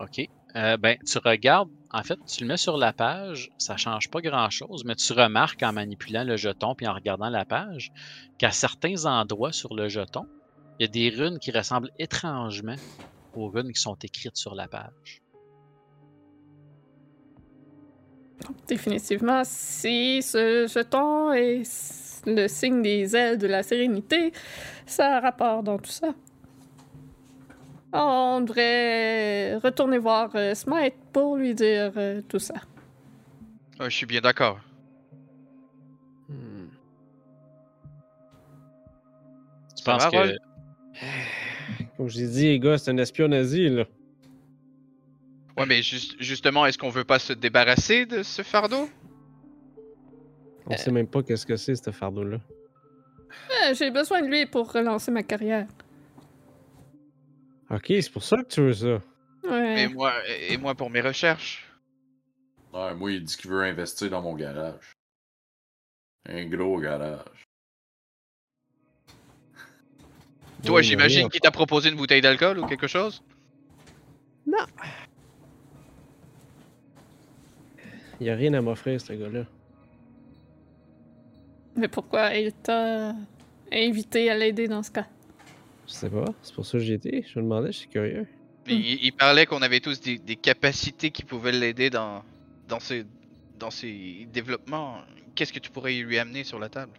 OK. Euh, ben, tu regardes, en fait, tu le mets sur la page, ça change pas grand-chose, mais tu remarques en manipulant le jeton puis en regardant la page qu'à certains endroits sur le jeton, il y a des runes qui ressemblent étrangement aux runes qui sont écrites sur la page. Définitivement, si ce jeton est le signe des ailes de la sérénité, ça a rapport dans tout ça. On devrait retourner voir euh, Smite pour lui dire euh, tout ça. Ah, je suis bien d'accord. Hmm. Tu penses que. Comme je l'ai dit, les gars, c'est un espion nazi, là. Ouais, mais juste- justement, est-ce qu'on veut pas se débarrasser de ce fardeau? On sait même pas qu'est-ce que c'est, ce fardeau-là. Euh, J'ai besoin de lui pour relancer ma carrière. Ok, c'est pour ça que tu veux ça. Ouais. Et moi, et moi pour mes recherches. Ouais, moi il dit qu'il veut investir dans mon garage. Un gros garage. Toi, Oui, mais j'imagine qu'il t'a proposé une bouteille d'alcool ou quelque chose? Il a rien à m'offrir, ce gars-là. Mais pourquoi il t'a invité à l'aider dans ce cas? Je sais pas, c'est pour ça que j'y étais. Je me demandais, je suis curieux. Il, il parlait qu'on avait tous des, des capacités qui pouvaient l'aider dans, dans, ses, dans ses développements. Qu'est-ce que tu pourrais lui amener sur la table?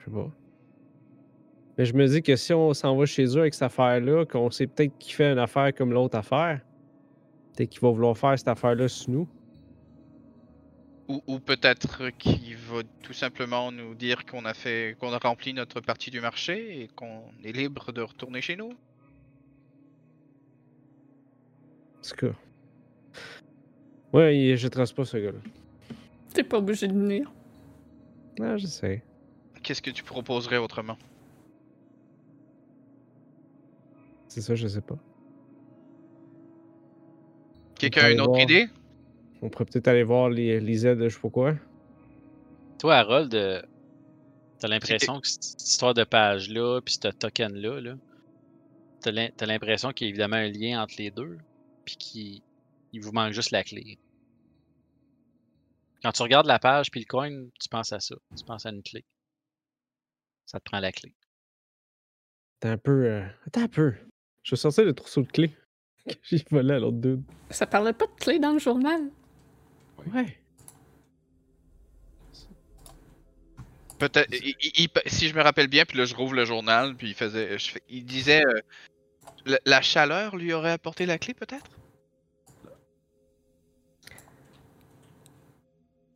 Je sais pas. Mais je me dis que si on s'en va chez eux avec cette affaire-là, qu'on sait peut-être qu'il fait une affaire comme l'autre affaire, peut-être qu'il va vouloir faire cette affaire-là sur nous. Ou, ou peut-être qu'il va tout simplement nous dire qu'on a fait, qu'on a rempli notre partie du marché et qu'on est libre de retourner chez nous. En tout cas. Ouais, il- je trace pas ce gars-là. T'es pas obligé de venir. Ah, je sais. Qu'est-ce que tu proposerais autrement? C'est ça, je sais pas. Quelqu'un a une autre voir. idée? On pourrait peut-être aller voir les, les aides, je sais pas quoi. Toi, Harold, euh, t'as l'impression que cette histoire de page-là, puis ce token-là, là, t'as l'im- t'as l'impression qu'il y a évidemment un lien entre les deux, puis qu'il il vous manque juste la clé. Quand tu regardes la page puis le coin, tu penses à ça. Tu penses à une clé. Ça te prend la clé. T'es un peu. euh, Attends un peu. Je vais sortir le trousseau de clés que j'ai volé à l'autre dude. Ça parlait pas de clé dans le journal. Ouais. Peut-être. il- il- il- si je me rappelle bien, puis là je rouvre le journal, puis il faisait, je il disait, euh, La, la chaleur lui aurait apporté la clé, peut-être?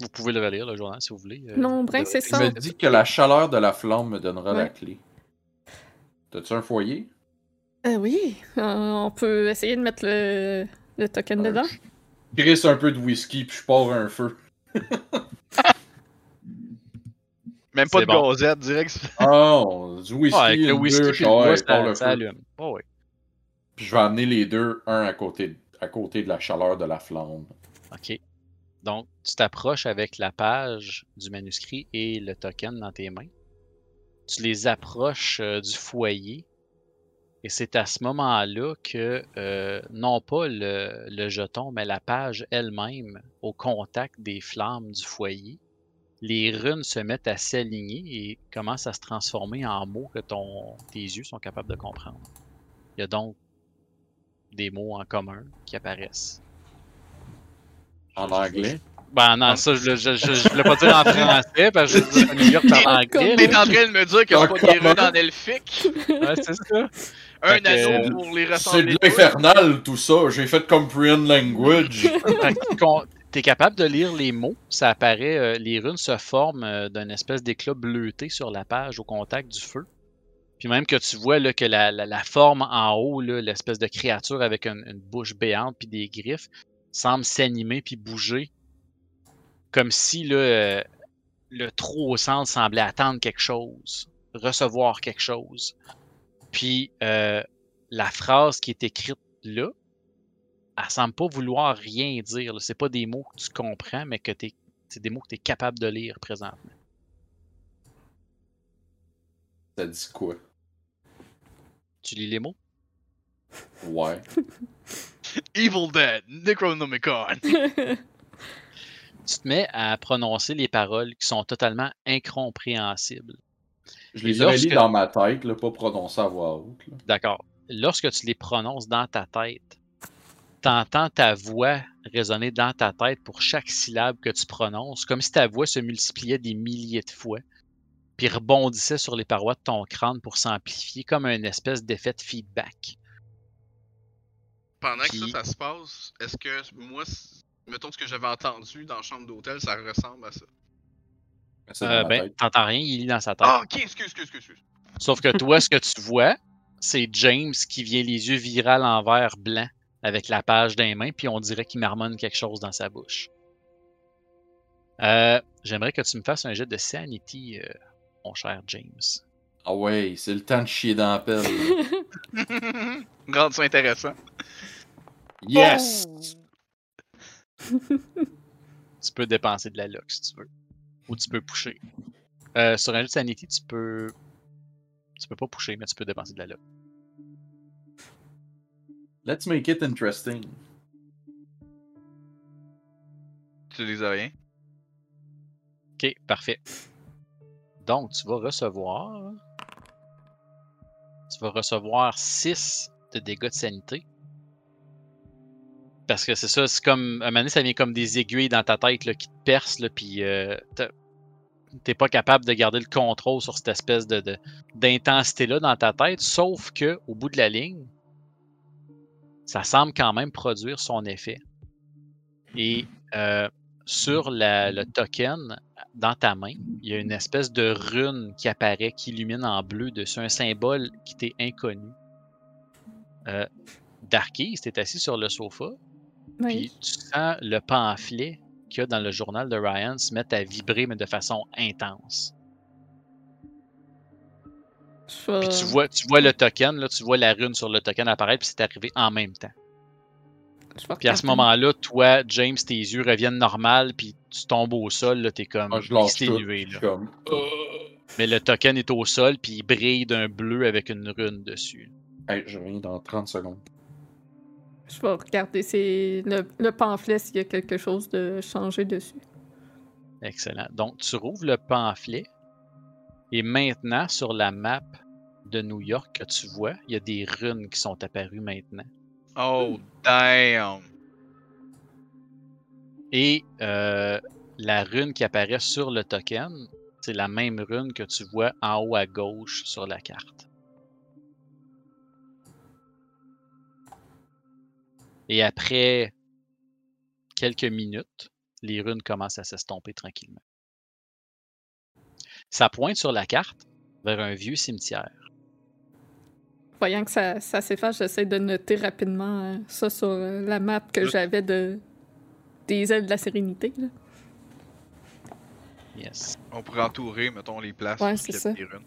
Vous pouvez le relire, le journal, si vous voulez. euh. Non, Brin, c'est Il ça. me dit que la chaleur de la flamme me donnera la clé. T'as-tu un foyer? Euh, oui, euh, on peut essayer de mettre le, le token Ouais. dedans. Je grisse un peu de whisky puis je pars un feu. Même pas de bon. gazette, direct. Oh, du whisky, Ouais, avec le whisky bûche, puis le bois, ouais, je pars ça, le ça feu. allume. Oh, oui. Puis je vais amener les deux, un à côté, à côté de la chaleur de la flamme. OK. Donc, tu t'approches avec la page du manuscrit et le token dans tes mains. Tu les approches euh, du foyer. Et c'est à ce moment-là que, euh, non pas le, le jeton, mais la page elle-même, au contact des flammes du foyer, les runes se mettent à s'aligner et commencent à se transformer en mots que ton, tes yeux sont capables de comprendre. Il y a donc des mots en commun qui apparaissent. En anglais? Ben non, ça, je, je, je, je voulais pas dire en français, parce que je dis en anglais. T'es en train de me dire que c'est pas des runes en elfique Ouais, c'est ça. Un anneau pour les C'est ressembler. de l'infernal tout ça. J'ai fait comprehend language. T'es capable de lire les mots, ça apparaît, euh, les runes se forment euh, d'un espèce d'éclat bleuté sur la page au contact du feu. Puis même que tu vois là, que la, la, la forme en haut, l'espèce de créature avec une, une bouche béante puis des griffes, semble s'animer puis bouger. Comme si là, euh, le trou au centre semblait attendre quelque chose, recevoir quelque chose. Puis euh, la phrase qui est écrite là, elle semble pas vouloir rien dire. C'est pas des mots que tu comprends, mais que t'es, c'est des mots que tu es capable de lire présentement. Ça dit quoi? Tu lis les mots? Ouais. Evil Dead, Necronomicon. Tu te mets à prononcer les paroles qui sont totalement incompréhensibles. Je les Et aurais lorsque- lus dans ma tête, là, pas prononcés à voix haute. D'accord. Lorsque tu les prononces dans ta tête, t'entends ta voix résonner dans ta tête pour chaque syllabe que tu prononces, comme si ta voix se multipliait des milliers de fois, puis rebondissait sur les parois de ton crâne pour s'amplifier comme un espèce d'effet de feedback. Pendant que ça, ça se passe, est-ce que moi, mettons ce que j'avais entendu dans la chambre d'hôtel, ça ressemble à ça? C'est Euh, ben, t'entends rien, il lit dans sa tête. Ah, ok, excuse, excuse, excuse. Sauf que toi, ce que tu vois, c'est James qui vient les yeux virés à l'envers blanc avec la page dans les mains, puis on dirait qu'il marmonne quelque chose dans sa bouche. Euh, J'aimerais que tu me fasses un jet de sanity, euh, mon cher James. Ah ouais, c'est le temps de chier dans la pelle. Rendre ça intéressant. yes! Tu peux dépenser de la luck si tu veux. Ou tu peux pusher. Euh, sur un jet de sanity, tu peux. Tu peux pas pusher, mais tu peux dépenser de la luck. Let's make it interesting. Tu dis rien? Ok, parfait. Donc, tu vas recevoir. Tu vas recevoir 6 de dégâts de sanité. Parce que c'est ça, c'est comme. À un moment donné, ça vient comme des aiguilles dans ta tête là, qui te percent, là, puis euh, t'as- t'es pas capable de garder le contrôle sur cette espèce de, de- d'intensité-là dans ta tête, sauf que au bout de la ligne, ça semble quand même produire son effet. Et euh, sur la- le token, dans ta main, il y a une espèce de rune qui apparaît, qui illumine en bleu dessus, un symbole qui t'est inconnu. Euh, Darky, t'es assis sur le sofa, puis tu sens le pamphlet qu'il y a dans le journal de Ryan se mettre à vibrer, mais de façon intense. Puis tu vois, tu vois le token, là, tu vois la rune sur le token apparaître, puis c'est arrivé en même temps. Puis à ce moment-là, toi, James, tes yeux reviennent normal, puis tu tombes au sol, là, t'es comme Ah, je lâche tout. exténué, là. comme. euh, Mais le token est au sol, puis il brille d'un bleu avec une rune dessus. Hey, je reviens dans 30 secondes. Je vais regarder c'est le, le pamphlet s'il y a quelque chose de changé dessus. Excellent. Donc, tu rouvres le pamphlet, et maintenant, sur la map de New York que tu vois, il y a des runes qui sont apparues maintenant. Oh, damn! Et euh, la rune qui apparaît sur le token, c'est la même rune que tu vois en haut à gauche sur la carte. Et après quelques minutes, les runes commencent à s'estomper tranquillement. Ça pointe sur la carte vers un vieux cimetière. Voyant que ça, ça s'efface, j'essaie de noter rapidement euh, ça sur euh, la map que Je- j'avais de des ailes de la sérénité. là. Yes. On pourrait entourer, mettons, les places. Ouais, c'est ça. des runes.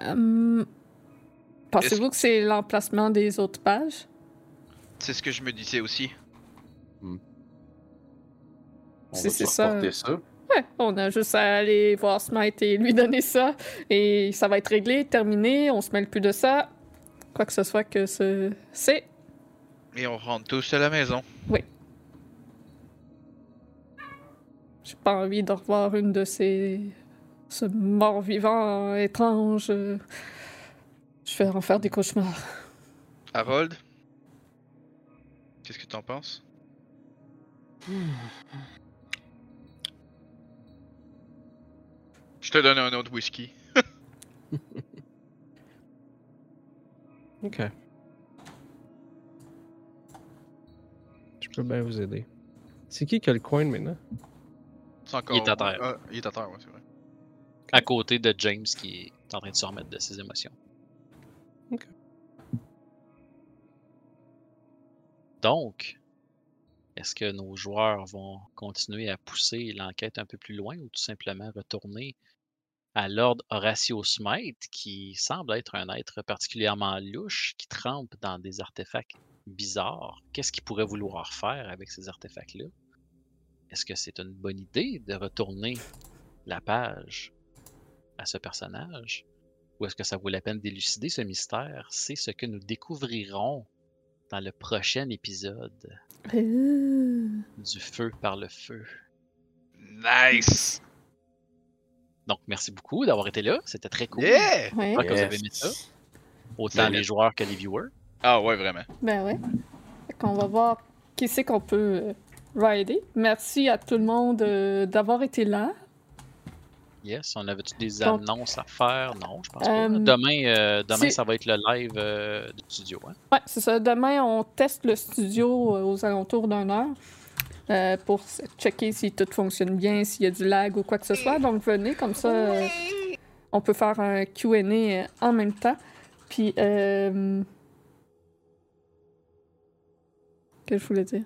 Hum, Pensez-vous que c'est l'emplacement des autres pages? C'est ce que je me disais aussi. On C'est- va c'est ça. ça? Ouais, on a juste à aller voir Smite et lui donner ça. Et ça va être réglé, terminé, on se mêle plus de ça. Quoi que ce soit que ce... c'est. Et on rentre tous à la maison. J'ai pas envie de revoir une de ces... ce mort-vivant étrange. Je vais en faire des cauchemars. Harold? Qu'est-ce que t'en penses Je te donne un autre whisky. Ok. Je peux bien vous aider. C'est qui qui a le coin maintenant? C'est encore. Il est à terre. Ah, il est à terre, ouais, c'est vrai. À côté de James qui est en train de se remettre de ses émotions. Donc, est-ce que nos joueurs vont continuer à pousser l'enquête un peu plus loin ou tout simplement retourner à Lord Horatio Smite, qui semble être un être particulièrement louche, qui trempe dans des artefacts bizarres? Qu'est-ce qu'il pourrait vouloir faire avec ces artefacts-là? Est-ce que c'est une bonne idée de retourner la page à ce personnage? Ou est-ce que ça vaut la peine d'élucider ce mystère? C'est ce que nous découvrirons dans le prochain épisode Euh, du feu par le feu. Nice Donc, merci beaucoup d'avoir été là. C'était très cool. Yeah Ouais, J'espère que vous avez aimé ça. Autant les joueurs que les viewers. Ah ouais, vraiment. ben ouais. Fait qu'on va voir qui c'est qu'on peut euh, rider. Merci à tout le monde euh, d'avoir été là. Yes, on avait-tu des Donc- annonces à faire? Non, je pense pas. Euh, Demain, euh, demain ça va être le live euh, du studio. Hein? Ouais, c'est ça. Demain, on teste le studio aux alentours d'une heure pour checker si tout fonctionne bien, s'il y a du lag ou quoi que ce soit. Donc, venez, comme ça, on peut faire un QA en même temps. Puis, euh... qu'est-ce que je voulais dire?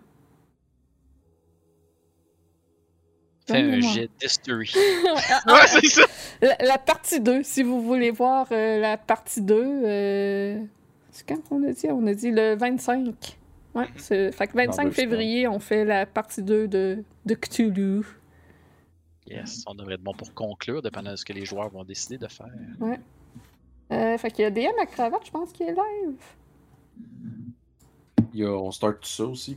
Fais un jet d'history. Ouais, c'est ça La, la partie 2, si vous voulez voir euh, la partie 2, euh, c'est quand qu'on a dit? On a dit le 25. Ouais, c'est... Fait que 25 deux semaines. février, on fait la partie 2 de, de Cthulhu. Yes, on devrait être bon pour conclure, dépendant de ce que les joueurs vont décider de faire. Euh, fait qu'il y a DM à cravate, je pense, qui est live. Il y a- on start tout ça aussi.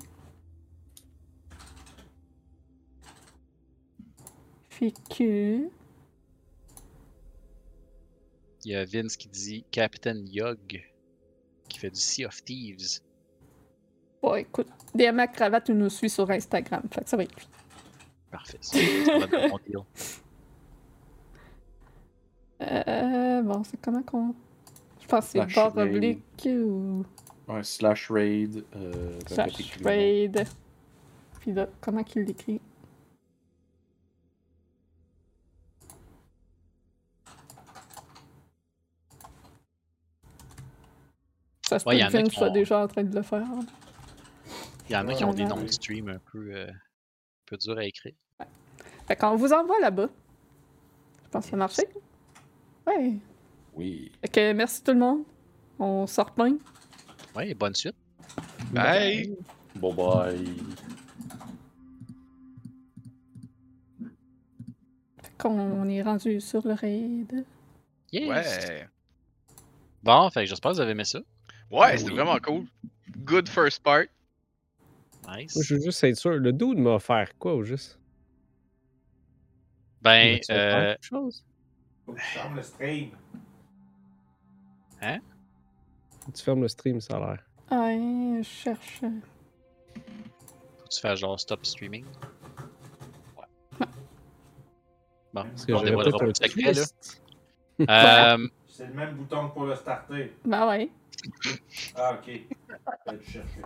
Fait que... Il y a Vince qui dit Captain Yog, qui fait du Sea of Thieves. Bon, écoute, DM à cravate, nous suit sur Instagram. Fait que ça va être lui. Parfait. Ça, ça deal. Euh, bon, c'est comment qu'on... Je pense que c'est barre oblique ou Ouais, slash raid. Euh, slash raid. Puis là, comment qu'il l'écrit? Ça se Ouais, peut que soit ont- déjà en train de le faire. Il y en a qui ont des Ouais. noms de stream un peu, euh, un peu durs à écrire. Fait qu'on vous envoie là-bas. Je pense que ça a marché. Ouais. Oui. Fait que merci tout le monde. On sort plein. Ouais, bonne suite. Bye Bye bye. Fait qu'on est rendu sur le raid. Yes. Ouais Bon, fait que j'espère que vous avez aimé ça. Ouais, c'était Oui. vraiment cool. Good first part. Nice. Moi, je veux juste être sûr. Le dude m'a offert quoi au juste? Ben, euh, quelque chose? Faut que tu fermes le stream. Tu fermes le stream, ça a l'air. Ouais, je cherche. faut que tu fasses genre stop streaming. Bon, Parce que on dévoilera pas le secret, là. Euh, C'est le même bouton que pour le starter. Ben ouais. Ah, ok. Je vais le chercher.